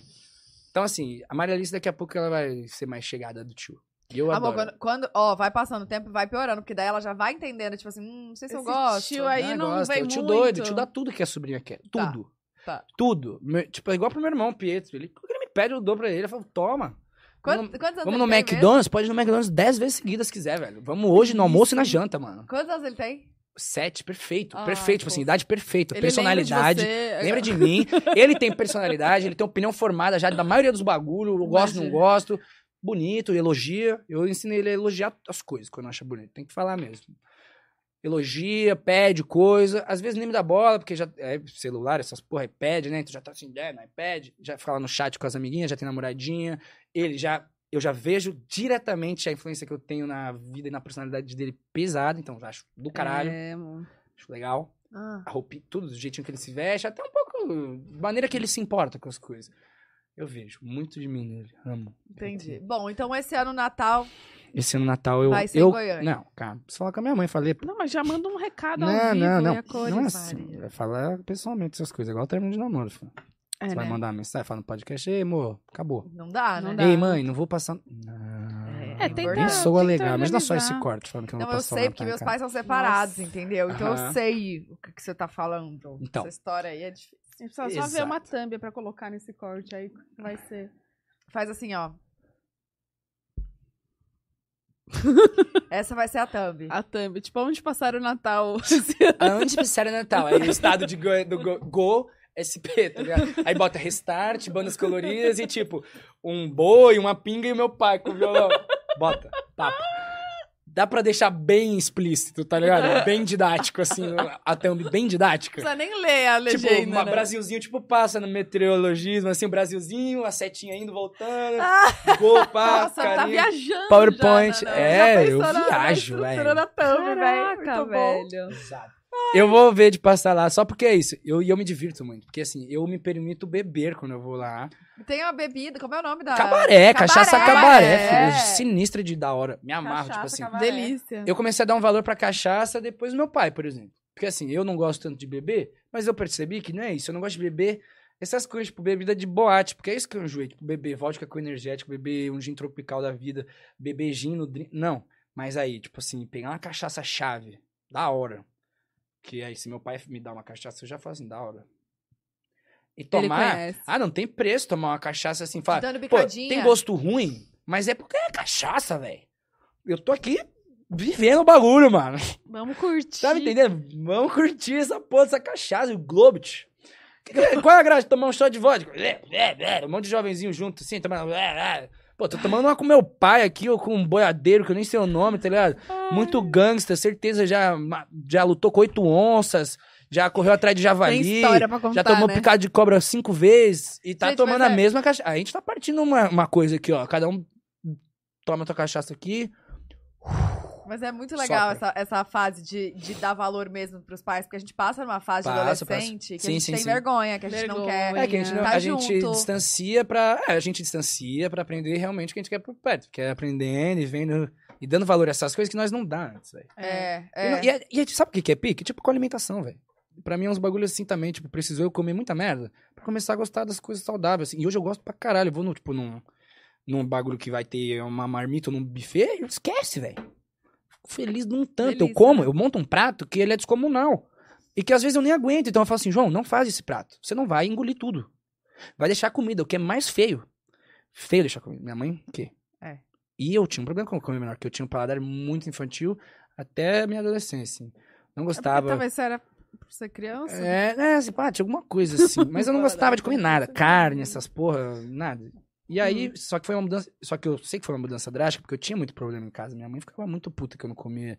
Então, assim, a Maria Alice daqui a pouco ela vai ser mais chegada do tio. Eu Amor, adoro. quando, quando- ó, vai passando o tempo, vai piorando, porque daí ela já vai entendendo, tipo assim, hum, não sei se eu Esse gosto. tio aí Ah, não gosta. vem O tio muito. doido, o tio dá tudo que a sobrinha quer. Tá, Tudo. tá. Tudo. Meu- tipo, é igual pro meu irmão, o Pietro. Ele, ele me pede, eu dou pra ele. Eu falo, toma. Quant- Vamos, quantos anos vamos ele no tem McDonald's? Pode ir no McDonald's dez vezes seguidas se quiser, velho. Vamos hoje no almoço e na janta, mano. mesmo? Quantos anos ele tem? Sete, perfeito. Ah, perfeito. Tipo assim, idade perfeita. Ele personalidade. lembra de você. Lembra de mim. Ele tem personalidade, ele tem opinião formada já da maioria dos bagulho. Eu gosto, não Imagina. gosto. Bonito, elogia. Eu ensinei ele a elogiar as coisas quando acha bonito. Tem que falar mesmo. Elogia, pede coisa. Às vezes nem me dá bola, porque já é celular, essas porra, iPad, né? Então já tá assim, é, no iPad. Já fala no chat com as amiguinhas, já tem namoradinha. Ele já. Eu já vejo diretamente a influência que eu tenho na vida e na personalidade dele pesada. Então já acho do caralho. É, amor. Acho legal Ah, a roupa, tudo, do jeitinho que ele se veste, até um pouco maneira que ele se importa com as coisas. Eu vejo muito de mim nele, amo. entendi. Bom, então esse ano Natal. Esse ano Natal eu. Vai ser em eu Goiânia. Não, cara, preciso falar com a minha mãe, falei. Não, mas já manda um recado ao Não, vivo não, e não. cores. Não é assim. Vai falar pessoalmente essas coisas, igual término de namoro. filho. É, Você vai né? mandar uma mensagem, fala no podcast, ei, amor, acabou. Não dá, Não né? dá. Ei, mãe, não vou passar. Não. É, tenta-. Nem soa tenta legal, mas não é só esse corte falando que eu não, Não, vou eu sei, porque pra meus cá. pais são separados, Nossa. entendeu? Então eu Aham. sei o que, que você tá falando. Então. Essa história aí é difícil. Gente precisa só ver uma thumb pra colocar nesse corte aí. Vai ser. Faz assim, ó. Essa vai ser a thumb. A thumb. Tipo, onde passaram o Natal? Aonde fizeram Natal? Aí o estado de Go, do Go, Go SP, tá ligado? Aí bota restart, bandas coloridas e tipo, um boi, uma pinga e o meu pai com o violão. Bota, papo. Dá pra deixar bem explícito, tá ligado? Bem didático, assim, a thumb bem didática. Não precisa nem ler a Tipo, legenda, uma né? Brasilzinho, tipo, passa no meteorologismo, assim, o Brasilzinho, a setinha indo, voltando, Ah, gol, pá, Nossa, tá viajando. PowerPoint, já, né? é, Já eu na- na viajo, velho. da thumb, velho. Caraca, velho. Exato. Eu vou ver de passar lá, só porque é isso. Eu, e eu me divirto muito. Porque assim, eu me permito beber quando eu vou lá. Tem uma bebida, como é o nome da... Cabaré, cachaça cabaré, É. filho. Sinistra de da hora. Me amarro, tipo Cachaça, assim. cabaré. Delícia. Eu comecei a dar um valor pra cachaça depois do meu pai, por exemplo. Porque assim, eu não gosto tanto de beber, mas eu percebi que não é isso. Eu não gosto de beber essas coisas, tipo, bebida de boate, porque é isso que eu enjoei. Tipo, beber vodka com energético, beber um gin tropical da vida, beber gin no drink. Não. Mas aí, tipo assim, pegar uma cachaça chave, da hora. Que aí, se meu pai me dá uma cachaça, eu já falo assim, da hora. E tomar. Ah, não tem preço tomar uma cachaça assim, falar. Dando Pô, tem gosto ruim, mas é porque é cachaça, velho. Eu tô aqui vivendo o bagulho, mano. Vamos curtir. Tá me entendendo? Vamos curtir essa porra dessa cachaça, o Globit. Qual é a graça de tomar um shot de vodka? É, é, é, Um monte de jovenzinho junto, assim, tomando. Pô, tô tomando uma com meu pai aqui, ou com um boiadeiro, que eu nem sei o nome, tá ligado? Muito gangster, certeza já, já lutou com oito onças, já correu atrás de javali. Tem história pra contar, Já tomou né? picado de cobra cinco vezes e tá Gente, tomando a é- mesma cachaça. A gente tá partindo uma, uma coisa aqui, ó. Cada um toma a tua cachaça aqui. Mas é muito legal essa, essa fase de, de dar valor mesmo pros pais, porque a gente passa numa fase de Passa, adolescente que Sim, a gente sim, tem sim. vergonha, que a gente não quer. É que a gente, não- Tá a gente junto. distancia pra. É, a gente distancia pra aprender realmente o que a gente quer por perto. Que é aprendendo e vendo. E dando valor a essas coisas que nós não dá antes, velho. É, E, é. não- e, é- e é- sabe o que que é pique? Tipo com alimentação, velho. pra mim é uns bagulhos assim também, tipo, precisou eu comer muita merda pra começar a gostar das coisas saudáveis, assim. E hoje eu gosto pra caralho. Eu vou, no, tipo, num, num bagulho que vai ter uma marmita ou num buffet, esquece, velho. Fico feliz num tanto. Delícia, eu como, né? eu monto um prato que ele é descomunal. E que às vezes eu nem aguento. Então eu falo assim, João, não faz esse prato. Você não vai engolir tudo. Vai deixar comida, o que é mais feio. Feio deixar comida. Minha mãe, o quê? É. E eu tinha um problema com comer menor, que eu tinha um paladar muito infantil até minha adolescência. assim. Não É gostava. talvez você era por ser criança. É, é, assim, pá, tinha alguma coisa assim. Mas eu não gostava de comer nada. Carne, essas porra, nada. E aí, Hum. só que foi uma mudança. Só que eu sei que foi uma mudança drástica, porque eu tinha muito problema em casa. Minha mãe ficava muito puta que eu não comia.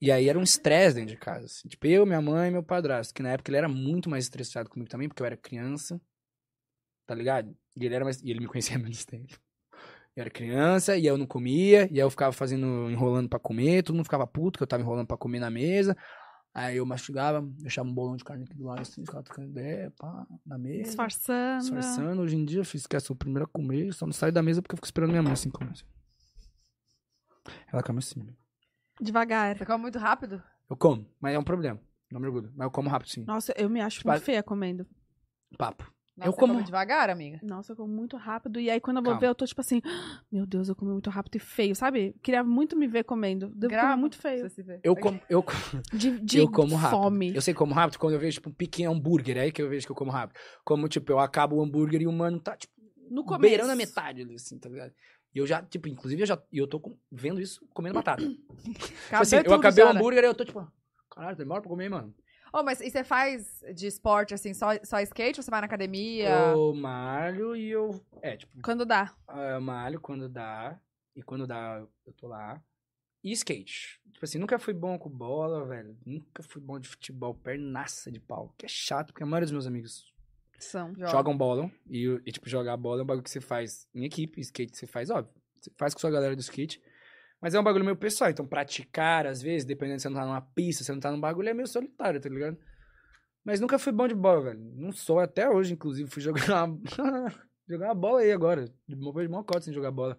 E aí era um estresse dentro de casa. assim. Tipo, eu, minha mãe e meu padrasto. Que na época ele era muito mais estressado comigo também, porque eu era criança. Tá ligado? E ele era mais. E ele me conhecia há menos tempo. Eu era criança, e eu não comia, e aí eu ficava fazendo, enrolando pra comer, todo mundo ficava puto que eu tava enrolando pra comer na mesa. Aí eu mastigava, deixava um bolão de carne aqui do lado, assim, ficava trocando ideia, pá, na mesa. Disfarçando. Disfarçando. Hoje em dia, eu fiz sou o primeiro a comer, só não saio da mesa porque eu fico esperando minha mãe assim comer. assim. Ela come assim. Devagar. Você come muito rápido? Eu como, mas é um problema. Não me orgulho. Mas eu como rápido, sim. Nossa, eu me acho Tipo, muito feia comendo. Papo. Nossa, Eu como- devagar, amiga. Nossa, eu como muito rápido. E aí, quando eu vou Calma. ver, eu tô tipo assim, "Ah, meu Deus, eu comi muito rápido e feio, sabe? Queria muito me ver comendo. Devo Grava, comer muito feio. Eu como, eu, De, de eu como rápido. fome. Eu sei como rápido quando eu vejo, tipo, um pequeno hambúrguer. É aí que eu vejo que eu como rápido. Como, tipo, eu acabo o hambúrguer e o mano tá, tipo, No começo. beirando a metade assim, tá ligado? E eu já, tipo, inclusive, eu já e eu tô com- vendo isso comendo batata. Tipo assim, eu acabei o já, né? hambúrguer e eu tô, tipo, caralho, demora pra comer, mano. Ô, mas e você faz de esporte, assim, só, só skate ou você vai na academia? Eu malho e eu. É, tipo, Quando dá. eu malho quando dá. E quando dá, eu tô lá. E skate. Tipo assim, nunca fui bom com bola, velho. Nunca fui bom de futebol, pernaça de pau. Que é chato, porque a maioria dos meus amigos São. Joga. jogam bola. E, e, tipo, jogar bola é um bagulho que você faz em equipe. Skate você faz, óbvio. Você faz com sua galera do skate. Mas é um bagulho meio pessoal. Então, praticar, às vezes, dependendo se você não tá numa pista, se você não tá num bagulho, é meio solitário, tá ligado? Mas nunca fui bom de bola, velho. Não sou até hoje, inclusive. Fui jogar jogar uma bola aí agora. Depois de mó cota sem jogar bola.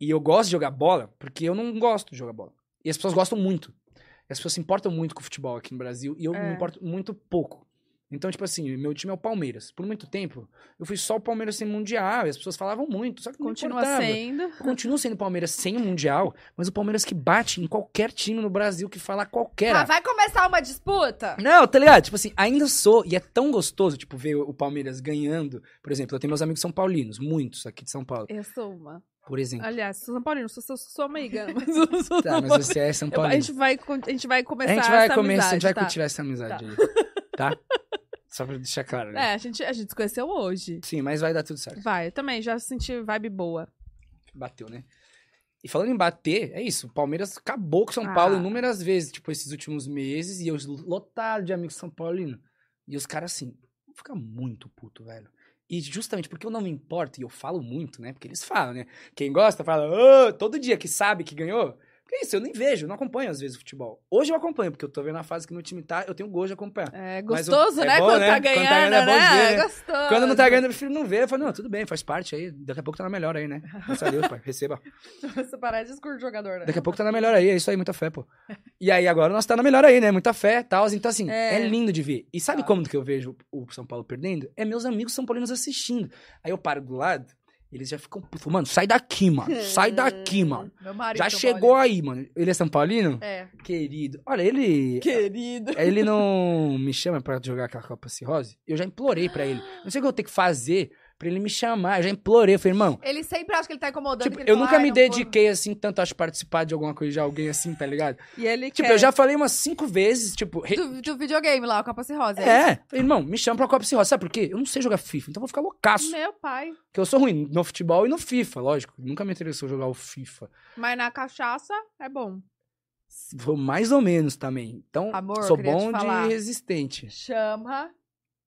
E eu gosto de jogar bola porque eu não gosto de jogar bola. E as pessoas gostam muito. E as pessoas se importam muito com o futebol aqui no Brasil. E eu É. me importo muito pouco. Então, tipo assim, meu time é o Palmeiras. Por muito tempo, eu fui só o Palmeiras sem Mundial. E as pessoas falavam muito. Só que Continua importava. sendo. Eu continuo sendo Palmeiras sem o Mundial, mas o Palmeiras que bate em qualquer time no Brasil que fala qualquer. Ah, vai começar uma disputa? Não, tá ligado? Tipo assim, ainda sou, e é tão gostoso, tipo, ver o Palmeiras ganhando. Por exemplo, eu tenho meus amigos são paulinos, muitos aqui de São Paulo, Eu sou uma. por exemplo. Aliás, sou São Paulino, sou, sou, sou amiga. Mas eu sou Tá, mas você é São Eu- a, Paulino. gente vai, a gente vai A começar gente vai essa começar, a amizade, gente vai tá? cultivar essa amizade aí, tá? Só pra deixar claro, né? É, a gente, a gente se conheceu hoje. Sim, mas vai dar tudo certo. Vai, eu também já senti vibe boa. Bateu, né? E falando em bater, é isso. O Palmeiras acabou com o São Ah. Paulo inúmeras vezes, tipo, esses últimos meses, e eu lotado de amigos São Paulino. E os caras, assim, fica muito puto, velho. E justamente porque eu não me importo, e eu falo muito, né? Porque eles falam, né? Quem gosta fala, "Ô", todo dia que sabe que ganhou. Porque é isso, eu nem vejo, não acompanho às vezes o futebol. Hoje eu acompanho, porque eu tô vendo a fase que meu time tá, eu tenho gosto de acompanhar. É gostoso, é né? bom, Quando né? tá Quando tá ganhando, ganhando é bom né? ver, né? Gostoso. Quando não tá ganhando, eu prefiro não ver. Eu falo, não, tudo bem, faz parte aí. Daqui a pouco tá na melhor aí, né? Graças a Deus, pai. Receba. Você parece discurso de jogador, né? Daqui a pouco tá na melhor aí, é isso aí, muita fé, pô. E aí agora nós tá na melhor aí, né? Muita fé e tal. Então, assim, é. É. lindo de ver. E sabe Tá. como que eu vejo o São Paulo perdendo? É meus amigos são paulinos assistindo. Aí eu paro do lado, eles já ficam, putos, mano, sai daqui, mano. Sai daqui, mano. Meu marido. Já São chegou Paulino. aí, mano. Ele é São Paulino? É. Querido. Olha, ele. Querido. Ele não me chama pra jogar aquela Copa Cirrose. Eu já implorei pra ele. Não sei o que eu tenho que fazer pra ele me chamar. Eu já implorei. Eu falei, irmão, Ele sempre acha que ele tá incomodando. Tipo, que ele eu fala, nunca "Ai, me não vou". dediquei assim tanto a participar de alguma coisa de alguém assim, tá ligado? E ele Tipo, quer. eu já falei umas cinco vezes, tipo, re- Do, do videogame lá, o Capaci Rosa. é, falei, irmão, me chama pra Copa Cirrose, sabe por quê? Eu não sei jogar FIFA, então eu vou ficar loucaço. Meu pai. Porque eu sou ruim no futebol e no FIFA, lógico. Nunca me interessou jogar o FIFA. Mas na cachaça é bom. Vou mais ou menos também. Então, Amor, sou bom falar. de resistente. Chama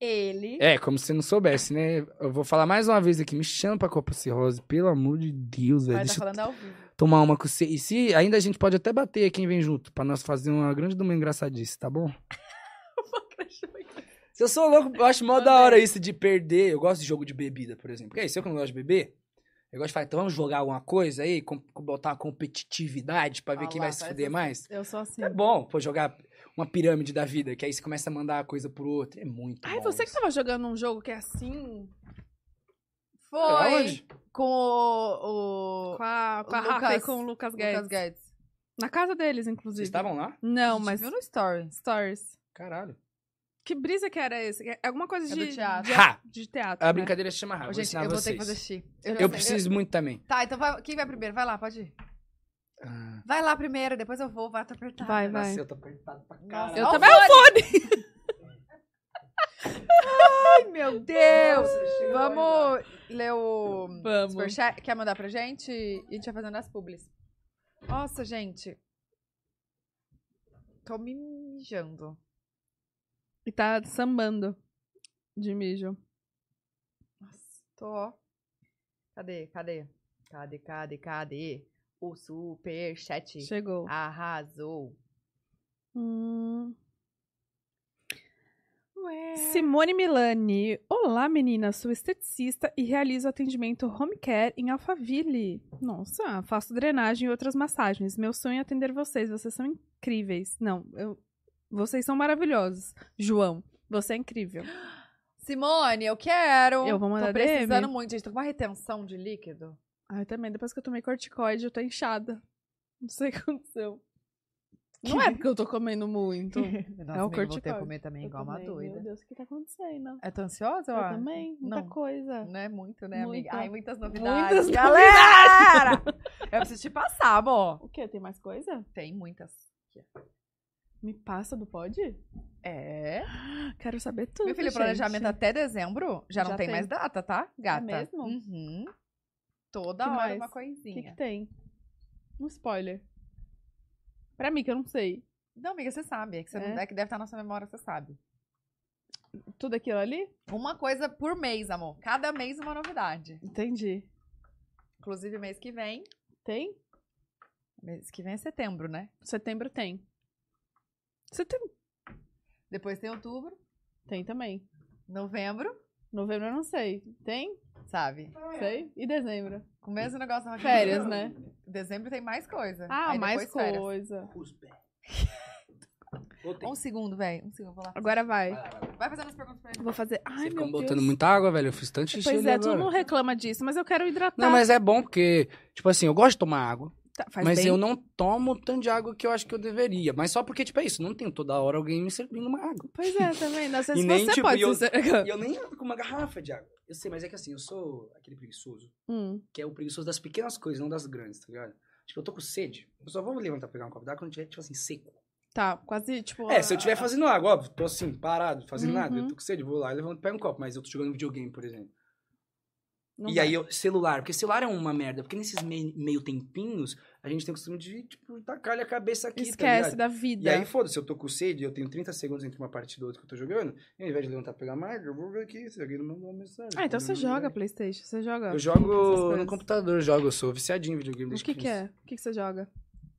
ele. É, como se você não soubesse, né? Eu vou falar mais uma vez aqui, me chama pra Copa Cirrose, pelo amor de Deus, velho. Tá falando ao vivo. tomar uma com você. E se ainda a gente pode até bater quem vem junto, pra nós fazer uma grande duma engraçadice, tá bom? Se eu sou louco, eu acho mó da hora isso de perder. Eu gosto de jogo de bebida, por exemplo. Porque aí, se eu que não gosto de beber, eu gosto de falar, então vamos jogar alguma coisa aí, com, botar uma competitividade pra ver Ah quem lá, vai se fuder assim. mais. Eu sou assim. É bom, pô, jogar uma pirâmide da vida, que aí você começa a mandar a coisa pro outro. É muito Ai, bom você que isso. tava jogando um jogo que é assim, Foi Aonde? com o, o com a, com a O Rafa e Lucas- com o Lucas Guedes. Lucas Guedes. Na casa deles, Vocês inclusive. estavam lá? Não, mas viu no story. stories. Caralho. Que brisa que era esse? É alguma coisa É de do teatro. De, de teatro. A né? brincadeira se chama Rafa. Gente, eu vou vocês. ter que fazer xixi. Eu sei- preciso muito também. Tá, então vai- quem vai primeiro? Vai lá, pode ir. Ah, Vai lá primeiro, depois eu vou, vai te apertar. Vai, vai. Nossa, eu tô apertado pra Nossa, caralho. Eu também. É o fone! Ai, meu Deus! Vamos ler o Vamos. superchat. Quer mandar pra gente? E a gente vai fazendo as publis. Nossa, gente. Tô me mijando. E tá sambando de mijo. Nossa, tô, ó. Cadê, cadê? Cadê, cadê, cadê? O superchat Chegou. arrasou. Hum. Simone Milani. Olá, menina. Sou esteticista e realizo atendimento home care em Alphaville. Nossa, faço drenagem e outras massagens. Meu sonho é atender vocês. Vocês são incríveis. Não, eu... vocês são maravilhosos. João, você é incrível. Simone, eu quero. Eu vou mandar Tô precisando DM. muito, gente. Tô com uma retenção de líquido. Ai, também. Depois que eu tomei corticoide, eu tô inchada. Não sei o que aconteceu. Não é porque eu tô comendo muito. Nossa, É o amiga, eu vou ter corticóide. que comer também Eu igual uma também, doida. Meu Deus, o que tá acontecendo? É, tô ansiosa, Eu ó? também, muita Não. coisa. Não é muito, né, amiga? Muita. Ai, muitas novidades. Muitas Galera! eu preciso te passar, amor. O quê? Tem mais coisa? Tem muitas. Me passa do pod? É. Quero saber tudo. Meu filho, gente. planejamento até dezembro já não Já tem, tem. mais data, tá, gata? mesmo? Uhum. Toda Que hora mais? uma O que, coisinha. que tem? Um spoiler. Pra mim, que eu não sei. Não, amiga, você sabe. É que, você não- É? é que deve estar na sua memória, você sabe. Tudo aquilo ali? Uma coisa por mês, amor. Cada mês uma novidade. Entendi. Inclusive, mês que vem. Tem? Mês que vem é setembro, né? Setembro tem. Setembro Depois tem outubro, tem também. novembro, Novembro eu não sei. Tem? sabe? Sei. E dezembro? Com o mesmo negócio na Férias, né? Dezembro tem mais coisa. Ah, Aí mais coisa. Um segundo, velho. Um segundo, vou lá. Agora vai. Vai lá, vai lá. Vai fazendo as perguntas pra ele. Vou fazer. Ai, Você meu ficou Deus. botando muita água, velho. Eu fiz tanto xixi Pois ali é, tu agora. não reclama disso, mas eu quero hidratar. Não, mas é bom porque, tipo assim, eu gosto de tomar água, faz mas bem. eu não tomo tanto de água que eu acho que eu deveria. Mas só porque, tipo, é isso, não tem toda hora alguém me servindo uma água. Pois é, também. Às vezes E nem, você tipo, pode eu- ser... E eu nem ando com uma garrafa de água. Eu sei, mas é que assim, eu sou aquele preguiçoso, Hum. que é o preguiçoso das pequenas coisas, não das grandes, tá ligado? Tipo, eu tô com sede, eu só vou levantar pra pegar um copo d'água quando tiver, tipo assim, seco. Tá, quase, tipo... É, se eu a- estiver fazendo água, óbvio, tô assim, parado, fazendo nada, eu Uhum. tô com sede, vou lá e levanto e pego um copo, mas eu tô jogando videogame, por exemplo. Não e vai. aí, eu, celular, porque celular é uma merda, porque nesses mei- meio tempinhos, a gente tem o costume de, tipo, tacar-lhe a cabeça aqui, tá Esquece ligado? da vida. E aí, foda-se, eu tô com sede, eu tenho 30 segundos entre uma partida e outra que eu tô jogando, e ao invés de levantar pegar mais, eu vou ver aqui se alguém não mandou uma mensagem. Ah, então você joga mensagem. Playstation, você joga... Eu jogo no computador, eu jogo, eu sou viciadinho em videogame O que que é? O que que você joga?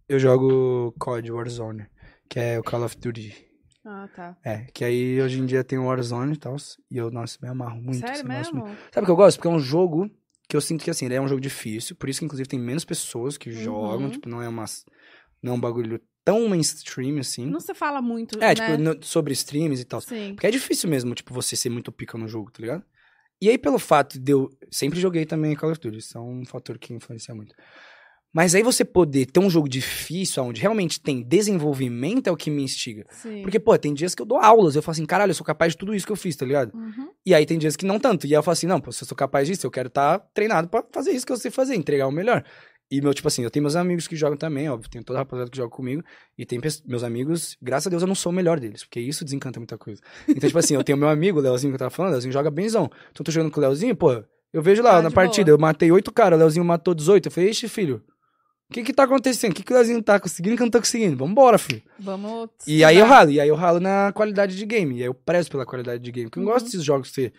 Eu jogo COD Warzone, que é o Call of Duty. Ah, tá. É, que aí hoje em dia tem o Warzone e tal, e eu, nossa, me amarro muito. Sério negócio mesmo? Sabe o que eu gosto? Porque é um jogo que eu sinto que, assim, ele é um jogo difícil, por isso que, inclusive, tem menos pessoas que jogam, Uhum. tipo, não é umas... Não é um bagulho tão mainstream, assim. Não se fala muito, é, né? tipo, no- sobre streams e tal. Sim. Porque é difícil mesmo, tipo, você ser muito pica no jogo, tá ligado? E aí, pelo fato de eu... Sempre joguei também Call of Duty, isso é um fator que influencia muito. Mas aí você poder ter um jogo difícil, onde realmente tem desenvolvimento, é o que me instiga. Sim. Porque, pô, tem dias que eu dou aulas, eu falo assim, caralho, eu sou capaz de tudo isso que eu fiz, tá ligado? Uhum. E aí tem dias que não tanto. E aí eu falo assim, não, pô, se eu sou capaz disso, eu quero estar treinado pra fazer isso que eu sei fazer, entregar o melhor. E, meu, tipo assim, eu tenho meus amigos que jogam também, óbvio, tem toda a rapaziada que joga comigo. E tem meus amigos, graças a Deus eu não sou o melhor deles, porque isso desencanta muita coisa. Então, tipo assim, eu tenho meu amigo, o Leozinho que eu tava falando, o Leozinho joga benzão. Então eu tô jogando com o Leozinho, pô, eu vejo lá Ah, na partida, boa. eu matei oito caras, o Leozinho matou 18. Eu falei, ixi, filho, o que que tá acontecendo? O que que o Leozinho tá conseguindo que eu não tô conseguindo? Vambora, filho. Vamos... E aí eu ralo, e aí eu ralo na qualidade de game. E aí eu prezo pela qualidade de game. Porque eu não Uhum. gosto desses jogos você,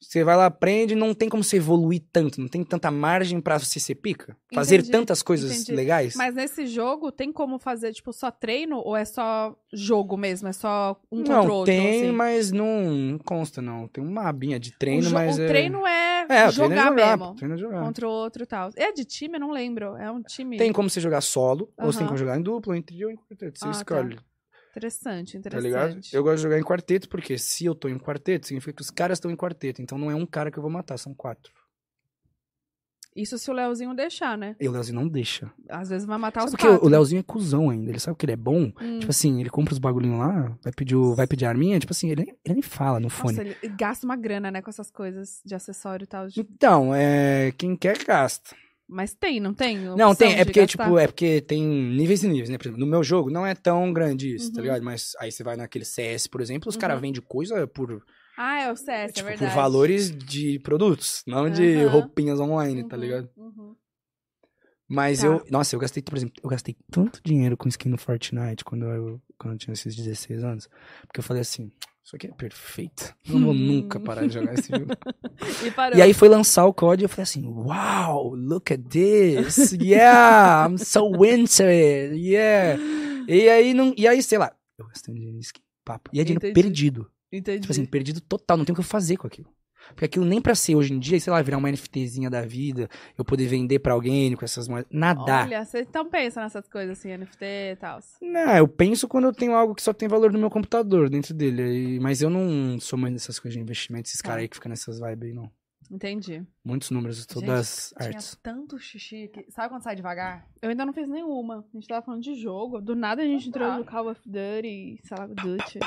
você vai lá, aprende, não tem como você evoluir tanto, não tem tanta margem pra você ser pica. Fazer Entendi, tantas coisas entendi. legais. Mas nesse jogo, tem como fazer, tipo, só treino ou é só jogo mesmo? É só um contra o não, outro? tem, assim? mas não, não consta, não. Tem uma abinha de o, treino, jo- mas o é... treino é, É, o treino jogar, é jogar, mesmo. treino é jogar. Contra o outro e tal. É de time? Eu não lembro. É um time. Tem como você jogar solo, ou você tem como jogar em duplo, em trio, ou em quarteto. Você Ah, escolhe. Interessante, Tá interessante. ligado? Eu gosto de jogar em quarteto, porque se eu tô em quarteto, significa que os caras estão em quarteto. Então não é um cara que eu vou matar, são quatro. Isso se o Leozinho deixar, né? E o Leozinho não deixa. Às vezes vai matar Sabe os porque quatro. o Leozinho é cuzão ainda. Ele sabe que ele é bom. Hum. Tipo assim, ele compra os bagulhinhos lá, vai pedir, o- vai pedir a arminha. Tipo assim, ele, ele nem fala no fone. Nossa, ele gasta uma grana, né, com essas coisas de acessório e tal. de- Então, é. Quem quer, gasta. Mas tem, não tem? Não, tem. É de porque, gastar? tipo, é porque tem níveis e níveis, né? Por exemplo, no meu jogo não é tão grande isso, tá Uhum. ligado? Mas aí você vai naquele CS, por exemplo, os Uhum. caras vendem coisa por, Ah, é o CS, tipo, é por verdade. valores de produtos, não de Aham. roupinhas online, tá Uhum, ligado? uhum. Mas Tá. eu. Nossa, eu gastei, por exemplo, eu gastei tanto dinheiro com skin no Fortnite quando eu, quando eu tinha esses 16 anos. Porque eu falei assim, isso aqui é perfeito. Não vou Hum. nunca parar de jogar esse jogo. E. E aí foi lançar o COD e eu falei assim, wow, look at this. Yeah, I'm so into it. Yeah. E aí, não, e aí sei lá, eu gastei um dinheiro em skin, papo. E é dinheiro Entendi. perdido. Entendi. Tipo assim, perdido total, não tem o que eu fazer com aquilo. Porque aquilo nem pra ser hoje em dia, sei lá, virar uma NFTzinha da vida, eu poder vender pra alguém com essas moedas. Nada. Olha, você então pensa nessas coisas assim, NFT e tal. Não, eu penso quando eu tenho algo que só tem valor no meu computador dentro dele. aí- Mas eu não sou mais dessas coisas de investimento, esses Tá. caras aí que ficam nessas vibes aí, não. Entendi. Muitos números, todas as Tinha artes. tanto xixi que... Sabe quando sai devagar? Eu ainda não fiz nenhuma. A gente tava falando de jogo. Do nada a gente entrou tá. no Call of Duty, sei lá, Duty.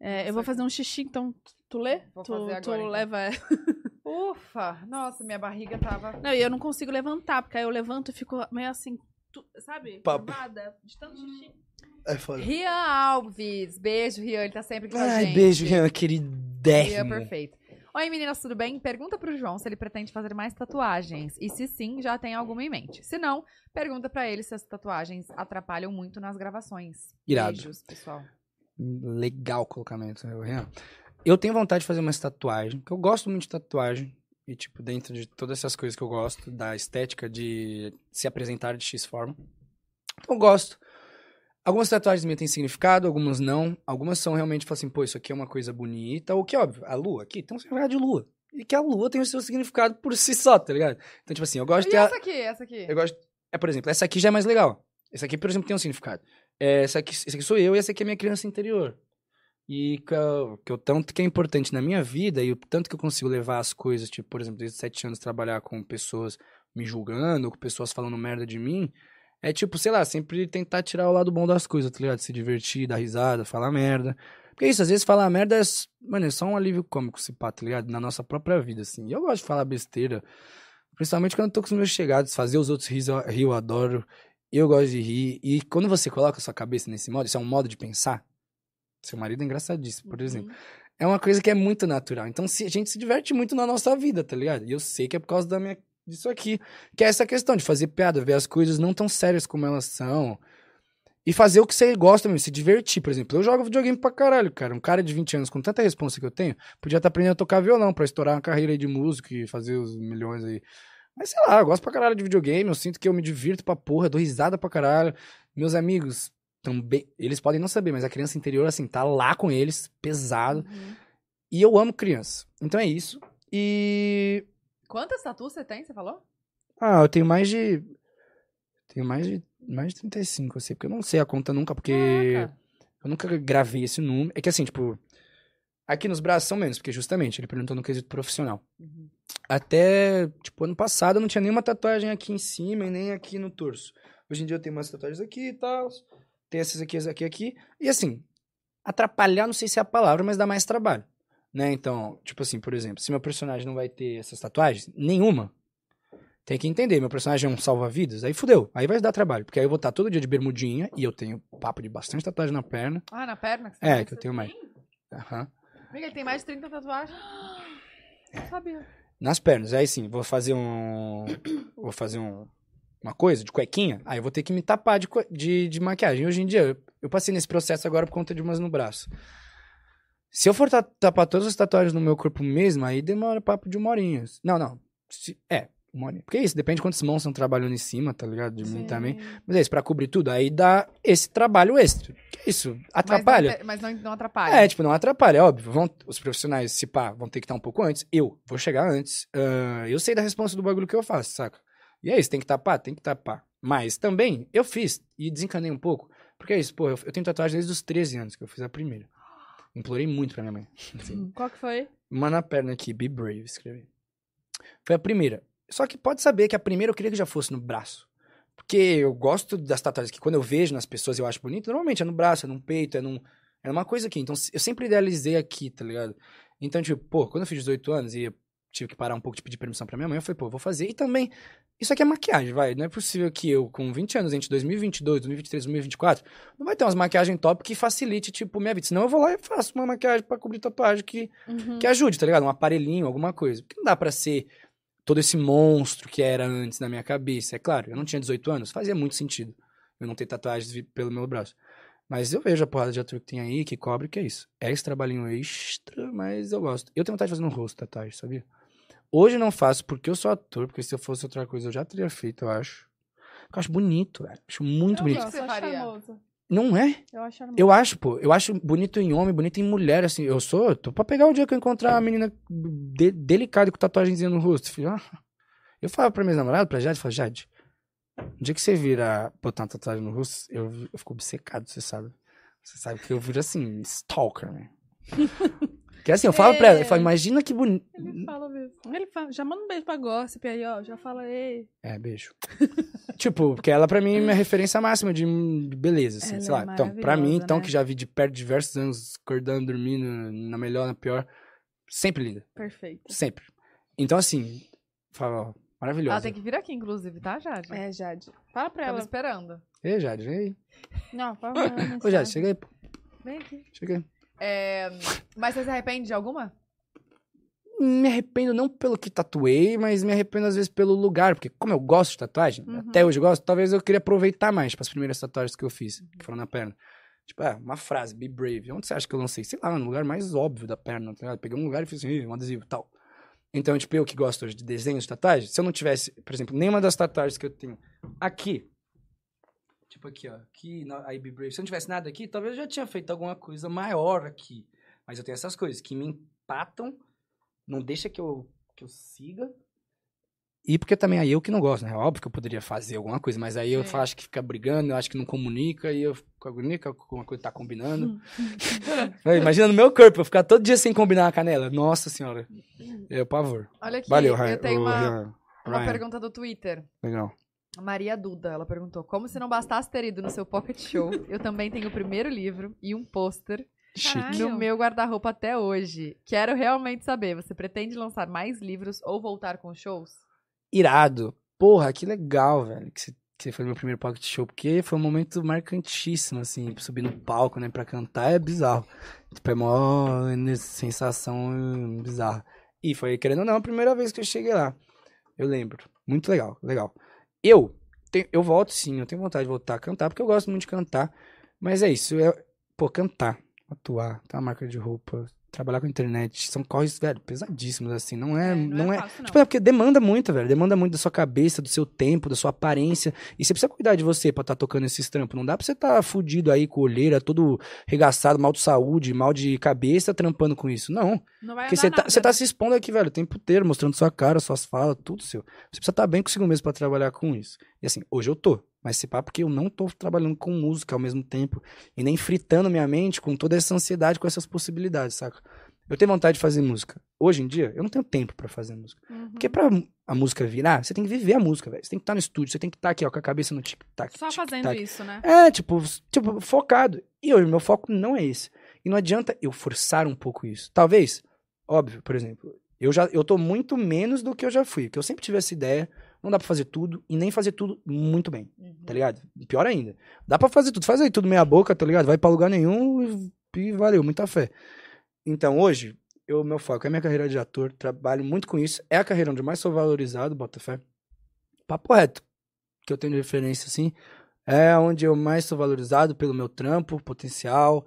É, eu vou fazer um xixi, então tu lê? Vou tu fazer tu agora, então. leva. Ufa! Nossa, minha barriga tava... Não, e eu não consigo levantar, porque aí eu levanto e fico meio assim, tu- sabe? Papo. Curvada, de tanto xixi. É foda. Rian Alves. Beijo, Rian. Ele tá sempre com a Ai, gente. beijo, Rian, Rian, queridérrimo. perfeito. Oi, meninas, tudo bem? Pergunta pro João se ele pretende fazer mais tatuagens. E se sim, já tem alguma em mente. Se não, pergunta pra ele se as tatuagens atrapalham muito nas gravações. Irado. Beijos, pessoal. Legal né, Rian. Eu tenho vontade de fazer uma tatuagem, eu gosto muito de tatuagem. E, tipo, dentro de todas essas coisas que eu gosto, da estética de se apresentar de X forma. Então, eu gosto. Algumas tatuagens minhas têm significado, algumas não. Algumas são realmente, tipo assim, pô, isso aqui é uma coisa bonita. O que, é óbvio, a lua aqui tem um significado de lua. E que a lua tem o seu significado por si só, tá ligado? Então, tipo assim, eu gosto E de ter. a- essa aqui, essa aqui? Eu gosto. É, por exemplo, essa aqui já é mais legal. Essa aqui, por exemplo, tem um significado. É, essa, aqui, essa aqui sou eu e essa aqui é minha criança interior. E que, eu- que o tanto que é importante na minha vida e o tanto que eu consigo levar as coisas, tipo, por exemplo, desde sete anos trabalhar com pessoas me julgando, com pessoas falando merda de mim, é tipo, sei lá, sempre tentar tirar o lado bom das coisas, tá ligado? Se divertir, dar risada, falar merda. Porque isso, às vezes falar merda é, mano, é só um alívio cômico, se pá, tá ligado? Na nossa própria vida, assim. E eu gosto de falar besteira, principalmente quando eu tô com os meus chegados, fazer os outros eu- rir eu adoro. Eu gosto de rir. E quando você coloca a sua cabeça nesse modo, isso é um modo de pensar. Seu marido é engraçadíssimo, por exemplo. É uma coisa que é muito natural. Então, se, a gente se diverte muito na nossa vida, tá ligado? E eu sei que é por causa da minha, disso aqui. Que é essa questão de fazer piada, ver as coisas não tão sérias como elas são. E fazer o que você gosta mesmo, se divertir. Por exemplo, eu jogo videogame pra caralho, cara. Um cara de 20 anos com tanta responsa que eu tenho, podia estar aprendendo a tocar violão pra estourar uma carreira aí de músico e fazer os milhões aí. Mas sei lá, eu gosto pra caralho de videogame, eu sinto que eu me divirto pra porra, dou risada pra caralho. Meus amigos também, eles podem não saber, mas a criança interior, assim, tá lá com eles, pesado. Uhum. E eu amo criança. Então é isso. E. Quantas tatuas você tem, você falou? Ah, eu tenho mais de. Tenho mais de. Mais de 35, eu sei, porque eu não sei a conta nunca, porque. Caraca. Eu nunca gravei esse número. É que assim, tipo. Aqui nos braços são menos, porque justamente ele perguntou no quesito profissional. Uhum. Até, tipo, ano passado eu não tinha nenhuma tatuagem aqui em cima e nem aqui no torso. Hoje em dia eu tenho umas tatuagens aqui e tal. Tem essas aqui, essas aqui, aqui. E assim, atrapalhar, não sei se é a palavra, mas dá mais trabalho. Né? Então, tipo assim, por exemplo, se meu personagem não vai ter essas tatuagens, nenhuma. Tem que entender, meu personagem é um salva-vidas, aí fudeu. Aí vai dar trabalho, porque aí eu vou estar todo dia de bermudinha e eu tenho papo de bastante tatuagem na perna. Ah, na perna? que É, que eu tenho mais. Aham. Amiga, ele tem mais de 30 tatuagens. Não sabia. Nas pernas. Aí sim, vou fazer um. Vou fazer um, uma coisa de cuequinha. Aí eu vou ter que me tapar de, de, de maquiagem. Hoje em dia, eu, eu passei nesse processo agora por conta de umas no braço. Se eu for ta- tapar todas as tatuagens no meu corpo mesmo, aí demora papo de uma horinha. Não, não. Se- é, horinha. Porque é isso, depende de quantas mãos estão trabalhando em cima, tá ligado? De mim Sim. também. Mas é isso, pra cobrir tudo. Aí dá esse trabalho extra. Que é isso? Atrapalha. Mas não, mas não, não atrapalha. É, tipo, não atrapalha, é óbvio. Vão, os profissionais, se pá, vão ter que estar um pouco antes. Eu vou chegar antes. Ah, eu sei da resposta do bagulho que eu faço, saca? E é isso, tem que tapar? Tem que tapar. Mas também, eu fiz e desencanei um pouco. Porque é isso, pô, eu, eu tenho tatuagem desde os 13 anos, que eu fiz a primeira. Implorei muito pra minha mãe. Assim, Qual que foi? uma na perna aqui, Be Brave, escrevi. Foi a primeira. Só que pode saber que a primeira eu queria que já fosse no braço. Porque eu gosto das tatuagens que quando eu vejo nas pessoas eu acho bonito, normalmente é no braço, é no peito, é num. É numa coisa aqui. Então eu sempre idealizei aqui, tá ligado? Então, tipo, pô, quando eu fiz 18 anos e tive que parar um pouco de pedir permissão pra minha mãe, eu falei, pô, vou fazer. E também, isso aqui é maquiagem, vai. Não é possível que eu, com 20 anos, entre 2022, 2023, 2024, não vai ter umas maquiagens top que facilite, tipo, minha vida. Senão eu vou lá e faço uma maquiagem pra cobrir tatuagem que Uhum. que ajude, tá ligado? Um aparelhinho, alguma coisa. Porque não dá pra ser todo esse monstro que era antes na minha cabeça. É claro, eu não tinha 18 anos, fazia muito sentido eu não ter tatuagens pelo meu braço. Mas eu vejo a porrada de ator que tem aí, que cobre, que é isso. É esse trabalhinho extra, mas eu gosto. Eu tenho vontade de fazer no rosto tatuagem, sabia? Hoje eu não faço porque eu sou ator, porque se eu fosse outra coisa eu já teria feito, eu acho. Eu acho bonito, velho. Acho muito eu bonito. gosto, você acho faria? Não é? Eu acho. Eu acho, pô. Eu acho bonito em homem, bonito em mulher, assim. Eu sou, eu tô pra pegar o dia que eu encontrar uma menina de- delicada com tatuagenzinha no rosto. Filho. Ah, Eu falo pra minha namorada, pra Jade, eu falo, Jade, no dia que você vira botar uma tatuagem no rosto, eu, eu fico obcecado, você sabe. Você sabe que eu viro assim, stalker, né? Que assim, eu falo pra ela, eu falo, imagina que bonito. Ele fala mesmo. Ele fala, já manda um beijo pra Gossip aí, ó. Já fala, ei. É, beijo. tipo, porque ela pra mim é minha referência máxima de beleza, assim, Ela sei é lá. Então, pra mim, então, né? que já vi de perto diversos anos, acordando, dormindo, na melhor, na pior, sempre linda. Perfeito. Sempre. Então, assim, fala, ó, maravilhosa. Ela tem que vir aqui, inclusive, tá, Jade? É, Jade. Fala pra Tava ela. esperando. Ei, Jade, vem aí. Não, fala pra ela. Ô, Jade, chega aí, pô. Vem aqui. Chega aí. É, mas você se arrepende de alguma? Me arrependo não pelo que tatuei, mas me arrependo às vezes pelo lugar, porque como eu gosto de tatuagem, Uhum. até hoje eu gosto, talvez eu queria aproveitar mais, tipo, as primeiras tatuagens que eu fiz, que foram na perna. Tipo, ah, uma frase, be brave. Onde você acha que eu lancei? Sei lá, no lugar mais óbvio da perna, tá ligado? Peguei um lugar e fiz assim, "Ih, um adesivo tal. Então, tipo, eu que gosto hoje de desenhos de tatuagem, se eu não tivesse, por exemplo, nenhuma das tatuagens que eu tenho aqui, tipo aqui, ó, aqui, na, be brave, se eu não tivesse nada aqui, talvez eu já tinha feito alguma coisa maior aqui. Mas eu tenho essas coisas que me empatam, não deixa que eu, que eu siga. E porque também aí eu que não gosto, né? Óbvio que eu poderia fazer alguma coisa, mas aí eu fa- acho que fica brigando, eu acho que não comunica, e eu fico agonia com uma coisa tá combinando. É, Imagina no meu corpo, eu ficar todo dia sem combinar a canela. Nossa senhora. É o pavor. Olha aqui, Valeu, eu Ryan. tenho uma, Ryan. uma Ryan. pergunta do Twitter. Legal. Maria Duda, ela perguntou: Como se não bastasse ter ido no seu pocket show, eu também tenho o primeiro livro e um pôster. Chique. no meu guarda-roupa até hoje. Quero realmente saber, você pretende lançar mais livros ou voltar com shows? Irado. Porra, que legal, velho. Que você, foi no meu primeiro pocket show, porque foi um momento marcantíssimo, assim, subir no palco, né, pra cantar é bizarro. Tipo, é mó ener- sensação bizarra. E foi, querendo ou não, a primeira vez que eu cheguei lá. Eu lembro. Muito legal, legal. Eu, tenho- eu volto sim, eu tenho vontade de voltar a cantar, porque eu gosto muito de cantar. Mas é isso, é, pô, cantar, atuar, ter uma marca de roupa, trabalhar com internet, são corres, velho, pesadíssimos, assim, não é, É, não é, fácil, não. Tipo, é porque demanda muito, velho. Demanda muito da sua cabeça, do seu tempo, da sua aparência. E você precisa cuidar de você pra estar tocando esses trampos. Não dá pra você estar fudido aí com olheira, todo regaçado, mal de saúde, mal de cabeça, trampando com isso. Não. Não vai Porque você tá, você tá se expondo aqui, velho, o tempo inteiro, mostrando sua cara, suas falas, tudo seu. Você precisa estar bem consigo mesmo pra trabalhar com isso. E assim, hoje eu tô. Mas se pá, porque eu não tô trabalhando com música ao mesmo tempo. E nem fritando minha mente com toda essa ansiedade, com essas possibilidades, saca? Eu tenho vontade de fazer música. Hoje em dia, eu não tenho tempo pra fazer música. Uhum. Porque pra a música virar, você tem que viver a música, velho. Você tem que estar no estúdio, você tem que estar aqui, ó, com a cabeça no tic-tac. Só fazendo tic-tac. isso, né? É, tipo, tipo, focado. E hoje, meu foco não é esse. E não adianta eu forçar um pouco isso. Talvez, óbvio, por exemplo, eu já eu tô muito menos do que eu já fui. Porque eu sempre tive essa ideia, não dá pra fazer tudo e nem fazer tudo muito bem, tá ligado? Pior ainda. Dá pra fazer tudo, faz aí tudo meia boca, tá ligado? Vai pra lugar nenhum e, e valeu, muita fé. Então, hoje, eu, meu foco é minha carreira de ator, trabalho muito com isso. É a carreira onde mais sou valorizado, bota fé. Papo reto, que eu tenho de referência, assim. É onde eu mais sou valorizado pelo meu trampo, potencial,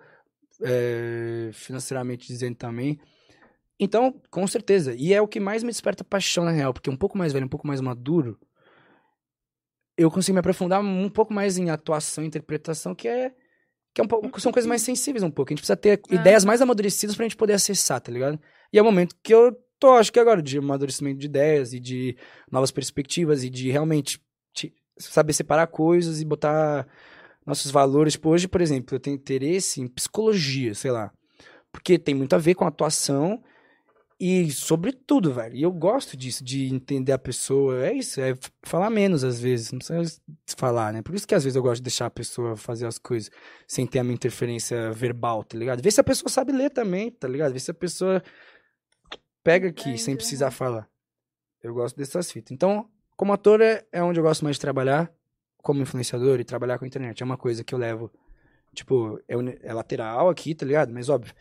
é, financeiramente dizendo também. Então, com certeza. E é o que mais me desperta paixão, na real, porque um pouco mais velho, um pouco mais maduro, eu consigo me aprofundar um pouco mais em atuação e interpretação, que é. Que é um pouco, são coisas mais sensíveis um pouco. A gente precisa ter É. ideias mais amadurecidas pra gente poder acessar, tá ligado? E é o momento que eu tô, acho que agora, de amadurecimento de ideias e de novas perspectivas e de realmente te- saber separar coisas e botar nossos valores. Tipo, hoje, por exemplo, eu tenho interesse em psicologia, sei lá. Porque tem muito a ver com atuação e sobre tudo, velho. E eu gosto disso, de entender a pessoa. É isso, é falar menos às vezes. Não precisa falar, né? Por isso que às vezes eu gosto de deixar a pessoa fazer as coisas sem ter a minha interferência verbal, tá ligado? Ver se a pessoa sabe ler também, tá ligado? Ver se a pessoa pega aqui sem Entende, precisar falar. Eu gosto dessas fitas. Então, como ator é, é onde eu gosto mais de trabalhar, como influenciador e trabalhar com a internet. É uma coisa que eu levo, tipo, é, é lateral aqui, tá ligado? Mas óbvio,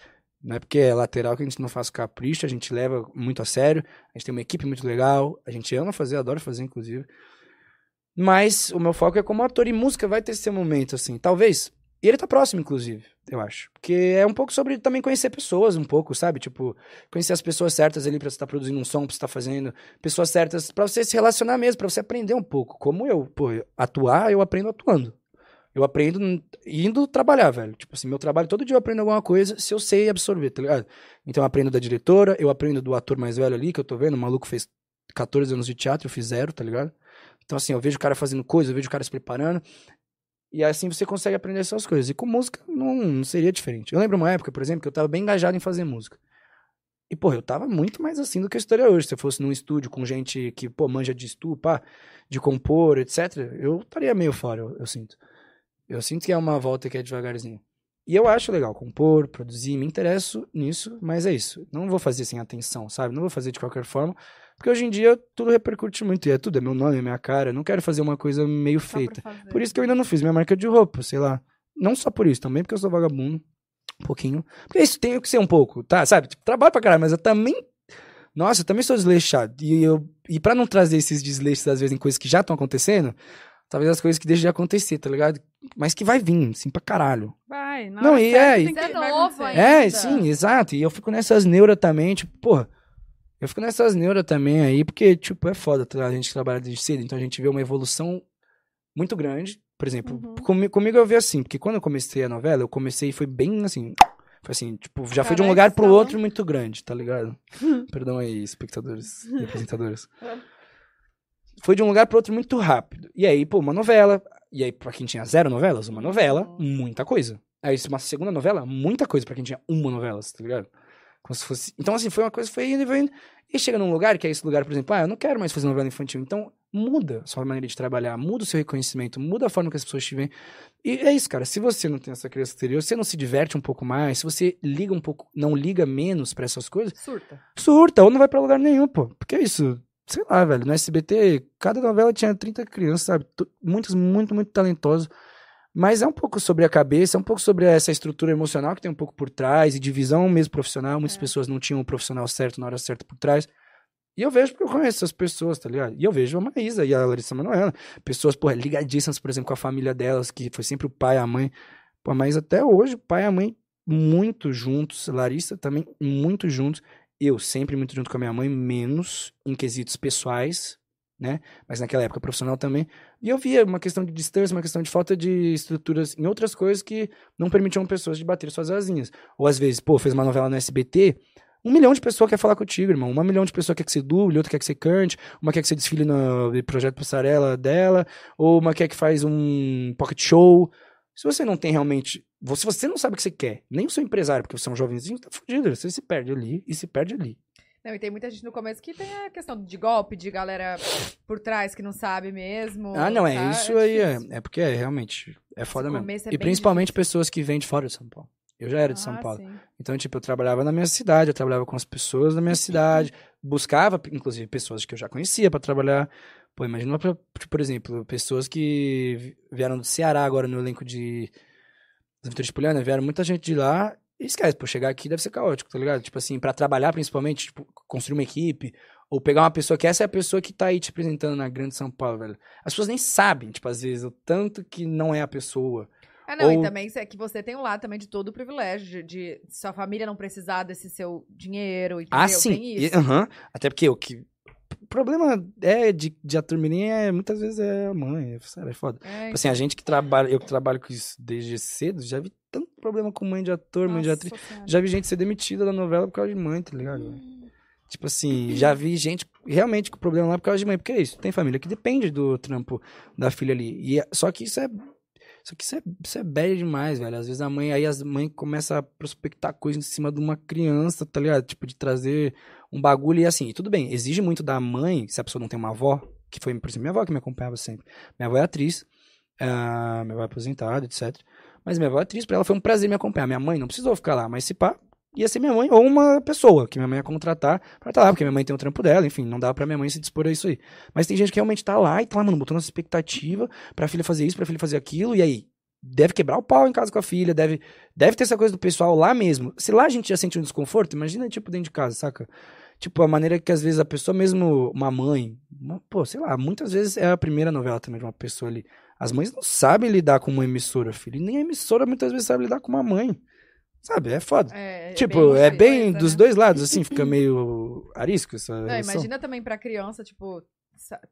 não é porque é lateral que a gente não faz capricho, a gente leva muito a sério, a gente tem uma equipe muito legal, a gente ama fazer, adora fazer, inclusive. Mas o meu foco é como ator e música vai ter esse momento, assim, talvez. E ele tá próximo, inclusive, eu acho. Porque é um pouco sobre também conhecer pessoas, um pouco, sabe? Tipo, conhecer as pessoas certas ali pra você estar produzindo um som, pra você estar fazendo, pessoas certas pra você se relacionar mesmo, pra você aprender um pouco. Como eu, pô, atuar, eu aprendo atuando. Eu aprendo indo trabalhar, velho. Tipo assim, meu trabalho, todo dia eu aprendo alguma coisa se eu sei absorver, tá ligado? Então eu aprendo da diretora, eu aprendo do ator mais velho ali, que eu tô vendo, o maluco fez 14 anos de teatro, eu fiz zero, tá ligado? Então assim, eu vejo o cara fazendo coisa, eu vejo o cara se preparando. E assim você consegue aprender essas coisas. E com música não, não seria diferente. Eu lembro uma época, por exemplo, que eu tava bem engajado em fazer música. E, pô, eu tava muito mais assim do que eu estaria hoje. Se eu fosse num estúdio com gente que, pô, manja de estu, pá, de compor, etc., eu estaria meio fora, eu, eu sinto. Eu sinto que é uma volta que é devagarzinho. E eu acho legal compor, produzir, me interesso nisso, mas é isso. Não vou fazer sem atenção, sabe? Não vou fazer de qualquer forma, porque hoje em dia tudo repercute muito, e é tudo, é meu nome, é minha cara. Eu não quero fazer uma coisa meio Só feita. fazer. Por isso que eu ainda não fiz minha marca de roupa, sei lá. Não só por isso, também porque eu sou vagabundo. Um pouquinho. Porque isso tem que ser um pouco, tá? Sabe? Tipo, trabalho pra caralho, mas eu também. Nossa, eu também sou desleixado. E, eu... e pra não trazer esses desleixos, às vezes, em coisas que já estão acontecendo, talvez as coisas que deixem de acontecer, tá ligado? Mas que vai vir, assim, pra caralho. Vai, Não, hora e é, tem e- é novo acontecer. ainda. É, sim, exato. E eu fico nessas neuras também, tipo, porra. Eu fico nessas neuras também aí, porque, tipo, é foda, tá? A gente trabalha desde cedo, então a gente vê uma evolução muito grande. Por exemplo, Uhum. comi- comigo eu vi assim, porque quando eu comecei a novela, eu comecei e foi bem assim. Foi assim, tipo, já foi de um lugar pro outro muito grande, tá ligado? Perdão aí, espectadores e apresentadores. Foi de um lugar pro outro muito rápido. E aí, pô, uma novela. E aí, pra quem tinha zero novelas, uma novela, muita coisa. Aí, uma segunda novela, muita coisa pra quem tinha uma novela, tá ligado? Como se fosse... Então, assim, foi uma coisa, foi indo e foi indo. E chega num lugar, que é esse lugar, por exemplo, ah, eu não quero mais fazer novela infantil. Então, muda a sua maneira de trabalhar, muda o seu reconhecimento, muda a forma que as pessoas te veem. E é isso, cara. Se você não tem essa criança exterior, se você não se diverte um pouco mais, se você liga um pouco, não liga menos pra essas coisas, Surta. surta, ou não vai pra lugar nenhum, pô. Porque é isso. Sei lá, velho. No SBT, cada novela tinha 30 crianças, sabe? Muitas muito, muito talentosas. Mas é um pouco sobre a cabeça, é um pouco sobre essa estrutura emocional que tem um pouco por trás, e divisão mesmo profissional. Muitas É. pessoas não tinham o profissional certo na hora certa por trás. E eu vejo porque eu conheço essas pessoas, tá ligado? E eu vejo a Maísa e a Larissa Manoela. Pessoas, porra, ligadíssimas, por exemplo, com a família delas, que foi sempre o pai e a mãe. Pô, mas até hoje, o pai e a mãe muito juntos. Larissa também muito juntos. Eu sempre muito junto com a minha mãe, menos em quesitos pessoais, né? Mas naquela época profissional também. E eu via uma questão de distância, uma questão de falta de estruturas em outras coisas que não permitiam pessoas de bater suas asinhas. Ou às vezes, pô, fez uma novela no SBT, um milhão de pessoas quer falar contigo, irmão. Uma milhão de pessoas quer que você duble, outra quer que você cante, uma quer que você desfile no projeto passarela dela, ou uma quer que faz um pocket show. Se você não tem realmente. Se você não sabe o que você quer, nem o seu empresário, porque você é um jovenzinho, tá fudido. Você se perde ali e se perde ali. Não, e tem muita gente no começo que tem a questão de golpe, de galera por trás que não sabe mesmo. Ah, não, é tá? isso aí. É, é porque é realmente. É foda mesmo. é e principalmente difícil. pessoas que vêm de fora de São Paulo. Eu já era de São Ah, Paulo. sim. Então, tipo, eu trabalhava na minha cidade, eu trabalhava com as pessoas da minha cidade, buscava, inclusive, pessoas que eu já conhecia pra trabalhar. Pô, imagina, pra- por exemplo, pessoas que vi- vieram do Ceará agora no elenco de das de Poliana, vieram muita gente de lá e esquece, pô, chegar aqui deve ser caótico, tá ligado? Tipo assim, pra trabalhar principalmente, tipo, construir uma equipe, ou pegar uma pessoa que essa é a pessoa que tá aí te apresentando na grande São Paulo, velho. As pessoas nem sabem, tipo, às vezes, o tanto que não é a pessoa. Ah, não, Ou- e também é que você tem um lado também de todo o privilégio, de, de sua família não precisar desse seu dinheiro, entendeu? Ah, sim. Tem E- isso. aham. Até porque o que. O problema é de, de ator mirim é muitas vezes é a mãe. É, é foda. É, Tipo assim, a gente que trabalha, eu que trabalho com isso desde cedo, já vi tanto problema com mãe de ator, mãe de Nossa atriz. Senhora. Já vi gente ser demitida da novela por causa de mãe, tá ligado? Tipo assim, já vi gente realmente com problema lá por causa de mãe. Porque é isso, tem família que depende do trampo da filha ali. E, é- só que isso é. Só que isso é, isso é bad demais, velho. Às vezes a mãe, aí as mães começam a prospectar coisa em cima de uma criança, tá ligado? Tipo, de trazer um bagulho e assim, tudo bem, exige muito da mãe, se a pessoa não tem uma avó, que foi, por exemplo, minha avó que me acompanhava sempre. Minha avó é atriz, uh, minha avó é aposentada, etc. Mas minha avó é atriz, pra ela foi um prazer me acompanhar. Minha mãe não precisou ficar lá, mas se pá, ia ser minha mãe ou uma pessoa que minha mãe ia contratar pra estar tá lá, porque minha mãe tem o trampo dela, enfim, não dava pra minha mãe se dispor a isso aí. Mas tem gente que realmente tá lá e tá lá, mano, botando essa expectativa pra filha fazer isso, pra filha fazer aquilo, e aí? Deve quebrar o pau em casa com a filha, deve, deve ter essa coisa do pessoal lá mesmo. Se lá a gente já sente um desconforto, imagina, tipo, dentro de casa, saca? Tipo, a maneira que às vezes a pessoa, mesmo uma mãe, uma, pô, sei lá, muitas vezes é a primeira novela também de uma pessoa ali. As mães não sabem lidar com uma emissora, filho. E nem a emissora muitas vezes sabe lidar com uma mãe. Sabe? É foda. É, tipo, bem é bem coisa, dos né? dois lados, assim, fica meio arisco essa Não, imagina também pra criança, tipo,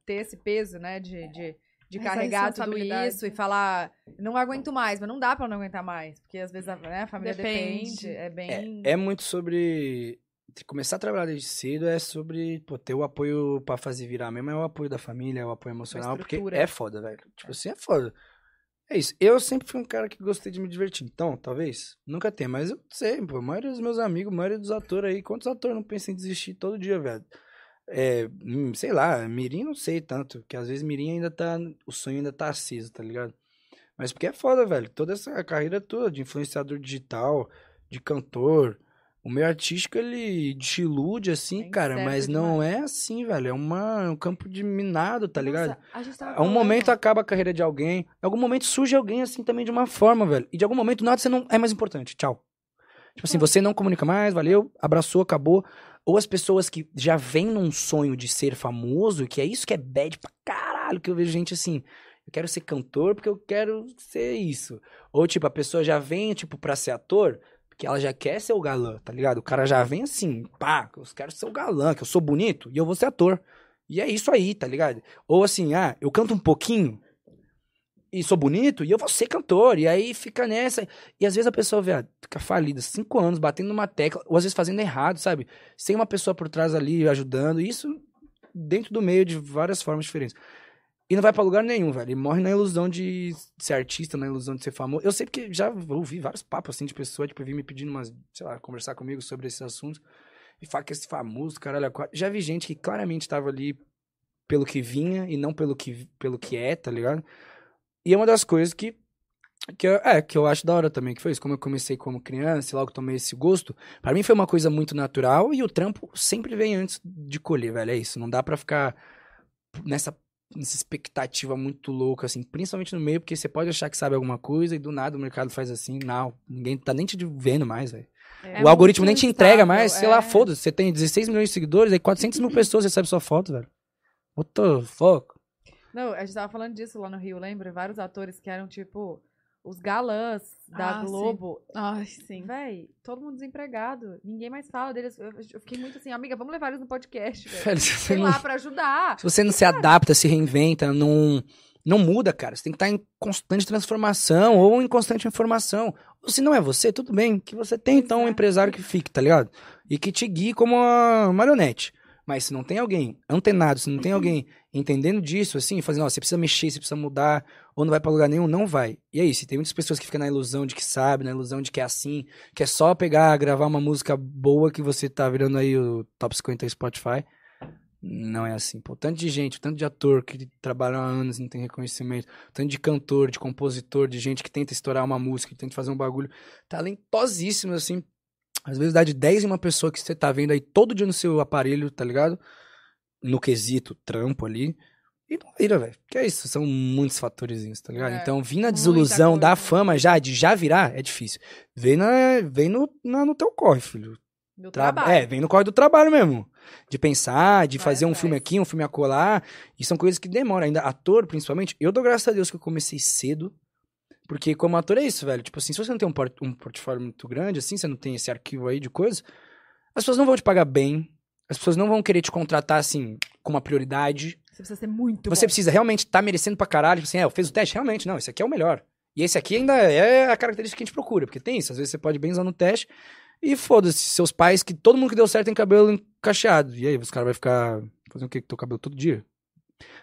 ter esse peso, né, de, de, de Essa carregar tudo isso e falar, não aguento mais, mas não dá pra não aguentar mais, porque às vezes a, né, a família Depende. depende, é bem... É muito sobre. Começar a trabalhar desde cedo é sobre pô, ter o apoio pra fazer virar mesmo, é o apoio da família, é o apoio emocional, porque é foda, velho. Tipo assim, é foda. É isso. Eu sempre fui um cara que gostei de me divertir. Então, talvez, nunca tenha, mas eu sei, pô, a maioria dos meus amigos, a maioria dos atores aí, quantos atores não pensam em desistir todo dia, velho? É, hum, sei lá, Mirim não sei tanto, porque às vezes Mirim ainda tá, o sonho ainda tá aceso, tá ligado? Mas porque é foda, velho, toda essa carreira toda de influenciador digital, de cantor, o meio artístico ele te ilude assim, É cara, mas não é assim, velho, é uma, é um campo de minado, tá ligado? Nossa, a gente tava um momento acaba a carreira de alguém, em algum momento surge alguém assim também de uma forma, velho. E de algum momento nada você não é mais importante. Tchau. Tipo assim, você não comunica mais, valeu, abraçou, acabou. Ou as pessoas que já vêm num sonho de ser famoso, que é isso que é bad pra caralho, que eu vejo gente assim, eu quero ser cantor porque eu quero ser isso. Ou tipo, a pessoa já vem, tipo, pra ser ator, porque ela já quer ser o galã, tá ligado? O cara já vem assim, pá, eu quero ser o galã, que eu sou bonito e eu vou ser ator. E é isso aí, tá ligado? Ou assim, ah, eu canto um pouquinho e sou bonito e eu vou ser cantor. E aí fica nessa. E às vezes a pessoa, velho, fica falida, cinco anos, batendo numa tecla, ou às vezes fazendo errado, sabe? Sem uma pessoa por trás ali ajudando. Isso dentro do meio de várias formas diferentes. E não vai pra lugar nenhum, velho. E morre na ilusão de ser artista, na ilusão de ser famoso. Eu sei porque já ouvi vários papos assim de pessoa, tipo, vir me pedindo umas, sei lá, conversar comigo sobre esses assuntos. E falar que esse famoso, caralho, quatro. Já vi gente que claramente tava ali pelo que vinha e não pelo que, pelo que é, tá ligado? E é uma das coisas que, que, eu, é, que eu acho da hora também, que foi isso. Como eu comecei como criança e logo tomei esse gosto, pra mim foi uma coisa muito natural e o trampo sempre vem antes de colher, velho. É isso. Não dá pra ficar nessa, nessa expectativa muito louca, assim, principalmente no meio, porque você pode achar que sabe alguma coisa e do nada o mercado faz assim, não, ninguém tá nem te vendo mais, velho. É o algoritmo nem te entrega mais, sei lá, é. foda-se. Você tem 16 milhões de seguidores, aí 400 mil pessoas recebem sua foto, velho. What the fuck? Não, a gente tava falando disso lá no Rio, lembra? Vários atores que eram, tipo, os galãs da Ah, sim. Globo. Ai, sim. Véi, todo mundo desempregado. Ninguém mais fala deles. Eu, eu fiquei muito assim, amiga, vamos levar eles no podcast, Sei não, lá, pra ajudar. se você não se adapta, se reinventa, não, não muda, cara. Você tem que estar em constante transformação ou em constante informação. Ou se não é você, tudo bem. Que você tem, então, um empresário que fique, tá ligado? E que te guie como uma marionete. Mas se não tem alguém antenado, se não tem alguém entendendo disso, assim, fazendo, ó, você precisa mexer, você precisa mudar, ou não vai pra lugar nenhum, não vai. E é isso, tem muitas pessoas que ficam na ilusão de que sabe, na ilusão de que é assim, que é só pegar, gravar uma música boa que você tá virando aí o top 50 Spotify. Não é assim. Pô, tanto de gente, tanto de ator que trabalha há anos e não tem reconhecimento, tanto de cantor, de compositor, de gente que tenta estourar uma música, que tenta fazer um bagulho talentosíssimo, assim. Às vezes dá de 10 em uma pessoa que você tá vendo aí todo dia no seu aparelho, tá ligado? No quesito, trampo ali. E não vira, velho. Que é isso, são muitos fatores, tá ligado? É, então, vir na desilusão da fama já, de já virar, é difícil. Vem, na, vem no, na- no teu corre, filho. Do Tra- trabalho. É, vem no corre do trabalho mesmo. De pensar, de Vai fazer um atrás. filme aqui, um filme acolá. E são coisas que demoram. Ainda ator, principalmente. Eu dou graças a Deus que eu comecei cedo. Porque como ator é isso, velho. Tipo assim, se você não tem um, port- um portfólio muito grande, assim, você não tem esse arquivo aí de coisas, as pessoas não vão te pagar bem. As pessoas não vão querer te contratar, assim, com uma prioridade. Você precisa ser muito você bom. precisa realmente estar merecendo pra caralho. Tipo assim, é, eu fiz o teste, realmente, não, esse aqui é o melhor. E esse aqui ainda é a característica que a gente procura, porque tem isso. Às vezes você pode bem usar no teste e foda-se, seus pais, que todo mundo que deu certo tem cabelo encaixado. E aí, os caras vão ficar fazendo o que com teu cabelo todo dia?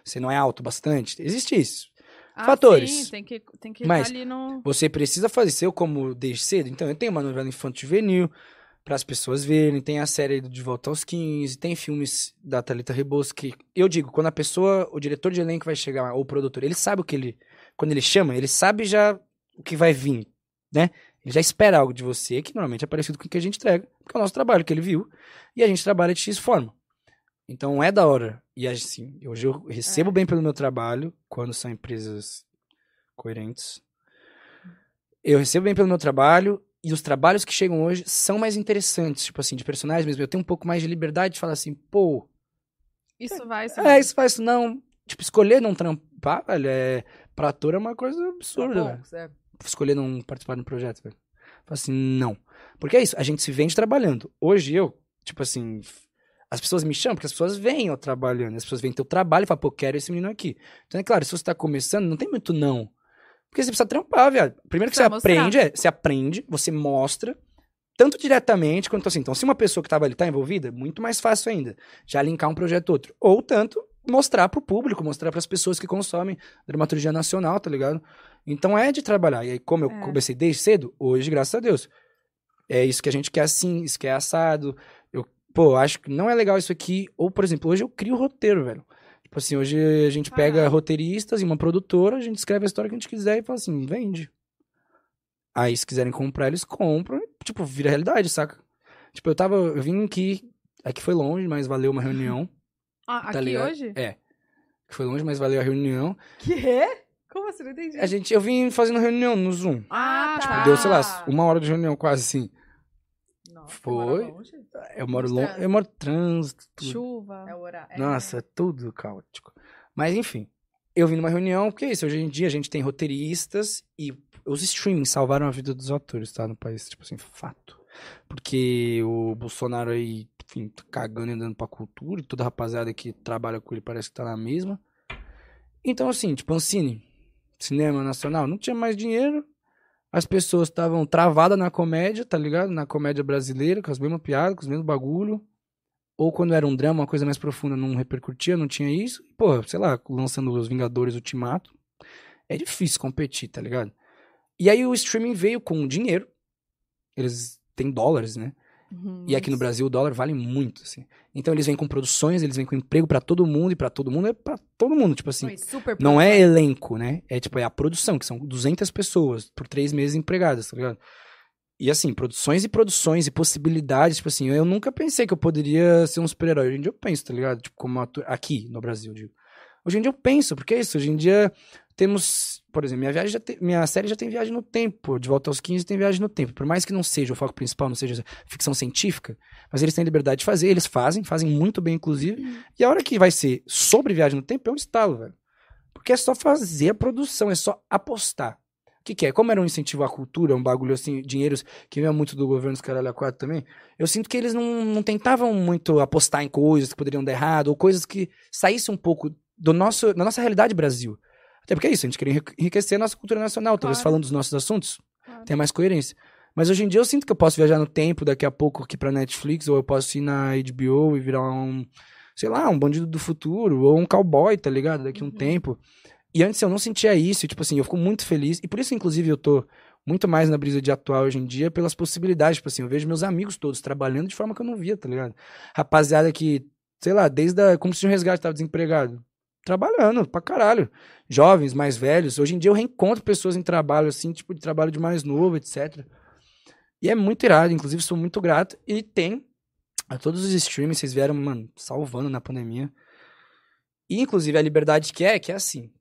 Você não é alto bastante? Existe isso. Ah, Fatores. Sim, tem que, tem que Mas- estar ali no. Você precisa fazer, se eu como desde cedo, então eu tenho uma novela infantil juvenil para as pessoas verem, tem a série do De Volta aos 15, tem filmes da Thalita Rebouças que eu digo, quando a pessoa, o diretor de elenco vai chegar, ou o produtor, ele sabe o que ele, quando ele chama, ele sabe já o que vai vir, né? Ele já espera algo de você que normalmente é parecido com o que a gente entrega, porque é o nosso trabalho que ele viu, e a gente trabalha de X forma. Então é da hora. E assim, hoje eu recebo bem pelo meu trabalho, quando são empresas coerentes. Eu recebo bem pelo meu trabalho, e os trabalhos que chegam hoje são mais interessantes, tipo assim, de personagens mesmo. Eu tenho um pouco mais de liberdade de falar assim, pô, Isso vai. Isso é, vai. isso faz isso não. Tipo, escolher não trampar, velho, é. Pra ator é uma coisa absurda, velho é. escolher não participar de um projeto, velho. Fala assim, não. Porque é isso, a gente se vende trabalhando. Hoje eu, tipo assim, as pessoas me chamam porque as pessoas veem eu trabalhando. As pessoas veem teu trabalho e falam, pô, quero esse menino aqui. Então é claro, se você tá começando, não tem muito não. Porque você precisa trampar, velho. Primeiro que você mostrar. aprende, é, você aprende, você mostra, tanto diretamente quanto assim. Então, se uma pessoa que tava ali tá envolvida, muito mais fácil ainda. Já linkar um projeto outro. Ou tanto, mostrar pro público, mostrar pras pessoas que consomem dramaturgia nacional, tá ligado? Então é de trabalhar. E aí, como eu É. comecei desde cedo, hoje, graças a Deus. É isso que a gente quer assim, isso que é assado. Pô, acho que não é legal isso aqui. Ou, por exemplo, hoje eu crio roteiro, velho. Tipo assim, hoje a gente pega Caralho. roteiristas e uma produtora, a gente escreve a história que a gente quiser e fala assim, vende. Aí, se quiserem comprar, eles compram. e, Tipo, vira realidade, saca? Tipo, eu tava. Eu vim aqui. Aqui foi longe, mas valeu uma reunião. Ah, tá aqui ligado? hoje? É. Foi longe, mas valeu a reunião. Que é? Como assim? Não entendi. A gente, eu vim fazendo reunião no Zoom. Ah, Ah, tá. Deu, sei lá, uma hora de reunião quase assim. Nossa, Foi. longe? Eu moro longe. Eu moro trânsito. tudo. Chuva. É o horário. é. Nossa, é tudo caótico. Mas enfim, eu vim numa reunião, porque é isso, hoje em dia a gente tem roteiristas e os streamings salvaram a vida dos atores, tá? No país, tipo assim, fato. Porque o Bolsonaro aí, enfim, tá cagando e andando pra cultura, e toda a rapaziada que trabalha com ele parece que tá na mesma. Então, assim, tipo, Ancine, cinema nacional, não tinha mais dinheiro, as pessoas estavam travadas na comédia, tá ligado? Na comédia brasileira, com as mesmas piadas, com os mesmos bagulho ou quando era um drama, uma coisa mais profunda, não repercutia, não tinha isso. Pô, sei lá, lançando os Vingadores Ultimato, é difícil competir, tá ligado? E aí o streaming veio com dinheiro. Eles têm dólares, né? Uhum. E aqui no Brasil o dólar vale muito, assim. Então eles vêm com produções, eles vêm com emprego pra todo mundo e pra todo mundo é pra todo mundo, tipo assim. Não é elenco, né? É tipo, é a produção, que são 200 pessoas por três meses empregadas, tá ligado? E assim, produções e produções e possibilidades, tipo assim, eu nunca pensei que eu poderia ser um super-herói. Hoje em dia eu penso, tá ligado? Tipo, como ator, aqui no Brasil, eu digo. Hoje em dia eu penso, porque é isso, hoje em dia temos, por exemplo, minha viagem já tem, minha série já tem viagem no tempo, de volta aos 15 tem viagem no tempo. Por mais que não seja o foco principal, não seja ficção científica, mas eles têm liberdade de fazer, eles fazem, fazem muito bem, inclusive. E a hora que vai ser sobre viagem no tempo é um estalo, velho. Porque é só fazer a produção, é só apostar. O que, que é? Como era um incentivo à cultura, um bagulho assim, dinheiros que vinha muito do governo dos caralho a quatro também, eu sinto que eles não, não tentavam muito apostar em coisas que poderiam dar errado, ou coisas que saíssem um pouco do nosso, da nossa realidade Brasil. Até porque é isso, a gente queria enrique- enriquecer a nossa cultura nacional, talvez Claro. falando dos nossos assuntos, Claro. tenha mais coerência. Mas hoje em dia eu sinto que eu posso viajar no tempo, daqui a pouco aqui pra Netflix, ou eu posso ir na HBO e virar um, sei lá, um bandido do futuro, ou um cowboy, tá ligado? Daqui a um Uhum. tempo. E antes eu não sentia isso, e, tipo assim, eu fico muito feliz. E por isso, inclusive, eu tô muito mais na brisa de atuar hoje em dia, pelas possibilidades. Tipo assim, eu vejo meus amigos todos trabalhando de forma que eu não via, tá ligado? Rapaziada que, sei lá, desde a, como se um resgate tava desempregado. Trabalhando pra caralho. Jovens, mais velhos. Hoje em dia eu reencontro pessoas em trabalho, assim, tipo, de trabalho de mais novo, etc. E é muito irado, inclusive sou muito grato. E tem a todos os streams, vocês vieram, mano, salvando na pandemia. E, inclusive, a liberdade que é, que é assim.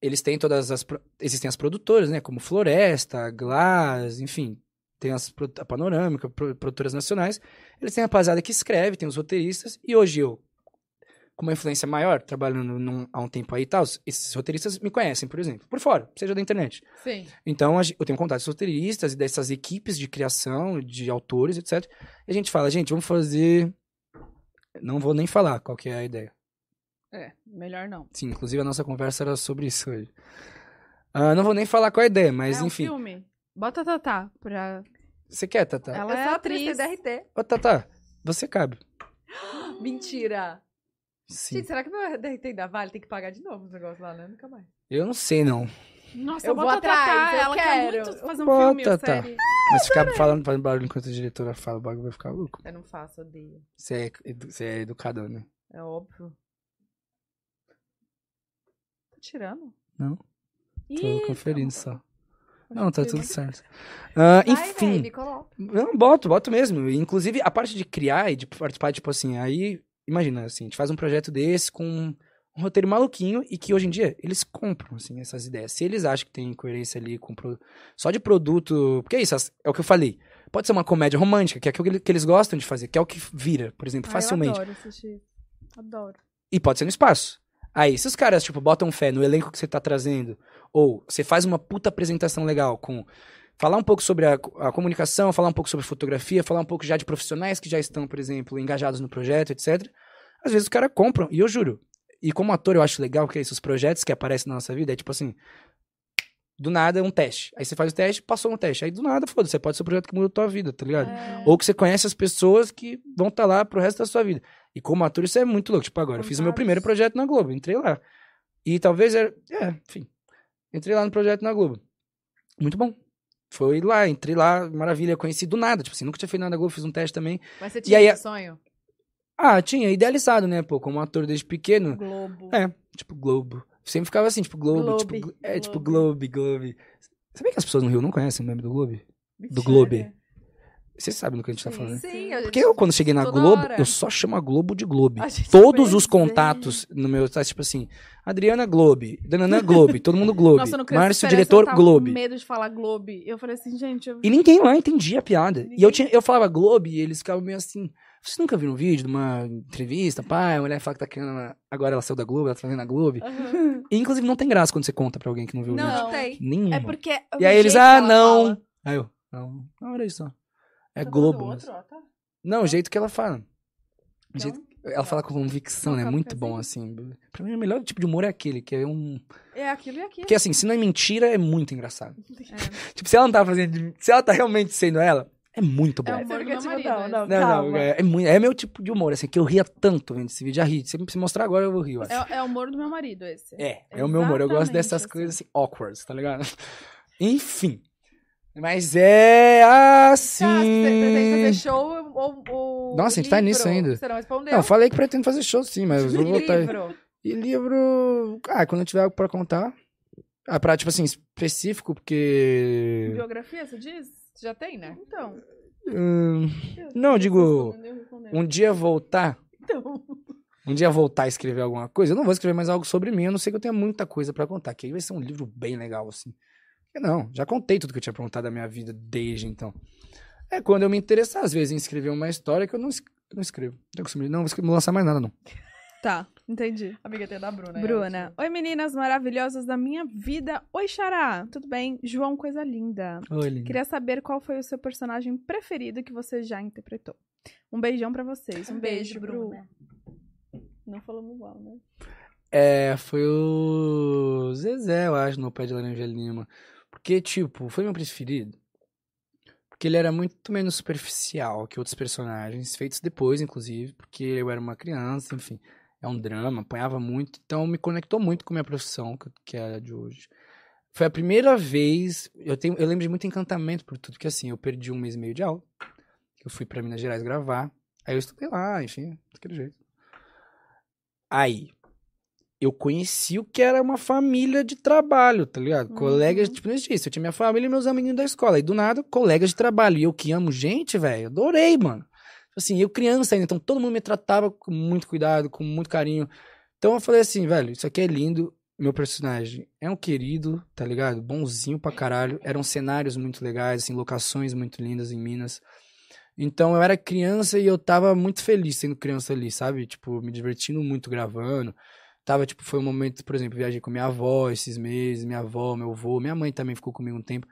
Eles têm todas as. Existem as produtoras, né? Como Floresta, Glass, enfim. Tem as, a Panorâmica, pro- produtoras nacionais. Eles têm a rapaziada que escreve, tem os roteiristas. E hoje eu, com uma influência maior, trabalhando num- há um tempo aí e tal, esses roteiristas me conhecem, por exemplo. Por fora, seja da internet. Sim. Então, a eu tenho contato com roteiristas e dessas equipes de criação, de autores, etc. E a gente fala, gente, vamos fazer. Não vou nem falar qual que é a ideia. É, melhor não. Sim, inclusive a nossa conversa era sobre isso hoje. Ah, não vou nem falar qual é a ideia, mas é um enfim. filme. Bota a Tatá pra... Você quer, Tata? Ela é sou atriz. atriz DRT. Ô, Tata, você cabe. Mentira. Sim. Gente, será que meu DRT ainda vale? Tem que pagar de novo os negócios lá, né? Nunca mais. Eu não sei, não. Nossa, Eu vou atrás, tratar. eu Ela quero. quer muito fazer um Bota, filme tá. série. Mas ficar falando, fazendo barulho enquanto a diretora fala, o bagulho vai ficar louco. Eu não faço, odeio. Você é, edu- você é educador, né? É óbvio. Tá tirando? Não. Ih, Tô conferindo tá bom. só. Não, tá tudo certo. Vai, véi, enfim. me coloca. Não, boto, boto mesmo. Inclusive, a parte de criar e de participar, tipo assim, aí, imagina, assim, a gente faz um projeto desse com um roteiro maluquinho e que hoje em dia eles compram, assim, essas ideias. Se eles acham que tem coerência ali com pro... só de produto. Porque é isso, é o que eu falei. Pode ser uma comédia romântica, que é aquilo que eles gostam de fazer, que é o que vira, por exemplo, Ah, facilmente. Eu adoro assistir. Adoro. E pode ser no espaço. Aí, se os caras, tipo, botam fé no elenco que você tá trazendo, ou você faz uma puta apresentação legal com. Falar um pouco sobre a, a comunicação, falar um pouco sobre fotografia, falar um pouco já de profissionais que já estão, por exemplo, engajados no projeto, etc. Às vezes os caras compram, e eu juro. E como ator eu acho legal que é isso, os projetos que aparecem na nossa vida é tipo assim. Do nada é um teste. Aí você faz o teste, passou no teste. Aí do nada, foda-se, pode ser um projeto que muda a tua vida, tá ligado? É. Ou que você conhece as pessoas que vão estar lá pro resto da sua vida. E como ator, isso é muito louco. Tipo, agora, eu fiz o meu primeiro projeto na Globo, entrei lá. E talvez era. É, enfim. Entrei lá no projeto na Globo. Muito bom. Foi lá, entrei lá, maravilha, conheci do nada. Tipo assim, nunca tinha feito nada na Globo, fiz um teste também. Mas você tinha aí, esse sonho? Ah, tinha, idealizado, né, pô, como ator desde pequeno. Globo. É, tipo, Globo. Sempre ficava assim, tipo, Globo, Globe, tipo, gl- é, tipo, Globe. Globe, Globe. Sabia que as pessoas no Rio não conhecem o meme do Globe? Do Mentira. Globe. Vocês sabem do que a gente tá Sim, falando, né? Sim, a Porque eu, quando cheguei na Globo, hora. eu só chamo a Globo de gente Todos os contatos no meu tá tipo assim, Adriana Globe, Danana Globe, todo mundo Globe, Nossa, no Márcio diretor eu tava Globe. com medo de falar Globe. Eu falei assim, gente, eu... E ninguém lá entendia a piada. E eu Ninguém. tinha, eu falava Globe e eles ficavam meio assim, vocês nunca viram um vídeo de uma entrevista, pai, a mulher fala que tá querendo, uma- agora ela saiu da Globo, ela tá fazendo a Globe. Aham. E inclusive não tem graça quando você conta pra alguém que não viu o vídeo. Não, Não tem. Nenhuma. é porque... E aí eles, ah, não. fala. Aí eu, não, não era isso. não. É Tá Globo. outro, ó, tá? Não, o jeito que ela fala. Então, jeito- ela fala com convicção, Não, né? tá Muito bom, assim. Pra mim, o melhor tipo de humor é aquele, que é um. É aquilo e aquilo. Porque assim, se não é mentira, é muito engraçado. É. Tipo, se ela não tá fazendo. Se ela tá realmente sendo ela, é muito bom. É o não, humor do Você meu nunca marido. tirou, esse. não, não, calma. é, é, muito, é meu tipo de humor, assim, que eu ria tanto vendo esse vídeo. Já ri. Se se mostrar agora, eu vou rir, eu. É, é o humor do meu marido, esse. É, é o meu humor. Eu gosto dessas assim. coisas assim, awkward, tá ligado? Enfim. Mas é assim. Tá, você pretende fazer show ou, ou Nossa, a gente tá nisso ainda. Você não respondeu? Não, eu falei que pretendo fazer show sim, mas eu vou E livro? E livro. Ah, quando eu tiver algo pra contar. Ah, pra, tipo assim, específico, porque. Biografia, você diz? Você já tem, né? Então. Hum, não, eu digo. Um dia voltar. Então. Um dia voltar a escrever alguma coisa. Eu não vou escrever mais algo sobre mim, a não ser que eu tenha muita coisa pra contar. Que aí vai ser um livro bem legal, assim. Não, já contei tudo que eu tinha contar da minha vida desde então. É quando eu me interessar, às vezes, em escrever uma história que eu não, es- eu não escrevo. De- não vou escrever- não vou lançar mais nada, não. Tá, entendi. Amiga, tem a da Bruna. é Bruna. ótimo. Oi, meninas maravilhosas da minha vida. Oi, Xará. Tudo bem? João, coisa linda. Oi, linda. Queria saber qual foi o seu personagem preferido que você já interpretou. Um beijão pra vocês. Um, beijo, Bru. Não falamos igual, né? É, foi o Zezé, eu acho, no Pé de Laranja Lima. Porque, tipo, foi meu preferido. Porque ele era muito menos superficial que outros personagens, feitos depois, inclusive, porque eu era uma criança, enfim. É um drama, apanhava muito, então me conectou muito com a minha profissão, que, é a de hoje. Foi a primeira vez, eu, tenho, eu lembro de muito encantamento por tudo, que assim, eu perdi um mês e meio de aula, eu fui pra Minas Gerais gravar, aí eu estudei lá, enfim, daquele jeito. Aí, eu conheci o que era uma família de trabalho, tá ligado? Uhum. Colegas, tipo, não existe. Eu tinha minha família e meus amiguinhos da escola. E do nada, colegas de trabalho. E eu que amo gente, velho, adorei, mano. Tipo Assim, eu criança ainda, então todo mundo me tratava com muito cuidado, com muito carinho. Então eu falei assim, velho, isso aqui é lindo. Meu personagem é um querido, tá ligado? Bonzinho pra caralho. Eram cenários muito legais, assim, locações muito lindas em Minas. Então eu era criança e eu tava muito feliz sendo criança ali, sabe? Tipo, me divertindo muito gravando. Tava, tipo, foi um momento, por exemplo, viajei com minha avó esses meses, minha avó, meu avô, minha mãe também ficou comigo um tempo.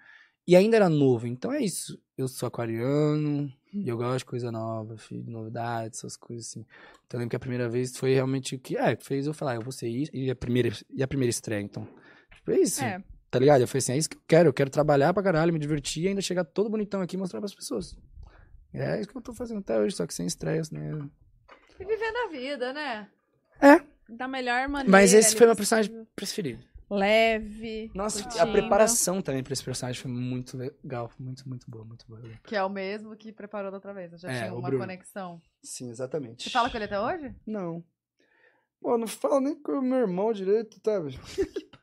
E ainda era novo, então é isso. Eu sou aquariano e eu gosto de coisa nova, de novidades, essas coisas assim. Então eu lembro que a primeira vez foi realmente o que, é, que fez eu falar, eu vou ser isso, e a primeira, e a primeira estreia, então. Tipo, é isso, É. tá ligado? Eu falei assim, é isso que eu quero, eu quero trabalhar pra caralho, me divertir e ainda chegar todo bonitão aqui e mostrar pras pessoas. É isso que eu tô fazendo até hoje, só que sem estreias, né? E vivendo a vida, né? É, Da melhor maneira. Mas esse foi meu possível. personagem preferido. leve. Nossa, a curtindo. preparação também pra esse personagem foi muito legal. Muito, muito boa, muito boa. Que é o mesmo que preparou da outra vez. Eu já É, tinha uma Bruno. conexão. Sim, exatamente. Você fala com ele até hoje? Não. Pô, não falo nem com o meu irmão direito, tá?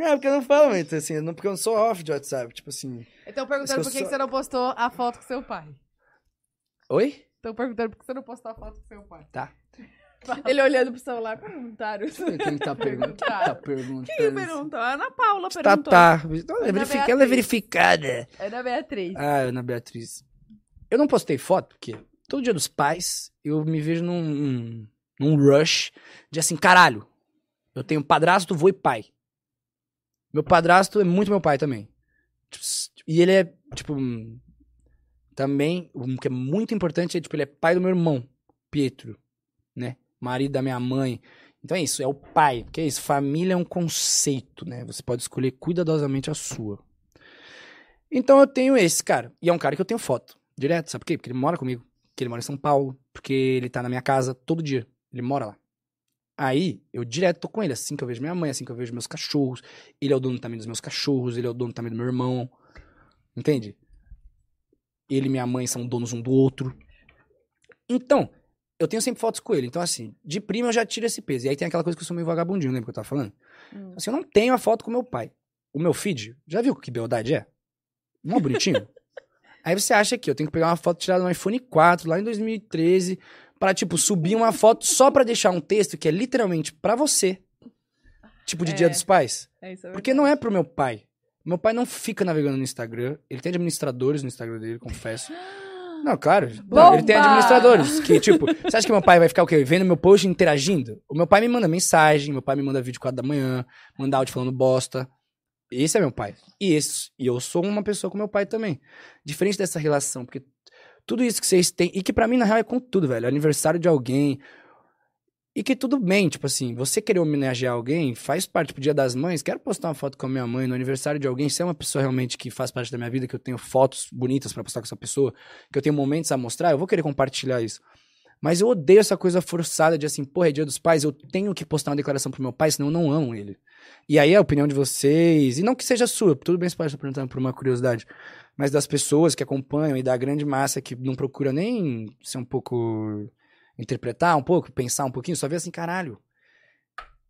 É, porque eu não falo muito, assim, não, porque eu não sou off de WhatsApp, tipo assim. Estão perguntando por que, eu que você não postou a foto com seu pai. Oi? Estão perguntando por que você não postou a foto com seu pai. Tá. Ele olhando pro celular, perguntaram. Eu ver quem tá perguntando. Tá perguntando? Quem perguntou? A Ana Paula Tá, perguntou. tá. Ela é, Ana verific- Beatriz. ela é verificada. Ana Beatriz. Ah, Ana Beatriz. Eu não postei foto, porque todo dia dos pais eu me vejo num, num, rush de assim, caralho, eu tenho padrasto, vô e pai. Meu padrasto é muito meu pai também. E ele é, tipo, hum, também, o que é muito importante é, tipo, ele é pai do meu irmão, Pietro, né? Marido da minha mãe. Então é isso, é o pai. Que é isso, família é um conceito, né? Você pode escolher cuidadosamente a sua. Então eu tenho esse cara. E é um cara que eu tenho foto. Direto, sabe por quê? Porque ele mora comigo. Porque ele mora em São Paulo. Porque ele tá na minha casa todo dia. Ele mora lá. Aí, eu direto tô com ele. Assim que eu vejo minha mãe, assim que eu vejo meus cachorros. Ele é o dono também dos meus cachorros. Ele é o dono também do meu irmão. Entende? Ele e minha mãe são donos um do outro. Então, eu tenho sempre fotos com ele. Então, assim, de prima eu já tiro esse peso. E aí tem aquela coisa que eu sou meio vagabundinho, lembra que eu tava falando? Hum. Assim, eu não tenho a foto com meu pai. O meu feed, já viu que beldade é? Mó bonitinho. Aí você acha que eu tenho que pegar uma foto tirada no iPhone 4, lá em 2013, pra, tipo, subir uma foto só pra deixar um texto que é literalmente pra você. Tipo, de É. Dia dos Pais. É isso, é Porque não é pro meu pai. Meu pai não fica navegando no Instagram. Ele tem administradores no Instagram dele, confesso. Não, claro. Não, ele tem administradores. Que, tipo, você acha que meu pai vai ficar o quê? Vendo meu post interagindo? O meu pai me manda mensagem, meu pai me manda vídeo 4 da manhã, manda áudio falando bosta. Esse é meu pai. E esse, e eu sou uma pessoa com meu pai também. Diferente dessa relação, porque tudo isso que vocês têm, e que pra mim, na real, é com tudo, velho. Aniversário de alguém. E que tudo bem, tipo assim, você querer homenagear alguém, faz parte, tipo, dia das mães, quero postar uma foto com a minha mãe no aniversário de alguém, se é uma pessoa realmente que faz parte da minha vida, que eu tenho fotos bonitas pra postar com essa pessoa, que eu tenho momentos a mostrar, eu vou querer compartilhar isso. Mas eu odeio essa coisa forçada de assim, porra, é dia dos pais, eu tenho que postar uma declaração pro meu pai, senão eu não amo ele. E aí a opinião de vocês, e não que seja sua, tudo bem se pode estar perguntando por uma curiosidade, mas das pessoas que acompanham e da grande massa que não procura nem ser um pouco interpretar um pouco, pensar um pouquinho, só vê assim, caralho,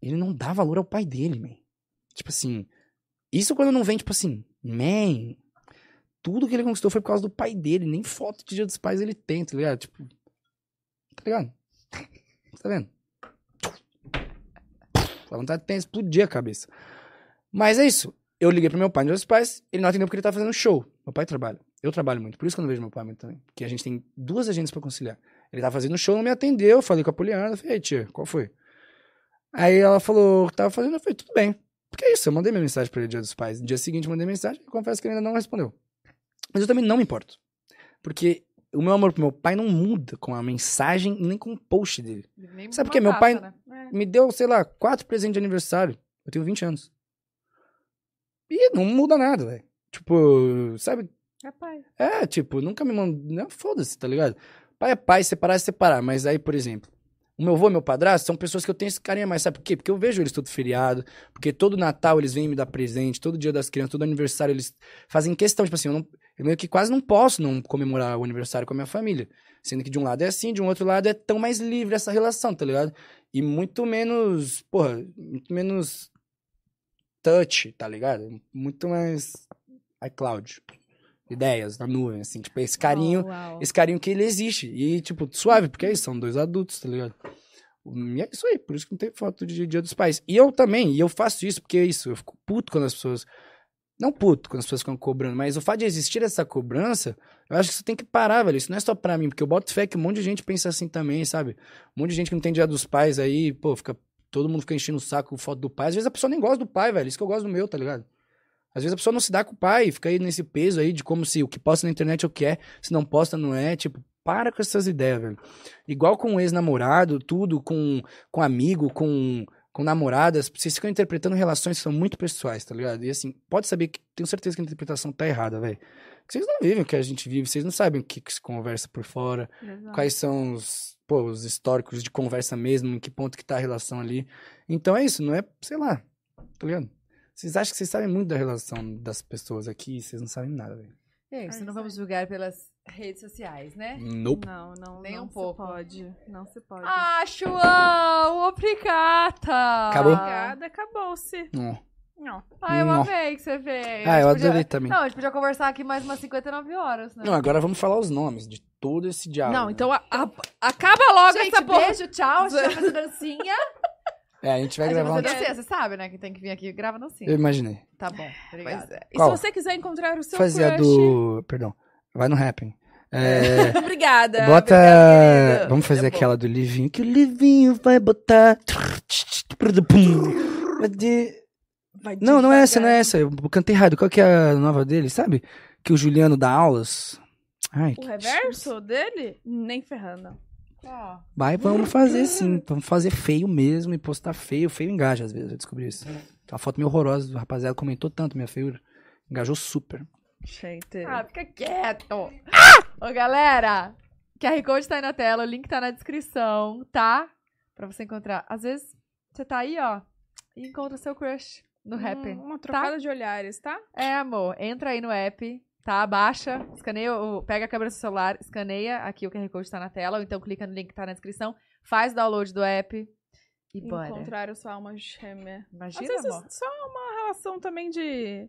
ele não dá valor ao pai dele, man. Tipo assim, isso quando não vem, tipo assim, man, tudo que ele conquistou foi por causa do pai dele, nem foto de dia dos pais ele tem, tá ligado? Tipo, tá ligado? Tá vendo? A vontade tem explodir a cabeça. Mas é isso. Eu liguei pro meu pai dos pais, ele não atendeu porque ele tá fazendo show. Meu pai trabalha. Eu trabalho muito, por isso que eu não vejo meu pai muito também. Porque a gente tem duas agendas pra conciliar. Ele tava fazendo show, não me atendeu, falei com a Poliana, falei, ei, tia, qual foi? Aí ela falou que tava fazendo, eu falei, tudo bem. Porque é isso, eu mandei minha mensagem pra ele dia dos pais. No dia seguinte mandei mensagem, e confesso que ele ainda não respondeu. Mas eu também não me importo. Porque o meu amor pro meu pai não muda com a mensagem e nem com o post dele. Nem Sabe por quê? Meu pai- né? É. Me deu, sei lá, quatro presentes de aniversário. Eu tenho 20 anos. E não muda nada, velho. Tipo, sabe? É pai. É, tipo, nunca me mandou. Foda-se, tá ligado? Pai é pai, separar é separar. Mas aí, por exemplo, o meu avô e meu padrasto são pessoas que eu tenho esse carinho mais. Sabe por quê? Porque eu vejo eles todo feriado. Porque todo Natal eles vêm me dar presente. Todo dia das crianças, todo aniversário eles fazem questão. Tipo assim, eu, não, eu meio que quase não posso não comemorar o aniversário com a minha família. Sendo que de um lado é assim, de um outro lado é tão mais livre essa relação, tá ligado? E muito menos, porra, muito menos touch, tá ligado? Muito mais iCloud. Ideias na nuvem, assim, tipo, esse carinho, Oh, esse carinho que ele existe. E, tipo, suave, porque é isso, são dois adultos, tá ligado? E é isso aí, por isso que não tem foto de Dia dos Pais. E eu também, e eu faço isso, porque é isso, eu fico puto quando as pessoas. Não puto quando as pessoas ficam cobrando, mas o fato de existir essa cobrança, eu acho que isso tem que parar, velho. Isso não é só pra mim, porque eu boto fé que um monte de gente pensa assim também, sabe? Um monte de gente que não tem Dia dos Pais aí, pô, fica. Todo mundo fica enchendo o saco com foto do pai. Às vezes a pessoa nem gosta do pai, velho. Isso que eu gosto do meu, tá ligado? Às vezes a pessoa não se dá com o pai, fica aí nesse peso aí de como se o que posta na internet é o que é, se não posta não é, tipo, para com essas ideias, velho. Igual com ex-namorado, tudo, com, com amigo, com, com namoradas, vocês ficam interpretando relações que são muito pessoais, tá ligado? E assim, pode saber que, tenho certeza que a interpretação tá errada, velho. Vocês não vivem o que a gente vive, vocês não sabem o que, que se conversa por fora, Exato. quais são os, pô, os históricos de conversa mesmo, em que ponto que tá a relação ali. Então é isso, não é, sei lá, tá ligado? Vocês acham que vocês sabem muito da relação das pessoas aqui? Vocês não sabem nada, velho. É isso, não vamos julgar pelas redes sociais, né? Nope. Não, não, Nem não um se pouco. pode. Não se pode. Ah, João! Obrigada! Acabou? Obrigada, acabou-se. Não. Não. Ah, eu Não. amei que você veio. Ah, eu podia- adorei também. Não, a gente podia conversar aqui mais umas 59 horas, né? Não, agora vamos falar os nomes de todo esse diálogo. Não, então a- a- acaba logo Gente, essa porra. beijo, tchau. A gente vai fazer dancinha. É, a gente vai A gente vai gravar um... dancinha, você sabe, né? Que tem que vir aqui e grava dancinha. Eu imaginei. Tá bom, obrigada. é. E Qual? se você quiser encontrar o seu Fazer a crush... do... Perdão. Vai no Happn. É... Obrigada. Bota. obrigada. Vamos fazer É aquela do Livinho. Que o Livinho vai botar. Vai de- Vai Não, não é essa, não é essa. Eu cantei errado. Qual que é a nova dele, sabe? Que o Juliano dá aulas. Ai, O que... reverso dele? Nem ferrando. Ó, Vai, vamos fazer sim. Vamos fazer feio mesmo e postar feio. Feio engaja às vezes, eu descobri isso. Tem uma foto meio horrorosa. O rapaziada comentou tanto minha feiura. Engajou super. Gente. Ah, fica quieto. Ô, galera, QR Code tá aí na tela, o link tá na descrição, tá? Pra você encontrar. Às vezes, você tá aí, ó, e encontra seu crush no rap. Hum, uma trocada de olhares, tá? É, amor, entra aí no app, tá? Baixa, escaneia, pega a câmera do seu celular, escaneia, aqui o QR Code tá na tela, ou então clica no link que tá na descrição, faz o download do app e bora. Encontrar a sua alma gêmea. Às Imagina, vezes amor. só uma relação também de.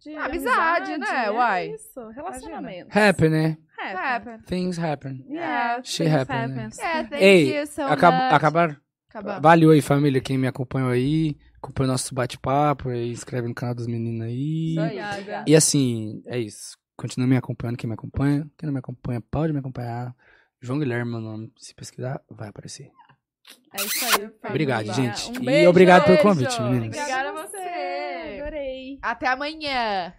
de Amizade, né? é Uai. Isso, relacionamento. Happen, né? Happen. Things happen. Yeah, She things happen, né? happens. É, thank Ei, you so Acab much. acabaram? Acabamos. Valeu aí, família, quem me acompanhou aí. Acompanha o nosso bate-papo. Inscreve no canal dos meninos aí. Isso. E assim, é isso. Continua me acompanhando, quem me acompanha. Quem não me acompanha, pode me acompanhar. João Guilherme, meu nome. Se pesquisar, vai aparecer. É isso aí. Obrigado, gente. Um E beijo. obrigado pelo beijo. convite, meninos. Obrigada a você. Adorei. Até amanhã.